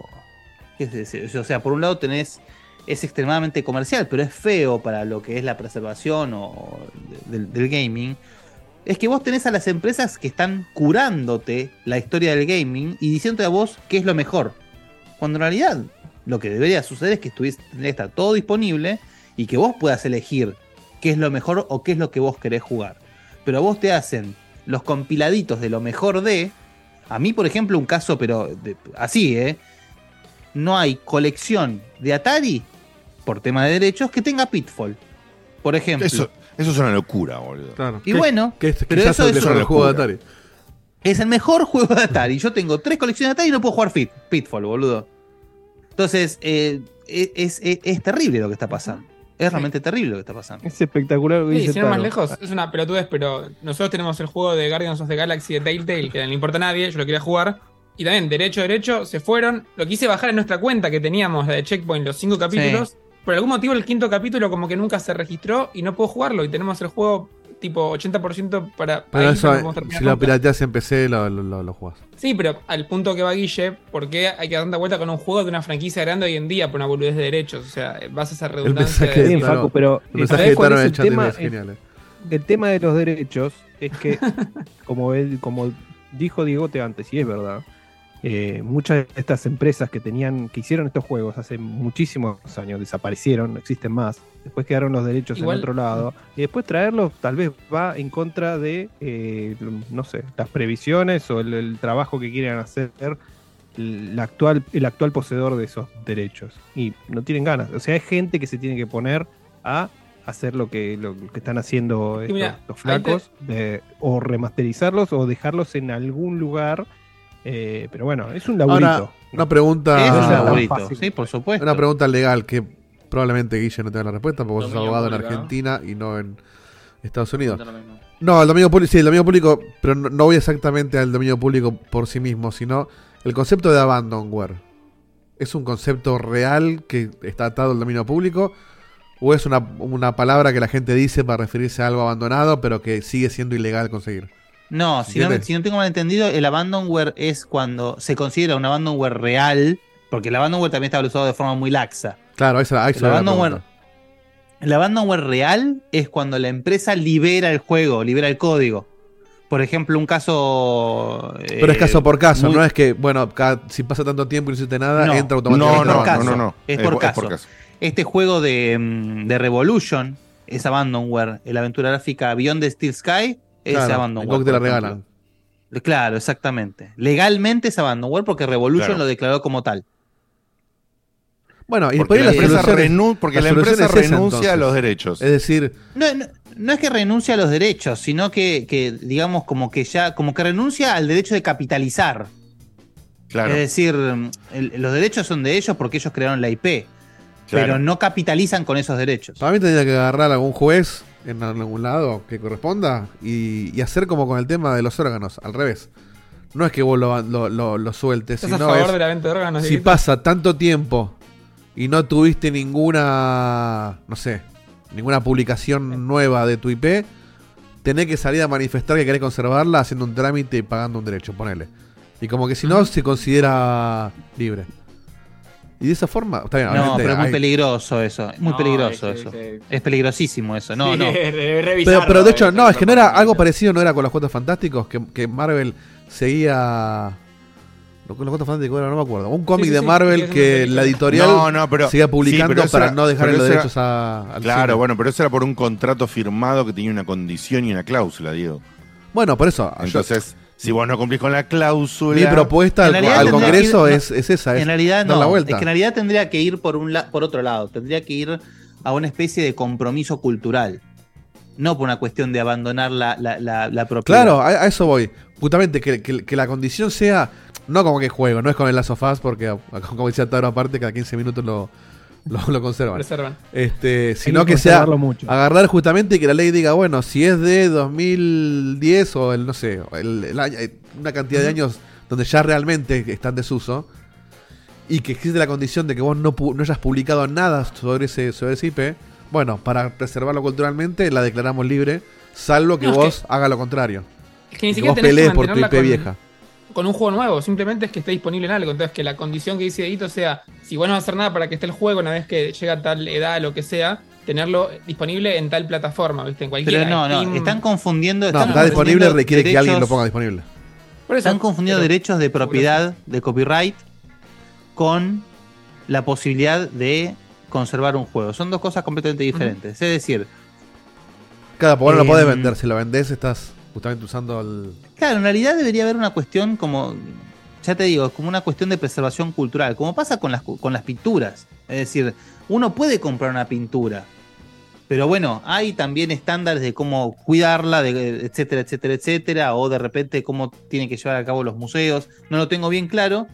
O sea, por un lado tenés, es extremadamente comercial, pero es feo para lo que es la preservación o del, gaming. Es que vos tenés a las empresas que están curándote la historia del gaming y diciéndote a vos qué es lo mejor. Cuando en realidad lo que debería suceder es que estuviese, todo disponible y que vos puedas elegir qué es lo mejor o qué es lo que vos querés jugar. Pero a vos te hacen los compiladitos de lo mejor de. A mí, por ejemplo, un caso, pero de- así, ¿eh? No hay colección de Atari, por tema de derechos, que tenga Pitfall. Por ejemplo. Eso, eso es una locura, boludo. Claro. Y bueno, que, que pero eso es el juego de. Atari. Es el mejor juego de Atari. Yo tengo tres colecciones de Atari y no puedo jugar Fit, Pitfall, boludo. Entonces, eh, es, es- es terrible lo que está pasando. Es realmente terrible lo que está pasando. Es espectacular lo que Sí, dice sin ir más lejos, es una pelotudez, pero nosotros tenemos el juego de Guardians of the Galaxy de Telltale, que no le importa a nadie, yo lo quería jugar. Y también, derecho, derecho, se fueron. Lo quise bajar en nuestra cuenta que teníamos, la de Checkpoint, los cinco capítulos. Por algún motivo, el quinto capítulo como que nunca se registró y no puedo jugarlo. Y tenemos el juego tipo 80% para. Pero ahí, eso, no podemos terminar si lo pirateas en PC, lo, lo, lo, lo jugás. Sí, pero al punto que va Guille, ¿por qué hay que dar tanta vuelta con un juego de una franquicia grande hoy en día por una boludez de derechos? O sea, vas a esa redundancia mensaje de... Bien, Facu, pero el mensaje ¿sabés de cuál Taro es en el el chat tema? es genial, eh. El tema de los derechos es que, como, él, como dijo Diegote antes, y es verdad, eh, muchas de estas empresas que tenían, que hicieron estos juegos hace muchísimos años, desaparecieron, no existen más. Después quedaron los derechos Igual- en otro lado. Y después traerlos tal vez va en contra de, eh, no sé, las previsiones o el, el trabajo que quieren hacer el actual, el actual poseedor de esos derechos. Y no tienen ganas. O sea, hay gente que se tiene que poner a hacer lo que, lo que están haciendo estos, mira, los ahí flacos, de- o remasterizarlos o dejarlos en algún lugar. Eh, pero bueno, es un laburito. Ahora, una pregunta. Es un laburito, sí, por supuesto. Una pregunta legal que probablemente Guille no tenga la respuesta porque vos sos abogado en. Argentina y no en Estados Unidos. No, el dominio público, sí, el dominio público, pero no, no voy exactamente al dominio público por sí mismo, sino el concepto de abandonware. ¿Es un concepto real que está atado al dominio público? ¿O es una, una palabra que la gente dice para referirse a algo abandonado, pero que sigue siendo ilegal conseguir? No, si no, no tengo mal entendido, el abandonware es cuando se considera un abandonware real, porque el abandonware también está usado de forma muy laxa. Claro, esa, ahí El abandonware, el abandonware real es cuando la empresa libera el juego, libera el código. Por ejemplo, un caso. Pero es eh, caso por caso, muy- no es que, bueno, cada- si pasa tanto tiempo y no hiciste nada, No, entra automáticamente. no, no, caso. abandonware. Es por caso. Este juego de, mm, de Revolution es Abandonware. La aventura gráfica Beyond the Steel Sky es Claro, Abandonware. el GOG te la regalan. Claro, exactamente. Legalmente es Abandonware porque Revolution Claro. lo declaró como tal. Bueno, y Porque por ahí la empresa solución es- renu- porque la empresa es esa, renuncia a los derechos. Es decir, No, no, no es que renuncia a los derechos, sino que, que, digamos, como que ya, como que renuncia al derecho de capitalizar. Claro. Es decir, el- los derechos son de ellos porque ellos crearon la IP. Claro. Pero no capitalizan con esos derechos. Para mí tendría que agarrar a algún juez en algún lado que corresponda y, y hacer como con el tema de los órganos, al revés. No es que vos lo, lo, lo- lo sueltes, ¿Estás a favor es, de la venta de órganos? si pasa tanto tiempo y no tuviste ninguna, no sé, ninguna publicación nueva de tu IP, tenés que salir a manifestar que querés conservarla haciendo un trámite y pagando un derecho, ponele. Y como que si no, se considera libre. Y de esa forma, está bien, No, pero es muy hay- peligroso eso. Es muy No, peligroso sí, eso. sí. Es peligrosísimo eso. No, Sí, no. Pero, de hecho, no, es que no era algo parecido, no era con los Cuatro Fantásticos, que, que Marvel seguía. Lo- Los Cuatro Fantásticos era, no me acuerdo. Un cómic sí, de Marvel sí, es que la editorial No, no, pero- seguía sí, publicando para era- no dejar los derechos a, al Claro, cine. bueno, pero eso era por un contrato firmado que tenía una condición y una cláusula, Diego. Bueno, por eso. yo- Entonces, si vos no cumplís con la cláusula. mi propuesta al, al Congreso ir- es, es esa: es en realidad no. la Es que en realidad tendría que ir por, un la- por otro lado. Tendría que ir a una especie de compromiso cultural. No por una cuestión de abandonar la, la, la, la propiedad. Claro, a, a eso voy. Justamente que, que- que la condición sea, no como que juego, no es con el Last of Us, porque como decía Taro aparte, cada 15 minutos lo, lo, lo conservan. Preservan. Este, sino que que sea mucho. agarrar justamente y que la ley diga, bueno, si es de 2010 o el, no sé, el, el año- eh, una cantidad de años donde ya realmente está en desuso, y que existe la condición de que vos no, no hayas publicado nada sobre ese, sobre ese IP, bueno, para preservarlo culturalmente la declaramos libre, salvo que No, vos hagas lo contrario. Es que ni vos tenés que pelees por tu IP con- vieja. Con un juego nuevo, simplemente es que esté disponible en algo. Entonces, que la condición que dice Edito sea, si vos no vas a hacer nada para que esté el juego una vez que llega a tal edad, lo que sea, tenerlo disponible en tal plataforma, ¿viste? En cualquiera. Pero no, no, Steam. están confundiendo. No, están está disponible requiere que alguien lo ponga disponible. Por eso, están confundiendo pero- derechos de propiedad, de copyright, con la posibilidad de conservar un juego. Son dos cosas completamente diferentes. Es decir, Claro, porque no lo podés Em, vender. Si lo vendés, estás justamente usando el. Claro, en realidad debería haber una cuestión como, ya te digo, como una cuestión de preservación cultural, como pasa con las, con las pinturas. Es decir, uno puede comprar una pintura, Pero bueno, hay también estándares de cómo cuidarla, de, etcétera, etcétera, etcétera, o de repente cómo tienen que llevar a cabo los museos. No lo tengo bien claro.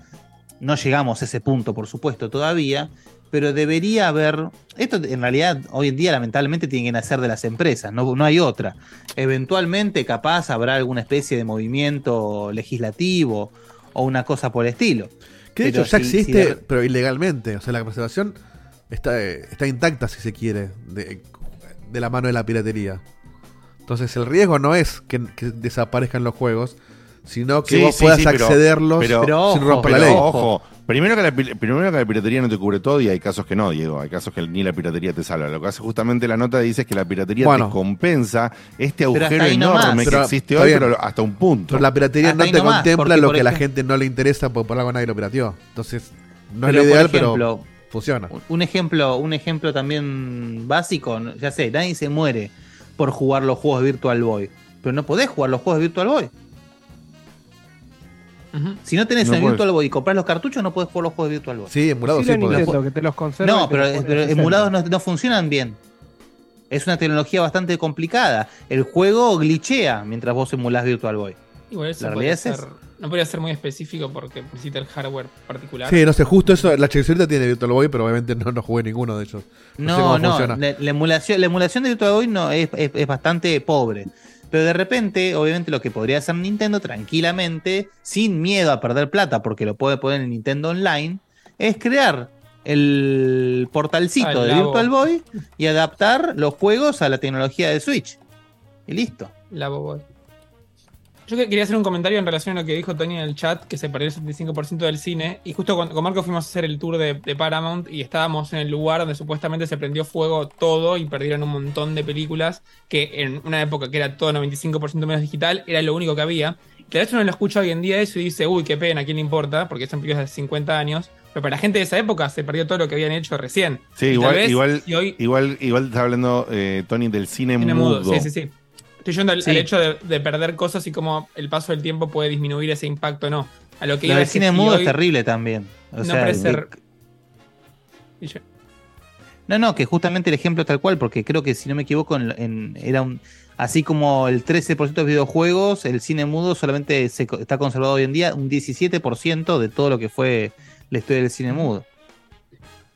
No llegamos a ese punto, por supuesto, todavía. Pero debería haber. Esto en realidad, hoy en día, lamentablemente, tienen que nacer de las empresas, no, no hay otra. Eventualmente, capaz, habrá alguna especie de movimiento legislativo o una cosa por el estilo. Que de Pero hecho ya si- si existe, de- pero ilegalmente. O sea, la preservación está, eh, está intacta, si se quiere, de, de la mano de la piratería. Entonces el riesgo no es que, que desaparezcan los juegos, sino que Sí, vos sí, puedas sí, pero- accederlos pero- sin romper la pero ley. Ojo, primero que, la, primero que la piratería no te cubre todo y hay casos que no, Diego. Hay casos que ni la piratería te salva. Lo que hace justamente la nota dice es que la piratería Bueno. te compensa este agujero enorme que Pero, existe hoy, bien. pero hasta un punto. Pero la piratería Hasta no te nomás, contempla porque, lo que a la gente no le interesa porque por algo nadie lo pirateó. Entonces, no Pero, es lo ideal, ejemplo, pero funciona. Un ejemplo, un ejemplo también básico, ya sé, nadie se muere por jugar los juegos de Virtual Boy. Pero no podés jugar los juegos de Virtual Boy. Si no tenés No el. Virtual Boy y compras los cartuchos, no podés jugar los juegos de Virtual Boy. Sí, emulados Sí, lo Nintendo, que te los conserva y No, te pero, los pone pero en 60. emulados no, no funcionan bien. Es una tecnología bastante complicada. El juego glitchea mientras vos emulás Virtual Boy. Igual eso La podría realidad es ser- no podría ser muy específico porque necesita el hardware particular. Sí, no sé, justo eso. La Chexiolita tiene Virtual Boy, pero obviamente no, no jugué ninguno de ellos. No, cómo no, la, la emulación, la emulación de Virtual Boy no, es, es- es bastante pobre. Pero de repente, obviamente, lo que podría hacer Nintendo tranquilamente, sin miedo a perder plata, porque lo puede poner en Nintendo Online, es crear el portalcito Ah, de Labo. Virtual Boy y adaptar los juegos a la tecnología de Switch. Y listo. La Boboy. Yo que- quería hacer un comentario en relación a lo que dijo Tony en el chat, que se perdió el 75% del cine. Y justo cuando, con Marco fuimos a hacer el tour de, de Paramount y estábamos en el lugar donde supuestamente se prendió fuego todo y perdieron un montón de películas, que en una época que era todo 95% menos digital, era lo único que había. Que a veces uno lo escucha hoy en día eso y dice, uy, qué pena, ¿a quién le importa? Porque son películas de 50 años. Pero para la gente de esa época se perdió todo lo que habían hecho recién. Sí, igual, vez, igual, hoy igual, igual está hablando eh, Tony del cine, Cine mudo. mudo, Sí, sí, sí. Estoy yendo al, Sí. al hecho de, de perder cosas y cómo el paso del tiempo puede disminuir ese impacto o no. A lo que iba es que cine mudo hoy es terrible también. O no sea, parece de- ser- No, no, que justamente el ejemplo tal cual, porque creo que si no me equivoco, en- en- era un. Así como el 13% de videojuegos, el cine mudo solamente se está conservado hoy en día un 17% de todo lo que fue la historia del cine mudo.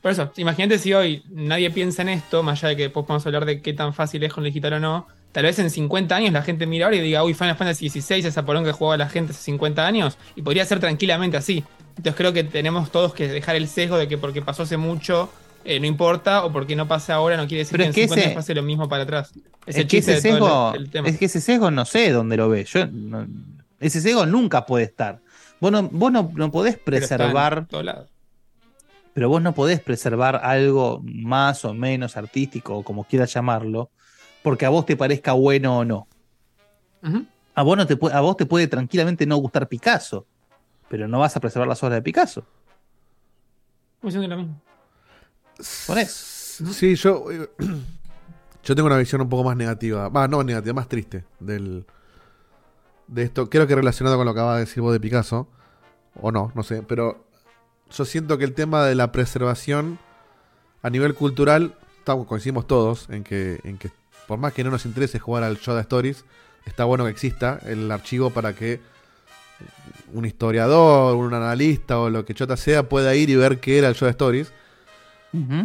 Por eso, imagínate si hoy nadie piensa en esto, más allá de que después podemos hablar de qué tan fácil es con el digital o no. Tal vez en 50 años la gente mira ahora y diga, uy, Final Fantasy XVI, esa porón que jugaba la gente hace 50 años, y podría ser tranquilamente así. Entonces creo que tenemos todos que dejar el sesgo de que porque pasó hace mucho eh, no importa, o porque no pasa ahora no quiere decir Pero que es en que 50 ese- años pase lo mismo para atrás. Es, Es el que ese de todo sesgo, el, el tema. es que ese sesgo no sé dónde lo ve. Yo, no- ese sesgo nunca puede estar. Vos no, vos no, no podés Pero preservar. lados. pero vos no podés preservar algo más o menos artístico, o como quieras llamarlo, porque a vos te parezca bueno o no. A vos, no te, a vos te puede tranquilamente no gustar Picasso, pero no vas a preservar las obras de Picasso. Diciendo lo mismo. Por eso. Sí, yo, eh, yo tengo una visión un poco más negativa. Va, no negativa, más triste del, de esto. Creo que relacionado con lo que acabas de decir vos de Picasso. O no, no sé. Pero yo siento que el tema de la preservación a nivel cultural, estamos, coincidimos todos en que, en que por más que no nos interese jugar al Yoda Stories, está bueno que exista el archivo para que un historiador, un analista o lo que chota sea pueda ir y ver qué era el Yoda Stories.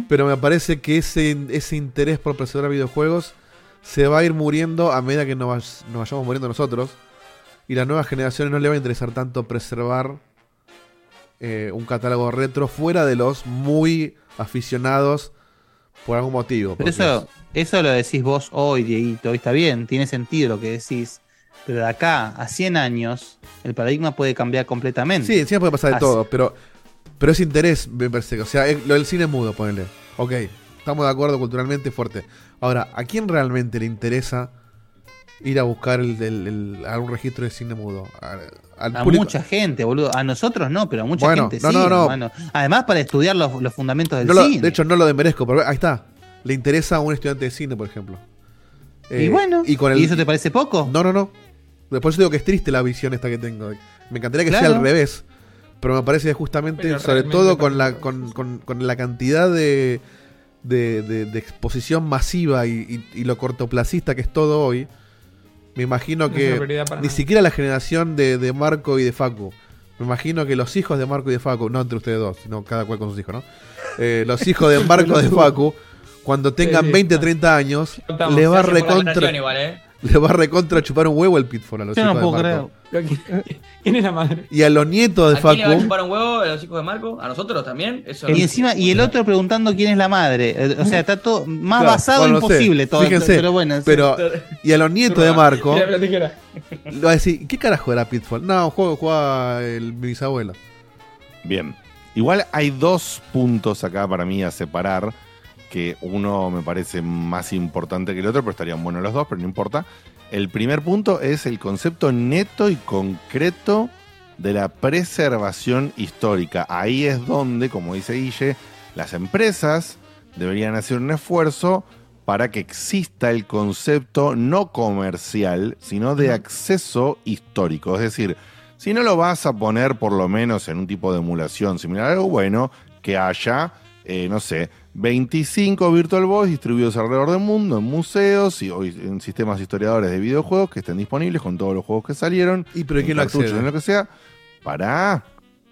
Pero me parece que ese, ese interés por preservar videojuegos se va a ir muriendo a medida que nos, vay- nos vayamos muriendo nosotros. Y las nuevas generaciones no le va a interesar tanto preservar eh, un catálogo retro fuera de los muy aficionados por algún motivo. Pero eso, eso lo decís vos hoy, Dieguito, y está bien, tiene sentido lo que decís. Pero de acá a 100 años, el paradigma puede cambiar completamente. Sí, encima puede pasar de Así- todo, pero, pero ese interés me parece. O sea, es- lo del cine mudo, ponele. Ok, estamos de acuerdo culturalmente fuerte. Ahora, ¿a quién realmente le interesa ir a buscar el, el- el- algún registro de cine mudo? A, al A público- mucha gente, boludo. A nosotros no, pero a mucha Bueno, gente no, sí, no, no. hermano. Además, para estudiar los, los fundamentos del No lo- cine. de hecho, no lo desmerezco, pero ahí está. Le interesa a un estudiante de cine, por ejemplo. Y Eh, bueno, y, con el- ¿y eso te parece poco? No, no, no. Después yo digo que es triste la visión esta que tengo. Me encantaría que sea al revés. Pero me parece que justamente, Pero sobre todo con la, con, con- con la cantidad de, de, de- de exposición masiva y, y- y lo cortoplacista que es todo hoy, me imagino que ni siquiera la generación de, de Marco y de Facu, me imagino que los hijos de Marco y de Facu, no entre ustedes dos, sino cada cual con sus hijos, ¿no? Eh, los hijos de Marco y de Facu, cuando tengan sí, 20, 30 años, Estamos, le va a recontra... igual, ¿eh? Le va a recontra chupar un huevo el Pitfall a los Yo no hijos puedo de Marco. ¿Quién es la madre? Y a los nietos de ¿A quién le va a Facu. chupar un huevo a los hijos de Marco? ¿A nosotros también? Eso Y encima, y el otro preguntando quién es la madre. Eh, O sea, está todo más Claro, basado bueno, no sé, imposible todo. Fíjense, pero bueno. sí. pero y a los nietos de Marco le va a decir, ¿qué carajo era Pitfall? No, juego jugaba el bisabuelo. Bien. Igual hay dos puntos acá para mí a separar, que uno me parece más importante que el otro, pero estarían buenos los dos, pero no importa. El primer punto es el concepto neto y concreto de la preservación histórica. Ahí es donde, como dice Guille, las empresas deberían hacer un esfuerzo para que exista el concepto no comercial, sino de acceso histórico. Es decir, si no lo vas a poner por lo menos en un tipo de emulación similar a algo bueno, que haya, eh, no sé, 25 Virtual Boys distribuidos alrededor del mundo en museos y hoy en sistemas historiadores de videojuegos que estén disponibles con todos los juegos que salieron. ¿Y pero en quién lo accede? en lo que sea, para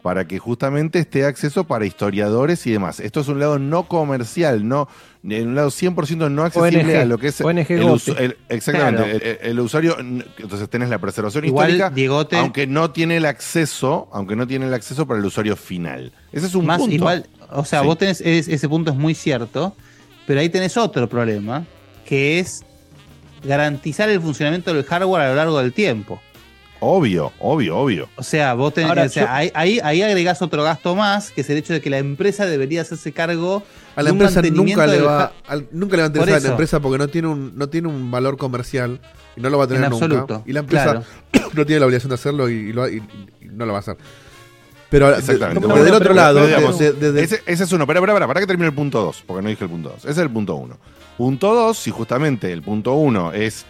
para que justamente esté acceso para historiadores y demás. Esto es un lado no comercial, no en un lado 100% no accesible ONG, a lo que es ONG el, Gote. usu- el- exactamente Claro. el, el- el usuario. Entonces tenés la preservación Igual, histórica, Diegote- aunque no tiene el acceso, aunque no tiene el acceso para el usuario final. Ese es un Más punto. igual, o sea, Sí. vos tenés, es- ese punto es muy cierto, pero ahí tenés otro problema, que es garantizar el funcionamiento del hardware a lo largo del tiempo. Obvio, obvio, obvio. O sea, vos tenés, Ahora, o sea, yo- ahí, ahí, ahí agregás otro gasto más, que es el hecho de que la empresa debería hacerse cargo A la de un empresa nunca mantenimiento le va al- nunca le va a interesar a la empresa porque no tiene un no tiene un valor comercial y no lo va a tener En nunca. absoluto, Y la empresa claro. no tiene la obligación de hacerlo y, y lo- y- y no lo va a hacer. Pero de- Exactamente. desde Bueno, el otro pero- lado, pero digamos, desde- desde- ese, ese es uno. Para, para, para, para que termine el punto 2, porque no dije el punto 2. Ese es el punto 1. Punto 2, si justamente el punto 1 es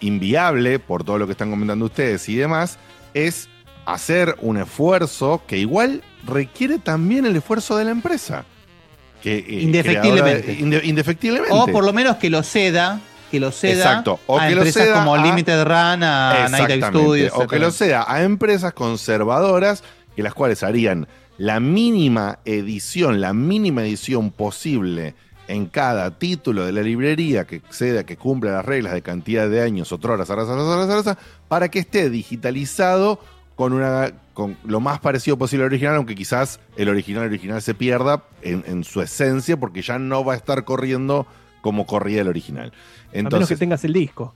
inviable por todo lo que están comentando ustedes y demás, es hacer un esfuerzo que igual requiere también el esfuerzo de la empresa. Que, eh, Indefectiblemente. creadora- inde- indefectiblemente. O por lo menos que lo ceda, que lo ceda Exacto, o a que lo empresas ceda como a- Limited Run, a Night Studios. O que lo sea a empresas conservadoras que las cuales harían la mínima edición, la mínima edición posible en cada título de la librería que exceda, que cumpla las reglas de cantidad de años, otroras, horas, horas, horas, para que esté digitalizado con una con lo más parecido posible al original, aunque quizás el original original se pierda en, en su esencia, porque ya no va a estar corriendo como corría el original. a menos que Entonces, tengas el disco.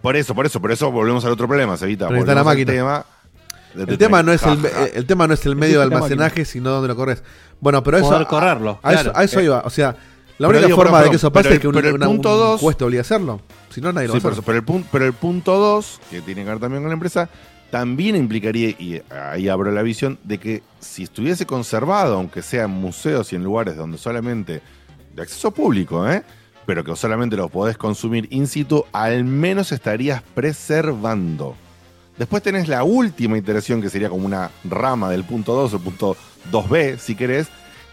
por eso, por eso, por eso volvemos al otro problema, Sevita. La Volvemos al tema el tema no es el, el tema no es el medio de almacenaje, sino donde lo corres. Bueno, pero eso Poder correrlo, A, eso, claro. a eso Eh, iba, o sea, la única digo, forma pero- de que eso pase pero es que un, pero el una- punto un dos- juez te obligue a hacerlo. Si no, nadie lo Sí, va a hacer. eso, pero, el punto, pero el punto 2, que tiene que ver también con la empresa, también implicaría, y ahí abro la visión, de que si estuviese conservado, aunque sea en museos y en lugares donde solamente, de acceso público, ¿eh? pero que solamente lo podés consumir in situ, al menos estarías preservando. Después tenés la última iteración, que sería como una rama del punto 2 o punto 2b, si querés,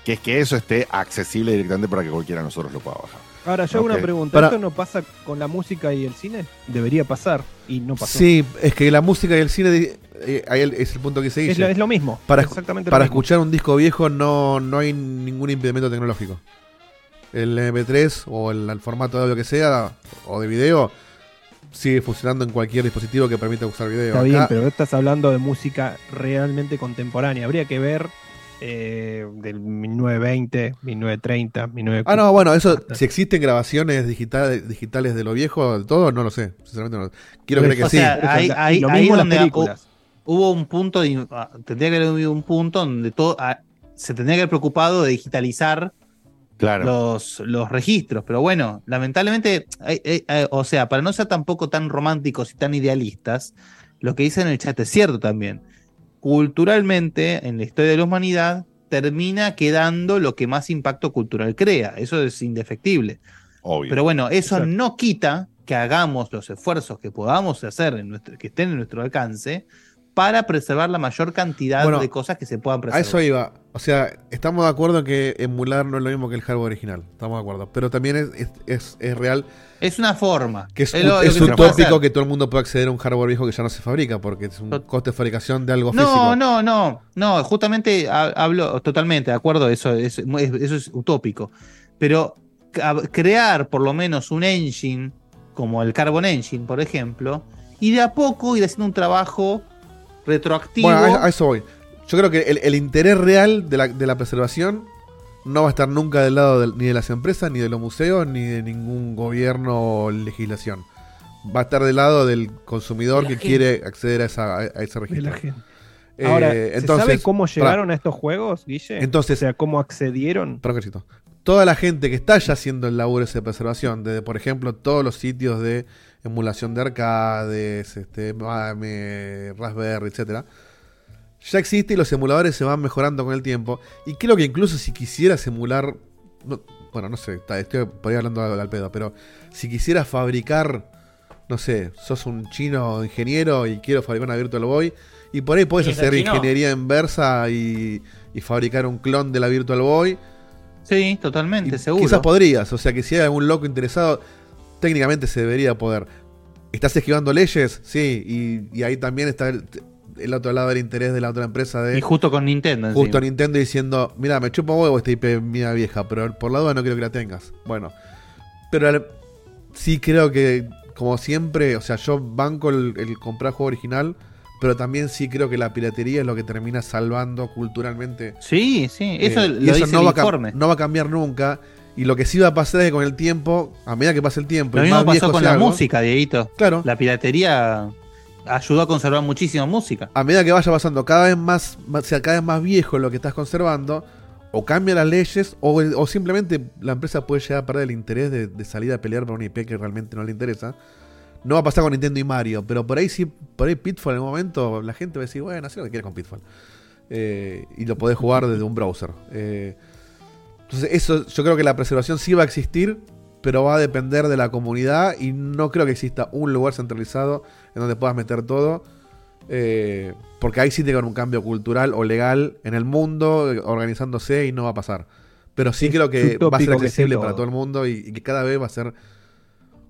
que es que eso esté accesible directamente para que cualquiera de nosotros lo pueda bajar. Ahora, yo hago una pregunta. Para- ¿Esto no pasa con la música y el cine? Debería pasar y no pasó. Sí, es que la música y el cine, eh, es el punto que se dice. Es lo- es lo mismo, Para, exactamente lo para mismo. escuchar un disco viejo no, no hay ningún impedimento tecnológico. El MP3 o el, el formato de audio que sea, o de video, sigue funcionando en cualquier dispositivo que permita usar video. Está bien, pero estás hablando de música realmente contemporánea. Habría que ver eh, del 1920, 1930, 1940. Ah, no, bueno, eso, si existen grabaciones digitales, digitales de lo viejo, de todo, no lo sé. Sinceramente no lo Quiero creer que o sí. sea, ahí, lo ahí mismo en las donde películas. hu- hubo un punto, de- ah, tendría que haber habido un punto donde todo ah, se tendría que haber preocupado de digitalizar Claro. los, los registros. Pero bueno, lamentablemente, o sea, para no ser tampoco tan románticos y tan idealistas, lo que dice en el chat es cierto también. Culturalmente, en la historia de la humanidad, termina quedando lo que más impacto cultural crea. Eso es indefectible. Obvio. Pero bueno, eso Exacto. no quita que hagamos los esfuerzos que podamos hacer, en nuestro, que estén en nuestro alcance, para preservar la mayor cantidad Bueno, de cosas que se puedan A preservar. eso iba. O sea, estamos de acuerdo en que emular no es lo mismo que el hardware original. Estamos de acuerdo. Pero también es, es, es- es real Es una forma. que es, lo- que utópico que todo el mundo pueda acceder a un hardware viejo que ya no se fabrica, porque es un coste de fabricación de algo No, físico. no, no, no, justamente ha- hablo totalmente de acuerdo, eso es, es- eso es utópico. Pero crear por lo menos un engine, como el Carbon Engine, por ejemplo, y de a poco ir haciendo un trabajo retroactivo. Bueno, a, a eso voy. Yo creo que el, el interés real de la, de la preservación no va a estar nunca del lado ni de las empresas, ni de los museos, ni de ningún gobierno o legislación. Va a estar del lado del consumidor que gente. quiere acceder a, esa, a ese registro. la gente. Eh, Ahora, ¿se entonces, sabe cómo llegaron a estos juegos, Guille? Entonces- o sea, cómo accedieron. Toda la gente que está ya haciendo el laburo de preservación, desde por ejemplo todos los sitios de emulación de arcades, este, Mame, Raspberry, etcétera, ya existe y los emuladores se van mejorando con el tiempo. Y creo que incluso si quisieras emular, no- bueno, no sé, está- estoy por ahí hablando al, al pedo, pero si quisieras fabricar, no sé, sos un chino ingeniero y quiero fabricar una Virtual Boy, y por ahí podés ¿Y es hacer chino? ingeniería inversa y, y fabricar un clon de la Virtual Boy. Sí, totalmente, Y seguro. Quizás podrías, o sea que si hay algún loco interesado, técnicamente se debería poder. ¿Estás esquivando leyes? Sí, y, y ahí también está el, el otro lado del interés de la otra empresa de... Y justo con Nintendo. Justo encima. Nintendo diciendo, mira, me chupa un huevo esta IP mía vieja, pero por la duda no quiero que la tengas. Bueno, pero sí creo que, como siempre, o sea, yo banco el, el comprar juego original, pero también sí creo que la piratería es lo que termina salvando culturalmente. Sí, sí, eso Eh, lo y eso dice no el va, informe. no va a cambiar nunca. Y lo que sí va a pasar es que con el tiempo, a medida que pase el tiempo, Lo y mismo más pasó viejo con la algo, música, Dieguito. Claro. La piratería ayudó a conservar muchísima música. a medida que vaya pasando cada vez más, más- sea cada vez más viejo lo que estás conservando, o cambia las leyes, o, o simplemente la empresa puede llegar a perder el interés de, de salir a pelear por una IP que realmente no le interesa. No va a pasar con Nintendo y Mario, pero por ahí sí, por ahí Pitfall en el momento, la gente va a decir, bueno, haz lo que quieras con Pitfall. Eh, y lo podés jugar desde un browser. Eh, entonces, eso, yo creo que la preservación sí va a existir, pero va a depender de la comunidad y no creo que exista un lugar centralizado en donde puedas meter todo. eh, porque ahí sí tiene que haber un cambio cultural o legal en el mundo, organizándose y no va a pasar. Pero sí Es creo que va a ser accesible todo. para todo el mundo y, y que cada vez va a ser.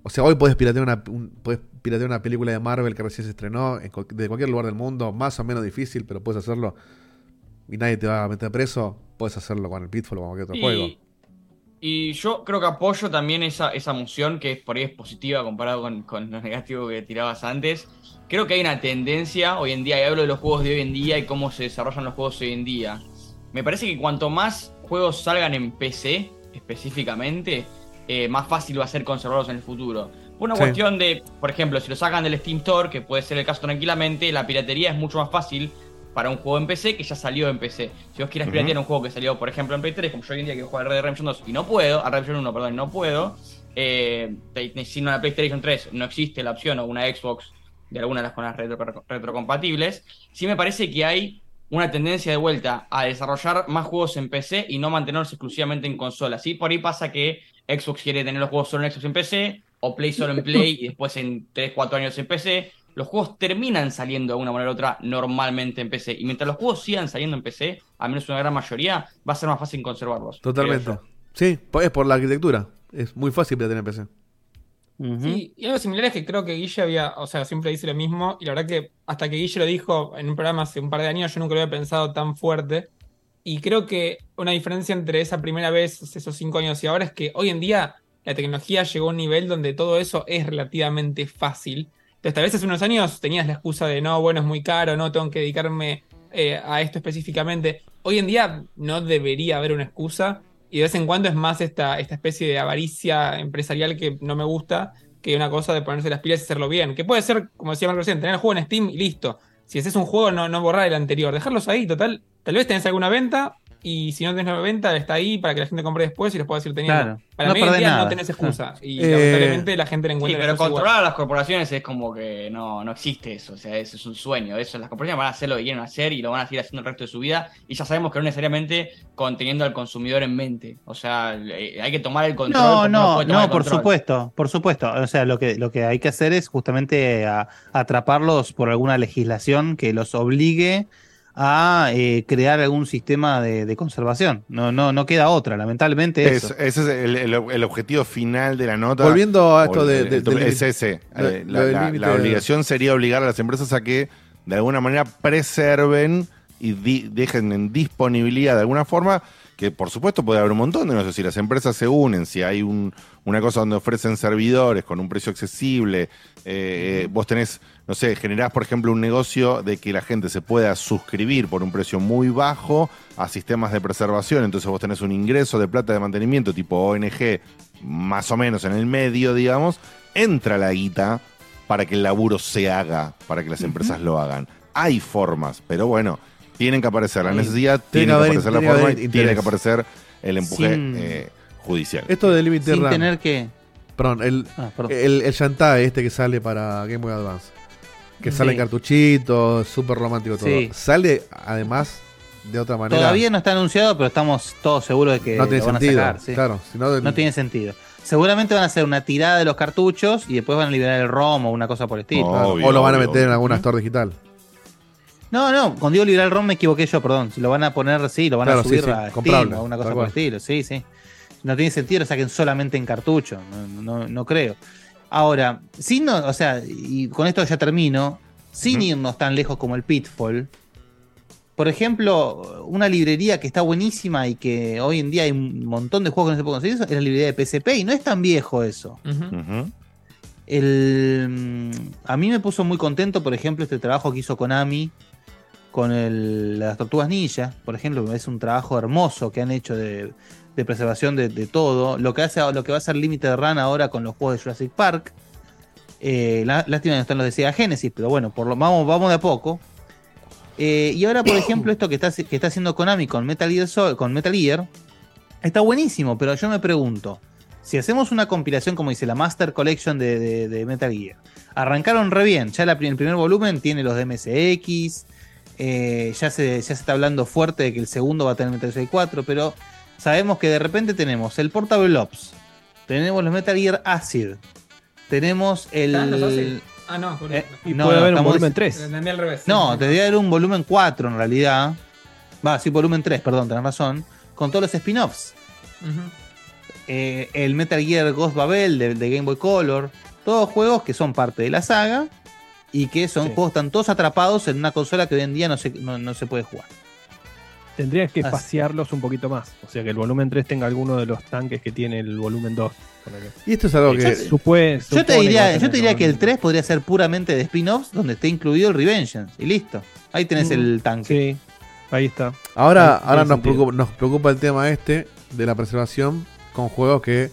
O sea, hoy puedes piratear una, un- podés piratear una película de Marvel que recién se estrenó en de cualquier lugar del mundo, más o menos difícil, pero puedes hacerlo y nadie te va a meter preso. Puedes hacerlo con el Pitfall o con cualquier otro Y- juego. Y yo creo que apoyo también esa, esa moción que por ahí es positiva comparado con, con lo negativo que tirabas antes. Creo que hay una tendencia hoy en día, y hablo de los juegos de hoy en día y cómo se desarrollan los juegos hoy en día. Me parece que cuanto más juegos salgan en PC específicamente, eh, más fácil va a ser conservarlos en el futuro. Una Sí. cuestión de, por ejemplo, si lo sacan del Steam Store, que puede ser el caso tranquilamente, la piratería es mucho más fácil para un juego en PC que ya salió en PC. Si vos quieres Ujú. piratear un juego que salió, por ejemplo, en Play 3, como yo hoy en día quiero jugar Red Dead Redemption 2 y no puedo, a Redemption 1, perdón, y no puedo, eh, te- te- si una PlayStation 3 no existe la opción o una Xbox de alguna de las con las retro- retrocompatibles, sí me parece que hay una tendencia de vuelta a desarrollar más juegos en PC y no mantenerlos exclusivamente en consola. Sí, por ahí pasa que Xbox quiere tener los juegos solo en Xbox en PC, o Play solo en Play y después en 3, 4 años en PC. Los juegos terminan saliendo de una manera u otra normalmente en PC. Y mientras los juegos sigan saliendo en PC, al menos una gran mayoría, va a ser más fácil conservarlos. Totalmente. Sí, es por la arquitectura. Es muy fácil piratear en PC. Sí, y algo similar es que creo que Guille había, o sea, siempre dice lo mismo, y la verdad que hasta que Guille lo dijo en un programa hace un par de años, yo nunca lo había pensado tan fuerte. Y creo que una diferencia entre esa primera vez, esos cinco años y ahora, es que hoy en día la tecnología llegó a un nivel donde todo eso es relativamente fácil. Entonces, tal vez hace unos años tenías la excusa de no, bueno, es muy caro, no tengo que dedicarme eh, a esto específicamente. Hoy en día no debería haber una excusa y de vez en cuando es más esta, esta especie de avaricia empresarial que no me gusta que una cosa de ponerse las pilas y hacerlo bien. Que puede ser, como decía Marco recién, tener el juego en Steam y listo. Si haces un juego, no, no borrar el anterior, dejarlos ahí, total. Tal vez tenés alguna venta y si no tenés una venta, está ahí para que la gente compre después y los pueda seguir teniendo. Claro. Para No día nada. no tenés excusa. Y Eh, lamentablemente la gente le Sí, encuentra pero la igual. controlar a las corporaciones es como que no, no existe eso. O sea, eso es un sueño. Eso, las corporaciones van a hacer lo que quieren hacer y lo van a seguir haciendo el resto de su vida. Y ya sabemos que no necesariamente conteniendo al consumidor en mente. O sea, eh, hay que tomar el control. No, no, no, por supuesto, por supuesto. O sea, lo que, lo que hay que hacer es justamente a- atraparlos por alguna legislación que los obligue a eh, crear algún sistema de, de conservación. No, no, no queda otra, lamentablemente. Es- Eso. ese es el, el- el objetivo final de la nota. Volviendo a esto de- el- de- del es ese. La, la- la de- obligación sería obligar a las empresas a que de alguna manera preserven y di- dejen en disponibilidad de alguna forma que por supuesto puede haber un montón de negocios. Si las empresas se unen, si hay un- una cosa donde ofrecen servidores con un precio accesible, eh, eh, vos tenés, no sé, generás por ejemplo un negocio de que la gente se pueda suscribir por un precio muy bajo a sistemas de preservación, entonces vos tenés un ingreso de plata de mantenimiento tipo ONG más o menos en el medio, digamos, entra la guita para que el laburo se haga, para que las empresas lo hagan. Hay formas, pero bueno, tienen que aparecer la necesidad, Tiene que haber- aparecer la tiene forma y tiene que aparecer el empuje Sin- eh, judicial. Esto del límite Sin RAM. tener que. Perdón, el, Ah, perdón. el, el Shantae este que sale para Game Boy Advance. Que sale Sí. en cartuchitos, súper romántico todo. Sí. Sale además de otra manera. Todavía no está anunciado, pero estamos todos seguros de que No tiene lo van sentido, a sacar. sí. claro, si no- no tiene sentido. Seguramente van a hacer una tirada de los cartuchos y después van a liberar el ROM o una cosa por el estilo. Claro, o lo van a meter en alguna store digital. No, no, cuando digo liberar el ROM me equivoqué yo, perdón. Si lo van a poner, sí, lo van Claro, a subir sí, a Steam comprable, o una cosa por el estilo, sí, sí. No tiene sentido, lo saquen solamente en cartucho, no, no, no creo. Ahora, sin no, o sea, y con esto ya termino, sin irnos tan lejos como el Pitfall, por ejemplo, una librería que está buenísima y que hoy en día hay un montón de juegos que no se pueden conseguir es la librería de PSP y no es tan viejo eso. El, mm, a mí me puso muy contento, por ejemplo, este trabajo que hizo Konami con el- las tortugas ninja, por ejemplo, es un trabajo hermoso que han hecho de, de preservación de, de todo. Lo que hace lo que va a ser Limited Run ahora con los juegos de Jurassic Park. Eh, lá- lástima que no están los de Sega Genesis, pero bueno, por lo, vamos, vamos de a poco. Eh, y ahora, por ejemplo, esto que está, que está haciendo Konami con Metal Gear, Sol- con Metal Gear está buenísimo, pero yo me pregunto, si hacemos una compilación como dice la Master Collection de, de- de Metal Gear, arrancaron re bien, ya la el primer volumen tiene los de MSX, eh, ya, se, ya se está hablando fuerte de que el segundo va a tener Metal Gear 4, pero sabemos que de repente tenemos el Portable Ops, tenemos los Metal Gear Acid, tenemos el... Ah, no, volumen. Eh, Y no, puede no, haber un volumen 3. Entendí al revés. no, debería haber un volumen 4 en realidad. Va, sí, volumen 3, perdón, tenés razón. Con todos los spin-offs. Eh, el Metal Gear Ghost Babel de, de Game Boy Color. Todos juegos que son parte de la saga y que son juegos que están todos atrapados en una consola que hoy en día no se, no, no se puede jugar. Tendrías que Así. pasearlos un poquito más. O sea, que el volumen 3 tenga alguno de los tanques que tiene el volumen 2. ponele. Y esto es algo que. Supue- Yo te diría, yo te diría que el volumen. 3 podría ser puramente de spin-offs donde esté incluido el Revengeance. Y listo. Ahí tenés Mm, el tanque. Sí, ahí está. Ahora, ahora nos, preocupa, nos preocupa el tema este de la preservación con juegos que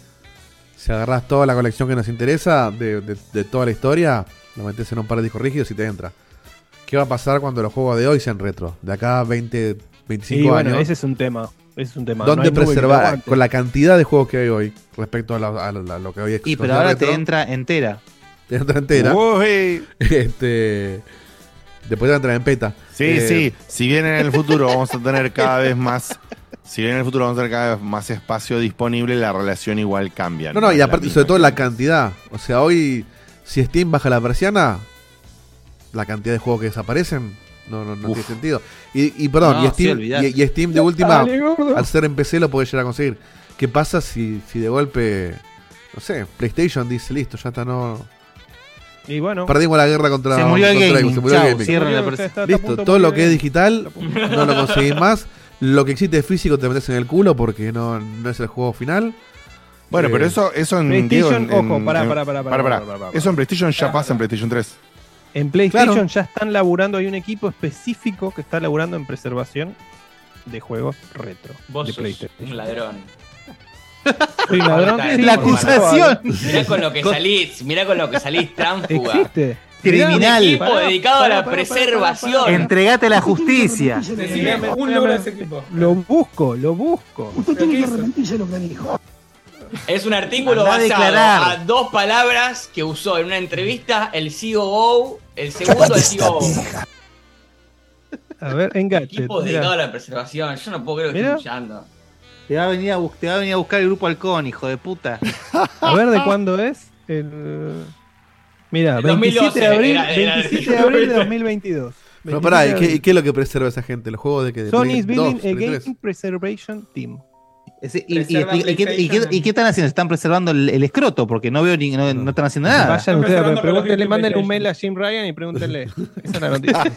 si agarras toda la colección que nos interesa de, de- de toda la historia, lo metes en un par de discos rígidos y te entra. ¿Qué va a pasar cuando los juegos de hoy sean retro? De acá a 20, 25 Y bueno, años. ese es un tema. Ese es un tema. ¿Dónde preservar con la cantidad de juegos que hay hoy respecto a, la- a la- a lo que hoy es Y pero ahora te entra entera. Te entra entera. Uy. Este, después te entra en peta. Sí, Eh, sí. Si bien en el futuro vamos a tener cada vez más. Si bien en el futuro vamos a tener cada vez más espacio disponible, la relación igual cambia. No, no, y aparte, sobre todo la cantidad. O sea, hoy, si Steam baja la persiana, la cantidad de juegos que desaparecen no, no, no tiene sentido. Y, y perdón, No, y, Steam, y, y Steam de última, al ser en PC, lo puede llegar a conseguir. ¿Qué pasa si, si de golpe, no sé, PlayStation dice, listo, ya está, no. Y bueno, Perdimos la guerra contra, Se murió el gaming, se murió el chao, gaming. cierren la Está- persi- está a Listo, todo lo que es digital no lo conseguís más. Lo que existe físico te metes en el culo porque no, no es el juego final. Bueno, Eh, pero eso, eso en. PlayStation, Diego, en- ojo, pará, pará. pará, pará. Eso en PlayStation ya pasa en PlayStation 3. En PlayStation Claro. ya están laburando, hay un equipo específico que está laburando en preservación de juegos retro Vos de sos PlayStation. un ladrón. Soy un ladrón. La acusación. Mirá con lo que salís, mirá con lo que salís tránfuga. Existe. Criminal. Un equipo Pará, dedicado pará, a la pará, preservación. Entregate a la justicia. Decime un logro de ese equipo. Lo busco, lo busco. ¿Pero qué hizo? Es un artículo Andá a basado a dos palabras que usó en una entrevista el COO, el segundo el COO. A ver, enganche. Equipo dedicado a la preservación. Yo no puedo creer que estoy escuchando. Te va, a venir a, bus- te va a venir a buscar el grupo Halcón, hijo de puta. A ver de cuándo es. El... Mira, El 27 de 2012 abril, era- era- 27 de abril de 2022. Pero pará, ¿y 27 de qué, abril. y qué es lo que preserva esa gente? ¿Los juegos de que Sony is building a Game 3? Preservation Team. Y, y- y- y qué, y qué- y qué están haciendo? Están preservando el, el escroto porque no veo ni, no, no están haciendo nada. Vayan ustedes, pregúntenle, mándenle un mail a Jim Ryan y pregúntenle. Esa es la noticia.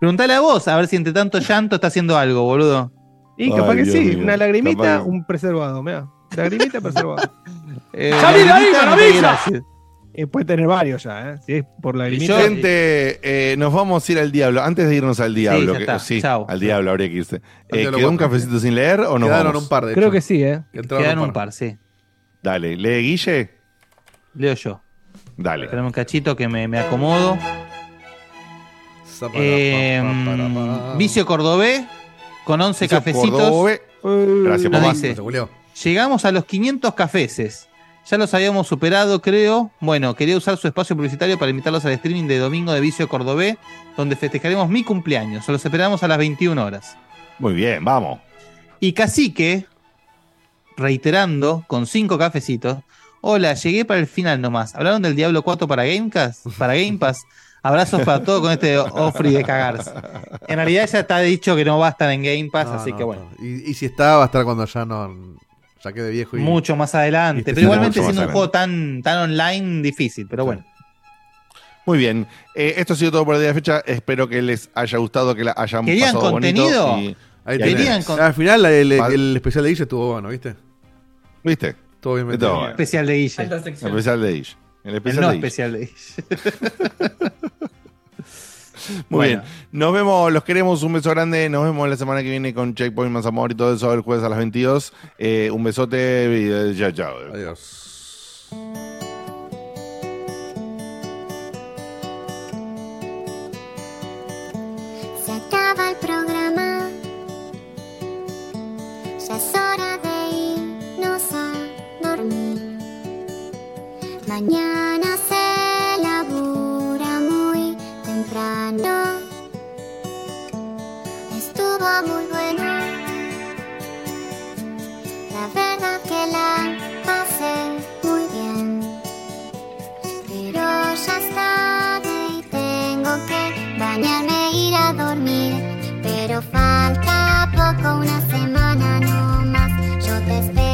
Preguntale a vos, a ver si entre tanto llanto está haciendo algo, boludo. Y capaz que sí, una lagrimita, un preservado, mira. Lagrimita, preservado. Eh, ¡Salí de ahí, maravilla! Eh, puede tener varios ya, ¿eh? Si es por lagrimita. Gente, eh, nos vamos a ir al diablo. Antes de irnos al diablo, ya que- está. sí, Chao. al diablo habría que irse. Eh, ¿Quedó un cafecito sin leer o no? Quedaron vamos? un par, de Creo hecho. que sí, ¿eh? Quedaron un un par, sí. Dale, lee Guille. Leo yo. Dale. Espérame un cachito que me, me acomodo. Eh, Vicio Cordobé con 11 Vicio cafecitos. Cordobé. Gracias, Nos papá. dice. Llegamos a los 500 cafeces. Ya los habíamos superado, creo. Bueno, quería usar su espacio publicitario para invitarlos al streaming de domingo de Vicio Cordobé, donde festejaremos mi cumpleaños. Los esperamos a las 21 horas. Muy bien, vamos. Y Cacique, reiterando, con cinco cafecitos. Hola, llegué para el final nomás. ¿Hablaron del Diablo 4 para Gamecast? Para Game Pass. Abrazos para todos con este ofri de cagarse. En realidad ya está dicho que no va a estar en Game Pass, No, así no, que bueno. no. Y, y si está, va a estar cuando ya no. Ya quede viejo y. Mucho más adelante. Pero igualmente siendo un juego tan, tan online difícil, pero bueno. Muy bien. Eh, esto ha sido todo por el día de fecha. Espero que les haya gustado, que la hayan ¿Querían pasado contenido? bonito. y- Ahí y ahí tenés. tenés. con- Al final, el, el especial de Guille estuvo bueno, ¿viste? ¿Viste? Todo bien metido. Especial de Guille. El especial de Ish. El El especial no de especial de Guille. Muy Bueno. bien. Nos vemos, los queremos. Un beso grande. Nos vemos la semana que viene con Checkpoint Más Amor y todo eso el jueves a las 22. Eh, un besote y eh, chao, chao. Adiós. Se acaba el programa. Ya es hora de irnos a dormir. Mañana Muy bueno. La verdad que la pasé muy bien. Pero ya es tarde y tengo que bañarme e ir a dormir. Pero falta poco, una semana no más. Yo te espero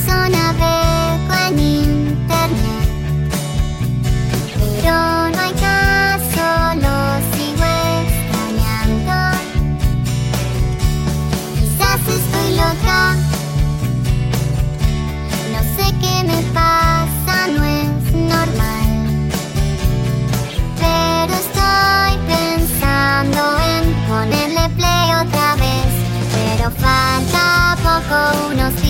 Incluso navego en internet. Pero no hay caso, lo sigo extrañando. Quizás estoy loca. No sé qué me pasa, no es normal. Pero estoy pensando en ponerle play otra vez. Pero falta poco, unos días